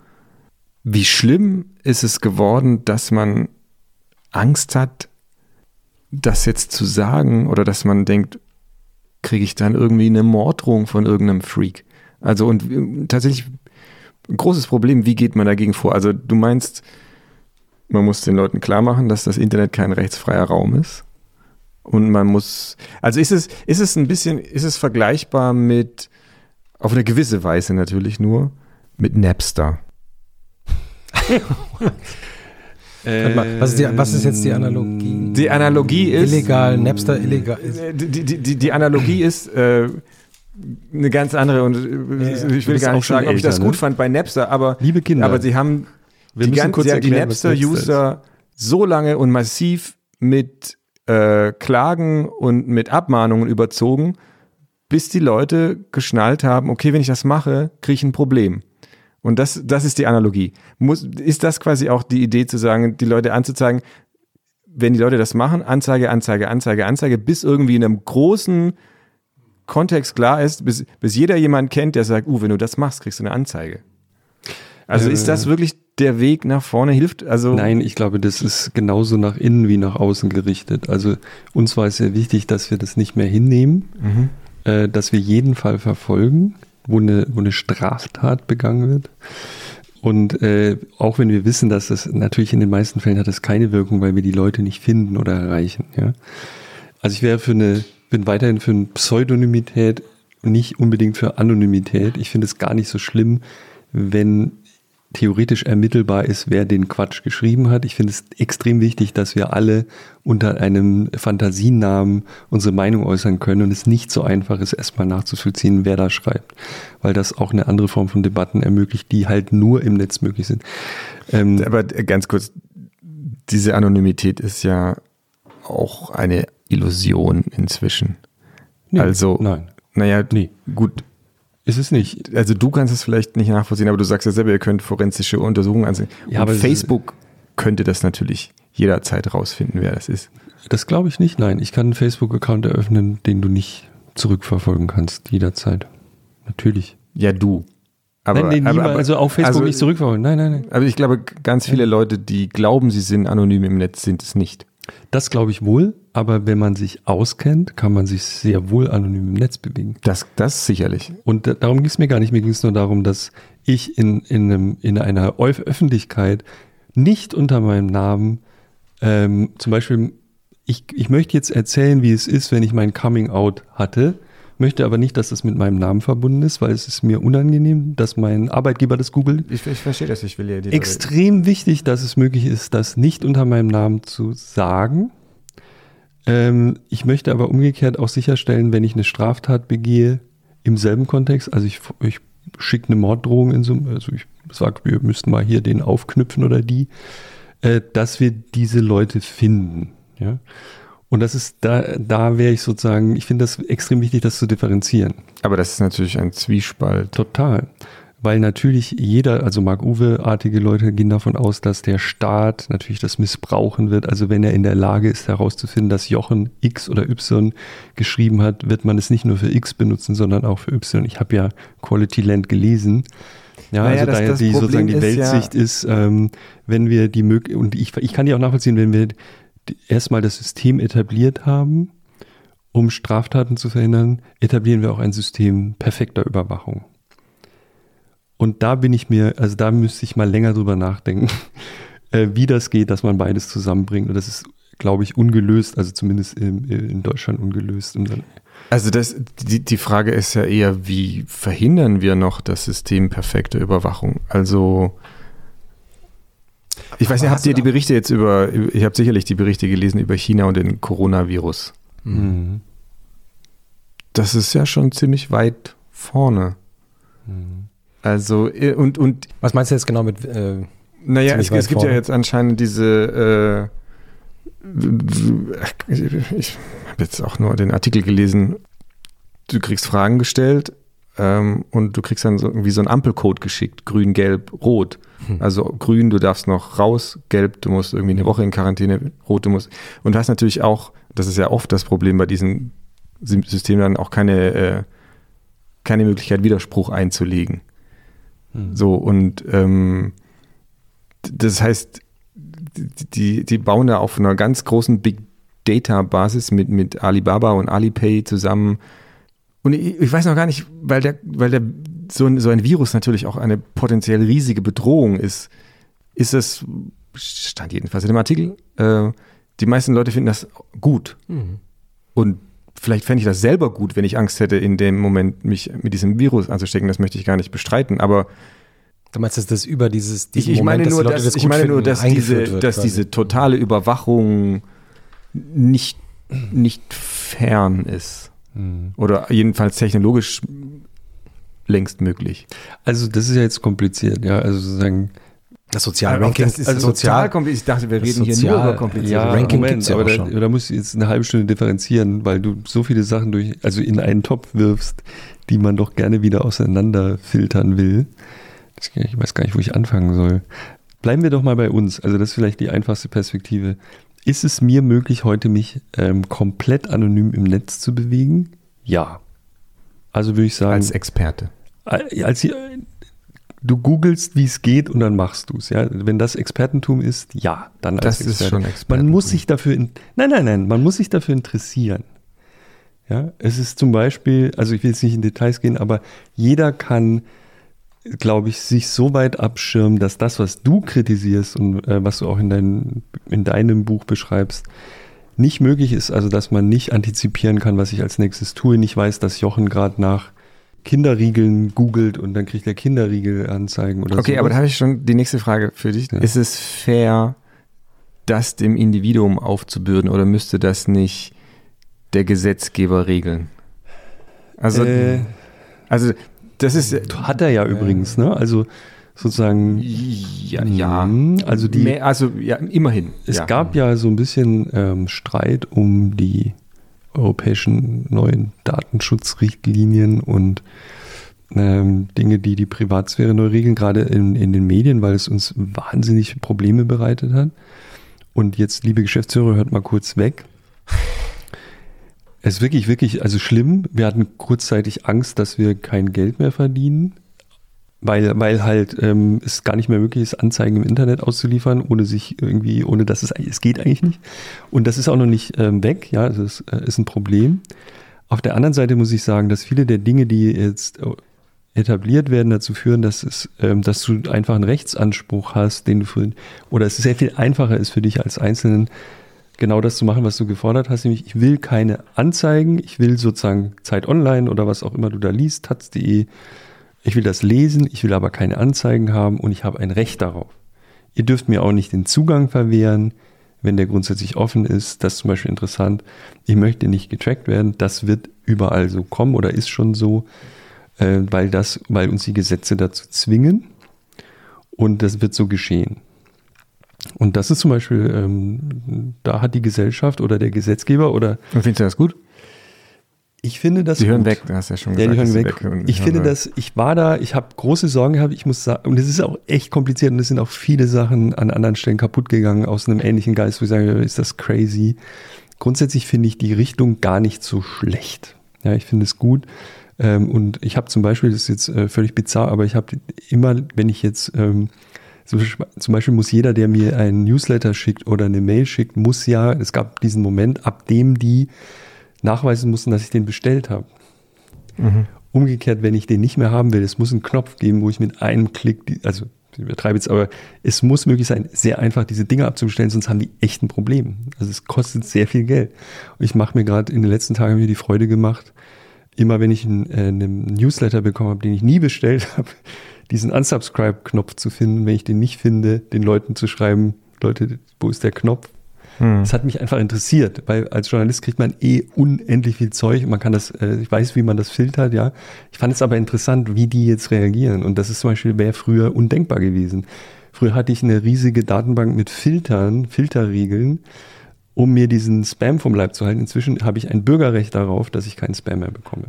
Speaker 2: wie schlimm ist es geworden, dass man Angst hat, das jetzt zu sagen oder dass man denkt, kriege ich dann irgendwie eine Morddrohung von irgendeinem Freak. Also und äh, tatsächlich ein großes Problem, wie geht man dagegen vor? Also du meinst, man muss den Leuten klar machen, dass das Internet kein rechtsfreier Raum ist. Und man muss, also ist es, ist es ein bisschen, ist es vergleichbar mit, auf eine gewisse Weise natürlich nur, mit Napster.
Speaker 4: was, ist die, was ist jetzt die Analogie?
Speaker 2: Die Analogie ist.
Speaker 4: Illegal, Napster illegal.
Speaker 2: Ist. Die, die, die, die Analogie ist äh, eine ganz andere und ja, ich will gar nicht sagen, ob ich das gut ne? fand bei Napster, aber,
Speaker 1: Liebe Kinder.
Speaker 2: aber sie haben wir die, ganze, ja, die Napster-User so lange und massiv mit äh, Klagen und mit Abmahnungen überzogen, bis die Leute geschnallt haben, okay, wenn ich das mache, kriege ich ein Problem. Und das, das ist die Analogie. Muss, ist das quasi auch die Idee zu sagen, die Leute anzuzeigen, wenn die Leute das machen, Anzeige, Anzeige, Anzeige, Anzeige, bis irgendwie in einem großen Kontext klar ist, bis, bis jeder jemand kennt, der sagt, uh, wenn du das machst, kriegst du eine Anzeige. Also äh, ist das wirklich der Weg nach vorne hilft? Also
Speaker 1: Nein, ich glaube, das ist genauso nach innen wie nach außen gerichtet. Also uns war es sehr wichtig, dass wir das nicht mehr hinnehmen, mhm. äh, dass wir jeden Fall verfolgen, wo eine, wo eine Straftat begangen wird. Und äh, auch wenn wir wissen, dass das natürlich in den meisten Fällen hat das keine Wirkung, weil wir die Leute nicht finden oder erreichen. Ja? Also ich wäre für eine, bin weiterhin für eine Pseudonymität, nicht unbedingt für Anonymität. Ich finde es gar nicht so schlimm, wenn theoretisch ermittelbar ist, wer den Quatsch geschrieben hat. Ich finde es extrem wichtig, dass wir alle unter einem Fantasienamen unsere Meinung äußern können und es nicht so einfach ist, erstmal nachzuvollziehen, wer da schreibt. Weil das auch eine andere Form von Debatten ermöglicht, die halt nur im Netz möglich sind.
Speaker 2: Ähm, Aber ganz kurz, diese Anonymität ist ja auch eine Illusion inzwischen.
Speaker 1: Nee, also, nein.
Speaker 2: Naja, nee. gut,
Speaker 1: ist es nicht.
Speaker 2: Also du kannst es vielleicht nicht nachvollziehen, aber du sagst ja selber, ihr könnt forensische Untersuchungen ansehen.
Speaker 1: Ja, aber
Speaker 2: Facebook könnte das natürlich jederzeit rausfinden, wer das ist.
Speaker 1: Das glaube ich nicht, nein. Ich kann einen Facebook-Account eröffnen, den du nicht zurückverfolgen kannst, jederzeit. Natürlich.
Speaker 2: Ja, du. Aber,
Speaker 1: nein, nee,
Speaker 2: aber, aber,
Speaker 1: also auf Facebook
Speaker 2: also-
Speaker 1: nicht zurückverfolgen. Nein, nein, nein.
Speaker 2: aber ich glaube, ganz viele Leute, die glauben, sie sind anonym im Netz, sind es nicht.
Speaker 1: Das glaube ich wohl, aber wenn man sich auskennt, kann man sich sehr wohl anonym im Netz bewegen.
Speaker 2: Das, das sicherlich.
Speaker 1: Und da- darum ging es mir gar nicht. Mir ging es nur darum, dass ich in, in, einem, in einer Öf- Öffentlichkeit nicht unter meinem Namen, ähm, zum Beispiel, ich, ich möchte jetzt erzählen, wie es ist, wenn ich mein Coming Out hatte, möchte aber nicht, dass das mit meinem Namen verbunden ist, weil es ist mir unangenehm, dass mein Arbeitgeber das googelt.
Speaker 2: Ich, ich verstehe das, ich will ja die
Speaker 1: Extrem wichtig, dass es möglich ist, das nicht unter meinem Namen zu sagen. Ähm, ich möchte aber umgekehrt auch sicherstellen, wenn ich eine Straftat begehe, im selben Kontext, also ich, ich schicke eine Morddrohung in so, also ich sage, wir müssten mal hier den aufknüpfen oder die, äh, dass wir diese Leute finden. Ja? Und das ist, da, da wäre ich sozusagen, ich finde das extrem wichtig, das zu differenzieren.
Speaker 2: Aber das ist natürlich ein Zwiespalt.
Speaker 1: Total. Weil natürlich jeder, also Marc-Uwe-artige Leute gehen davon aus, dass der Staat natürlich das missbrauchen wird. Also wenn er in der Lage ist herauszufinden, dass Jochen X oder Y geschrieben hat, wird man es nicht nur für X benutzen, sondern auch für Y. Ich habe ja Quality Land gelesen. Ja,
Speaker 2: Naja,
Speaker 1: also
Speaker 2: das-
Speaker 1: daher
Speaker 2: das
Speaker 1: die
Speaker 2: Problem
Speaker 1: sozusagen die
Speaker 2: ist
Speaker 1: Weltsicht ist, ähm, wenn wir die Möglichkeit, und ich, ich kann die auch nachvollziehen, wenn wir erstmal das System etabliert haben, um Straftaten zu verhindern, etablieren wir auch ein System perfekter Überwachung. Und da bin ich mir, also da müsste ich mal länger drüber nachdenken, äh, wie das geht, dass man beides zusammenbringt. Und das ist, glaube ich, ungelöst, also zumindest in, in Deutschland ungelöst.
Speaker 2: Also das, die, die Frage ist ja eher, wie verhindern wir noch das System perfekte Überwachung? Also ich weiß nicht, habt ihr die Berichte jetzt über, ich habe sicherlich die Berichte gelesen über China und den Coronavirus.
Speaker 1: Mhm.
Speaker 2: Das ist ja schon ziemlich weit vorne.
Speaker 1: Mhm.
Speaker 2: Also äh, und, und
Speaker 4: Was meinst du jetzt genau mit äh,
Speaker 2: Naja, es, es gibt ja jetzt anscheinend diese, äh, ich habe jetzt auch nur den Artikel gelesen, du kriegst Fragen gestellt ähm, und du kriegst dann so irgendwie so einen Ampelcode geschickt, grün, gelb, rot.
Speaker 4: Hm.
Speaker 2: Also grün, du darfst noch raus, gelb, du musst irgendwie eine Woche in Quarantäne, rot, du musst. Und du hast natürlich auch, das ist ja oft das Problem bei diesen Sy- Systemen, dann auch keine, äh, keine Möglichkeit, Widerspruch einzulegen.
Speaker 1: Mhm.
Speaker 2: So, und ähm, das heißt, die, die, bauen da auf einer ganz großen Big Data Basis mit, mit Alibaba und Alipay zusammen. Und ich, ich weiß noch gar nicht, weil der, weil der so ein, so ein Virus natürlich auch eine potenziell riesige Bedrohung ist, ist es, stand jedenfalls in dem Artikel, äh, die meisten Leute finden das gut.
Speaker 4: Mhm.
Speaker 2: Und vielleicht fände ich das selber gut, wenn ich Angst hätte, in dem Moment mich mit diesem Virus anzustecken. Das möchte ich gar nicht bestreiten. Aber
Speaker 4: Du meinst, dass das über dieses
Speaker 2: ich,
Speaker 4: diesen
Speaker 2: ich meine
Speaker 4: Moment,
Speaker 2: nur,
Speaker 4: die Leute
Speaker 2: dass, ich
Speaker 4: gut
Speaker 2: meine nur, dass, diese,
Speaker 4: wird
Speaker 2: dass
Speaker 4: quasi.
Speaker 2: diese totale Überwachung nicht, nicht fern ist.
Speaker 1: Mhm.
Speaker 2: Oder jedenfalls technologisch längst möglich.
Speaker 1: Also das ist ja jetzt kompliziert, ja. Also sozusagen,
Speaker 4: das soziale Ranking
Speaker 2: das ist
Speaker 4: also
Speaker 2: total kompliziert. Ich dachte, wir reden hier
Speaker 4: Sozial-
Speaker 2: nur über komplizierte
Speaker 1: ja,
Speaker 4: Ranking
Speaker 1: Moment,
Speaker 4: gibt's ja
Speaker 1: aber
Speaker 4: auch
Speaker 1: da,
Speaker 4: schon.
Speaker 1: da musst du jetzt eine halbe Stunde differenzieren, weil du so viele Sachen durch, also in einen Topf wirfst, die man doch gerne wieder auseinander filtern will. Ich weiß gar nicht, wo ich anfangen soll. Bleiben wir doch mal bei uns. Also das ist vielleicht die einfachste Perspektive. Ist es mir möglich, heute mich ähm, komplett anonym im Netz zu bewegen? Ja. Also würde ich sagen,
Speaker 2: als Experte.
Speaker 1: Äh, als du googelst, wie es geht und dann machst du es. Ja? Wenn das Expertentum ist, ja, dann als
Speaker 2: Das ist
Speaker 1: Experte.
Speaker 2: schon
Speaker 1: Man
Speaker 2: Expertentum.
Speaker 1: muss sich dafür, in, nein, nein, nein, man muss sich dafür interessieren. Ja, es ist zum Beispiel, also ich will jetzt nicht in Details gehen, aber jeder kann, glaube ich, sich so weit abschirmen, dass das, was du kritisierst und äh, was du auch in, dein, in deinem Buch beschreibst, nicht möglich ist. Also, dass man nicht antizipieren kann, was ich als nächstes tue, nicht weiß, dass Jochen gerade nach Kinderriegeln googelt und dann kriegt er Kinderriegel-Anzeigen oder so.
Speaker 2: Okay, aber da habe ich schon die nächste Frage für dich.
Speaker 1: Ja.
Speaker 2: Ist es fair, das dem Individuum aufzubürden oder müsste das nicht der Gesetzgeber regeln? Also,
Speaker 1: Äh,
Speaker 2: also das ist
Speaker 1: hat er ja übrigens, ne? Also sozusagen.
Speaker 2: ja, ja.
Speaker 1: Mhm, Also die,
Speaker 2: Mehr, also ja, immerhin.
Speaker 1: Es
Speaker 2: ja.
Speaker 1: gab ja so ein bisschen ähm, Streit um die europäischen neuen Datenschutzrichtlinien und ähm, Dinge, die die Privatsphäre neu regeln, gerade in, in den Medien, weil es uns wahnsinnig Probleme bereitet hat. Und jetzt, liebe Geschäftsführer, hört mal kurz weg. Es ist wirklich, wirklich, also schlimm. Wir hatten kurzzeitig Angst, dass wir kein Geld mehr verdienen. Weil, weil halt ähm, es gar nicht mehr möglich ist, Anzeigen im Internet auszuliefern, ohne sich irgendwie, ohne dass es, es geht eigentlich nicht. Und das ist auch noch nicht ähm, weg, ja, es ist, äh, ist ein Problem. Auf der anderen Seite muss ich sagen, dass viele der Dinge, die jetzt äh, etabliert werden, dazu führen, dass es, ähm, dass du einfach einen Rechtsanspruch hast, den du für, oder es sehr viel einfacher ist für dich als Einzelnen, genau das zu machen, was du gefordert hast, nämlich ich will keine Anzeigen, ich will sozusagen Zeit online oder was auch immer du da liest, taz.de, ich will das lesen, ich will aber keine Anzeigen haben und ich habe ein Recht darauf. Ihr dürft mir auch nicht den Zugang verwehren, wenn der grundsätzlich offen ist. Das ist zum Beispiel interessant. Ich möchte nicht getrackt werden. Das wird überall so kommen oder ist schon so, äh, weil, das, weil uns die Gesetze dazu zwingen. Und das wird so geschehen. Und das ist zum Beispiel, ähm, da hat die Gesellschaft oder der Gesetzgeber oder.
Speaker 5: Findest du das gut?
Speaker 1: Ich finde das.
Speaker 5: Die hören
Speaker 1: gut.
Speaker 5: weg, du hast ja schon
Speaker 1: Ja,
Speaker 5: gesagt.
Speaker 1: die hören weg.
Speaker 5: hören.
Speaker 1: Ich finde das, ich war da, ich habe große Sorgen gehabt, ich muss sagen, und es ist auch echt kompliziert und es sind auch viele Sachen an anderen Stellen kaputt gegangen aus einem ähnlichen Geist, wo ich sage, ist das crazy. Grundsätzlich finde ich die Richtung gar nicht so schlecht. Ja, ich finde es gut. Ähm, und ich habe zum Beispiel, das ist jetzt äh, völlig bizarr, aber ich habe immer, wenn ich jetzt, ähm, zum Beispiel muss jeder, der mir einen Newsletter schickt oder eine Mail schickt, muss ja, es gab diesen Moment, ab dem die nachweisen mussten, dass ich den bestellt habe. Umgekehrt, wenn ich den nicht mehr haben will, es muss einen Knopf geben, wo ich mit einem Klick, die, also ich übertreibe jetzt, aber es muss möglich sein, sehr einfach diese Dinge abzubestellen, sonst haben die echt ein Problem. Also es kostet sehr viel Geld. Und ich mache mir gerade in den letzten Tagen mir die Freude gemacht, immer wenn ich einen, äh, einen Newsletter bekommen habe, den ich nie bestellt habe, diesen Unsubscribe-Knopf zu finden, wenn ich den nicht finde, den Leuten zu schreiben, Leute, wo ist der Knopf? Das hat mich einfach interessiert, weil als Journalist kriegt man eh unendlich viel Zeug. Man kann das, äh, ich weiß, wie man das filtert, ja. Ich fand es aber interessant, wie die jetzt reagieren. Und das ist zum Beispiel, wäre früher undenkbar gewesen. Früher hatte ich eine riesige Datenbank mit Filtern, Filterregeln, um mir diesen Spam vom Leib zu halten. Inzwischen habe ich ein Bürgerrecht darauf, dass ich keinen Spam mehr bekomme.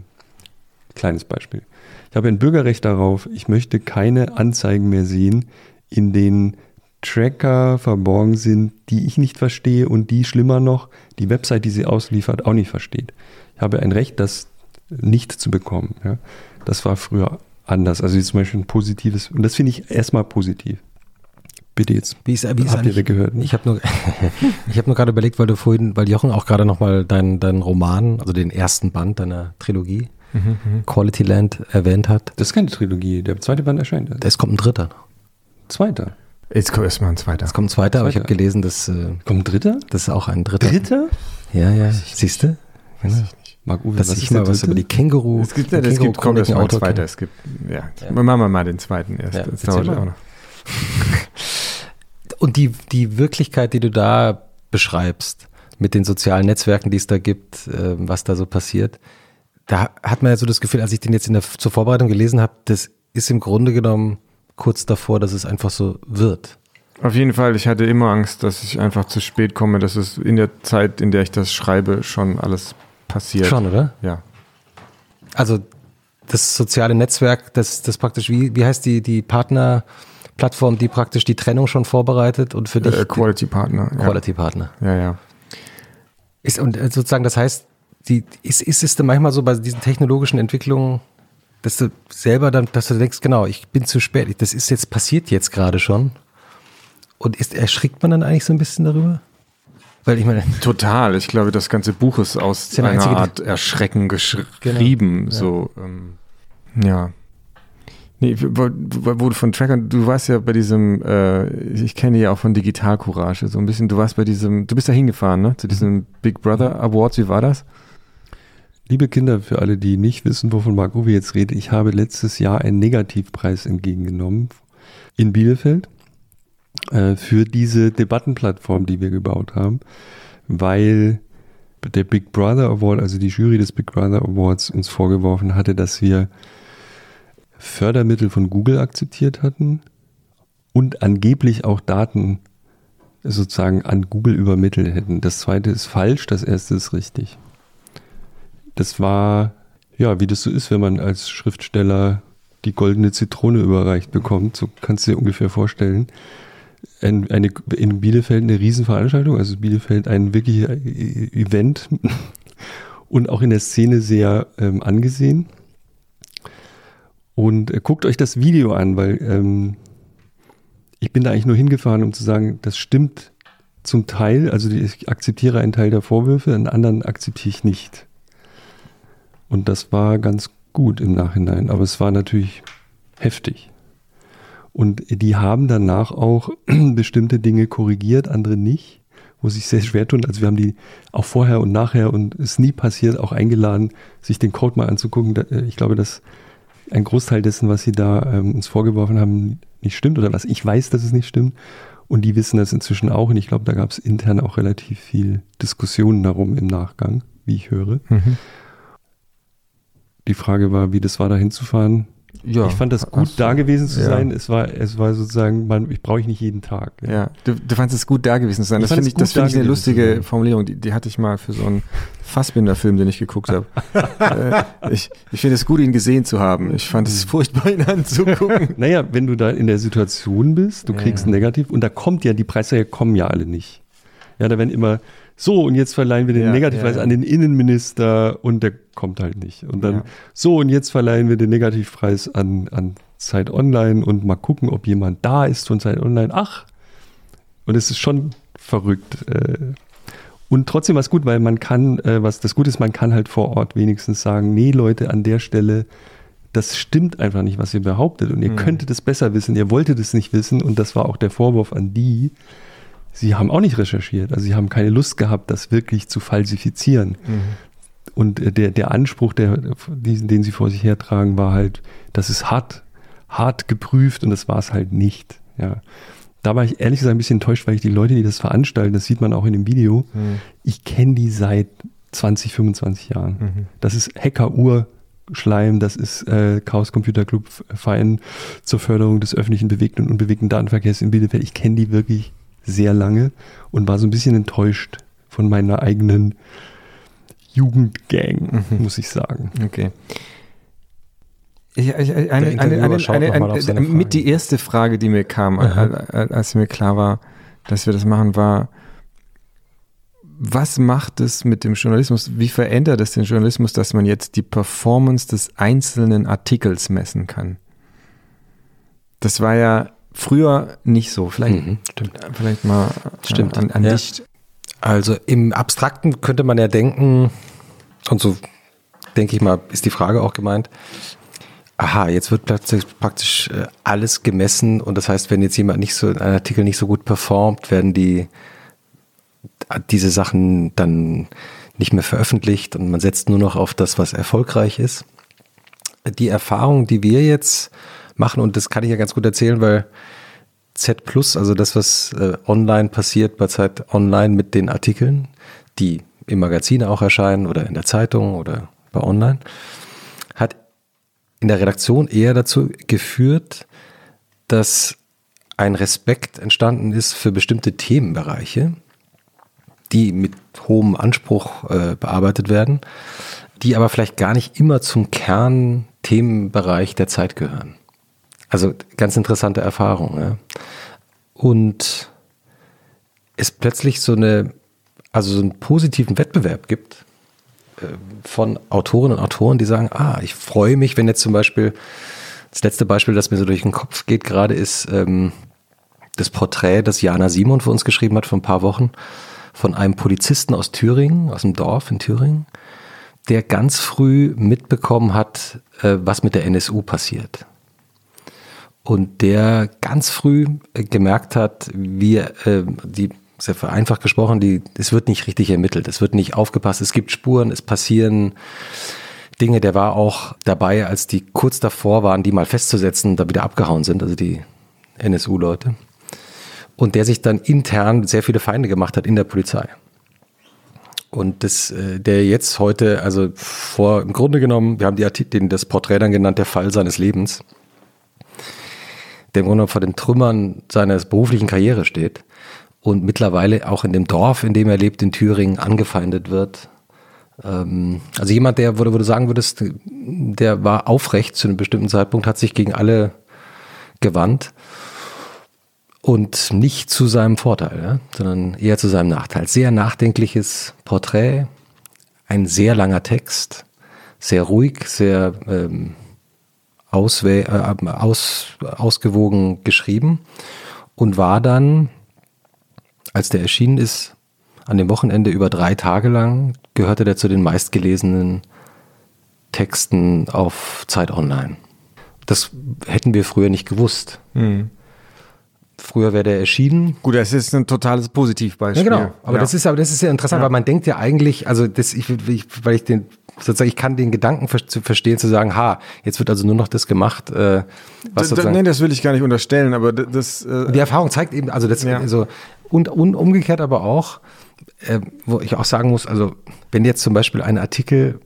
Speaker 1: Kleines Beispiel. Ich habe ein Bürgerrecht darauf, ich möchte keine Anzeigen mehr sehen, in denen Tracker verborgen sind, die ich nicht verstehe und die schlimmer noch, die Website, die sie ausliefert, auch nicht versteht. Ich habe ein Recht, das nicht zu bekommen. Ja. Das war früher anders. Also jetzt zum Beispiel ein positives, und das finde ich erstmal positiv. Bitte jetzt.
Speaker 4: Wie ist, wie ist
Speaker 1: Habt ihr
Speaker 4: eigentlich,
Speaker 1: weggehört?
Speaker 4: ich habe nur, ich habe nur gerade überlegt, weil du vorhin, weil Jochen auch gerade nochmal deinen deinen Roman, also den ersten Band deiner Trilogie, Quality Land erwähnt hat.
Speaker 1: Das ist keine Trilogie. Der zweite Band erscheint.
Speaker 4: Es kommt ein dritter.
Speaker 1: Zweiter.
Speaker 5: Jetzt kommt erstmal ein zweiter.
Speaker 4: Es kommt ein zweiter, aber ich habe gelesen, dass äh,
Speaker 1: Kommt ein dritter?
Speaker 4: das ist auch ein dritter.
Speaker 1: Dritter?
Speaker 4: Ja, ja. Siehst du? Genau.
Speaker 1: Marc Uwe,
Speaker 4: ich
Speaker 1: ist
Speaker 4: mal was über die Känguru.
Speaker 5: Es gibt, ja, es gibt kommt erstmal ein
Speaker 4: Känguru-Chroniken
Speaker 5: zweiter. Es gibt, ja. Machen wir mal den zweiten erst.
Speaker 4: Ja,
Speaker 5: das dauert
Speaker 4: mal.
Speaker 5: auch noch.
Speaker 4: Und die, die Wirklichkeit, die du da beschreibst, mit den sozialen Netzwerken, die es da gibt, äh, was da so passiert, da hat man ja so das Gefühl, als ich den jetzt in der, zur Vorbereitung gelesen habe, das ist im Grunde genommen kurz davor, dass es einfach so wird.
Speaker 5: Auf jeden Fall, ich hatte immer Angst, dass ich einfach zu spät komme, dass es in der Zeit, in der ich das schreibe, schon alles passiert.
Speaker 4: Schon, oder?
Speaker 5: Ja.
Speaker 4: Also das soziale Netzwerk, das, das praktisch, wie, wie heißt die, die Partnerplattform, die praktisch die Trennung schon vorbereitet und für dich
Speaker 5: Äh, Quality Partner. Ja.
Speaker 4: Quality Partner.
Speaker 5: Ja, ja.
Speaker 4: Ist, und äh, sozusagen, das heißt, die, ist, ist es denn manchmal so bei diesen technologischen Entwicklungen, dass du selber dann, dass du denkst, genau, ich bin zu spät, das ist jetzt, passiert jetzt gerade schon. Und ist, erschrickt man dann eigentlich so ein bisschen darüber? Weil ich meine,
Speaker 5: Total. Ich glaube, das ganze Buch ist aus
Speaker 4: Ist ja der
Speaker 5: einer Art Erschrecken geschrieben.
Speaker 4: Genau, ja.
Speaker 5: So, ähm, ja. Nee, wo, wo wo du von Trackern, du warst ja bei diesem, äh, ich kenne ja auch von Digital Courage, so ein bisschen, du warst bei diesem, du bist da hingefahren, ne? Zu diesem Big Brother Awards, wie war das?
Speaker 1: Liebe Kinder, für alle, die nicht wissen, wovon Marc Uwe jetzt redet, ich habe letztes Jahr einen Negativpreis entgegengenommen in Bielefeld äh, für diese Debattenplattform, die wir gebaut haben, weil der Big Brother Award, also die Jury des Big Brother Awards, uns vorgeworfen hatte, dass wir Fördermittel von Google akzeptiert hatten und angeblich auch Daten sozusagen an Google übermittelt hätten. Das zweite ist falsch, das erste ist richtig das war, ja, wie das so ist, wenn man als Schriftsteller die goldene Zitrone überreicht bekommt. So kannst du dir ungefähr vorstellen. Ein, eine, in Bielefeld eine Riesenveranstaltung, also Bielefeld ein wirklicher äh, Event und auch in der Szene sehr ähm, angesehen. Und äh, guckt euch das Video an, weil ähm, ich bin da eigentlich nur hingefahren, um zu sagen, das stimmt zum Teil. Also ich akzeptiere einen Teil der Vorwürfe, einen anderen akzeptiere ich nicht. Und das war ganz gut im Nachhinein, aber es war natürlich heftig. Und die haben danach auch bestimmte Dinge korrigiert, andere nicht, wo sich sehr schwer tun. Also wir haben die auch vorher und nachher und es ist nie passiert, auch eingeladen, sich den Code mal anzugucken. Äh, ich glaube, dass ein Großteil dessen, was sie da ähm, uns vorgeworfen haben, nicht stimmt oder was ich weiß, dass es nicht stimmt. Und die wissen das inzwischen auch. Und ich glaube, da gab es intern auch relativ viel Diskussionen darum im Nachgang, wie ich höre. Mhm. Die Frage war, wie das war, da hinzufahren. Ja, ich fand das gut, so, da gewesen zu ja. sein. Es war, es war sozusagen, man, ich brauche ich nicht jeden Tag.
Speaker 5: Ja, ja. Du, du fandest es gut, da gewesen zu sein. Ich das finde ich, das find ich eine lustige Formulierung. Die, die hatte ich mal für so einen Fassbinder-Film, den ich geguckt habe. äh, ich ich finde es gut, ihn gesehen zu haben. Ich fand es furchtbar, ihn anzugucken.
Speaker 1: naja, wenn du da in der Situation bist, du kriegst ja. negativ und da kommt ja, die Preise kommen ja alle nicht. Ja, da werden immer so und jetzt verleihen wir den ja, Negativpreis ja, ja. an den Innenminister und der kommt halt nicht. Und dann so und jetzt verleihen wir den Negativpreis an, an Zeit Online und mal gucken, ob jemand da ist von Zeit Online. Ach, und es ist schon verrückt. Äh. Und trotzdem war es gut, weil man kann, äh, was das Gute ist, man kann halt vor Ort wenigstens sagen, nee Leute, an der Stelle, das stimmt einfach nicht, was ihr behauptet und ihr mhm. könntet es besser wissen, ihr wolltet es nicht wissen und das war auch der Vorwurf an die, sie haben auch nicht recherchiert. Also sie haben keine Lust gehabt, das wirklich zu falsifizieren. Mhm. Und äh, der, der Anspruch, der, den sie vor sich hertragen, war halt, das ist hart, hart geprüft und das war es halt nicht. Ja. Da war ich ehrlich gesagt ein bisschen enttäuscht, weil ich die Leute, die das veranstalten, das sieht man auch in dem Video, mhm. ich kenne die seit 20, 25 Jahren. Mhm. Das ist Hacker-Uhr. Schleim, das ist äh, Chaos Computer Club Verein zur Förderung des öffentlichen bewegten und unbewegten Datenverkehrs in Bielefeld. Ich kenne die wirklich sehr lange und war so ein bisschen enttäuscht von meiner eigenen Jugendgang, mhm. muss ich sagen.
Speaker 5: Okay. Ich, ich, eine, eine, eine, mit die erste Frage, die mir kam, als mir klar war, dass wir das machen, war, was macht es mit dem Journalismus? Wie verändert es den Journalismus, dass man jetzt die Performance des einzelnen Artikels messen kann? Das war ja früher nicht so. Vielleicht, mhm, vielleicht mal
Speaker 4: äh, stimmt. an, an ja. dich. Also im Abstrakten könnte man ja denken, und so denke ich mal, ist die Frage auch gemeint, aha, jetzt wird plötzlich praktisch äh, alles gemessen und das heißt, wenn jetzt jemand nicht so, ein Artikel nicht so gut performt, werden die diese Sachen dann nicht mehr veröffentlicht und man setzt nur noch auf das, was erfolgreich ist. Die Erfahrung, die wir jetzt machen. Und das kann ich ja ganz gut erzählen, weil Z Plus, also das, was äh, online passiert bei Zeit Online mit den Artikeln, die im Magazin auch erscheinen oder in der Zeitung oder bei Online, hat in der Redaktion eher dazu geführt, dass ein Respekt entstanden ist für bestimmte Themenbereiche, die mit hohem Anspruch äh, bearbeitet werden, die aber vielleicht gar nicht immer zum Kernthemenbereich der Zeit gehören. Also ganz interessante Erfahrung. Ja. Und es plötzlich so eine, also so einen positiven Wettbewerb gibt äh, von Autorinnen und Autoren, die sagen, ah, ich freue mich, wenn jetzt zum Beispiel, das letzte Beispiel, das mir so durch den Kopf geht gerade, ist ähm, das Porträt, das Jana Simon für uns geschrieben hat vor ein paar Wochen, von einem Polizisten aus Thüringen, aus dem Dorf in Thüringen, der ganz früh mitbekommen hat, äh, was mit der NSU passiert und der ganz früh äh, gemerkt hat, wie äh, die sehr vereinfacht gesprochen, die, es wird nicht richtig ermittelt, es wird nicht aufgepasst, es gibt Spuren, es passieren Dinge. Der war auch dabei, als die kurz davor waren, die mal festzusetzen da wieder abgehauen sind, also die NSU-Leute. Und der sich dann intern sehr viele Feinde gemacht hat in der Polizei. Und das, äh, der jetzt heute, also vor, im Grunde genommen, wir haben die Artikel, das Porträt dann genannt, der Fall seines Lebens der im Grunde vor den Trümmern seiner beruflichen Karriere steht und mittlerweile auch in dem Dorf, in dem er lebt, in Thüringen, angefeindet wird. Ähm, also jemand, der, wo du sagen würdest, der war aufrecht zu einem bestimmten Zeitpunkt, hat sich gegen alle gewandt und nicht zu seinem Vorteil, sondern eher zu seinem Nachteil. Sehr nachdenkliches Porträt, ein sehr langer Text, sehr ruhig, sehr ähm, auswä äh, aus, ausgewogen geschrieben und war dann, als der erschienen ist, an dem Wochenende über drei Tage lang, gehörte der zu den meistgelesenen Texten auf Zeit Online. Das hätten wir früher nicht gewusst.
Speaker 5: Hm.
Speaker 4: Früher wäre der erschienen.
Speaker 5: Gut, das ist ein totales Positivbeispiel.
Speaker 4: Ja, genau. Aber
Speaker 5: Ja.
Speaker 4: das ist aber das ist ja interessant, weil man denkt ja eigentlich, also das, ich, ich, weil ich den sozusagen, ich kann den Gedanken ver zu verstehen, zu sagen, ha, jetzt wird also nur noch das gemacht, äh, was
Speaker 5: D- d-
Speaker 4: sozusagen.
Speaker 5: nee, das will ich gar nicht unterstellen, aber das. Äh,
Speaker 4: Die Erfahrung zeigt eben, also das,
Speaker 5: Ja.
Speaker 4: also, und, und umgekehrt aber auch, äh, wo ich auch sagen muss, also, wenn jetzt zum Beispiel ein Artikel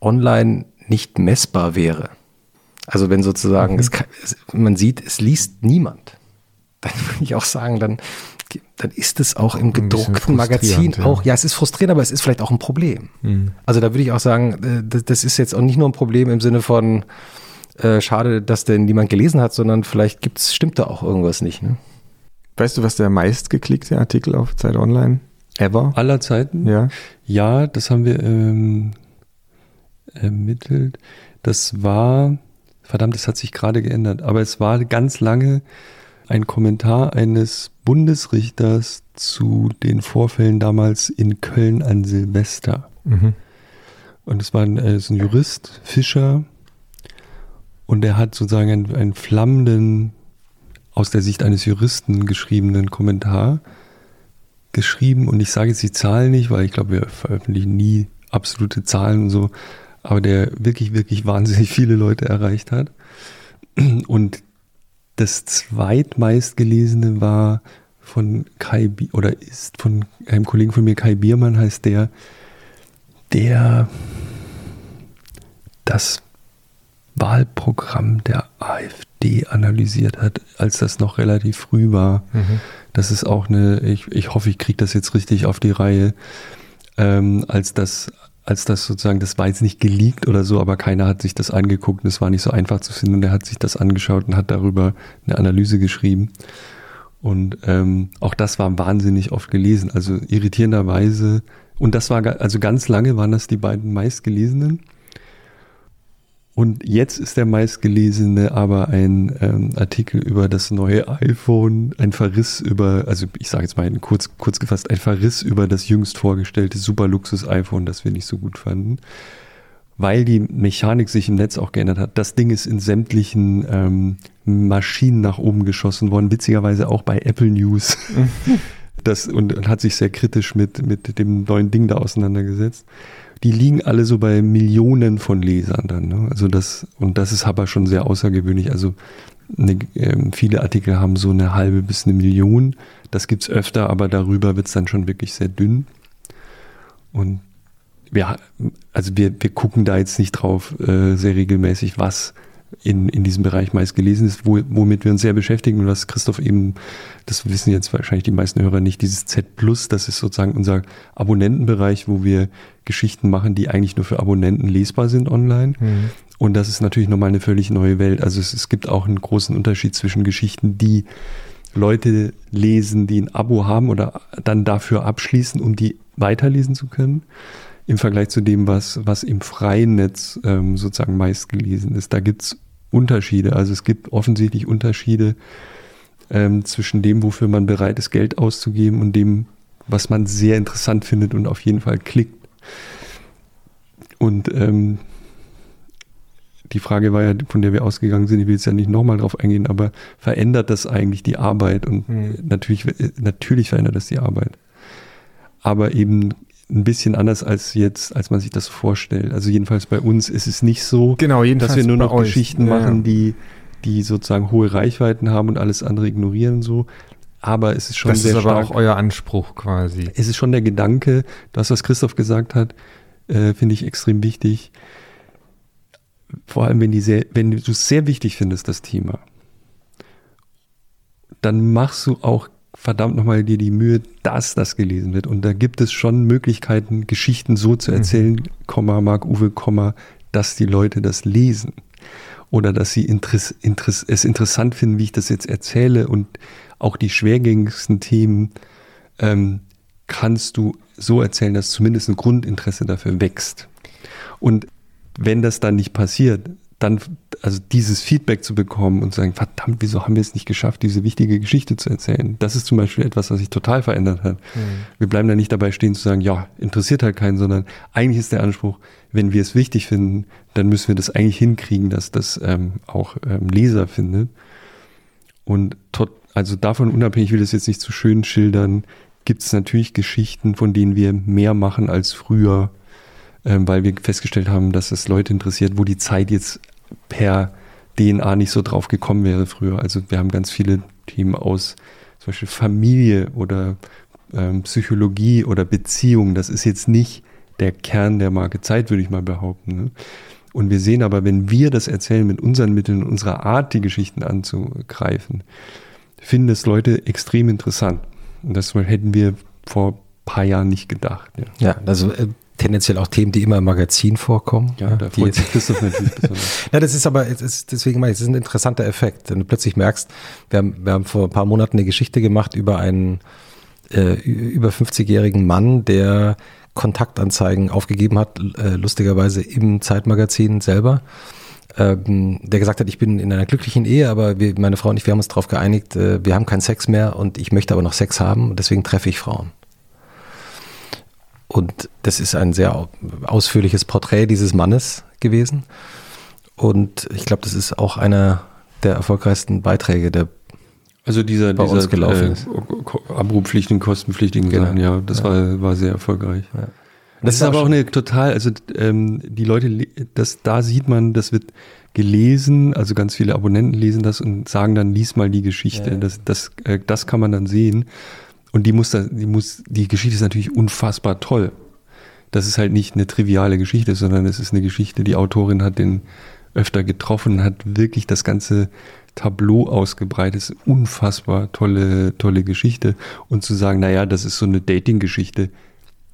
Speaker 4: online nicht messbar wäre, also wenn sozusagen, es, kann- es, man sieht, es liest niemand, dann würde ich auch sagen, dann, dann ist es auch im gedruckten Magazin
Speaker 5: ja.
Speaker 4: auch, ja, es ist frustrierend, aber es ist vielleicht auch ein Problem. Also da würde ich auch sagen, äh, das, das ist jetzt auch nicht nur ein Problem im Sinne von, äh, schade, dass denn niemand gelesen hat, sondern vielleicht gibt's, stimmt da auch irgendwas nicht. Ne?
Speaker 5: weißt du, was der meistgeklickte Artikel auf Zeit Online ever?
Speaker 1: Aller Zeiten?
Speaker 5: Ja.
Speaker 1: Ja, das haben wir ähm, ermittelt. Das war, verdammt, das hat sich gerade geändert, aber es war ganz lange ein Kommentar eines Bundesrichters zu den Vorfällen damals in Köln an Silvester.
Speaker 5: Mhm.
Speaker 1: Und es war ein, äh, so ein Jurist, Fischer, und er hat sozusagen einen, einen flammenden, aus der Sicht eines Juristen geschriebenen Kommentar geschrieben. Und ich sage jetzt die Zahlen nicht, weil ich glaube, wir veröffentlichen nie absolute Zahlen und so, aber der wirklich, wirklich wahnsinnig viele Leute erreicht hat. Und das zweitmeistgelesene war von Kai, Bi- oder ist von einem Kollegen von mir, Kai Biermann heißt der, der das Wahlprogramm der AfD analysiert hat, als das noch relativ früh war. Das ist auch eine, ich, ich hoffe, ich kriege das jetzt richtig auf die Reihe, ähm, als das als das sozusagen, das war jetzt nicht geleakt oder so, aber keiner hat sich das angeguckt und es war nicht so einfach zu finden und er hat sich das angeschaut und hat darüber eine Analyse geschrieben. Und ähm, auch das war wahnsinnig oft gelesen. Also irritierenderweise, und das war also ganz lange waren das die beiden meistgelesenen. Und jetzt ist der meistgelesene aber ein ähm, Artikel über das neue iPhone, ein Verriss über, also ich sage jetzt mal kurz, kurz gefasst, ein Verriss über das jüngst vorgestellte Superluxus-iPhone, das wir nicht so gut fanden, weil die Mechanik sich im Netz auch geändert hat. Das Ding ist in sämtlichen ähm, Maschinen nach oben geschossen worden, witzigerweise auch bei Apple News. das, und, und hat sich sehr kritisch mit, mit dem neuen Ding da auseinandergesetzt die liegen alle so bei Millionen von Lesern dann. Ne? Also das, und das ist aber schon sehr außergewöhnlich. Also eine, ähm, viele Artikel haben so eine halbe bis eine Million. Das gibt's öfter, aber darüber wird's dann schon wirklich sehr dünn. Und wir, also wir, wir gucken da jetzt nicht drauf äh, sehr regelmäßig, was in, in diesem Bereich meist gelesen ist, wo, womit wir uns sehr beschäftigen und was Christoph eben, das wissen jetzt wahrscheinlich die meisten Hörer nicht, dieses Z Plus, das ist sozusagen unser Abonnentenbereich, wo wir Geschichten machen, die eigentlich nur für Abonnenten lesbar sind online. Und das ist natürlich nochmal eine völlig neue Welt. Also es, es gibt auch einen großen Unterschied zwischen Geschichten, die Leute lesen, die ein Abo haben oder dann dafür abschließen, um die weiterlesen zu können, im Vergleich zu dem, was, was im freien Netz ähm, sozusagen meist gelesen ist. Da gibt's Unterschiede. Also es gibt offensichtlich Unterschiede ähm, zwischen dem, wofür man bereit ist, Geld auszugeben und dem, was man sehr interessant findet und auf jeden Fall klickt. Und ähm, die Frage war ja, von der wir ausgegangen sind, ich will jetzt ja nicht nochmal drauf eingehen, aber verändert das eigentlich die Arbeit? Und natürlich, natürlich verändert das die Arbeit. Aber eben ein bisschen anders als jetzt, als man sich das vorstellt. Also jedenfalls bei uns ist es nicht so,
Speaker 5: Genau,
Speaker 1: dass wir nur noch
Speaker 5: euch.
Speaker 1: Geschichten
Speaker 5: Ja,
Speaker 1: machen, die, die sozusagen hohe Reichweiten haben und alles andere ignorieren und so. Aber es ist schon
Speaker 5: Das
Speaker 1: sehr
Speaker 5: ist aber
Speaker 1: stark.
Speaker 5: auch euer Anspruch quasi.
Speaker 1: es ist schon der Gedanke, das, was Christoph gesagt hat, äh, finde ich extrem wichtig. Vor allem, wenn, die sehr, wenn du es sehr wichtig findest, das Thema, dann machst du auch verdammt nochmal dir die Mühe, dass das gelesen wird. Und da gibt es schon Möglichkeiten, Geschichten so zu erzählen, Komma, Mark Uwe, Komma, dass die Leute das lesen. Oder dass sie interess, interess, es interessant finden, wie ich das jetzt erzähle. Und auch die schwergängigsten Themen ähm, kannst du so erzählen, dass zumindest ein Grundinteresse dafür wächst. Und wenn das dann nicht passiert, dann, also dieses Feedback zu bekommen und zu sagen, verdammt, wieso haben wir es nicht geschafft, diese wichtige Geschichte zu erzählen? Das ist zum Beispiel etwas, was sich total verändert hat. Mhm. Wir bleiben da nicht dabei stehen zu sagen, ja, interessiert halt keinen, sondern eigentlich ist der Anspruch, wenn wir es wichtig finden, dann müssen wir das eigentlich hinkriegen, dass das ähm, auch ähm, Leser findet. Und tot, also davon unabhängig, ich will das jetzt nicht zu schön schildern, gibt es natürlich Geschichten, von denen wir mehr machen als früher, ähm, weil wir festgestellt haben, dass es Leute interessiert, wo die Zeit jetzt per DNA nicht so drauf gekommen wäre früher. Also wir haben ganz viele Themen aus zum Beispiel Familie oder ähm, Psychologie oder Beziehung. Das ist jetzt nicht der Kern der Marke Zeit, würde ich mal behaupten. Ne? Und wir sehen aber, wenn wir das erzählen mit unseren Mitteln, unserer Art, die Geschichten anzugreifen, finden es Leute extrem interessant. Und das hätten wir vor ein paar Jahren nicht gedacht.
Speaker 4: Ja, ja also äh, tendenziell auch Themen, die immer im Magazin vorkommen.
Speaker 1: Ja, da freut sich Christoph natürlich
Speaker 4: besonders. ja, das ist aber, ist, deswegen meine ich, das ist ein interessanter Effekt. Wenn du plötzlich merkst, wir haben, wir haben vor ein paar Monaten eine Geschichte gemacht über einen äh, über 50-jährigen Mann, der Kontaktanzeigen aufgegeben hat, äh, lustigerweise im Zeitmagazin selber. Ähm, der gesagt hat, ich bin in einer glücklichen Ehe, aber wir, meine Frau und ich, wir haben uns darauf geeinigt, äh, wir haben keinen Sex mehr und ich möchte aber noch Sex haben und deswegen treffe ich Frauen. Und das ist ein sehr ausführliches Porträt dieses Mannes gewesen. Und ich glaube, das ist auch einer der erfolgreichsten Beiträge, der
Speaker 1: also dieser, bei dieser uns gelaufen äh, ist. Abruppflichtigen, kostenpflichtigen genau. Sachen, ja, das ja. War, war sehr erfolgreich. Ja. Das, das ist aber auch eine total, also ähm, die Leute, das, da sieht man, das wird gelesen, also ganz viele Abonnenten lesen das und sagen dann, lies mal die Geschichte. Ja. Das, das, äh, das kann man dann sehen. Und die muss, da, die muss, die Geschichte ist natürlich unfassbar toll. Das ist halt nicht eine triviale Geschichte, sondern es ist eine Geschichte, die Autorin hat den öfter getroffen, hat wirklich das ganze Tableau ausgebreitet. ist unfassbar tolle, tolle Geschichte. Und zu sagen, naja, das ist so eine Dating-Geschichte,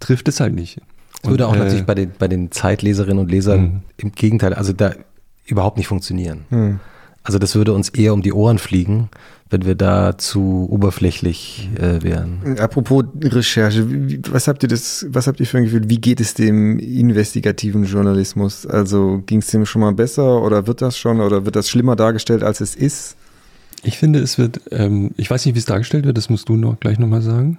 Speaker 1: trifft es halt nicht.
Speaker 4: Das würde auch äh, natürlich bei den, bei den Zeitleserinnen und Lesern mh. im Gegenteil, also da überhaupt nicht funktionieren. Mh. Also das würde uns eher um die Ohren fliegen, wenn wir da zu oberflächlich äh, wären.
Speaker 2: Apropos Recherche, was habt ihr das, was habt ihr für ein Gefühl, wie geht es dem investigativen Journalismus? Also ging es dem schon mal besser oder wird das schon oder wird das schlimmer dargestellt, als es ist?
Speaker 1: Ich finde, es wird, ähm, ich weiß nicht, wie es dargestellt wird, das musst du noch gleich nochmal sagen.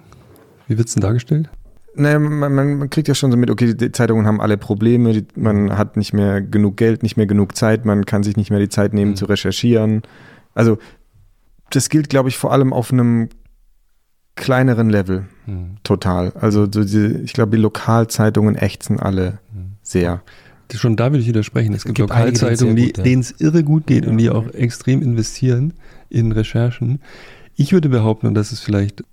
Speaker 1: Wie wird es denn dargestellt?
Speaker 2: Naja, man, man, kriegt ja schon so mit, okay, die Zeitungen haben alle Probleme, die, man hat nicht mehr genug Geld, nicht mehr genug Zeit, man kann sich nicht mehr die Zeit nehmen mhm. zu recherchieren. Also das gilt, glaube ich, vor allem auf einem kleineren Level mhm. total. Also so die, ich glaube, die Lokalzeitungen ächzen alle mhm. sehr.
Speaker 1: Schon da würde ich widersprechen. Es, es gibt, gibt Lokalzeitungen, denen es irre gut geht ja. und die auch extrem investieren in Recherchen. Ich würde behaupten, und das ist vielleicht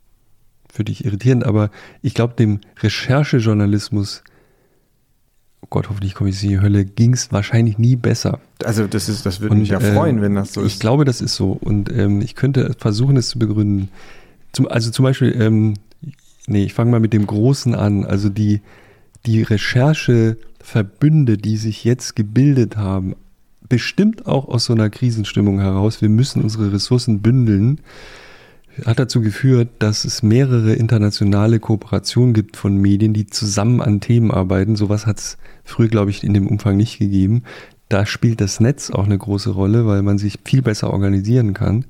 Speaker 1: für dich irritierend, aber ich glaube, dem Recherchejournalismus, oh Gott, hoffentlich komme ich in die Hölle, ging es wahrscheinlich nie besser.
Speaker 2: Also das ist, das würde mich ja freuen, äh, wenn das so
Speaker 1: ist. Ich glaube, das ist so. Und ähm, ich könnte versuchen, es zu begründen. Zum, also zum Beispiel, ähm, nee, ich fange mal mit dem Großen an. Also die, die Rechercheverbünde, die sich jetzt gebildet haben, bestimmt auch aus so einer Krisenstimmung heraus. Wir müssen unsere Ressourcen bündeln hat dazu geführt, dass es mehrere internationale Kooperationen gibt von Medien, die zusammen an Themen arbeiten. Sowas hat es früher, glaube ich, in dem Umfang nicht gegeben. Da spielt das Netz auch eine große Rolle, weil man sich viel besser organisieren kann.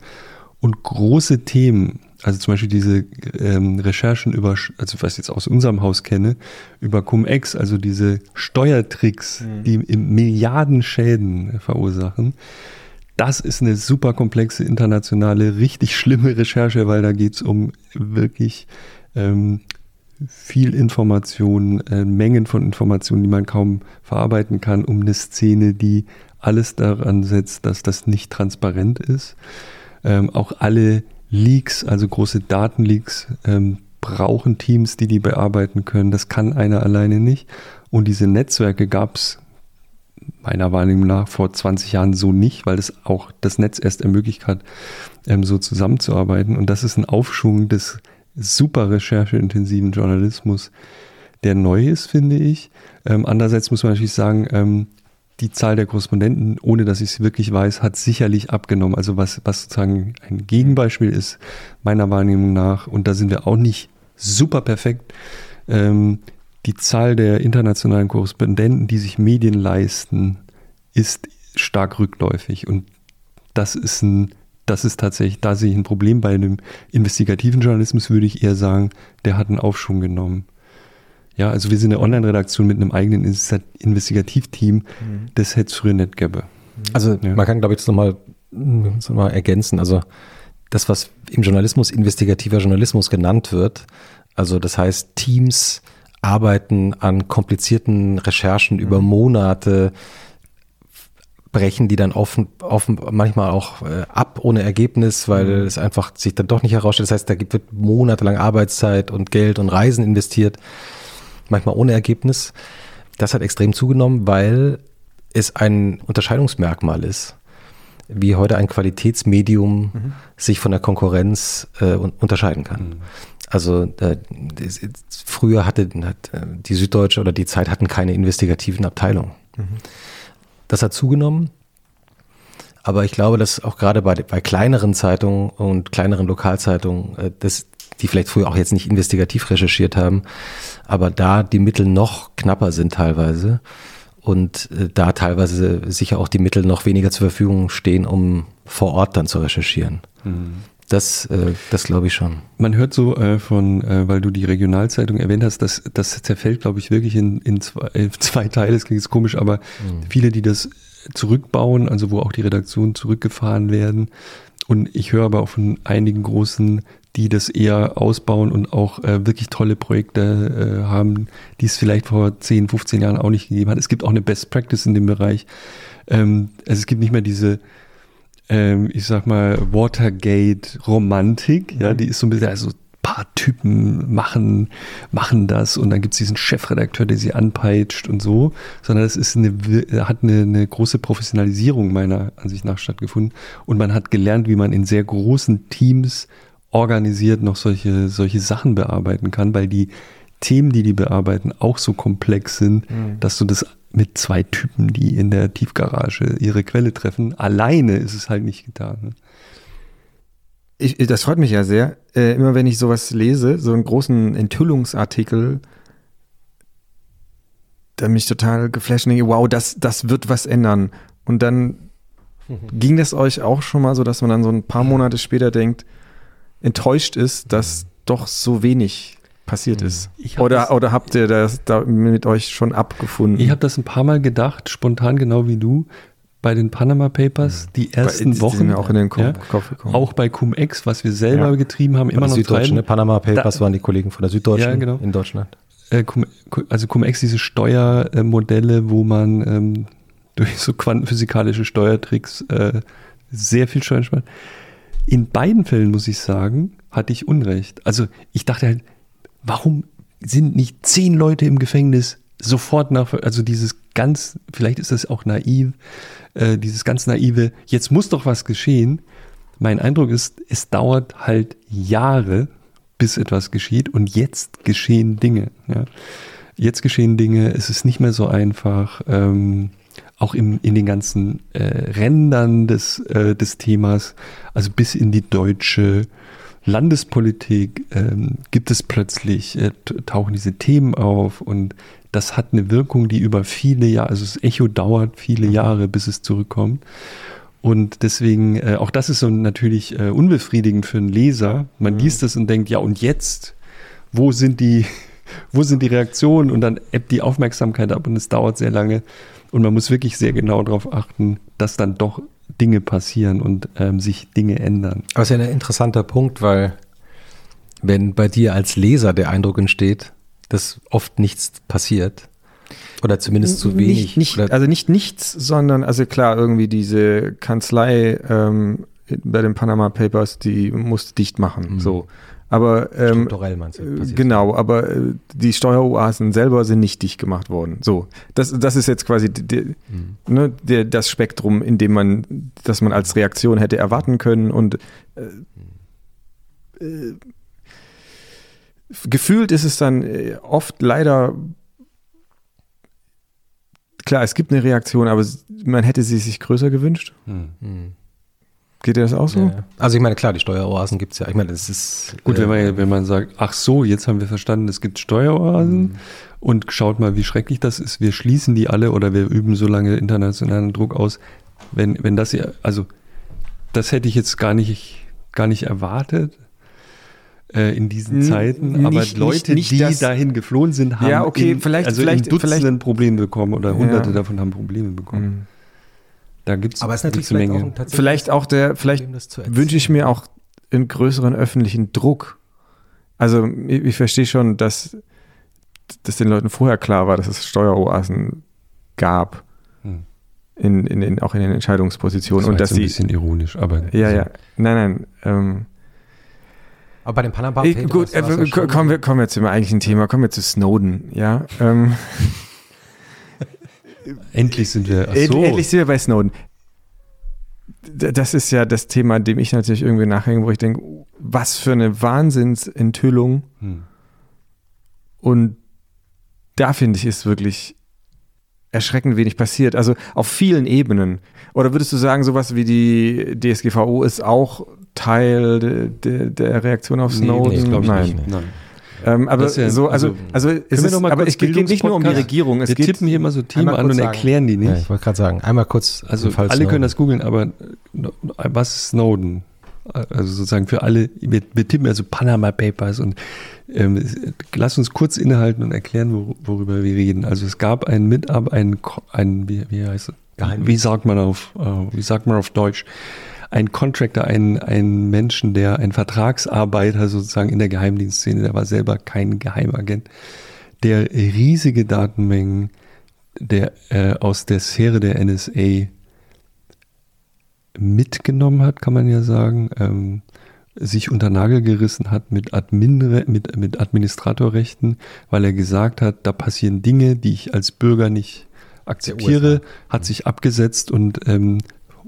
Speaker 1: Und große Themen, also zum Beispiel diese ähm, Recherchen über, also was ich jetzt aus unserem Haus kenne, über Cum-Ex, also diese Steuertricks, mhm. die Milliarden Schäden verursachen das ist eine super komplexe internationale, richtig schlimme Recherche, weil da geht es um wirklich ähm, viel Information, äh, Mengen von Informationen, die man kaum verarbeiten kann, um eine Szene, die alles daran setzt, dass das nicht transparent ist. Ähm, auch alle Leaks, also große Datenleaks, ähm, brauchen Teams, die die bearbeiten können. Das kann einer alleine nicht. Und diese Netzwerke gab es meiner Wahrnehmung nach vor 20 Jahren so nicht, weil das auch das Netz erst ermöglicht hat, ähm, so zusammenzuarbeiten. Und das ist ein Aufschwung des super rechercheintensiven Journalismus, der neu ist, finde ich. Ähm, andererseits muss man natürlich sagen, ähm, die Zahl der Korrespondenten, ohne dass ich es wirklich weiß, hat sicherlich abgenommen. Also was, was sozusagen ein Gegenbeispiel ist, meiner Wahrnehmung nach, und da sind wir auch nicht super perfekt, ähm, die Zahl der internationalen Korrespondenten, die sich Medien leisten, ist stark rückläufig. Und das ist ein, das ist tatsächlich, da sehe ich ein Problem bei einem investigativen Journalismus, würde ich eher sagen, der hat einen Aufschwung genommen. Ja, also wir sind eine Online-Redaktion mit einem eigenen Inves- Investigativteam, das hätte es früher nicht gäbe.
Speaker 4: Also
Speaker 1: Ja.
Speaker 4: man kann, glaube ich, das nochmal noch mal ergänzen. Also das, was im Journalismus investigativer Journalismus genannt wird, also das heißt, Teams arbeiten an komplizierten Recherchen über Monate, brechen die dann offen, offen manchmal auch äh, ab ohne Ergebnis, weil es einfach sich dann doch nicht herausstellt. Das heißt, da wird monatelang Arbeitszeit und Geld und Reisen investiert, manchmal ohne Ergebnis. Das hat extrem zugenommen, weil es ein Unterscheidungsmerkmal ist, wie heute ein Qualitätsmedium sich von der Konkurrenz äh, un- unterscheiden kann. Also äh, früher hatte hat, äh, die Süddeutsche oder die Zeit hatten keine investigativen Abteilungen. Das hat zugenommen. Aber ich glaube, dass auch gerade bei, bei kleineren Zeitungen und kleineren Lokalzeitungen, äh, das, die vielleicht früher auch jetzt nicht investigativ recherchiert haben, aber da die Mittel noch knapper sind teilweise und äh, da teilweise sicher auch die Mittel noch weniger zur Verfügung stehen, um vor Ort dann zu recherchieren. Das, äh, das glaube ich schon.
Speaker 1: Man hört so äh, von, äh, weil du die Regionalzeitung erwähnt hast, dass das zerfällt, glaube ich, wirklich in, in zwei, äh, zwei Teile. Das klingt jetzt komisch, aber viele, die das zurückbauen, also wo auch die Redaktionen zurückgefahren werden. Und ich höre aber auch von einigen großen, die das eher ausbauen und auch äh, wirklich tolle Projekte äh, haben, die es vielleicht vor 10, 15 Jahren auch nicht gegeben hat. Es gibt auch eine Best Practice in dem Bereich. Ähm, also es gibt nicht mehr diese ähm, ich sag mal, Watergate-Romantik, ja, die ist so ein bisschen, also ein paar Typen machen, machen das und dann gibt's diesen Chefredakteur, der sie anpeitscht und so, sondern es ist eine, hat eine, eine große Professionalisierung meiner Ansicht nach stattgefunden und man hat gelernt, wie man in sehr großen Teams organisiert noch solche, solche Sachen bearbeiten kann, weil die Themen, die die bearbeiten, auch so komplex sind, dass du das mit zwei Typen, die in der Tiefgarage ihre Quelle treffen, alleine ist es halt nicht getan. Ne?
Speaker 2: Ich, das freut mich ja sehr. Äh, immer wenn ich sowas lese, so einen großen Enthüllungsartikel, da mich total geflasht und denke, wow, das, das wird was ändern. Und dann ging das euch auch schon mal so, dass man dann so ein paar Monate später denkt, enttäuscht ist, dass doch so wenig passiert ist.
Speaker 1: Ich hab
Speaker 2: Oder,
Speaker 1: das-
Speaker 2: oder habt ihr das da mit euch schon abgefunden?
Speaker 1: Ich habe das ein paar Mal gedacht, spontan genau wie du, bei den Panama Papers, die
Speaker 2: Bei-
Speaker 1: ersten
Speaker 2: die
Speaker 1: Wochen.
Speaker 2: auch in den Kopf,
Speaker 1: ja,
Speaker 2: Kopf gekommen.
Speaker 1: auch bei Cum-Ex, was wir selber
Speaker 2: Ja.
Speaker 1: getrieben haben, immer
Speaker 4: Immer
Speaker 1: noch
Speaker 4: Süddeutsche, ne?
Speaker 1: treiben.
Speaker 4: Panama Papers
Speaker 1: Da-
Speaker 4: waren die Kollegen von der Süddeutschen
Speaker 1: Ja, genau.
Speaker 4: in Deutschland.
Speaker 1: äh, Cum, also Cum-Ex, diese Steuermodelle, wo man ähm, durch so quantenphysikalische Steuertricks äh, sehr viel Steuern spart. In beiden Fällen muss ich sagen, hatte ich Unrecht. Also ich dachte halt, warum sind nicht zehn Leute im Gefängnis sofort nach, also dieses ganz, vielleicht ist das auch naiv, äh, dieses ganz naive, jetzt muss doch was geschehen. Mein Eindruck ist, es dauert halt Jahre, bis etwas geschieht und jetzt geschehen Dinge. Ja. Jetzt geschehen Dinge, es ist nicht mehr so einfach, ähm, auch im, in den ganzen äh, Rändern des, äh, des Themas, also bis in die deutsche Landespolitik ähm, gibt es plötzlich, äh, tauchen diese Themen auf und das hat eine Wirkung, die über viele Jahre, also das Echo dauert viele Jahre, bis es zurückkommt. Und deswegen, äh, auch das ist so natürlich äh, unbefriedigend für einen Leser. Man liest es und denkt, ja, und jetzt? Wo sind die, wo sind die Reaktionen? Und dann ebbt die Aufmerksamkeit ab und es dauert sehr lange. Und man muss wirklich sehr genau darauf achten, dass dann doch Dinge passieren und ähm, sich Dinge ändern.
Speaker 4: Aber es ist ja ein interessanter Punkt, weil wenn bei dir als Leser der Eindruck entsteht, dass oft nichts passiert oder zumindest zu wenig.
Speaker 2: Nicht, nicht, also nicht nichts, sondern, also klar, irgendwie diese Kanzlei ähm, bei den Panama Papers, die musste dicht machen.
Speaker 4: Mhm.
Speaker 2: So. Aber ähm,
Speaker 4: strukturell meinst du?
Speaker 2: äh,
Speaker 4: passiert.
Speaker 2: genau, aber äh, die Steueroasen selber sind nicht dicht gemacht worden. So, das, das ist jetzt quasi die, die,
Speaker 4: Mhm.
Speaker 2: ne, der, das Spektrum, in dem man, das man als Reaktion hätte erwarten können und äh, äh, gefühlt ist es dann äh, oft leider klar, es gibt eine Reaktion, aber man hätte sie sich größer gewünscht.
Speaker 4: Mhm.
Speaker 2: Geht dir das auch so?
Speaker 4: Ja. Also ich meine, klar, die Steueroasen gibt es ja. Ich meine, das ist
Speaker 1: Gut,
Speaker 4: äh,
Speaker 1: wenn, man, wenn man sagt, ach so, jetzt haben wir verstanden, es gibt Steueroasen und schaut mal, wie schrecklich das ist. Wir schließen die alle oder wir üben so lange internationalen Druck aus, wenn, wenn das ja, also das hätte ich jetzt gar nicht, gar nicht erwartet äh, in diesen Zeiten, aber
Speaker 2: nicht-
Speaker 1: Leute,
Speaker 2: nicht,
Speaker 1: die
Speaker 2: dass-
Speaker 1: dahin geflohen sind, haben
Speaker 2: Ja, okay,
Speaker 1: in,
Speaker 2: vielleicht-
Speaker 1: also
Speaker 2: vielleicht-
Speaker 1: in Dutzenden
Speaker 2: vielleicht-
Speaker 1: Probleme bekommen oder Hunderte
Speaker 2: Ja.
Speaker 1: davon haben Probleme bekommen. Da gibt es
Speaker 4: Aber es ist natürlich
Speaker 1: eine
Speaker 4: vielleicht
Speaker 1: Menge.
Speaker 4: auch ein tatsächlich
Speaker 2: Vielleicht auch der, vielleicht
Speaker 4: das zu
Speaker 2: wünsche ich mir auch einen größeren öffentlichen Druck. Also ich, ich verstehe schon, dass, dass den Leuten vorher klar war, dass es Steueroasen gab,
Speaker 1: Hm.
Speaker 2: in, in den, auch in den Entscheidungspositionen.
Speaker 1: war
Speaker 2: Und dass
Speaker 1: ein
Speaker 2: sie.
Speaker 1: bisschen ironisch, aber
Speaker 2: Ja,
Speaker 1: so.
Speaker 2: ja. Nein, nein. Ähm,
Speaker 4: Aber bei den Panama
Speaker 2: ich,
Speaker 4: Papers
Speaker 2: gut, äh,
Speaker 4: ja
Speaker 2: kommen, wir, kommen wir zum eigentlichen Thema. Kommen wir zu Snowden. Ja. Ähm,
Speaker 1: Endlich sind wir. So.
Speaker 2: Endlich sind wir bei Snowden. Das ist ja das Thema, dem ich natürlich irgendwie nachhänge, wo ich denke, was für eine Wahnsinnsenthüllung.
Speaker 1: Hm.
Speaker 2: Und da finde ich, ist wirklich erschreckend wenig passiert. Also auf vielen Ebenen. Oder würdest du sagen, sowas wie die DSGVO ist auch Teil de, de, der Reaktion auf
Speaker 1: Nee,
Speaker 2: Snowden?
Speaker 1: nee, ich
Speaker 2: Nein.
Speaker 1: nicht. Nein.
Speaker 2: Ähm, aber
Speaker 1: ja-
Speaker 2: so, also,
Speaker 1: also,
Speaker 2: also, es, ist,
Speaker 1: mal
Speaker 2: aber es geht nicht nur um die? Regierung. Es
Speaker 1: Wir
Speaker 2: geht,
Speaker 1: tippen hier immer so Themen an und
Speaker 4: sagen.
Speaker 1: erklären die nicht.
Speaker 4: Ja, ich wollte gerade sagen, einmal kurz.
Speaker 1: Also alle können
Speaker 4: Snowden.
Speaker 1: das googeln, aber äh, was ist Snowden? Also sozusagen für alle, wir, wir tippen also Panama Papers und ähm, lass uns kurz innehalten und erklären, wor worüber wir reden. Also es gab einen Mitab, einen, einen wie, wie heißt es?
Speaker 4: Geheimdienst.
Speaker 1: Wie sagt man auf, äh, wie sagt man auf Deutsch? Ein Contractor, ein, ein Menschen, der ein Vertragsarbeiter sozusagen in der Geheimdienstszene, der war selber kein Geheimagent, der riesige Datenmengen der äh, aus der Sphäre der NSA mitgenommen hat, kann man ja sagen, ähm, sich unter Nagel gerissen hat mit, Admin, mit, mit Administratorrechten, weil er gesagt hat, da passieren Dinge, die ich als Bürger nicht akzeptiere, hat sich abgesetzt und ähm,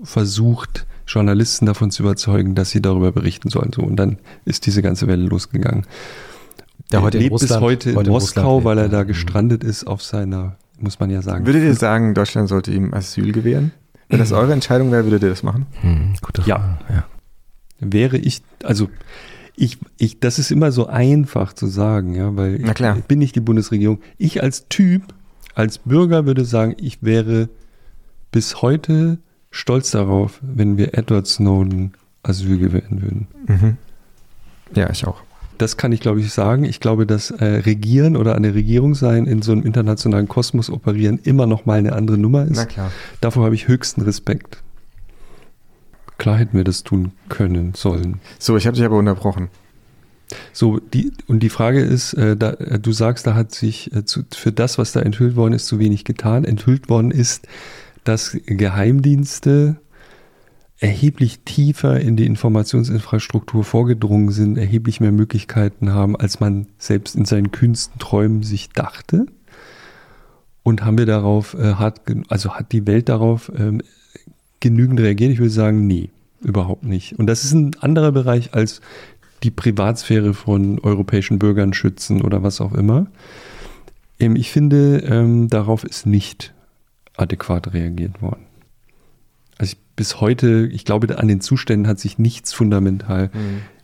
Speaker 1: versucht, Journalisten davon zu überzeugen, dass sie darüber berichten sollen. So, und dann ist diese ganze Welle losgegangen.
Speaker 4: Der
Speaker 1: er
Speaker 4: heute in
Speaker 1: lebt
Speaker 4: Russland-
Speaker 1: bis heute in
Speaker 4: heute in
Speaker 1: Moskau,
Speaker 4: Russland
Speaker 1: weil er da
Speaker 4: ja.
Speaker 1: gestrandet ist auf seiner, muss man ja sagen.
Speaker 2: Würdet ihr sagen, Deutschland sollte ihm Asyl gewähren? Wenn das eure Entscheidung wäre, würdet ihr das machen?
Speaker 4: Hm, gute
Speaker 1: Ja.
Speaker 4: Frage. ja.
Speaker 1: wäre ich, also ich, ich, das ist immer so einfach zu sagen, ja, weil
Speaker 2: Na klar.
Speaker 1: ich bin nicht die Bundesregierung. Ich als Typ, als Bürger würde sagen, ich wäre bis heute stolz darauf, wenn wir Edward Snowden Asyl gewähren würden.
Speaker 2: Mhm. Ja, ich auch.
Speaker 1: Das kann ich, glaube ich, sagen. Ich glaube, dass äh, Regieren oder der Regierung sein, in so einem internationalen Kosmos operieren, immer noch mal eine andere Nummer ist.
Speaker 2: klar.
Speaker 1: Davor habe ich höchsten Respekt. Klar hätten wir das tun können, sollen.
Speaker 2: So, ich habe dich aber unterbrochen.
Speaker 1: So, die, und die Frage ist, äh, da, äh, du sagst, da hat sich äh, zu, für das, was da enthüllt worden ist, zu wenig getan. Enthüllt worden ist, dass Geheimdienste erheblich tiefer in die Informationsinfrastruktur vorgedrungen sind, erheblich mehr Möglichkeiten haben, als man selbst in seinen kühnsten Träumen sich dachte. Und haben wir darauf, äh, gen- also hat die Welt darauf ähm, genügend reagiert? Ich würde sagen, nee, überhaupt nicht. Und das ist ein anderer Bereich als die Privatsphäre von europäischen Bürgern schützen oder was auch immer. Ähm, ich finde, ähm, darauf ist nicht adäquat reagiert worden. Also ich, bis heute, ich glaube, an den Zuständen hat sich nichts fundamental,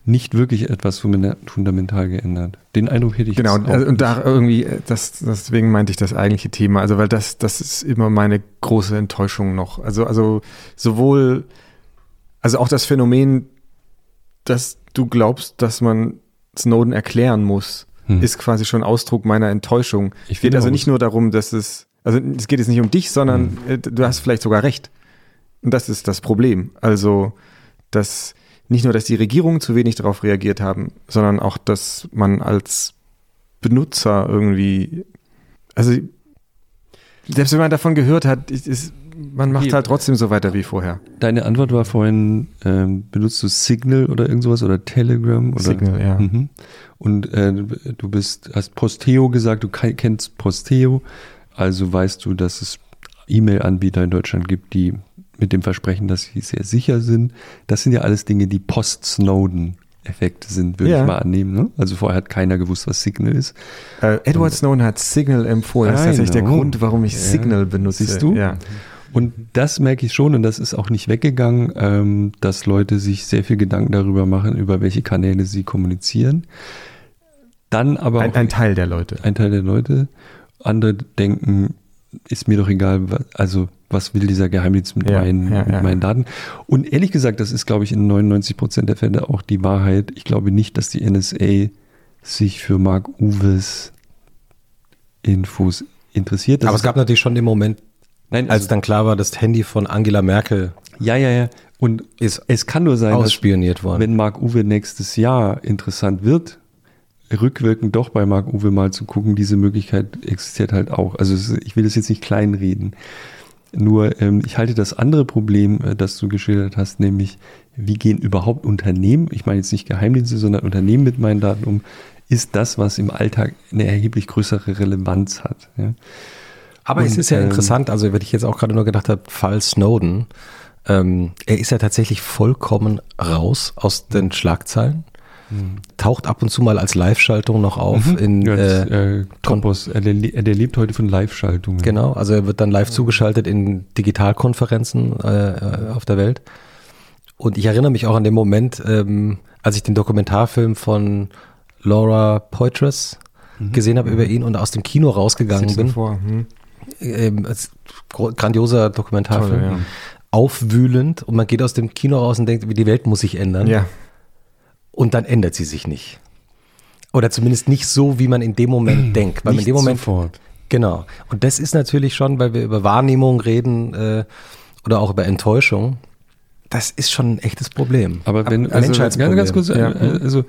Speaker 1: nicht wirklich etwas funda- fundamental geändert. Den Eindruck hätte ich
Speaker 2: Genau,
Speaker 1: auch
Speaker 2: also, und da irgendwie, äh, das, deswegen meinte ich das eigentliche Thema, also weil das, das ist immer meine große Enttäuschung noch. Also, also sowohl, also auch das Phänomen, dass du glaubst, dass man Snowden erklären muss,
Speaker 1: Hm.
Speaker 2: ist quasi schon Ausdruck meiner Enttäuschung.
Speaker 1: Ich
Speaker 2: Es geht also nicht nur darum, dass es, also es geht jetzt nicht um dich, sondern
Speaker 1: Hm.
Speaker 2: äh, du hast vielleicht sogar recht. Und das ist das Problem. Also, dass nicht nur, dass die Regierungen zu wenig darauf reagiert haben, sondern auch, dass man als Benutzer irgendwie, also selbst wenn man davon gehört hat, ist, man macht halt trotzdem so weiter wie vorher.
Speaker 1: Deine Antwort war vorhin, ähm, benutzt du Signal oder irgend sowas oder Telegram? Oder?
Speaker 2: Signal, ja.
Speaker 1: Mhm. Und äh, du bist, hast Posteo gesagt, du ke- kennst Posteo, also weißt du, dass es E-Mail-Anbieter in Deutschland gibt, die mit dem Versprechen, dass sie sehr sicher sind. Das sind ja alles Dinge, die Post-Snowden-Effekte sind, würde
Speaker 2: Ja.
Speaker 1: ich mal annehmen. Ne? Also vorher hat keiner gewusst, was Signal ist.
Speaker 2: Äh, Edward Snowden hat Signal empfohlen. Das ist tatsächlich der
Speaker 1: know.
Speaker 2: Grund, warum ich
Speaker 1: Ja.
Speaker 2: Signal benutze.
Speaker 1: Siehst du?
Speaker 2: Ja.
Speaker 1: Und das merke ich schon, und das ist auch nicht weggegangen, ähm, dass Leute sich sehr viel Gedanken darüber machen, über welche Kanäle sie kommunizieren. Dann aber
Speaker 2: Ein,
Speaker 1: auch
Speaker 2: ein Teil der Leute.
Speaker 1: ein Teil der Leute. Andere denken, ist mir doch egal, also was will dieser Geheimdienst mit,
Speaker 2: Ja,
Speaker 1: meinen,
Speaker 2: ja,
Speaker 1: mit
Speaker 2: ja.
Speaker 1: meinen Daten? Und ehrlich gesagt, das ist, glaube ich, in 99 Prozent der Fälle auch die Wahrheit. Ich glaube nicht, dass die NSA sich für Mark Uwes Infos interessiert. Das
Speaker 4: Aber es gab natürlich schon den Moment,
Speaker 1: Nein,
Speaker 4: als dann klar war, das Handy von Angela Merkel
Speaker 1: ja, ja, ja. Und es kann nur sein, dass wenn Mark Uwe nächstes Jahr interessant wird, rückwirkend doch bei Mark Uwe mal zu gucken, diese Möglichkeit existiert halt auch. Also es, ich will das jetzt nicht kleinreden. Nur ähm, ich halte das andere Problem, äh, das du geschildert hast, nämlich wie gehen überhaupt Unternehmen, ich meine jetzt nicht Geheimdienste, sondern Unternehmen mit meinen Daten um, ist das, was im Alltag eine erheblich größere Relevanz hat. Ja?
Speaker 4: Aber es
Speaker 1: Und,
Speaker 4: ist ja
Speaker 1: ähm,
Speaker 4: interessant, also wenn ich jetzt auch gerade nur gedacht habe, Fall Snowden, ähm, er ist ja tatsächlich vollkommen raus aus den Schlagzeilen, taucht ab und zu mal als Live-Schaltung noch auf in
Speaker 1: Mhm. Ja, das,
Speaker 4: äh,
Speaker 1: Topos, le- der lebt heute von Live-Schaltungen.
Speaker 4: Genau, also er wird dann live zugeschaltet in Digitalkonferenzen äh, äh, auf der Welt. Und ich erinnere mich auch an den Moment, ähm, als ich den Dokumentarfilm von Laura Poitras
Speaker 1: Mhm.
Speaker 4: gesehen habe über ihn und aus dem Kino rausgegangen bin.
Speaker 2: davor. Hm.
Speaker 4: Ähm, grandioser Dokumentarfilm.
Speaker 2: Toll, ja.
Speaker 4: Aufwühlend und man geht aus dem Kino raus und denkt, wie die Welt muss sich ändern.
Speaker 2: Ja.
Speaker 4: Und dann ändert sie sich nicht. Oder zumindest nicht so, wie man in dem Moment denkt. Weil man in
Speaker 1: Nicht
Speaker 4: dem Moment
Speaker 1: sofort.
Speaker 4: Genau. Und das ist natürlich schon, weil wir über Wahrnehmung reden äh, oder auch über Enttäuschung, das ist schon ein echtes Problem.
Speaker 1: Aber wenn, also, ganz, ganz kurz,
Speaker 2: Ja.
Speaker 1: äh, also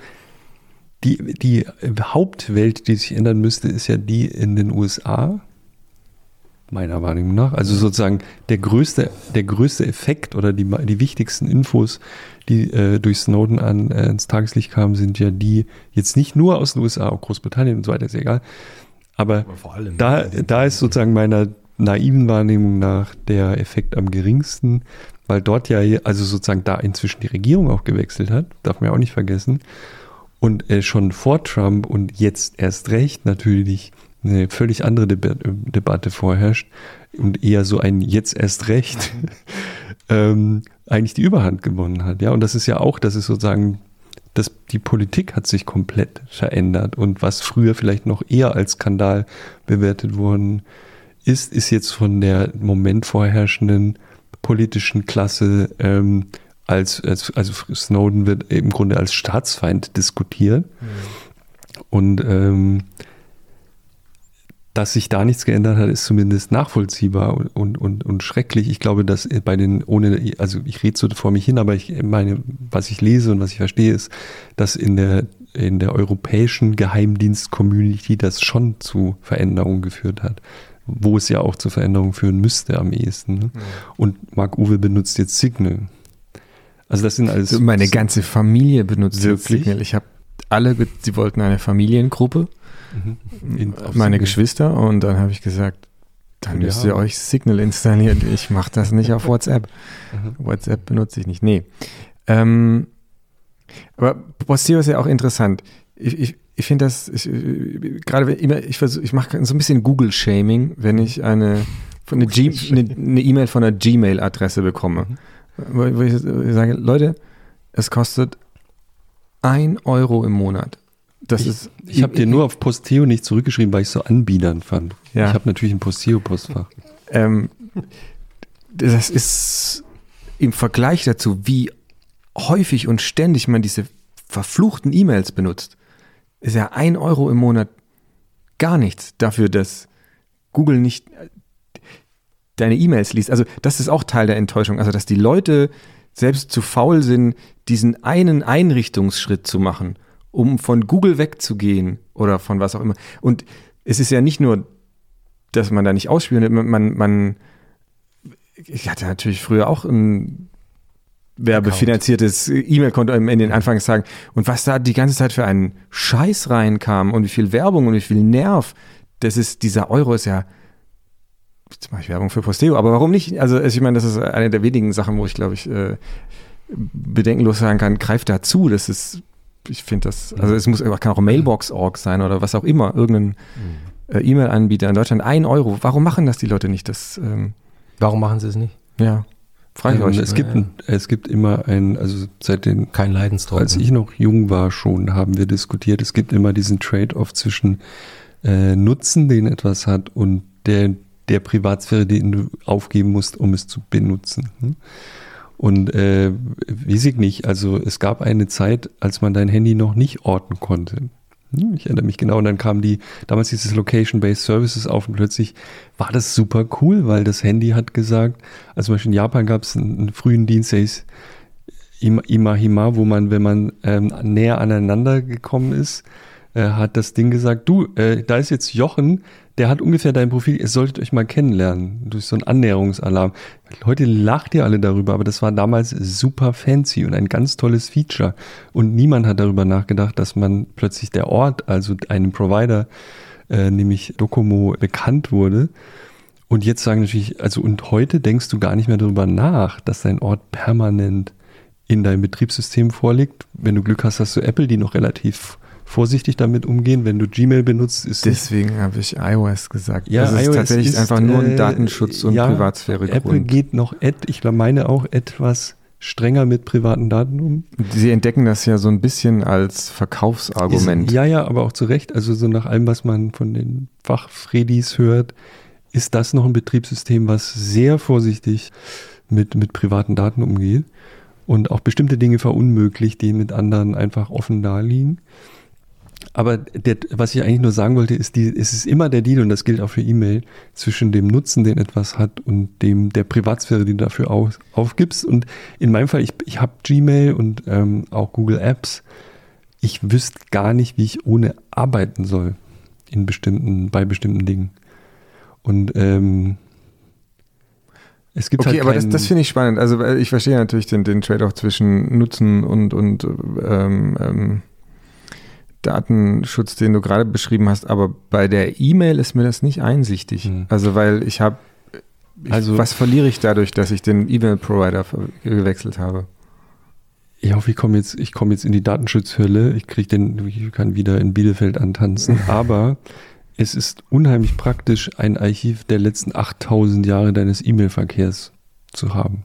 Speaker 1: die, die Hauptwelt, die sich ändern müsste, ist ja die in den USA, meiner Wahrnehmung nach. Also sozusagen der größte, der größte Effekt oder die, die wichtigsten Infos, die äh, durch Snowden an, äh, ins Tageslicht kamen, sind ja die jetzt nicht nur aus den USA, auch Großbritannien und so weiter, ist ja egal. Aber
Speaker 4: vor allem
Speaker 1: da, da ist sozusagen meiner naiven Wahrnehmung nach der Effekt am geringsten, weil dort ja, also sozusagen da inzwischen die Regierung auch gewechselt hat, darf man ja auch nicht vergessen. Und äh, schon vor Trump und jetzt erst recht natürlich eine völlig andere Debat Debatte vorherrscht und eher so ein jetzt erst recht ähm, eigentlich die Überhand gewonnen hat. Ja, und das ist ja auch, das ist sozusagen, das, die Politik hat sich komplett verändert und was früher vielleicht noch eher als Skandal bewertet worden ist, ist jetzt von der im Moment vorherrschenden politischen Klasse ähm, als, als, also Snowden wird im Grunde als Staatsfeind diskutiert. Und ähm, dass sich da nichts geändert hat, ist zumindest nachvollziehbar und, und, und, und schrecklich. Ich glaube, dass bei den, ohne, also ich rede so vor mich hin, aber ich meine, was ich lese und was ich verstehe, ist, dass in der, in der europäischen Geheimdienst-Community das schon zu Veränderungen geführt hat. Wo es ja auch zu Veränderungen führen müsste am ehesten. Ne? Und Marc Uwe benutzt jetzt Signal. Also das sind alles.
Speaker 2: Meine ganze Familie benutzt jetzt
Speaker 1: Wirklich?
Speaker 2: Signal. Ich habe alle, sie wollten eine Familiengruppe,
Speaker 1: Mhm. In-
Speaker 2: meine. Geschwister, und dann habe ich gesagt, dann müsst ihr euch Signal installieren. Ich mache das nicht auf WhatsApp.
Speaker 1: Mhm.
Speaker 2: WhatsApp benutze ich nicht. Nee. Ähm, aber Posteo ist ja auch interessant. Ich, ich, ich finde das, ich, gerade wenn immer, ich versuche, ich mache so ein bisschen Google-Shaming, wenn ich eine eine E-Mail von einer Gmail-Adresse bekomme. Wo, wo ich sage, Leute, es kostet ein Euro im Monat. Das
Speaker 1: Ich-
Speaker 2: ist.
Speaker 1: Ich habe dir nur auf Posteo nicht zurückgeschrieben, weil ich so anbiedern fand.
Speaker 2: Ja.
Speaker 1: Ich habe natürlich ein Posteo-Postfach.
Speaker 2: Ähm, das ist im Vergleich dazu, wie häufig und ständig man diese verfluchten E-Mails benutzt, ist ja ein Euro im Monat gar nichts dafür, dass Google nicht äh, deine E-Mails liest. Also das ist auch Teil der Enttäuschung. Also dass die Leute selbst zu faul sind, diesen einen Einrichtungsschritt zu machen, um von Google wegzugehen oder von was auch immer. Und es ist ja nicht nur, dass man da nicht ausspioniert, man, man, man ich hatte natürlich früher auch ein werbefinanziertes E-Mail-Konto in den Anfangstagen. Und was da die ganze Zeit für einen Scheiß reinkam und wie viel Werbung und wie viel Nerv, das ist, dieser Euro ist ja, jetzt mache ich Werbung für Posteo, aber warum nicht? Also ich meine, das ist eine der wenigen Sachen, wo ich glaube ich äh, bedenkenlos sagen kann, greift da zu. Das ist, ich finde das, also es muss, kann auch Mailbox.org sein oder was auch immer, irgendein äh, E-Mail-Anbieter in Deutschland, ein Euro. Warum machen das die Leute nicht? Das, ähm,
Speaker 4: Warum machen sie es nicht?
Speaker 2: ja, frage ich
Speaker 1: Ähm,
Speaker 2: euch.
Speaker 1: es, gibt ein, es gibt immer ein, also seit den,
Speaker 4: Kein Leidensdruck.
Speaker 1: als ich noch jung war schon, haben wir diskutiert, es gibt immer diesen Trade-off zwischen äh, Nutzen, den etwas hat und der, der Privatsphäre, den du aufgeben musst, um es zu benutzen. hm? Und äh, weiß ich nicht, also es gab eine Zeit, als man dein Handy noch nicht orten konnte. Hm, Ich erinnere mich genau. Und dann kam die, damals dieses Location-Based Services auf und plötzlich war das super cool, weil das Handy hat gesagt, also zum Beispiel in Japan gab es einen, einen frühen Dienst, der Ima- Imahima, wo man, wenn man ähm, näher aneinander gekommen ist, äh, hat das Ding gesagt, du, äh, da ist jetzt Jochen, der hat ungefähr dein Profil, ihr solltet euch mal kennenlernen, durch so einen Annäherungsalarm. Heute lacht ihr alle darüber, aber das war damals super fancy und ein ganz tolles Feature. Und niemand hat darüber nachgedacht, dass man plötzlich der Ort, also einem Provider, äh, nämlich Docomo, bekannt wurde. Und jetzt sagen natürlich, also und heute denkst du gar nicht mehr darüber nach, dass dein Ort permanent in deinem Betriebssystem vorliegt. Wenn du Glück hast, hast du Apple, die noch relativ vorsichtig damit umgehen. Wenn du Gmail benutzt, ist es
Speaker 2: Deswegen habe ich iOS gesagt.
Speaker 1: Ja,
Speaker 2: das ist
Speaker 1: iOS
Speaker 2: tatsächlich
Speaker 1: ist,
Speaker 2: einfach nur ein
Speaker 1: äh,
Speaker 2: Datenschutz- und
Speaker 1: ja,
Speaker 2: Privatsphäre.
Speaker 1: Apple geht noch, et, ich meine auch etwas strenger mit privaten Daten um.
Speaker 2: Sie entdecken das ja so ein bisschen als Verkaufsargument.
Speaker 1: Ist, ja, ja, aber auch zu Recht. Also so nach allem, was man von den Fachfredis hört, ist das noch ein Betriebssystem, was sehr vorsichtig mit, mit privaten Daten umgeht und auch bestimmte Dinge verunmöglicht, die mit anderen einfach offen da liegen. Aber der, was ich eigentlich nur sagen wollte, ist, die, es ist immer der Deal, und das gilt auch für E-Mail, zwischen dem Nutzen, den etwas hat, und dem der Privatsphäre, die du dafür auf, aufgibst. Und in meinem Fall, ich, ich habe Gmail und ähm, auch Google Apps. Ich wüsste gar nicht, wie ich ohne arbeiten soll in bestimmten, bei bestimmten Dingen. Und ähm, es gibt
Speaker 2: Okay,
Speaker 1: halt
Speaker 2: aber das, das finde ich spannend. Also weil ich verstehe natürlich den, den Trade-off zwischen Nutzen und, und ähm, ähm, Datenschutz, den du gerade beschrieben hast, aber bei der E-Mail ist mir das nicht einsichtig.
Speaker 1: Mhm.
Speaker 2: Also weil ich habe,
Speaker 1: Also-
Speaker 2: was verliere ich dadurch, dass ich den E-Mail-Provider gewechselt habe?
Speaker 1: Ich hoffe, ich komme jetzt, ich komme jetzt in die Datenschutzhölle. Ich krieg den, ich kann wieder in Bielefeld antanzen. Aber es ist unheimlich praktisch, ein Archiv der letzten 8000 Jahre deines E-Mail-Verkehrs zu haben.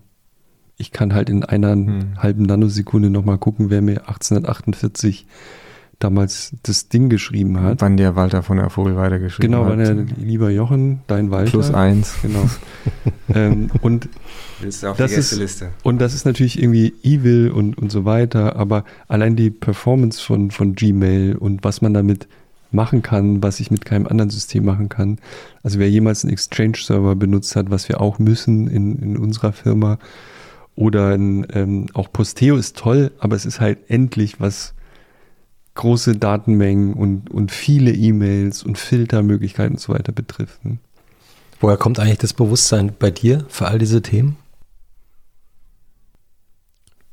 Speaker 1: Ich kann halt in einer
Speaker 2: Hm.
Speaker 1: halben Nanosekunde nochmal gucken, wer mir 1848 damals das Ding geschrieben hat.
Speaker 2: Wann der Walter von der Vogelweide geschrieben
Speaker 1: Genau,
Speaker 2: hat.
Speaker 1: wann er, lieber Jochen, dein Walter.
Speaker 2: Plus eins.
Speaker 1: Genau. ähm, und
Speaker 5: Willst du auf
Speaker 1: Das
Speaker 5: die
Speaker 1: ist-? Und das ist natürlich irgendwie evil und, und so weiter, aber allein die Performance von, von Gmail und was man damit machen kann, was ich mit keinem anderen System machen kann. Also wer jemals einen Exchange-Server benutzt hat, was wir auch müssen in, in unserer Firma, oder ein, ähm, auch Posteo ist toll, aber es ist halt endlich was große Datenmengen und, und viele E-Mails und Filtermöglichkeiten und so weiter betrifft. ne?
Speaker 4: Woher kommt eigentlich das Bewusstsein bei dir für all diese Themen?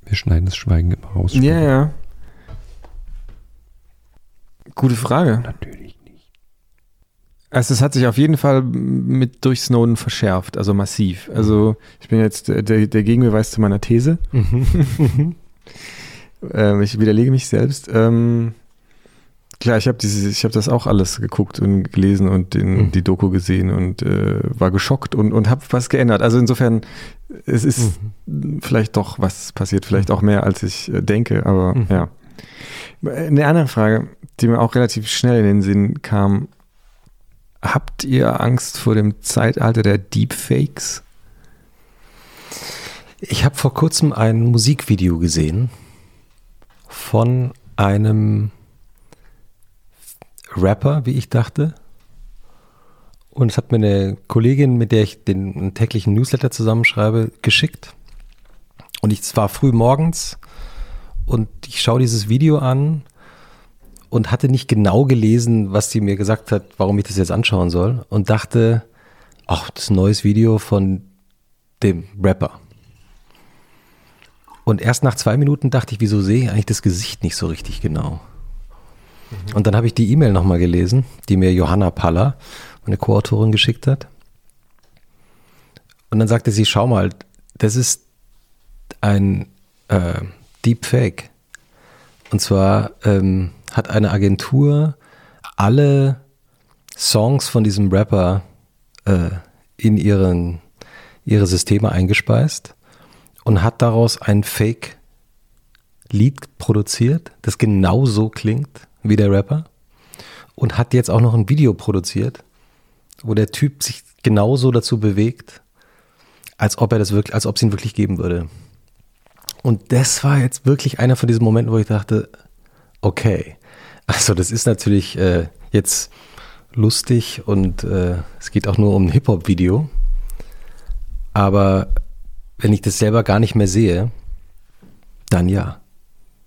Speaker 1: Wir schneiden das Schweigen immer raus.
Speaker 2: Ja, ja. Gute Frage.
Speaker 1: Natürlich nicht.
Speaker 2: Also es hat sich auf jeden Fall mit durch Snowden verschärft, also massiv. Also ich bin jetzt der, der der Gegenbeweis zu meiner These. ähm, ich widerlege mich selbst. Ähm, klar, ich habe habe das auch alles geguckt und gelesen und den,
Speaker 4: Mhm.
Speaker 2: die Doku gesehen und äh, war geschockt und, und habe was geändert. Also insofern, es ist vielleicht doch was passiert, vielleicht auch mehr als ich äh, denke, aber
Speaker 4: Mhm.
Speaker 2: ja. Eine andere Frage, die mir auch relativ schnell in den Sinn kam. Habt ihr Angst vor dem Zeitalter der Deepfakes?
Speaker 4: Ich habe vor kurzem ein Musikvideo gesehen von einem Rapper, wie ich dachte. Und es hat mir eine Kollegin, mit der ich den täglichen Newsletter zusammenschreibe, geschickt. Und ich, war früh morgens und ich schaue dieses Video an und hatte nicht genau gelesen, was sie mir gesagt hat, warum ich das jetzt anschauen soll. Und dachte, ach, das neues Video von dem Rapper. Und erst nach zwei Minuten dachte ich, wieso sehe ich eigentlich das Gesicht nicht so richtig genau? Und dann habe ich die E-Mail nochmal gelesen, die mir Johanna Paller, meine Co-Autorin, geschickt hat. Und dann sagte sie, schau mal, das ist ein äh, Deepfake. Und zwar ähm, hat eine Agentur alle Songs von diesem Rapper äh, in ihren, ihre Systeme eingespeist und hat daraus ein Fake-Lied produziert, das genau so klingt wie der Rapper und hat jetzt auch noch ein Video produziert, wo der Typ sich genauso dazu bewegt, als ob er das wirklich, als ob es ihn wirklich geben würde. Und das war jetzt wirklich einer von diesen Momenten, wo ich dachte, okay, also das ist natürlich äh, jetzt lustig und äh, es geht auch nur um ein Hip-Hop-Video. Aber wenn ich das selber gar nicht mehr sehe, dann ja.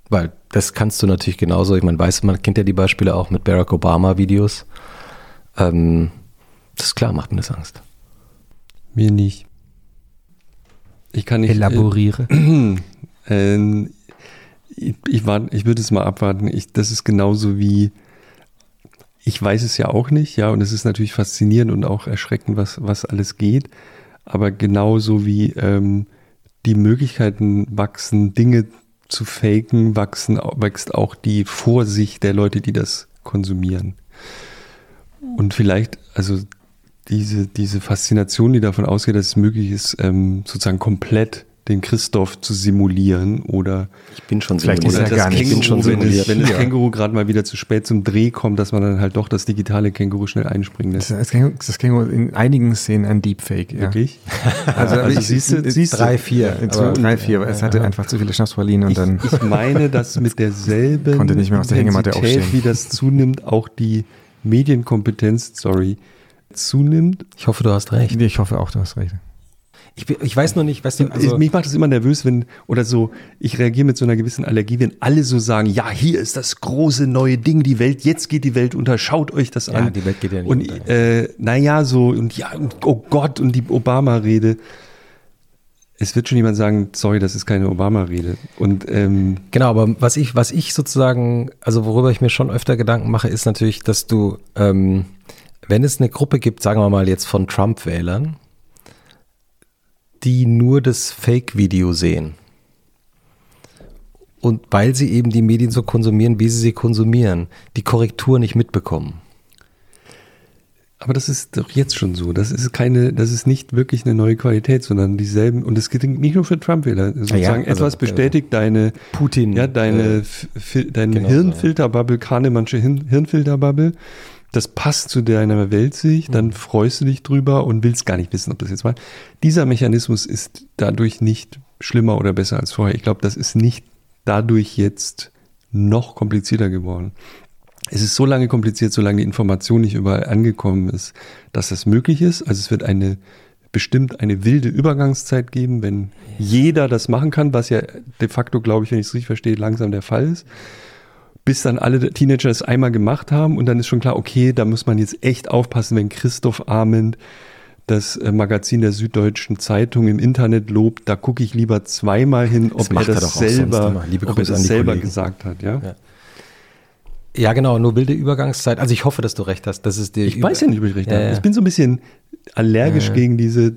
Speaker 4: Weil das kannst du natürlich genauso, ich meine, weiß, man kennt ja die Beispiele auch mit Barack Obama-Videos. Ähm, das ist klar, macht mir das Angst.
Speaker 1: Mir nicht. Ich kann nicht.
Speaker 4: Elaboriere.
Speaker 1: Äh, ähm, ich, ich, wart, ich würde es mal abwarten. Ich, das ist genauso wie. Ich weiß es ja auch nicht, ja, und es ist natürlich faszinierend und auch erschreckend, was, was alles geht. Aber genauso wie ähm, die Möglichkeiten wachsen, Dinge zu faken, wachsen, wächst auch die Vorsicht der Leute, die das konsumieren. Und vielleicht, also diese, diese Faszination, die davon ausgeht, dass es möglich ist, ähm, sozusagen komplett den Christoph zu simulieren oder
Speaker 4: ich bin schon
Speaker 1: vielleicht
Speaker 4: simuliert.
Speaker 1: ist er gar nicht. Känguru,
Speaker 4: schon
Speaker 1: wenn,
Speaker 4: simuliert.
Speaker 1: es, wenn das Känguru gerade mal wieder zu spät zum Dreh kommt, dass man dann halt doch das digitale Känguru schnell einspringen lässt.
Speaker 2: Das, Känguru, das Känguru in einigen Szenen ein Deepfake. Ja.
Speaker 1: Wirklich?
Speaker 2: Also,
Speaker 1: also
Speaker 2: ich,
Speaker 1: siehst du, siehst
Speaker 4: drei, vier.
Speaker 2: In aber, drei, vier, aber es hatte ja. einfach zu viele Schnapspralinen und
Speaker 1: ich,
Speaker 2: dann.
Speaker 1: Ich meine, dass mit derselben
Speaker 2: konnte nicht mehr aus der Hängematte aufstehen.
Speaker 1: wie das zunimmt, auch die Medienkompetenz, sorry, zunimmt.
Speaker 4: Ich hoffe, du hast recht.
Speaker 2: Ich hoffe auch, du hast recht.
Speaker 4: Ich, ich, weiß nur nicht, weißt du,
Speaker 1: also mich macht das immer nervös, wenn, oder so, ich reagiere mit so einer gewissen Allergie, wenn alle so sagen, ja, hier ist das große neue Ding, die Welt, jetzt geht die Welt unter, schaut euch das
Speaker 4: ja,
Speaker 1: an.
Speaker 4: Ja, die Welt geht ja nicht
Speaker 1: und,
Speaker 4: unter.
Speaker 1: Äh, naja, so, und ja, oh Gott, und die Obama-Rede. Es wird schon jemand sagen, sorry, das ist keine Obama-Rede. Und ähm,
Speaker 4: genau, aber was ich, was ich sozusagen, also worüber ich mir schon öfter Gedanken mache, ist natürlich, dass du, ähm, wenn es eine Gruppe gibt, sagen wir mal jetzt von Trump-Wählern, die nur das Fake-Video sehen. Und weil sie eben die Medien so konsumieren, wie sie sie konsumieren, die Korrektur nicht mitbekommen.
Speaker 1: Aber das ist doch jetzt schon so. Das ist keine, das ist nicht wirklich eine neue Qualität, sondern dieselben. Und es gilt nicht nur für Trump-Wähler. Sozusagen
Speaker 4: ja, also,
Speaker 1: etwas bestätigt deine
Speaker 4: Putin,
Speaker 1: ja, deine, äh, deine genau Hirnfilterbubble, Kahnemannsche Hirn, Hirnfilterbubble. Das passt zu deiner Weltsicht, dann freust du dich drüber und willst gar nicht wissen, ob das jetzt war. Dieser Mechanismus ist dadurch nicht schlimmer oder besser als vorher. Ich glaube, das ist nicht dadurch jetzt noch komplizierter geworden. Es ist so lange kompliziert, solange die Information nicht überall angekommen ist, dass das möglich ist. Also es wird eine bestimmt eine wilde Übergangszeit geben, wenn jeder das machen kann, was ja de facto, glaube ich, wenn ich es richtig verstehe, langsam der Fall ist bis dann alle Teenager es einmal gemacht haben und dann ist schon klar, okay, da muss man jetzt echt aufpassen, wenn Christoph Arment das äh, Magazin der Süddeutschen Zeitung im Internet lobt, da gucke ich lieber zweimal hin, ob das er das selber, ob er das selber gesagt hat, ja?
Speaker 4: ja? ja. genau, nur wilde Übergangszeit. Also ich hoffe, dass du recht hast. Das ist die
Speaker 1: ich weiß ja nicht, ob ich recht habe. Ich bin so ein bisschen allergisch gegen diese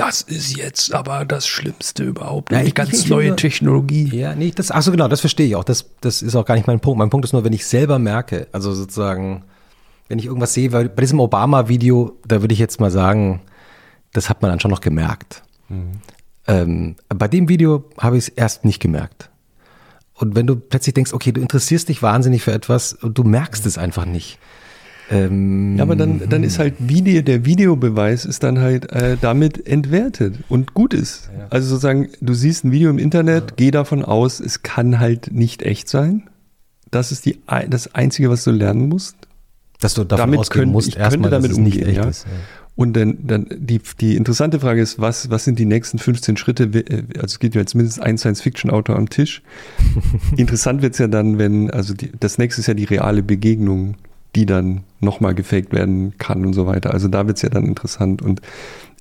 Speaker 1: das ist jetzt aber das Schlimmste überhaupt.
Speaker 4: Ja, ich, ganz ich, neue Technologie. Ja, nee, das, ach so genau, das verstehe ich auch. Das, das ist auch gar nicht mein Punkt. Mein Punkt ist nur, wenn ich selber merke, also sozusagen, wenn ich irgendwas sehe, weil bei diesem Obama-Video, da würde ich jetzt mal sagen, das hat man dann schon noch gemerkt. Mhm. Ähm, bei dem Video habe ich es erst nicht gemerkt. Und wenn du plötzlich denkst, okay, du interessierst dich wahnsinnig für etwas und du merkst es einfach nicht.
Speaker 1: Ähm, ja, aber dann, dann ist halt Video, der Videobeweis ist dann halt äh, damit entwertet und gut ist. Ja. Also sozusagen, du siehst ein Video im Internet, ja. geh davon aus, es kann halt nicht echt sein. Das ist die, das Einzige, was du lernen musst.
Speaker 4: Dass du davon
Speaker 1: damit
Speaker 4: ausgehen
Speaker 1: können,
Speaker 4: musst,
Speaker 1: ich könnte
Speaker 4: erstmal,
Speaker 1: damit umgehen,
Speaker 4: nicht echt
Speaker 1: ja.
Speaker 4: ist. Ja.
Speaker 1: Und dann, dann die, die interessante Frage ist, was, was sind die nächsten 15 Schritte? Äh, also es gibt ja jetzt mindestens ein Science-Fiction-Autor am Tisch. Interessant wird es ja dann, wenn, also die, das nächste ist ja die reale Begegnung die dann nochmal gefaked werden kann und so weiter. Also da wird es ja dann interessant. Und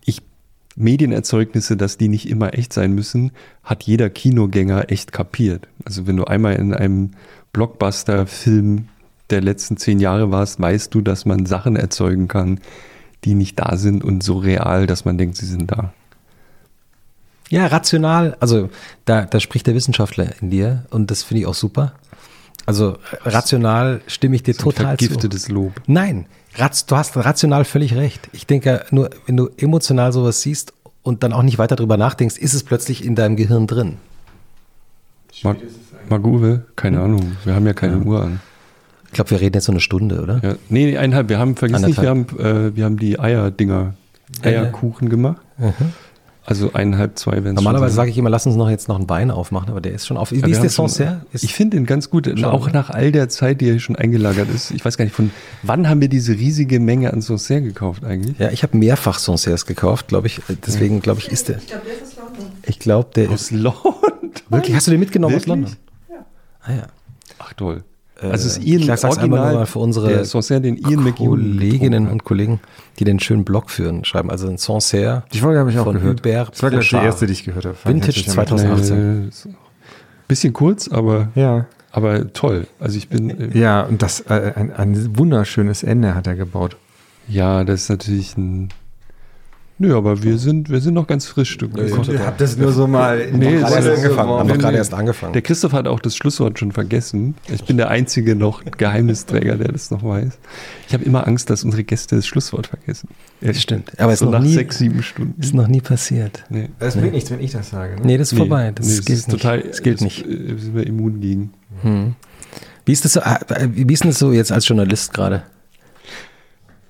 Speaker 1: ich, Medienerzeugnisse, dass die nicht immer echt sein müssen, hat jeder Kinogänger echt kapiert. Also wenn du einmal in einem Blockbuster-Film der letzten zehn Jahre warst, weißt du, dass man Sachen erzeugen kann, die nicht da sind und so real, dass man denkt, sie sind da.
Speaker 4: Ja, rational. Also da, da spricht der Wissenschaftler in dir und das finde ich auch super. Also rational stimme ich dir
Speaker 1: so
Speaker 4: total
Speaker 1: vergiftetes
Speaker 4: zu.
Speaker 1: Lob.
Speaker 4: Nein, du hast rational völlig recht. Ich denke, nur wenn du emotional sowas siehst und dann auch nicht weiter drüber nachdenkst, ist es plötzlich in deinem Gehirn drin.
Speaker 1: Mag, Maguwe, keine hm? Ahnung, wir haben ja keine ja. Uhr an.
Speaker 4: Ich glaube, wir reden jetzt so eine Stunde, oder?
Speaker 1: Ja. Nee, eineinhalb. Wir haben, vergiss nicht, wir haben, äh, wir haben die Eierdinger Eierkuchen gemacht. Also eineinhalb, zwei, wenn
Speaker 4: Normalerweise sage ich immer, lass uns noch jetzt noch einen Wein aufmachen, aber der ist schon auf. Wie
Speaker 1: Ja,
Speaker 4: ist der
Speaker 1: schon-
Speaker 4: Sancerre?
Speaker 1: Ich finde den ganz gut, auch nach all der Zeit, die er schon eingelagert ist. Ich weiß gar nicht, von wann haben wir diese riesige Menge an Sancerre gekauft eigentlich?
Speaker 4: Ja, ich habe mehrfach Sancerres gekauft, glaube ich. Deswegen glaube ich, ist der.
Speaker 6: Ich glaube, der ist aus London.
Speaker 4: Ich glaube, der
Speaker 1: Aus
Speaker 4: ist.
Speaker 1: London.
Speaker 4: Wirklich? Hast du den mitgenommen aus
Speaker 1: Wirklich?
Speaker 4: London? Ah ja.
Speaker 1: Ach toll.
Speaker 4: Äh,
Speaker 1: Also es ist Ian
Speaker 4: ich sag's einmal nur mal für unsere
Speaker 1: der Sancerre, den Ian McEwan
Speaker 4: Kolleginnen und Kollegen, die den schönen Blog führen, schreiben. Also ein Sancerre
Speaker 2: Die Folge habe ich auch
Speaker 4: von
Speaker 2: gehört.
Speaker 4: Hubert
Speaker 2: Das war gleich die erste, die ich gehört habe.
Speaker 4: Vintage
Speaker 2: natürlich am
Speaker 4: 2018.
Speaker 1: Äh, so. Bisschen kurz, aber,
Speaker 2: Ja.
Speaker 1: aber toll. Also ich bin, äh,
Speaker 2: Ja, und das äh, ein, ein wunderschönes Ende hat er gebaut.
Speaker 1: ja, das ist natürlich ein. Nö, aber wir sind, wir sind noch ganz frisch. Du,
Speaker 2: Ihr habt das nur so mal
Speaker 1: Nee,
Speaker 4: Gerade
Speaker 1: das
Speaker 4: erst angefangen. Haben
Speaker 1: Nee,
Speaker 4: doch gerade
Speaker 1: nee.
Speaker 4: erst angefangen.
Speaker 1: Der Christoph hat auch das Schlusswort schon vergessen. Ich bin der einzige noch Geheimnisträger, der das noch weiß. Ich habe immer Angst, dass unsere Gäste das Schlusswort vergessen.
Speaker 4: Das stimmt. Aber es
Speaker 1: so
Speaker 4: ist noch
Speaker 1: nach
Speaker 4: nie,
Speaker 1: sechs, sieben Stunden.
Speaker 4: ist noch nie passiert.
Speaker 1: Nee.
Speaker 2: Es bringt nichts, wenn ich das sage. Ne?
Speaker 4: Nee, das ist
Speaker 1: Nee,
Speaker 4: vorbei. Das
Speaker 1: nee,
Speaker 4: gilt
Speaker 1: ist
Speaker 4: nicht.
Speaker 1: total,
Speaker 4: das gilt
Speaker 1: das,
Speaker 4: nicht.
Speaker 1: äh, sind wir immun gegen.
Speaker 4: Hm. Wie ist das so, ah, wie ist denn das so jetzt als Journalist gerade?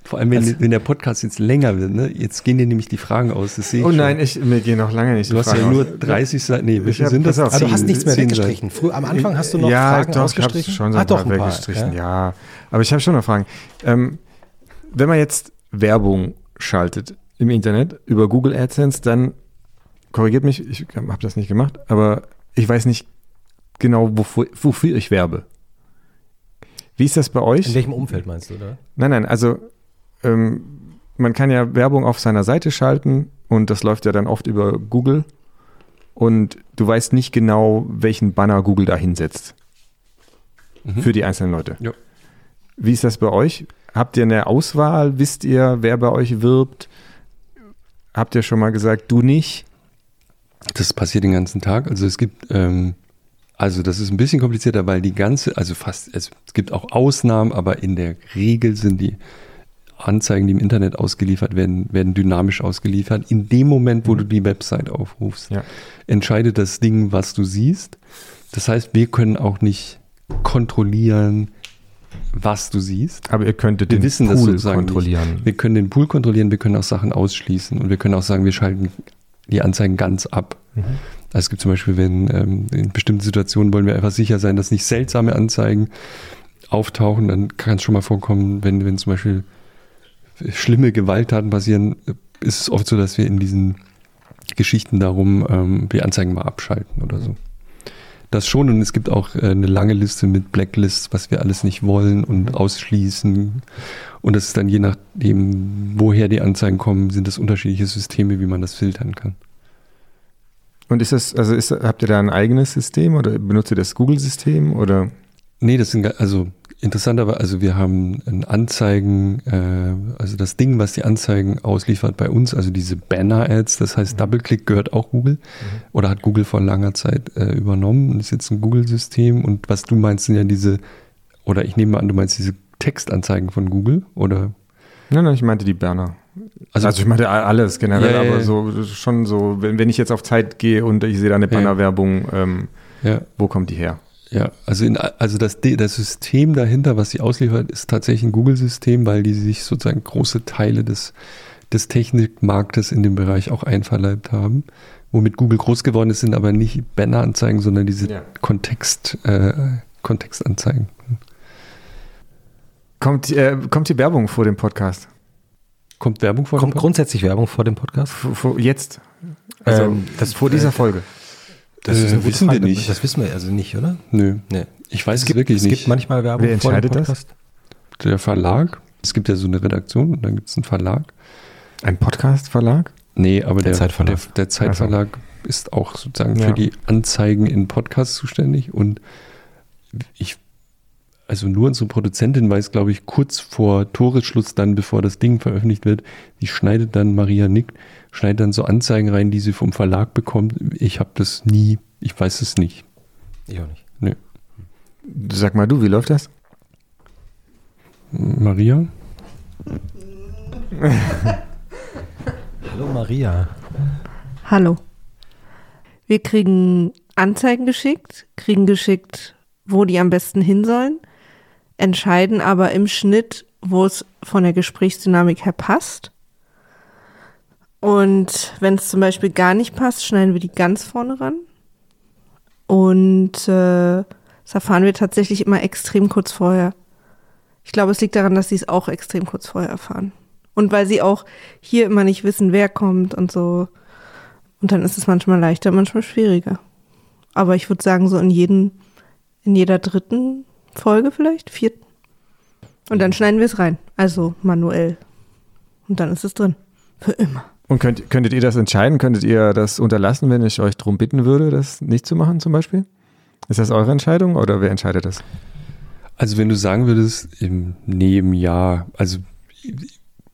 Speaker 1: Vor allem, wenn,
Speaker 4: Also-
Speaker 1: wenn der Podcast jetzt länger wird, ne? Jetzt gehen dir nämlich die Fragen aus. Das sehe ich
Speaker 2: Oh
Speaker 1: schon.
Speaker 2: nein, ich, mir gehen noch lange nicht
Speaker 1: Du
Speaker 2: die
Speaker 1: hast ja
Speaker 2: Fragen
Speaker 1: nur
Speaker 2: aus.
Speaker 1: 30 Seiten. Nee,
Speaker 2: Ich hab-
Speaker 1: sind das?
Speaker 2: pass auf.
Speaker 4: Ah, du hast nichts mehr weggestrichen. Früher, am Anfang hast du noch
Speaker 2: ja,
Speaker 4: Fragen
Speaker 2: doch,
Speaker 4: ausgestrichen?
Speaker 2: Ich habe schon so
Speaker 4: ah, doch, ein paar.
Speaker 2: weggestrichen,
Speaker 4: Ja.
Speaker 2: ja. Aber ich habe schon noch Fragen. Ähm, wenn man jetzt Werbung schaltet im Internet über Google AdSense, dann korrigiert mich, ich habe das nicht gemacht, aber ich weiß nicht genau, wofür, wofür ich werbe. Wie ist das bei euch?
Speaker 4: In welchem Umfeld meinst du, oder?
Speaker 2: Nein, nein, also ähm, man kann ja Werbung auf seiner Seite schalten und das läuft ja dann oft über Google und du weißt nicht genau, welchen Banner Google da hinsetzt
Speaker 1: Mhm.
Speaker 2: für die einzelnen Leute.
Speaker 1: Ja.
Speaker 2: Wie ist das bei euch? Habt ihr eine Auswahl? Wisst ihr, wer bei euch wirbt? Habt ihr schon mal gesagt, du nicht?
Speaker 1: Das passiert den ganzen Tag. Also es gibt, ähm, also das ist ein bisschen komplizierter, weil die ganze, also fast, es, es gibt auch Ausnahmen, aber in der Regel sind die Anzeigen, die im Internet ausgeliefert werden, werden dynamisch ausgeliefert. In dem Moment, wo du die Website aufrufst,
Speaker 2: Ja.
Speaker 1: entscheidet das Ding, was du siehst. Das heißt, wir können auch nicht kontrollieren, was du siehst.
Speaker 2: Aber ihr könntet
Speaker 1: Wir
Speaker 2: den
Speaker 1: wissen
Speaker 2: Pool kontrollieren.
Speaker 1: Nicht. Wir können den Pool kontrollieren, wir können auch Sachen ausschließen und wir können auch sagen, wir schalten die Anzeigen ganz ab.
Speaker 2: Mhm.
Speaker 1: Also es gibt zum Beispiel, wenn ähm, in bestimmten Situationen wollen wir einfach sicher sein, dass nicht seltsame Anzeigen auftauchen, dann kann es schon mal vorkommen, wenn, wenn zum Beispiel schlimme Gewalttaten passieren, ist es oft so, dass wir in diesen Geschichten darum ähm, die Anzeigen mal abschalten oder so. Das schon und es gibt auch äh, eine lange Liste mit Blacklists, was wir alles nicht wollen und ausschließen. Und das ist dann je nachdem, woher die Anzeigen kommen, sind das unterschiedliche Systeme, wie man das filtern kann.
Speaker 2: Und ist das, also ist, habt ihr da ein eigenes System oder benutzt ihr das Google-System oder?
Speaker 1: Nee, das sind, also interessanterweise, also wir haben ein Anzeigen, äh, also das Ding, was die Anzeigen ausliefert bei uns, also diese Banner-Ads, das heißt DoubleClick gehört auch Google oder hat Google vor langer Zeit äh, übernommen und ist jetzt ein Google-System und was du meinst, sind ja diese, oder ich nehme an, du meinst diese Textanzeigen von Google oder?
Speaker 2: Nein, nein, ich meinte die Berner.
Speaker 1: Also,
Speaker 2: Also, ich meinte a- alles generell,
Speaker 1: Ja, ja,
Speaker 2: aber so schon so, wenn, wenn ich jetzt auf Zeit gehe und ich sehe da eine. Bannerwerbung, ähm, wo kommt die her?
Speaker 1: Ja, also, in, also das, D- das System dahinter, was sie ausliefert, ist tatsächlich ein Google-System, weil die sich sozusagen große Teile des, des Technikmarktes in dem Bereich auch einverleibt haben. Womit Google groß geworden ist, sind aber nicht Banner-Anzeigen, sondern diese
Speaker 2: Ja.
Speaker 1: Kontext, äh, Kontextanzeigen.
Speaker 2: Kommt, äh, kommt die Werbung vor dem Podcast?
Speaker 1: Kommt Werbung vor?
Speaker 4: Kommt grundsätzlich Werbung vor dem Podcast?
Speaker 2: Vor, vor, jetzt? Also
Speaker 4: Ähm, das-
Speaker 2: vor dieser
Speaker 4: äh,
Speaker 2: Folge.
Speaker 1: Das gute wissen wir
Speaker 4: Frage.
Speaker 1: nicht.
Speaker 4: Das wissen wir also nicht, oder?
Speaker 1: Nö,
Speaker 4: Nee.
Speaker 1: ich weiß
Speaker 4: Es
Speaker 1: es,
Speaker 4: gibt,
Speaker 1: wirklich
Speaker 4: es
Speaker 1: nicht.
Speaker 4: gibt manchmal Werbung
Speaker 2: Wer
Speaker 4: vor dem
Speaker 2: entscheidet das?
Speaker 4: Podcast.
Speaker 1: Der Verlag, es gibt ja so eine Redaktion und dann gibt es einen Verlag.
Speaker 2: Ein Podcast-Verlag?
Speaker 1: Nee, aber
Speaker 4: Der
Speaker 1: der,
Speaker 4: Zeitverlag.
Speaker 1: Der, der Zeitverlag ist auch sozusagen
Speaker 2: Ja.
Speaker 1: für die Anzeigen in Podcasts zuständig und ich, also nur unsere Produzentin weiß, glaube ich, kurz vor Toresschluss dann, bevor das Ding veröffentlicht wird, die schneidet dann, Maria nickt, schneidet dann so Anzeigen rein, die sie vom Verlag bekommt. Ich habe das nie, ich weiß es nicht.
Speaker 4: Ich auch nicht.
Speaker 1: Nee.
Speaker 2: Sag mal du, wie läuft das?
Speaker 1: Maria?
Speaker 4: Hallo Maria.
Speaker 6: Hallo. Wir kriegen Anzeigen geschickt, kriegen geschickt, wo die am besten hin sollen, entscheiden aber im Schnitt, wo es von der Gesprächsdynamik her passt. Und wenn es zum Beispiel gar nicht passt, schneiden wir die ganz vorne ran. Und äh, das erfahren wir tatsächlich immer extrem kurz vorher. Ich glaube, es liegt daran, dass sie es auch extrem kurz vorher erfahren. Und weil sie auch hier immer nicht wissen, wer kommt und so. Und dann ist es manchmal leichter, manchmal schwieriger. Aber ich würde sagen, so in jedem, in jeder dritten Folge vielleicht, vierten. Und dann schneiden wir es rein. Also manuell. Und dann ist es drin. Für immer.
Speaker 2: Und könnt, könntet ihr das entscheiden? Könntet ihr das unterlassen, wenn ich euch darum bitten würde, das nicht zu machen zum Beispiel? Ist das eure Entscheidung oder wer entscheidet das?
Speaker 1: Also wenn du sagen würdest, im Nebenjahr, also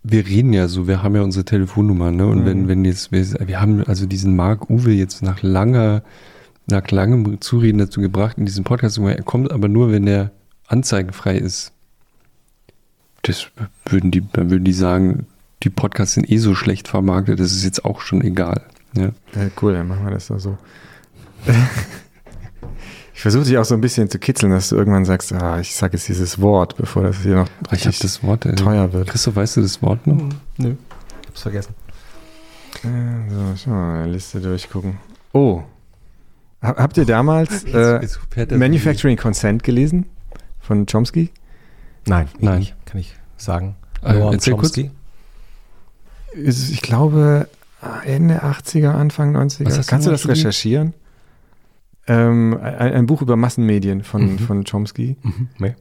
Speaker 1: wir reden ja so, wir haben ja unsere Telefonnummer, ne? Und
Speaker 2: Mhm.
Speaker 1: wenn, wenn jetzt, wir, wir haben also diesen Marc Uwe jetzt nach langer, nach langem Zureden dazu gebracht, in diesem Podcast er kommt aber nur, wenn er anzeigenfrei ist. Das würden die, dann würden die sagen, die Podcasts sind eh so schlecht vermarktet, das ist jetzt auch schon egal. Ja.
Speaker 2: Ja, cool, dann machen wir das doch so. Ich versuche dich auch so ein bisschen zu kitzeln, dass du irgendwann sagst, ah, ich sage jetzt dieses Wort, bevor das hier noch
Speaker 1: Ich
Speaker 2: richtig
Speaker 1: das Wort. Äh,
Speaker 2: teuer wird.
Speaker 1: Christoph, weißt du das Wort noch?
Speaker 4: Nö. Ich hab's vergessen.
Speaker 2: Äh, So, schau mal, eine Liste durchgucken. Oh. Ha- Habt ihr damals äh,
Speaker 1: Jetzt
Speaker 2: Manufacturing Consent gelesen? Von Chomsky?
Speaker 4: Nein, ich
Speaker 1: Nein.
Speaker 4: Nicht. Kann ich sagen.
Speaker 1: Äh,
Speaker 4: Noam
Speaker 1: erzähl kurz.
Speaker 2: Ich glaube, Ende 80er, Anfang 90er.
Speaker 1: Was hast du
Speaker 2: Kannst du das recherchieren? Ähm, ein, ein Buch über Massenmedien von,
Speaker 4: Mhm.
Speaker 2: von Chomsky.
Speaker 4: Mhm. Nee.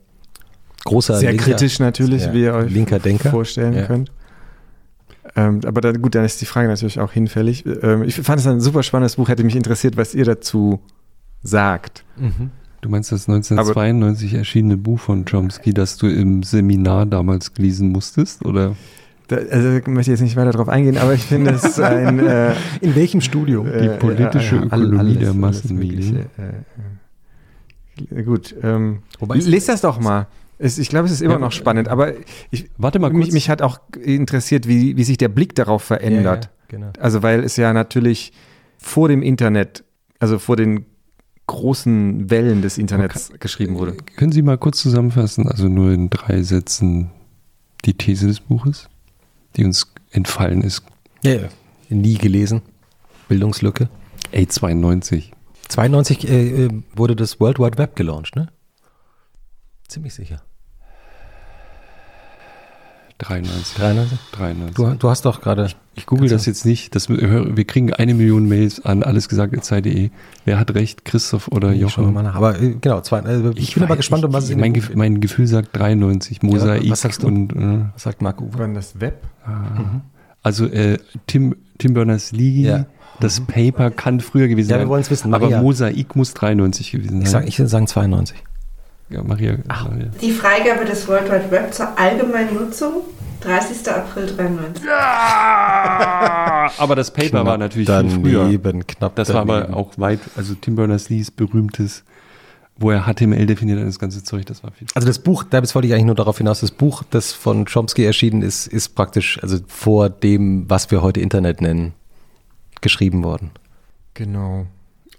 Speaker 4: Großer
Speaker 2: Sehr
Speaker 4: linker-
Speaker 2: kritisch natürlich,
Speaker 4: Ja,
Speaker 2: wie ihr euch
Speaker 4: linker Denker.
Speaker 2: vorstellen
Speaker 4: Ja.
Speaker 2: könnt. Ähm, aber da, gut, dann ist die Frage natürlich auch hinfällig. Ähm, ich fand es ein super spannendes Buch, hätte mich interessiert, was ihr dazu sagt.
Speaker 4: Mhm.
Speaker 1: Du meinst das 1992 erschienene Buch von Chomsky, das du im Seminar damals lesen musstest? Oder?
Speaker 2: Da, also ich möchte jetzt nicht weiter darauf eingehen, aber ich finde es ein äh,
Speaker 4: In welchem Studio?
Speaker 1: Die politische Ökonomie der Massenmedien.
Speaker 2: Äh, äh, gut, ähm, lest das doch mal. Es, ich glaube, es ist immer
Speaker 1: Ja,
Speaker 2: noch spannend, aber ich,
Speaker 1: Warte mal kurz.
Speaker 2: mich, mich hat auch interessiert, wie, wie sich der Blick darauf verändert.
Speaker 4: Ja, ja, genau.
Speaker 2: Also, weil es ja natürlich vor dem Internet, also vor den großen Wellen des Internets geschrieben wurde.
Speaker 1: Können Sie mal kurz zusammenfassen, also nur in drei Sätzen, die These des Buches, die uns entfallen ist?
Speaker 4: Ja, ja. Nie gelesen. Bildungslücke.
Speaker 1: A92.
Speaker 4: 92 äh, äh, wurde das World Wide Web gelauncht, ne? Ziemlich sicher.
Speaker 1: 93.
Speaker 4: 93?
Speaker 1: 93.
Speaker 4: Du, du hast doch gerade.
Speaker 1: ich google das jetzt nicht. Das, wir kriegen eine Million Mails an allesgesagt.zeit.de. Wer hat recht, Christoph oder
Speaker 4: wir
Speaker 1: Jochen?
Speaker 4: mal nach. Aber äh, genau, zwei, äh, ich, bin aber gespannt, um was es
Speaker 1: mein, Gef
Speaker 4: geht.
Speaker 1: mein Gefühl sagt 93. Mosaik
Speaker 4: was sagst du?
Speaker 1: und. Äh,
Speaker 4: Was sagt Marc Uwe?
Speaker 2: Wann das Web?
Speaker 1: also äh, Tim, Tim Berners-Lee,
Speaker 4: Ja.
Speaker 1: das Paper kann früher gewesen
Speaker 4: Ja, wir
Speaker 1: sein.
Speaker 4: wollen es wissen.
Speaker 1: aber
Speaker 4: Maria.
Speaker 1: Mosaik muss 93 gewesen
Speaker 4: Ich
Speaker 1: sein.
Speaker 4: sage ich sagen 92.
Speaker 1: ja, Maria. Maria.
Speaker 6: Die Freigabe des World Wide Web zur allgemeinen Nutzung 30. April 93.
Speaker 1: Aber das Paper war natürlich viel früher.
Speaker 4: daneben, knapp
Speaker 1: Das war
Speaker 4: daneben.
Speaker 1: aber auch weit, also Tim Berners-Lees berühmtes, wo er HTML definiert hat, das ganze Zeug, das war viel.
Speaker 4: Also das Buch, da wollte ich eigentlich nur darauf hinaus, das Buch, das von Chomsky erschienen ist, ist praktisch, also vor dem, was wir heute Internet nennen, geschrieben worden.
Speaker 2: Genau.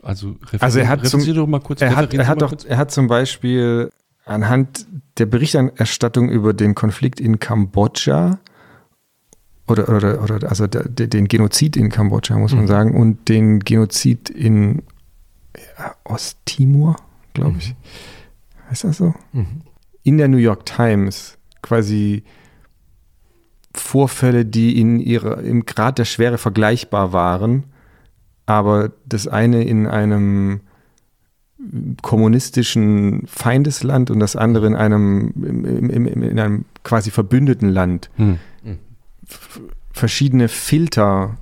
Speaker 1: Also,
Speaker 2: Also er hat zum-
Speaker 1: doch mal kurz.
Speaker 2: Er hat, er, hat doch,
Speaker 1: kurz.
Speaker 2: er hat zum Beispiel anhand der Berichterstattung über den Konflikt in Kambodscha oder, oder, oder also der, den Genozid in Kambodscha, muss man
Speaker 1: Mhm.
Speaker 2: sagen, und den Genozid in Osttimor, glaube ich. Heißt das so? In der New York Times quasi Vorfälle, die in ihrer, im Grad der Schwere vergleichbar waren, aber das eine in einem kommunistischen Feindesland und das andere in einem, im, im, im, in einem quasi verbündeten Land
Speaker 1: Hm.
Speaker 2: verschiedene Filter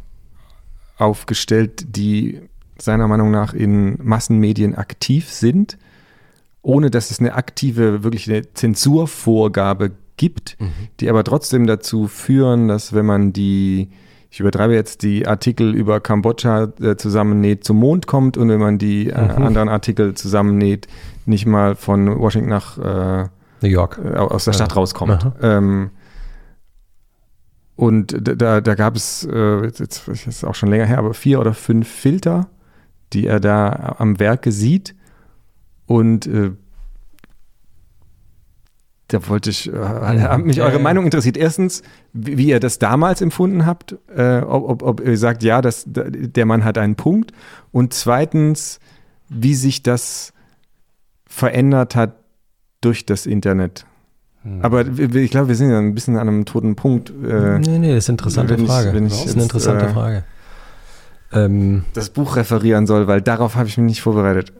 Speaker 2: aufgestellt, die seiner Meinung nach in Massenmedien aktiv sind, ohne dass es eine aktive, wirklich eine Zensurvorgabe gibt, die aber trotzdem dazu führen, dass wenn man die, ich übertreibe jetzt, die Artikel über Kambodscha äh, zusammennäht, zum Mond kommt und wenn man die äh, anderen Artikel zusammennäht, nicht mal von Washington nach äh,
Speaker 4: New York.
Speaker 2: äh, aus der Stadt rauskommt. Ähm, und da- da, gab es, äh, jetzt, jetzt ist es auch schon länger her, aber vier oder fünf Filter, die er da am Werke sieht. Und äh, da wollte ich, äh, hat mich eure Meinung interessiert. Erstens, wie, wie ihr das damals empfunden habt, äh, ob, ob, ob ihr sagt, ja, das, der Mann hat einen Punkt. Und zweitens, wie sich das verändert hat durch das Internet. Aber wir- ich glaube, wir sind ja ein bisschen an einem toten Punkt. Äh,
Speaker 4: nee, nee, das ist eine interessante
Speaker 2: ich-
Speaker 4: Frage. das ist
Speaker 2: jetzt,
Speaker 4: eine interessante
Speaker 2: äh,
Speaker 4: Frage. Ähm,
Speaker 2: das Buch referieren soll, weil darauf habe ich mich nicht vorbereitet.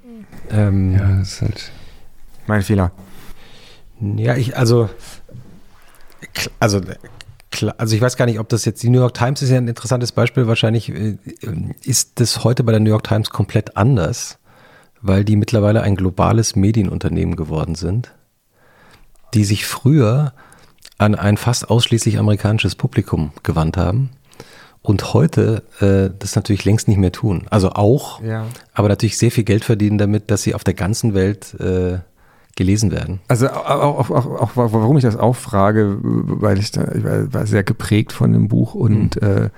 Speaker 4: ähm,
Speaker 1: Ja, das ist halt.
Speaker 2: Mein Fehler.
Speaker 4: Ja, ich, also, also, klar, also ich weiß gar nicht, ob das jetzt, die New York Times ist ja ein interessantes Beispiel, wahrscheinlich äh, ist das heute bei der New York Times komplett anders, weil die mittlerweile ein globales Medienunternehmen geworden sind, die sich früher an ein fast ausschließlich amerikanisches Publikum gewandt haben und heute äh, das natürlich längst nicht mehr tun. Also auch,
Speaker 2: Ja.
Speaker 4: aber natürlich sehr viel Geld verdienen damit, dass sie auf der ganzen Welt äh, gelesen werden.
Speaker 2: Also auch, auch, auch, auch warum ich das auch frage, weil ich, da, ich war, war sehr geprägt von dem Buch und äh,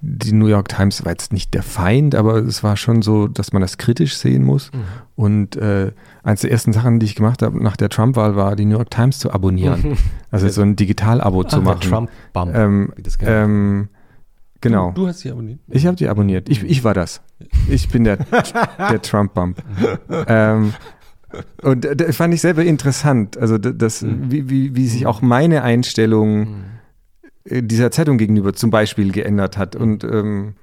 Speaker 2: die New York Times war jetzt nicht der Feind, aber es war schon so, dass man das kritisch sehen muss. Und äh, eines der ersten Sachen, die ich gemacht habe nach der Trump-Wahl, war die New York Times zu abonnieren. Also so ein Digital-Abo zu
Speaker 4: Ah, der
Speaker 2: machen.
Speaker 4: Trump-Bump,
Speaker 2: Ähm,
Speaker 4: wie das genannt
Speaker 2: ähm, genau.
Speaker 1: Du, du hast sie abonniert.
Speaker 2: Ich habe die abonniert. Ich, ich war das. Ich bin der, der Trump-Bump. ähm, und das fand ich selber interessant. Also das, wie, wie, wie sich auch meine Einstellung äh, dieser Zeitung gegenüber zum Beispiel geändert hat. Und ähm,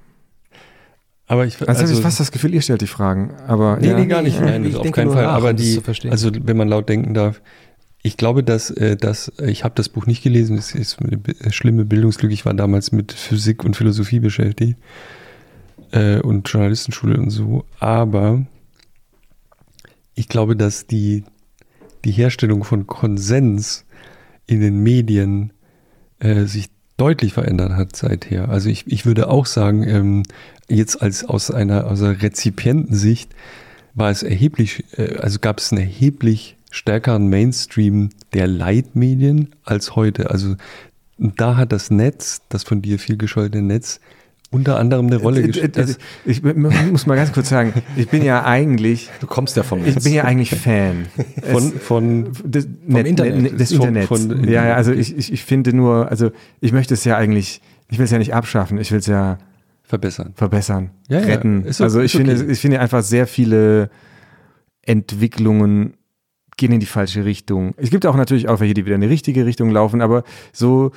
Speaker 1: Aber ich,
Speaker 2: also, habe ich fast das Gefühl, ihr stellt die Fragen. Aber
Speaker 1: Nee,
Speaker 2: ja.
Speaker 1: nee, gar nicht. Nein,
Speaker 4: ich
Speaker 1: auf keinen Fall.
Speaker 4: nach,
Speaker 1: Aber
Speaker 4: um
Speaker 1: die, also wenn man laut denken darf, ich glaube, dass, äh, dass äh, ich habe das Buch nicht gelesen. Es ist eine äh, schlimme Bildungslücke. Ich war damals mit Physik und Philosophie beschäftigt äh, und Journalistenschule und so. Aber ich glaube, dass die die Herstellung von Konsens in den Medien äh, sich deutlich verändert hat seither. Also ich, ich würde auch sagen, ähm, jetzt als aus einer, aus einer Rezipientensicht war es erheblich, äh, also gab es einen erheblich stärkeren Mainstream der Leitmedien als heute. Also da hat das Netz, das von dir viel gescholtene Netz, unter anderem eine Rolle
Speaker 2: Äh, äh,
Speaker 1: gespielt. Also,
Speaker 2: Ich muss mal ganz kurz sagen, ich bin ja eigentlich,
Speaker 4: Du kommst ja vom
Speaker 2: ich bin ja eigentlich Fan.
Speaker 1: von, von
Speaker 2: des, Net-
Speaker 4: Internet.
Speaker 2: Net- des
Speaker 1: Von-
Speaker 2: Internets.
Speaker 1: von-
Speaker 2: ja, ja, also ich, ich, ich finde nur, also ich möchte es ja eigentlich, ich will es ja nicht abschaffen, ich will es ja
Speaker 1: verbessern.
Speaker 2: verbessern,
Speaker 1: Ja, ja,
Speaker 2: retten.
Speaker 1: ist
Speaker 2: also ich
Speaker 1: okay.
Speaker 2: finde, ich finde einfach sehr viele Entwicklungen gehen in die falsche Richtung. Es gibt auch natürlich auch welche, die wieder in die richtige Richtung laufen, aber so,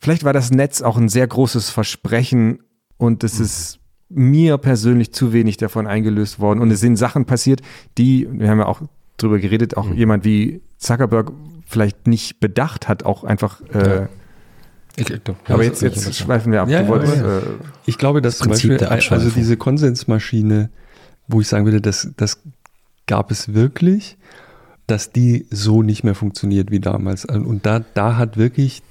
Speaker 2: vielleicht war das Netz auch ein sehr großes Versprechen und es ist mir persönlich zu wenig davon eingelöst worden und es sind Sachen passiert, die, wir haben ja auch drüber geredet, auch jemand wie Zuckerberg vielleicht nicht bedacht hat, auch einfach, äh,
Speaker 4: Ich, du,
Speaker 2: aber
Speaker 4: ja,
Speaker 2: jetzt,
Speaker 4: das-
Speaker 2: jetzt schweifen wir ab.
Speaker 1: Ja,
Speaker 2: du
Speaker 1: ja,
Speaker 2: wolltest,
Speaker 1: ja.
Speaker 2: äh,
Speaker 1: Ich glaube, dass zum
Speaker 4: Prinzip
Speaker 1: Beispiel,
Speaker 4: der
Speaker 1: also diese Konsensmaschine, wo ich sagen würde, das, das gab es wirklich, dass die so nicht mehr funktioniert wie damals. Und da, da hat wirklich,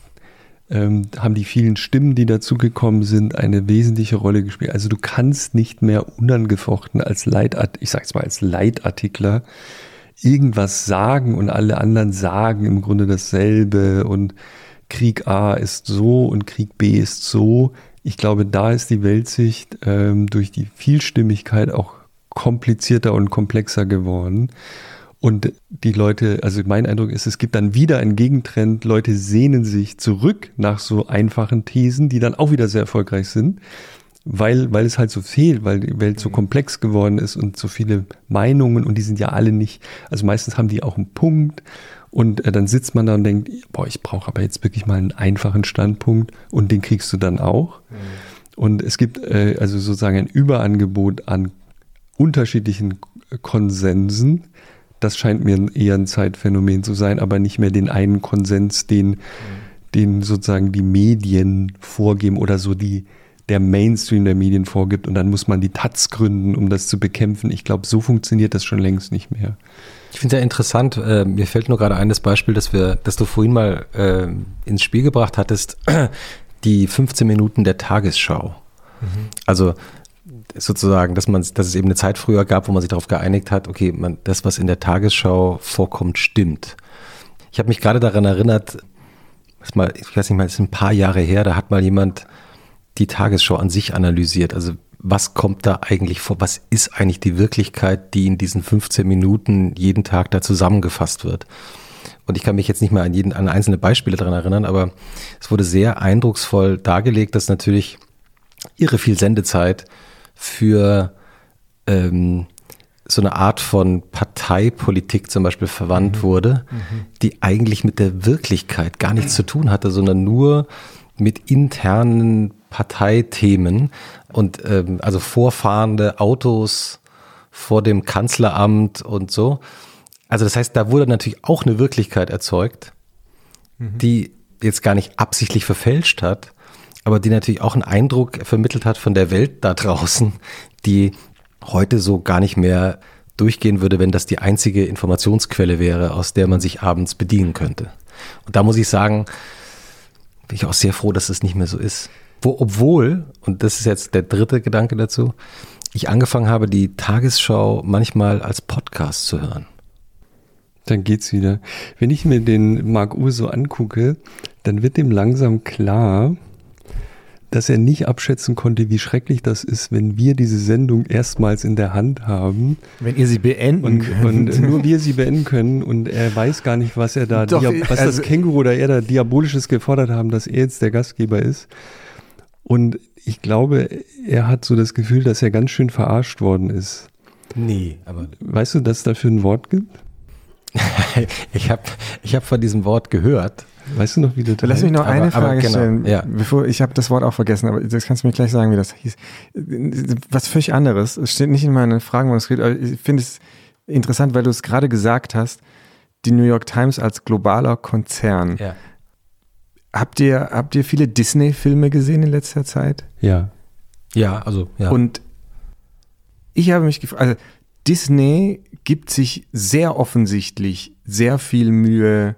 Speaker 1: ähm, haben die vielen Stimmen, die dazugekommen sind, eine wesentliche Rolle gespielt. Also du kannst nicht mehr unangefochten als Leitat, ich sag's mal als Leitartikler, irgendwas sagen und alle anderen sagen im Grunde dasselbe und Krieg A ist so und Krieg B ist so. Ich glaube, da ist die Weltsicht ähm, durch die Vielstimmigkeit auch komplizierter und komplexer geworden. Und die Leute, also mein Eindruck ist, es gibt dann wieder einen Gegentrend. Leute sehnen sich zurück nach so einfachen Thesen, die dann auch wieder sehr erfolgreich sind, weil, weil es halt so fehlt, weil die Welt so komplex geworden ist und so viele Meinungen und die sind ja alle nicht, also meistens haben die auch einen Punkt und äh, dann sitzt man da und denkt, boah, ich brauche aber jetzt wirklich mal einen einfachen Standpunkt und den kriegst du dann auch. Und es gibt äh, also sozusagen ein Überangebot an unterschiedlichen Konsensen. Das scheint mir eher ein Zeitphänomen zu sein, aber nicht mehr den einen Konsens, den, den sozusagen die Medien vorgeben oder so die, der Mainstream der Medien vorgibt und dann muss man die Taz gründen, um das zu bekämpfen. Ich glaube, so funktioniert das schon längst nicht mehr.
Speaker 4: Ich finde ja interessant, äh, mir fällt nur gerade ein das Beispiel, das wir, das du vorhin mal äh, ins Spiel gebracht hattest, die 15 Minuten der Tagesschau. Also sozusagen, dass man, dass es eben eine Zeit früher gab, wo man sich darauf geeinigt hat, okay, man, das, was in der Tagesschau vorkommt, stimmt. Ich habe mich gerade daran erinnert, mal, ich weiß nicht mal, das ist ein paar Jahre her, da hat mal jemand die Tagesschau an sich analysiert. Also was kommt da eigentlich vor? Was ist eigentlich die Wirklichkeit, die in diesen 15 Minuten jeden Tag da zusammengefasst wird? Und ich kann mich jetzt nicht mehr an jeden, an einzelne Beispiele daran erinnern, aber es wurde sehr eindrucksvoll dargelegt, dass natürlich irre viel Sendezeit für ähm, so eine Art von Parteipolitik zum Beispiel verwandt
Speaker 8: Mhm.
Speaker 4: wurde, die eigentlich mit der Wirklichkeit gar nichts zu tun hatte, sondern nur mit internen Parteithemen und ähm, also vorfahrende Autos vor dem Kanzleramt und so. Also das heißt, da wurde natürlich auch eine Wirklichkeit erzeugt, die jetzt gar nicht absichtlich verfälscht hat, aber die natürlich auch einen Eindruck vermittelt hat von der Welt da draußen, die heute so gar nicht mehr durchgehen würde, wenn das die einzige Informationsquelle wäre, aus der man sich abends bedienen könnte. Und da muss ich sagen, bin ich auch sehr froh, dass es nicht mehr so ist. Wo, obwohl, und das ist jetzt der dritte Gedanke dazu, ich angefangen habe, die Tagesschau manchmal als Podcast zu hören.
Speaker 1: Dann geht's wieder. Wenn ich mir den Marc Uhr so angucke, dann wird dem langsam klar, dass er nicht abschätzen konnte, wie schrecklich das ist, wenn wir diese Sendung erstmals in der Hand haben
Speaker 2: Wenn ihr sie beenden
Speaker 1: und,
Speaker 2: könnt.
Speaker 1: und nur wir sie beenden können und er weiß gar nicht, was er da,
Speaker 2: Doch,
Speaker 1: was
Speaker 2: also-
Speaker 1: das Känguru oder er da diabolisches gefordert haben, dass er jetzt der Gastgeber ist. Und ich glaube, er hat so das Gefühl, dass er ganz schön verarscht worden ist.
Speaker 4: Nee, aber
Speaker 1: Weißt du, dass es dafür ein Wort gibt?
Speaker 4: ich habe ich hab von diesem Wort gehört.
Speaker 1: Weißt du noch, wie das
Speaker 2: Lass mich noch
Speaker 4: Aber-
Speaker 2: eine
Speaker 4: aber
Speaker 2: Frage
Speaker 4: genau,
Speaker 2: stellen,
Speaker 4: ja.
Speaker 2: bevor ich habe das Wort auch vergessen, aber das kannst du mir gleich sagen, wie das hieß. Was völlig anderes. Es steht nicht in meinen Fragenmanuskript, aber ich finde es interessant, weil du es gerade gesagt hast, die New York Times als globaler Konzern.
Speaker 4: Ja.
Speaker 2: Habt ihr habt ihr viele Disney-Filme gesehen in letzter Zeit?
Speaker 1: Ja.
Speaker 4: Ja, also ja.
Speaker 2: Und ich habe mich gefragt, also Disney gibt sich sehr offensichtlich sehr viel Mühe,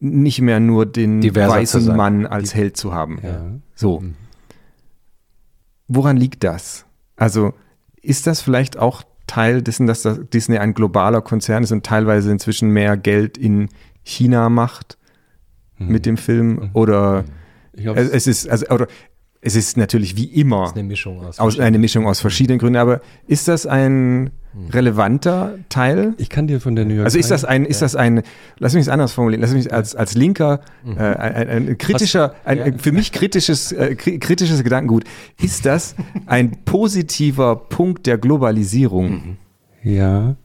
Speaker 2: nicht mehr nur den
Speaker 4: Diverser
Speaker 2: weißen. Mann als Held zu haben.
Speaker 1: Ja.
Speaker 2: So. Woran liegt das? Also ist das vielleicht auch Teil dessen, dass das Disney ein globaler Konzern ist und teilweise inzwischen mehr Geld in China macht
Speaker 1: Mhm.
Speaker 2: mit dem Film? Oder
Speaker 1: Ich glaube,
Speaker 2: es es ist, also, oder es ist natürlich wie immer
Speaker 4: eine Mischung aus.
Speaker 2: aus, eine Mischung aus verschiedenen Gründen, aber ist das ein relevanter Teil?
Speaker 1: ich kann dir von der New York
Speaker 2: Also ist das
Speaker 1: Times-
Speaker 2: ein, ist das ein, lass mich es anders formulieren, lass mich als, als Linker, äh, ein, ein, kritischer, ein, für mich kritisches, äh, kri- kritisches Gedankengut, ist das ein positiver Punkt der Globalisierung?
Speaker 1: Ja.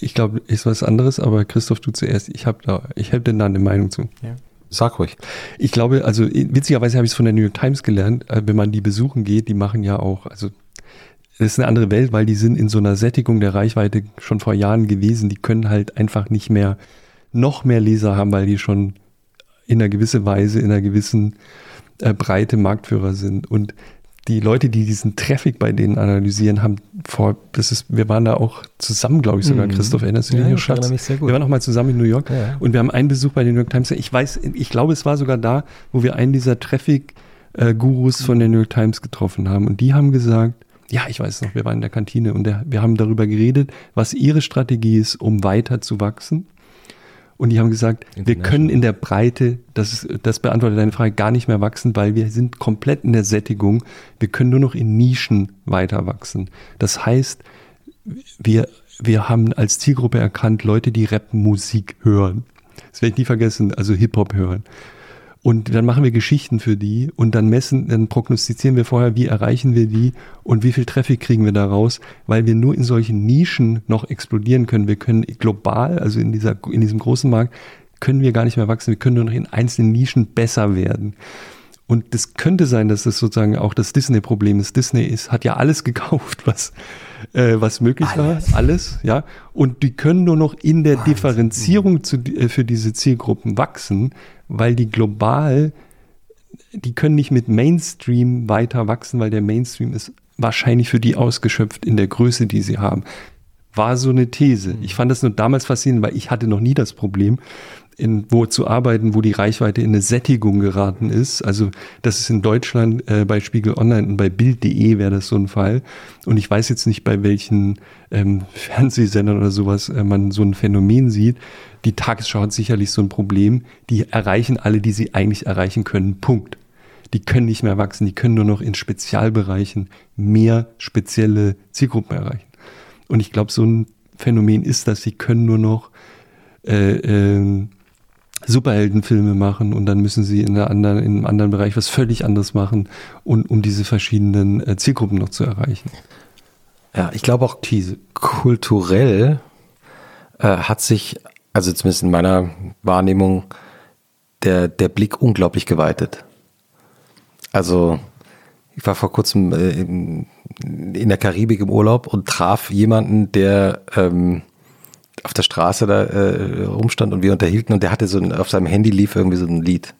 Speaker 1: Ich glaube, ist was anderes, aber Christoph, du zuerst. Ich habe da, ich habe denn da eine Meinung zu.
Speaker 4: Sag ruhig.
Speaker 1: Ich glaube, also witzigerweise habe ich es von der New York Times gelernt, äh, wenn man die besuchen geht, die machen ja auch, also ist eine andere Welt, weil die sind in so einer Sättigung der Reichweite schon vor Jahren gewesen. Die können halt einfach nicht mehr noch mehr Leser haben, weil die schon in einer gewissen Weise, in einer gewissen äh, Breite Marktführer sind. Und die Leute, die diesen Traffic bei denen analysieren, haben vor, das ist, wir waren da auch zusammen, glaube ich sogar,
Speaker 4: Mhm.
Speaker 1: Christoph, erinnerst du
Speaker 4: Ja,
Speaker 1: dich,
Speaker 4: ich
Speaker 1: Schatz?
Speaker 4: erinnere mich sehr gut.
Speaker 1: Wir waren auch mal zusammen in New York
Speaker 4: Ja.
Speaker 1: und wir haben einen Besuch bei den New York Times. Ich weiß, ich glaube, es war sogar da, wo wir einen dieser Traffic-Gurus von der New York Times getroffen haben. Und die haben gesagt, ja, ich weiß noch, wir waren in der Kantine und der, wir haben darüber geredet, was ihre Strategie ist, um weiter zu wachsen. Und die haben gesagt, wir können in der Breite, das, ist, das beantwortet deine Frage, gar nicht mehr wachsen, weil wir sind komplett in der Sättigung. Wir können nur noch in Nischen weiter wachsen. Das heißt, wir, wir haben als Zielgruppe erkannt, Leute, die Rap-Musik hören. Das werde ich nie vergessen, also Hip-Hop hören. Und dann machen wir Geschichten für die und dann messen, dann prognostizieren wir vorher, wie erreichen wir die und wie viel Traffic kriegen wir daraus, weil wir nur in solchen Nischen noch explodieren können. Wir können global, also in dieser, in diesem großen Markt, können wir gar nicht mehr wachsen. Wir können nur noch in einzelnen Nischen besser werden. Und das könnte sein, dass das sozusagen auch das Disney-Problem ist. Disney ist, hat ja alles gekauft, was, äh, was möglich war. Alles, ja. Und die können nur noch in der Differenzierung zu, äh, für diese Zielgruppen wachsen, weil die global, die können nicht mit Mainstream weiter wachsen, weil der Mainstream ist wahrscheinlich für die ausgeschöpft in der Größe, die sie haben. War so eine These. Ich fand das nur damals faszinierend, weil ich hatte noch nie das Problem, in, wo zu arbeiten, wo die Reichweite in eine Sättigung geraten ist. Also das ist in Deutschland äh, bei Spiegel Online und bei Bild.de wäre das so ein Fall. Und ich weiß jetzt nicht, bei welchen ähm, Fernsehsendern oder sowas äh, man so ein Phänomen sieht. Die Tagesschau hat sicherlich so ein Problem. Die erreichen alle, die sie eigentlich erreichen können. Punkt. Die können nicht mehr wachsen. Die können nur noch in Spezialbereichen mehr spezielle Zielgruppen erreichen. Und ich glaube, so ein Phänomen ist das, sie können nur noch äh, ähm, Superheldenfilme machen und dann müssen sie in, einer anderen, in einem anderen Bereich was völlig anderes machen, und, um diese verschiedenen äh, Zielgruppen noch zu erreichen.
Speaker 4: Ja, ich glaube auch These. kulturell äh, hat sich, also zumindest in meiner Wahrnehmung, der, der Blick unglaublich geweitet. Also ich war vor kurzem äh, in, in der Karibik im Urlaub und traf jemanden, der ähm, auf der Straße da äh, rumstand und wir unterhielten und der hatte so ein, auf seinem Handy lief irgendwie so ein Lied.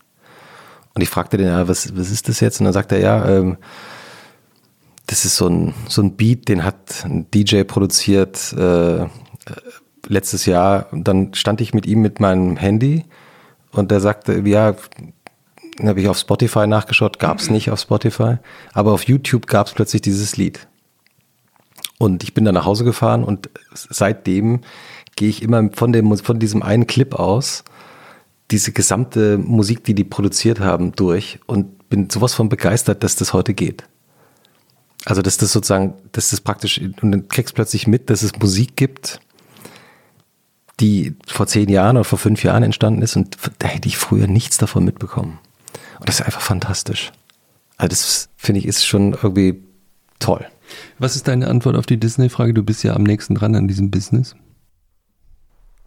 Speaker 4: Und ich fragte den, ja, was, was ist das jetzt? Und dann sagte er, ja, ähm, das ist so ein, so ein Beat, den hat ein DJ produziert äh, letztes Jahr. Und dann stand ich mit ihm mit meinem Handy und der sagte, ja, dann habe ich auf Spotify nachgeschaut, gab es nicht auf Spotify, aber auf YouTube gab es plötzlich dieses Lied. Und ich bin dann nach Hause gefahren und seitdem gehe ich immer von, dem, von diesem einen Clip aus, diese gesamte Musik, die die produziert haben, durch und bin sowas von begeistert, dass das heute geht. Also, dass das sozusagen, dass das praktisch, und dann kriegst plötzlich mit, dass es Musik gibt, die vor zehn Jahren oder vor fünf Jahren entstanden ist und da hätte ich früher nichts davon mitbekommen. Und das ist einfach fantastisch. Also das finde ich ist schon irgendwie toll.
Speaker 1: Was ist deine Antwort auf die Disney-Frage? Du bist ja am nächsten dran an diesem Business.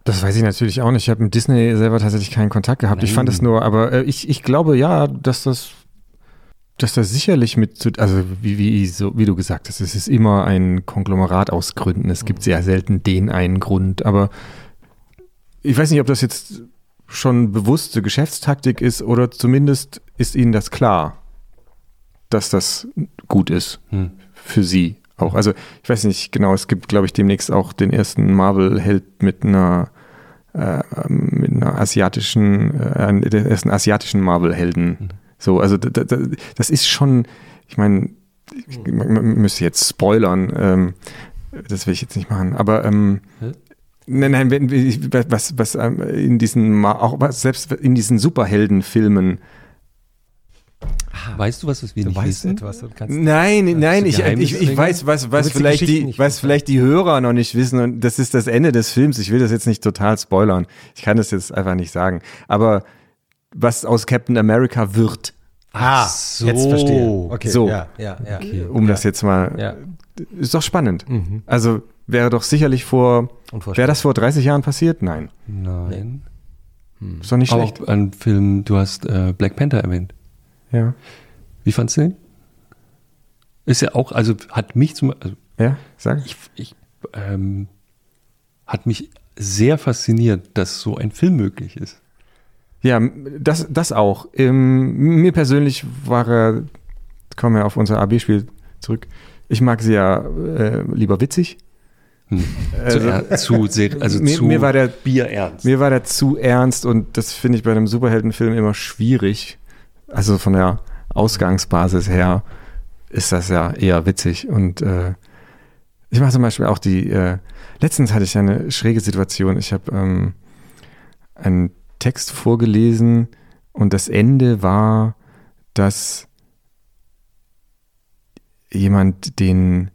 Speaker 2: Das weiß ich natürlich auch nicht. Ich habe mit Disney selber tatsächlich keinen Kontakt gehabt. Nein. Ich fand es nur, aber äh, ich, ich glaube ja, dass das, dass das sicherlich mit, zu, also wie, wie, so, wie du gesagt hast, es ist immer ein Konglomerat aus Gründen. Es gibt sehr selten den einen Grund, aber ich weiß nicht, ob das jetzt schon bewusste Geschäftstaktik ist oder zumindest ist ihnen das klar, dass das gut ist hm. für sie auch. Also ich weiß nicht genau, es gibt, glaube ich, demnächst auch den ersten Marvel-Held mit einer äh, mit einer asiatischen, äh, den ersten asiatischen Marvel-Helden. Hm. So, also da, da, das ist schon, ich meine, man müsste jetzt spoilern, ähm, das will ich jetzt nicht machen, aber ähm, Nein, nein, wenn, was, was ähm, in diesen, auch was, selbst in diesen Superheldenfilmen.
Speaker 1: Weißt du was, was wir du nicht weißt wissen? Etwas
Speaker 2: und kannst nein, nein, ich, ich, ich weiß, was, was vielleicht die, was vielleicht die Hörer noch nicht wissen und das ist das Ende des Films. Ich will das jetzt nicht total spoilern. Ich kann das jetzt einfach nicht sagen. Aber was aus Captain America wird.
Speaker 4: Ah, so. jetzt verstehe.
Speaker 2: Okay, so, ja, ja, ja. Okay, um ja. das jetzt mal, ja. ist doch spannend. Mhm. Also wäre doch sicherlich vor, wäre das vor 30 Jahren passiert? Nein.
Speaker 1: Nein.
Speaker 2: Hm. Ist doch nicht schlecht.
Speaker 1: Auch ein Film, du hast äh, Black Panther erwähnt.
Speaker 2: Ja.
Speaker 1: Wie fandst du den? Ist ja auch, also hat mich zum, also
Speaker 2: ja, sag.
Speaker 1: Ich, ich ähm, hat mich sehr fasziniert, dass so ein Film möglich ist.
Speaker 2: Ja, das, das auch. Ähm, mir persönlich war er, kommen wir auf unser AB-Spiel zurück, ich mag sie ja äh, lieber witzig.
Speaker 1: Hm. Also, zu, also
Speaker 2: mir,
Speaker 1: zu
Speaker 2: mir war der Bier ernst. Mir war der zu ernst und das finde ich bei einem Superheldenfilm immer schwierig. Also von der Ausgangsbasis her ist das ja eher witzig und äh, ich mache zum Beispiel auch die. Äh, letztens hatte ich eine schräge Situation. Ich habe ähm, einen Text vorgelesen und das Ende war, dass jemand den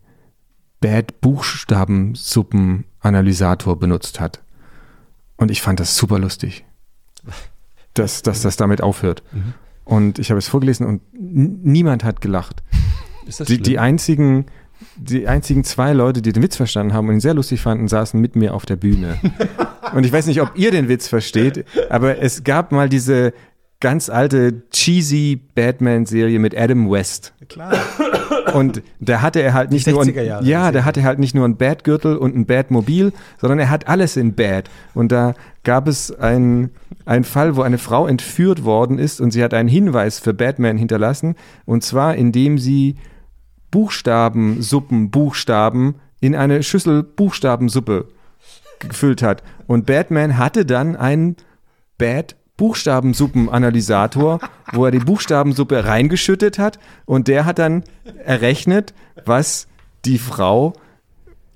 Speaker 2: Bad Buchstabensuppen-Analysator benutzt hat. Und ich fand das super lustig, dass, dass das damit aufhört. Mhm. Und ich habe es vorgelesen und niemand hat gelacht. Die, die, einzigen, die einzigen zwei Leute, die den Witz verstanden haben und ihn sehr lustig fanden, saßen mit mir auf der Bühne. und ich weiß nicht, ob ihr den Witz versteht, aber es gab mal diese ganz alte cheesy Batman-Serie mit Adam West. Klar. Und da hatte er halt nicht nur ein, ja, da hatte er halt nicht nur ein Batgürtel und ein Batmobil, sondern er hat alles in Bad. Und da gab es einen, einen Fall, wo eine Frau entführt worden ist und sie hat einen Hinweis für Batman hinterlassen. Und zwar, indem sie Buchstaben, Suppen, Buchstaben in eine Schüssel Buchstabensuppe gefüllt hat. Und Batman hatte dann einen Bad Buchstabensuppenanalysator, wo er die Buchstabensuppe reingeschüttet hat und der hat dann errechnet, was die Frau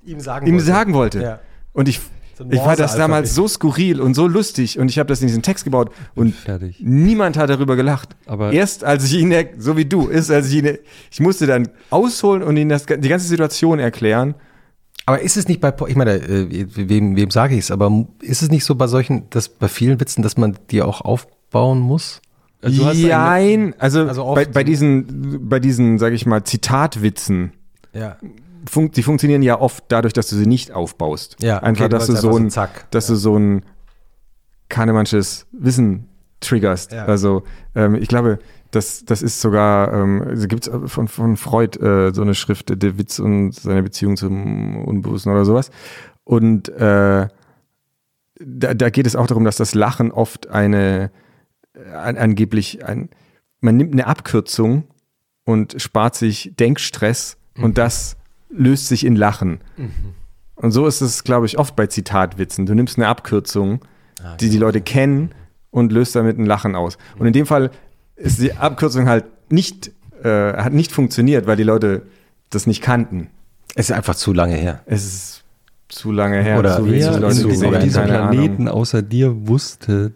Speaker 2: ihm sagen ihm wollte. Sagen wollte. Ja. Und ich, so ich fand das damals so skurril und so lustig und ich habe das in diesen Text gebaut und Fertig. niemand hat darüber gelacht. Aber erst als ich ihn, so wie du, ist, als ich ihn, ich musste dann ausholen und ihm das, die ganze Situation erklären
Speaker 4: Aber ist es nicht bei, ich meine, äh, wem, wem sage ich es, aber ist es nicht so bei solchen, dass bei vielen Witzen, dass man die auch aufbauen muss?
Speaker 1: Also du hast
Speaker 2: Jein, also,
Speaker 4: Also
Speaker 2: bei, bei diesen, bei diesen, sag ich mal, Zitatwitzen,
Speaker 4: Ja.
Speaker 2: fun die funktionieren ja oft dadurch, dass du sie nicht aufbaust.
Speaker 4: Ja,
Speaker 2: einfach,
Speaker 4: okay,
Speaker 2: dass du so
Speaker 4: einfach so
Speaker 2: ein,
Speaker 4: zack.
Speaker 2: dass du so ein Kahnemannsches Wissen triggerst.
Speaker 4: Ja.
Speaker 2: Also ähm, ich glaube, das, das ist sogar, ähm, also gibt es von, von Freud äh, so eine Schrift, der Witz und seine Beziehung zum Unbewussten oder sowas. Und äh, da, da geht es auch darum, dass das Lachen oft eine an, angeblich ein, man nimmt eine Abkürzung und spart sich Denkstress und das löst sich in Lachen. Und so ist es, glaube ich, oft bei Zitatwitzen. Du nimmst eine Abkürzung, die die Leute kennen und löst damit ein Lachen aus. Und in dem Fall ist die Abkürzung halt nicht, äh, hat nicht funktioniert, weil die Leute das nicht kannten.
Speaker 4: Es ist einfach zu lange her.
Speaker 2: Es ist zu lange her.
Speaker 4: Oder
Speaker 2: zu
Speaker 4: wer
Speaker 2: Leute gesehen,
Speaker 1: auf diesem Planeten
Speaker 2: Ahnung.
Speaker 1: außer dir wusste,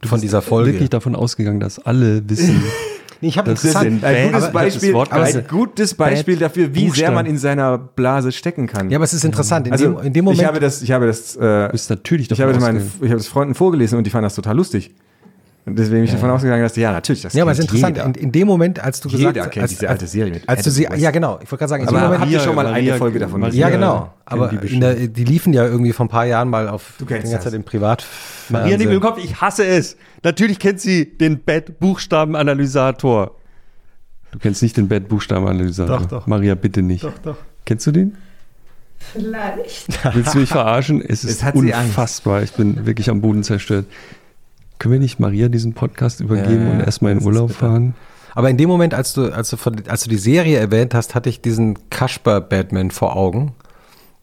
Speaker 1: du
Speaker 4: Von dieser Folge.
Speaker 1: wirklich davon ausgegangen, dass alle wissen,
Speaker 4: ich habe
Speaker 2: Ein
Speaker 1: Bad-
Speaker 2: gutes
Speaker 1: aber-
Speaker 2: Beispiel,
Speaker 1: das Wort-
Speaker 2: ein gutes Beispiel dafür, wie sehr
Speaker 1: Buchstaben.
Speaker 2: man in seiner Blase stecken kann.
Speaker 4: Ja, aber es ist interessant. In,
Speaker 2: also
Speaker 4: dem, in dem Moment.
Speaker 2: ich habe das, ich habe das, äh,
Speaker 1: bist natürlich
Speaker 2: ich habe meinen, ich habe das Freunden vorgelesen und die fanden das total lustig. Und deswegen bin ich davon ausgegangen, dass die, ja natürlich, das
Speaker 4: ja, aber es ist interessant.
Speaker 2: jeder.
Speaker 4: In, in dem Moment, als du gesagt
Speaker 2: Jeder kennt
Speaker 4: als,
Speaker 2: diese alte Serie mit
Speaker 4: als du sie, ja genau, ich wollte gerade sagen, in
Speaker 2: Aber
Speaker 4: dem Moment,
Speaker 2: habt ihr schon mal eine Folge davon gesehen?
Speaker 4: ja genau, aber
Speaker 1: die
Speaker 4: der, die liefen ja irgendwie vor ein paar Jahren mal auf
Speaker 2: Du
Speaker 4: die
Speaker 2: kennst
Speaker 4: ganze
Speaker 2: das.
Speaker 4: Zeit im Privat.
Speaker 1: Maria neben dem Kopf, ich hasse es. Natürlich kennt sie den Bett-Buchstaben-Analysator. Du kennst nicht den Bett-Buchstaben-Analysator.
Speaker 4: Doch, doch.
Speaker 1: Maria, bitte nicht.
Speaker 4: Doch, doch.
Speaker 1: Kennst du den?
Speaker 6: Vielleicht.
Speaker 1: Willst du mich verarschen? Es ist unfassbar. Ich bin wirklich am Boden zerstört. Können wir nicht Maria diesen Podcast übergeben
Speaker 4: Ja,
Speaker 1: und erstmal in Urlaub fahren?
Speaker 4: Aber in dem Moment, als du, als du, von, als du die Serie erwähnt hast, hatte ich diesen Kasper-Batman vor Augen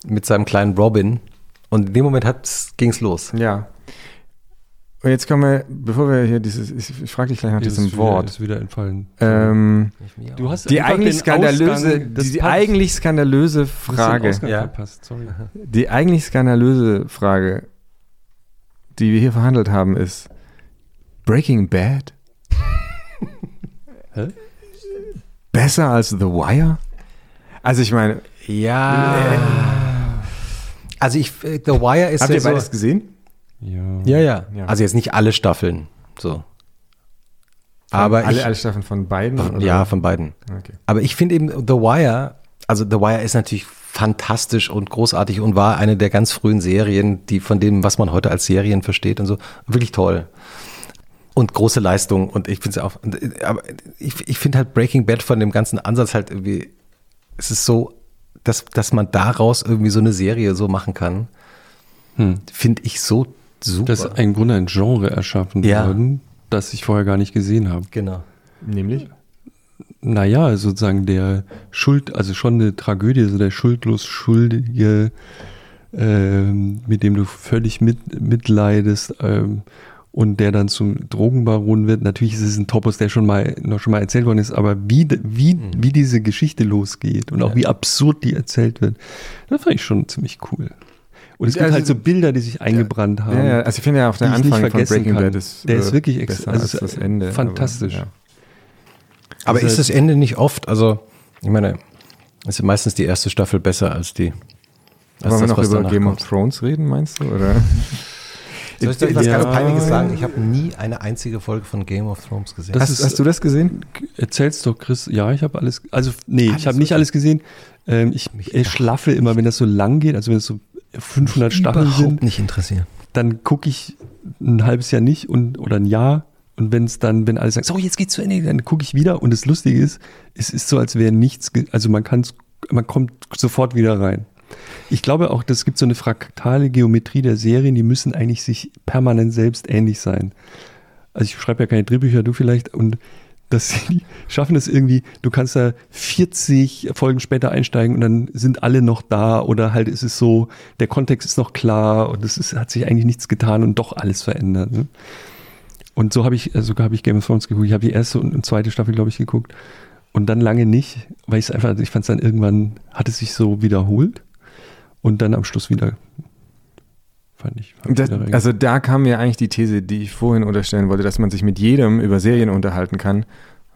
Speaker 4: mit seinem kleinen Robin. Und in dem Moment ging es los.
Speaker 2: Ja. Und jetzt kommen wir, bevor wir hier dieses, ich, ich frage dich gleich nach
Speaker 1: Ist
Speaker 2: diesem
Speaker 1: wieder-
Speaker 2: Wort.
Speaker 1: Ist wieder entfallen.
Speaker 2: Ähm,
Speaker 1: Du hast
Speaker 2: die eigentlich skandalöse, die, die eigentlich skandalöse Frage,
Speaker 4: Ja.
Speaker 2: die eigentlich skandalöse Frage, die wir hier verhandelt haben, ist Breaking Bad
Speaker 1: Hä?
Speaker 2: besser als The Wire? Also ich meine,
Speaker 4: Ja. Also ich, äh, The Wire ist
Speaker 2: habt
Speaker 4: ja
Speaker 2: ihr
Speaker 4: so,
Speaker 2: beides gesehen?
Speaker 1: Ja.
Speaker 4: Ja, ja,
Speaker 2: Ja.
Speaker 4: Also jetzt nicht alle Staffeln. So. Aber
Speaker 2: alle,
Speaker 4: ich,
Speaker 2: alle Staffeln von beiden?
Speaker 4: von,
Speaker 2: oder?
Speaker 4: ja, von beiden.
Speaker 2: Okay.
Speaker 4: Aber ich finde eben The Wire, also The Wire ist natürlich fantastisch und großartig und war eine der ganz frühen Serien, die von dem, was man heute als Serien versteht und so, wirklich toll. Und große Leistung und ich finde es auch, aber ich, ich finde halt Breaking Bad von dem ganzen Ansatz halt irgendwie, es ist so, dass, dass man daraus irgendwie so eine Serie so machen kann,
Speaker 1: Hm.
Speaker 4: finde ich so super.
Speaker 1: Das ist im Grunde ein Genre erschaffen
Speaker 4: Ja.
Speaker 1: worden, das ich vorher gar nicht gesehen habe.
Speaker 4: genau.
Speaker 2: Nämlich?
Speaker 1: Naja, sozusagen der Schuld, also schon eine Tragödie, so der schuldlos Schuldige, ähm, mit dem du völlig mit, mitleidest ähm, und der dann zum Drogenbaron wird. Natürlich ist es ein Topos, der schon mal noch schon mal erzählt worden ist, aber wie, wie, wie diese Geschichte losgeht und auch
Speaker 4: Ja.
Speaker 1: wie absurd die erzählt wird, das fand ich schon ziemlich cool. Und es gibt
Speaker 2: Also-
Speaker 1: halt so Bilder, die sich eingebrannt haben.
Speaker 2: Ja, ja, also ich finde ja auch der Anfang von Breaking. Bad ist,
Speaker 1: Der ist
Speaker 2: äh,
Speaker 1: wirklich
Speaker 2: besser
Speaker 1: also
Speaker 2: als das Ende.
Speaker 1: fantastisch.
Speaker 2: Aber, ja.
Speaker 4: Aber
Speaker 1: Also-
Speaker 4: ist das Ende nicht oft, also ich meine, ist ja meistens die erste Staffel besser als die. als
Speaker 2: Wollen wir noch
Speaker 4: was
Speaker 2: über Game
Speaker 4: kommt.
Speaker 2: of Thrones reden, meinst du? Oder?
Speaker 4: Soll ich dir was
Speaker 1: Ja.
Speaker 4: ganz Peinliches sagen? Ich habe nie eine einzige Folge von Game of Thrones gesehen.
Speaker 1: Das
Speaker 2: hast,
Speaker 1: ist-
Speaker 2: hast du das gesehen?
Speaker 1: Erzähl's doch, Chris. Ja, ich habe alles. Also, nee,
Speaker 4: Alles
Speaker 1: ich habe nicht alles gesehen. Ähm, ich ich schlaffe immer, wenn das so lang geht, also wenn es so 500 Staffeln
Speaker 4: überhaupt
Speaker 1: sind,
Speaker 4: nicht interessiert.
Speaker 1: dann gucke ich ein halbes Jahr nicht und oder ein Jahr. Und wenn es dann, wenn alle sagen, so, jetzt geht's zu Ende, dann gucke ich wieder. Und das Lustige ist, es ist so, als wäre nichts, also man kann man kommt sofort wieder rein. Ich glaube auch, das gibt so eine fraktale Geometrie der Serien, die müssen eigentlich sich permanent selbst ähnlich sein. Also ich schreibe ja keine Drehbücher, du vielleicht, und sie schaffen es irgendwie, du kannst da 40 Folgen später einsteigen und dann sind alle noch da oder halt ist es so, der Kontext ist noch klar und es ist, hat sich eigentlich nichts getan und doch alles verändert. Ne? Und so habe ich, äh, sogar habe ich Game of Thrones geguckt. Ich habe die erste und zweite Staffel, glaube ich, geguckt. Und dann lange nicht, weil ich es einfach, ich fand es dann irgendwann, hat es sich so wiederholt und dann am Schluss wieder, fand ich.
Speaker 2: Das,
Speaker 1: wieder
Speaker 2: also da kam mir eigentlich die These, die ich vorhin unterstellen wollte, dass man sich mit jedem über Serien unterhalten kann,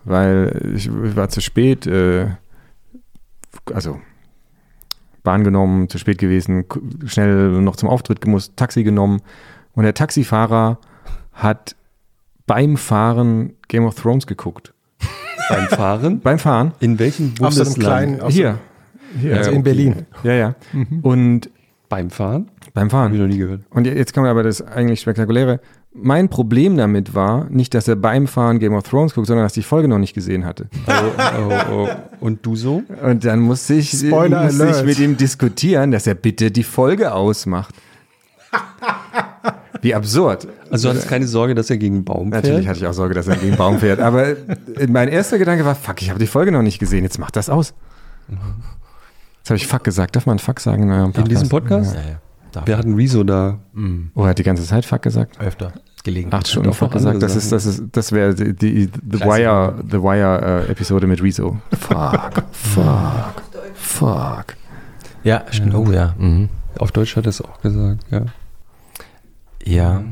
Speaker 2: weil ich, war zu spät, äh, also Bahn genommen, zu spät gewesen, schnell noch zum Auftritt gemusst, Taxi genommen. Und der Taxifahrer hat beim Fahren Game of Thrones geguckt.
Speaker 1: Beim Fahren?
Speaker 2: Beim Fahren?
Speaker 1: In welchem
Speaker 4: Auf so einem
Speaker 1: Bundesland?
Speaker 4: kleinen, auf so,
Speaker 2: Hier. Hier.
Speaker 4: also in Berlin.
Speaker 2: Ja, ja. Und
Speaker 1: Beim Fahren?
Speaker 2: beim
Speaker 1: Habe ich
Speaker 2: Fahren.
Speaker 1: noch nie gehört.
Speaker 2: Und jetzt kommt aber das eigentlich Spektakuläre. Mein Problem damit war nicht, dass er beim Fahren Game of Thrones guckt, sondern dass ich die Folge noch nicht gesehen hatte.
Speaker 1: Oh, oh, oh. Und du so?
Speaker 2: Und dann musste ich,
Speaker 4: Spoiler
Speaker 2: musste ich mit ihm diskutieren, dass er bitte die Folge ausmacht. Wie absurd.
Speaker 1: Also du hattest keine Sorge, dass er gegen einen Baum fährt?
Speaker 2: Natürlich hatte ich auch Sorge, dass er gegen den Baum fährt. Aber mein erster Gedanke war, fuck, ich habe die Folge noch nicht gesehen, jetzt mach das aus. Jetzt habe ich fuck gesagt. Darf man fuck sagen in
Speaker 1: In diesem Podcast?
Speaker 4: Ja, ja. Darf
Speaker 1: Wir hatten Rezo da.
Speaker 2: Oh, er hat die ganze Zeit fuck gesagt?
Speaker 4: öfter gelegen.
Speaker 2: Acht Stunden fuck gesagt. Das ist, das ist, das wäre die, die The Wire, The Wire äh, Episode mit Rezo. Fuck, fuck, fuck.
Speaker 4: Ja, stimmt. Oh ja. Mhm.
Speaker 1: Auf Deutsch hat er es auch gesagt, ja.
Speaker 4: Ja.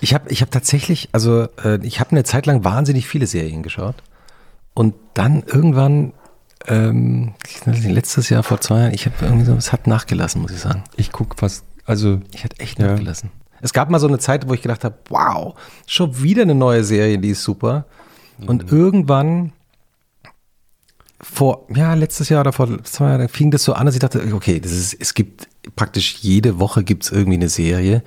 Speaker 4: Ich habe ich hab tatsächlich, also äh, ich habe eine Zeit lang wahnsinnig viele Serien geschaut. Und dann irgendwann, ähm, letztes Jahr vor zwei Jahren, ich habe irgendwie so, es hat nachgelassen, muss ich sagen.
Speaker 1: Ich gucke fast, also
Speaker 4: Ich hatte echt
Speaker 1: Ja.
Speaker 4: nachgelassen. Es gab mal so eine Zeit, wo ich gedacht habe, wow, schon wieder eine neue Serie, die ist super. Und irgendwann vor, ja, letztes Jahr oder vor zwei Jahren fing das so an, dass ich dachte, okay, das ist, es gibt praktisch jede Woche gibt es irgendwie eine Serie.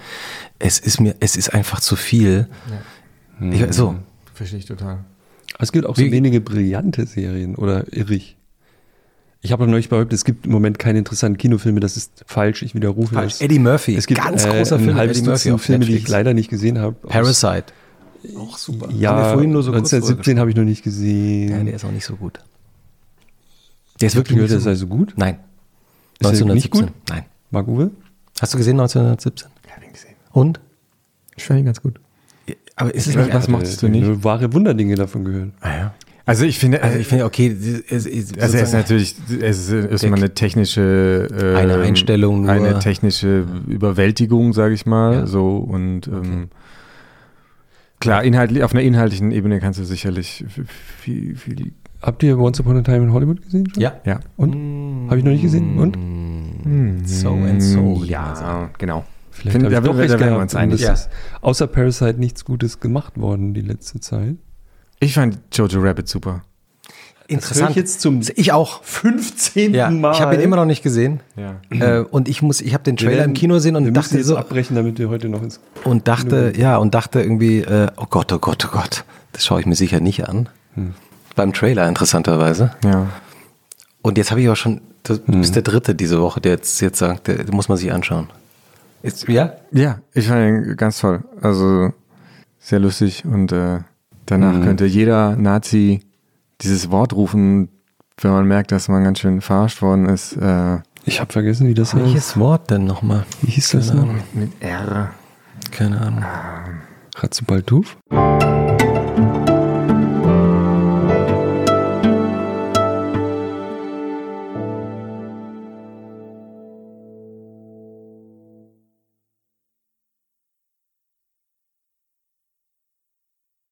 Speaker 4: Es ist mir, es ist einfach zu viel. Ich, so,
Speaker 2: Verstehe ich total.
Speaker 1: es gibt auch so
Speaker 4: Wie-
Speaker 1: wenige brillante Serien, oder irre ich? Habe neulich behauptet, es gibt im Moment keine interessanten Kinofilme, das ist falsch, ich widerrufe das.
Speaker 4: Eddie Murphy,
Speaker 1: es gibt
Speaker 4: ganz
Speaker 1: äh,
Speaker 4: großer
Speaker 1: ein
Speaker 4: Film, Eddie Murphy auf
Speaker 1: Filme, die ich
Speaker 4: Netflix.
Speaker 1: leider nicht gesehen habe. Aus-
Speaker 4: Parasite. Auch super. Haben wir
Speaker 1: Ja,
Speaker 4: vorhin nur so kurz drüber
Speaker 1: 1917 habe ich noch nicht gesehen.
Speaker 4: Ja, der ist auch nicht so gut. Der ist
Speaker 1: Ich
Speaker 4: wirklich
Speaker 1: gehört,
Speaker 4: nicht so
Speaker 1: sei
Speaker 4: gut.
Speaker 1: so gut.
Speaker 4: Nein.
Speaker 1: Ist der nicht
Speaker 4: 1917.
Speaker 1: gut?
Speaker 4: Nein.
Speaker 1: Marc Uwe?
Speaker 4: Hast du gesehen 1917?
Speaker 2: Ich habe ihn gesehen.
Speaker 4: Und?
Speaker 2: Ich fand ihn ganz gut.
Speaker 4: Aber ist es
Speaker 2: Was-
Speaker 4: nicht
Speaker 2: was mochtest du nicht?
Speaker 1: Nur wahre Wunderdinge davon gehört.
Speaker 4: Ah, ja.
Speaker 2: Also ich finde,
Speaker 4: Also ich finde, okay, es, es,
Speaker 2: Also er ist natürlich, es ist erstmal eine technische ähm,
Speaker 4: Eine Einstellung nur.
Speaker 2: eine technische Überwältigung, sage ich mal,
Speaker 4: Ja.
Speaker 2: so und ähm, klar, inhaltlich, auf einer inhaltlichen Ebene kannst du sicherlich viel, viel
Speaker 1: Habt ihr Once Upon a Time in Hollywood gesehen? Schon?
Speaker 4: ja.
Speaker 2: ja.
Speaker 1: Und? Habe ich noch nicht gesehen. Und?
Speaker 4: So and so,
Speaker 2: ja, genau.
Speaker 1: Vielleicht
Speaker 2: Find-
Speaker 1: habe ich
Speaker 2: da
Speaker 1: doch recht
Speaker 2: da
Speaker 1: gehabt.
Speaker 2: uns einig.
Speaker 1: es ist außer Parasite nichts Gutes gemacht worden die letzte Zeit.
Speaker 2: Ich fand Jojo Rabbit super.
Speaker 4: Interessant.
Speaker 1: jetzt zum
Speaker 4: ich auch.
Speaker 1: 15.
Speaker 4: Ja, ich habe ihn immer noch nicht gesehen.
Speaker 2: Ja.
Speaker 4: Äh, und ich muss, ich habe den
Speaker 1: Wir
Speaker 4: Trailer
Speaker 1: werden-
Speaker 4: im Kino gesehen
Speaker 1: wir
Speaker 4: und
Speaker 1: müssen
Speaker 4: dachte
Speaker 1: jetzt
Speaker 4: so
Speaker 1: abbrechen, damit wir heute noch ins.
Speaker 4: und dachte, ja, und dachte irgendwie, äh, oh Gott, oh Gott, oh Gott, das schaue ich mir sicher nicht an. Beim Trailer interessanterweise.
Speaker 2: Ja.
Speaker 4: Und jetzt habe ich auch schon, du bist der Dritte diese Woche, der jetzt, jetzt sagt, der, muss man sich anschauen. Ist, ja?
Speaker 2: Ja, ich fand ihn ganz toll. Also sehr lustig und äh, danach könnte jeder Nazi dieses Wort rufen, wenn man merkt, dass man ganz schön verarscht worden ist. Äh,
Speaker 1: Ich habe vergessen, wie das heißt.
Speaker 4: Welches Wort denn nochmal?
Speaker 1: Wie hieß das
Speaker 4: Keine
Speaker 1: noch?
Speaker 4: Ahnung.
Speaker 2: mit R.
Speaker 4: Keine Ahnung.
Speaker 1: Ratzubalduf?
Speaker 2: Ja.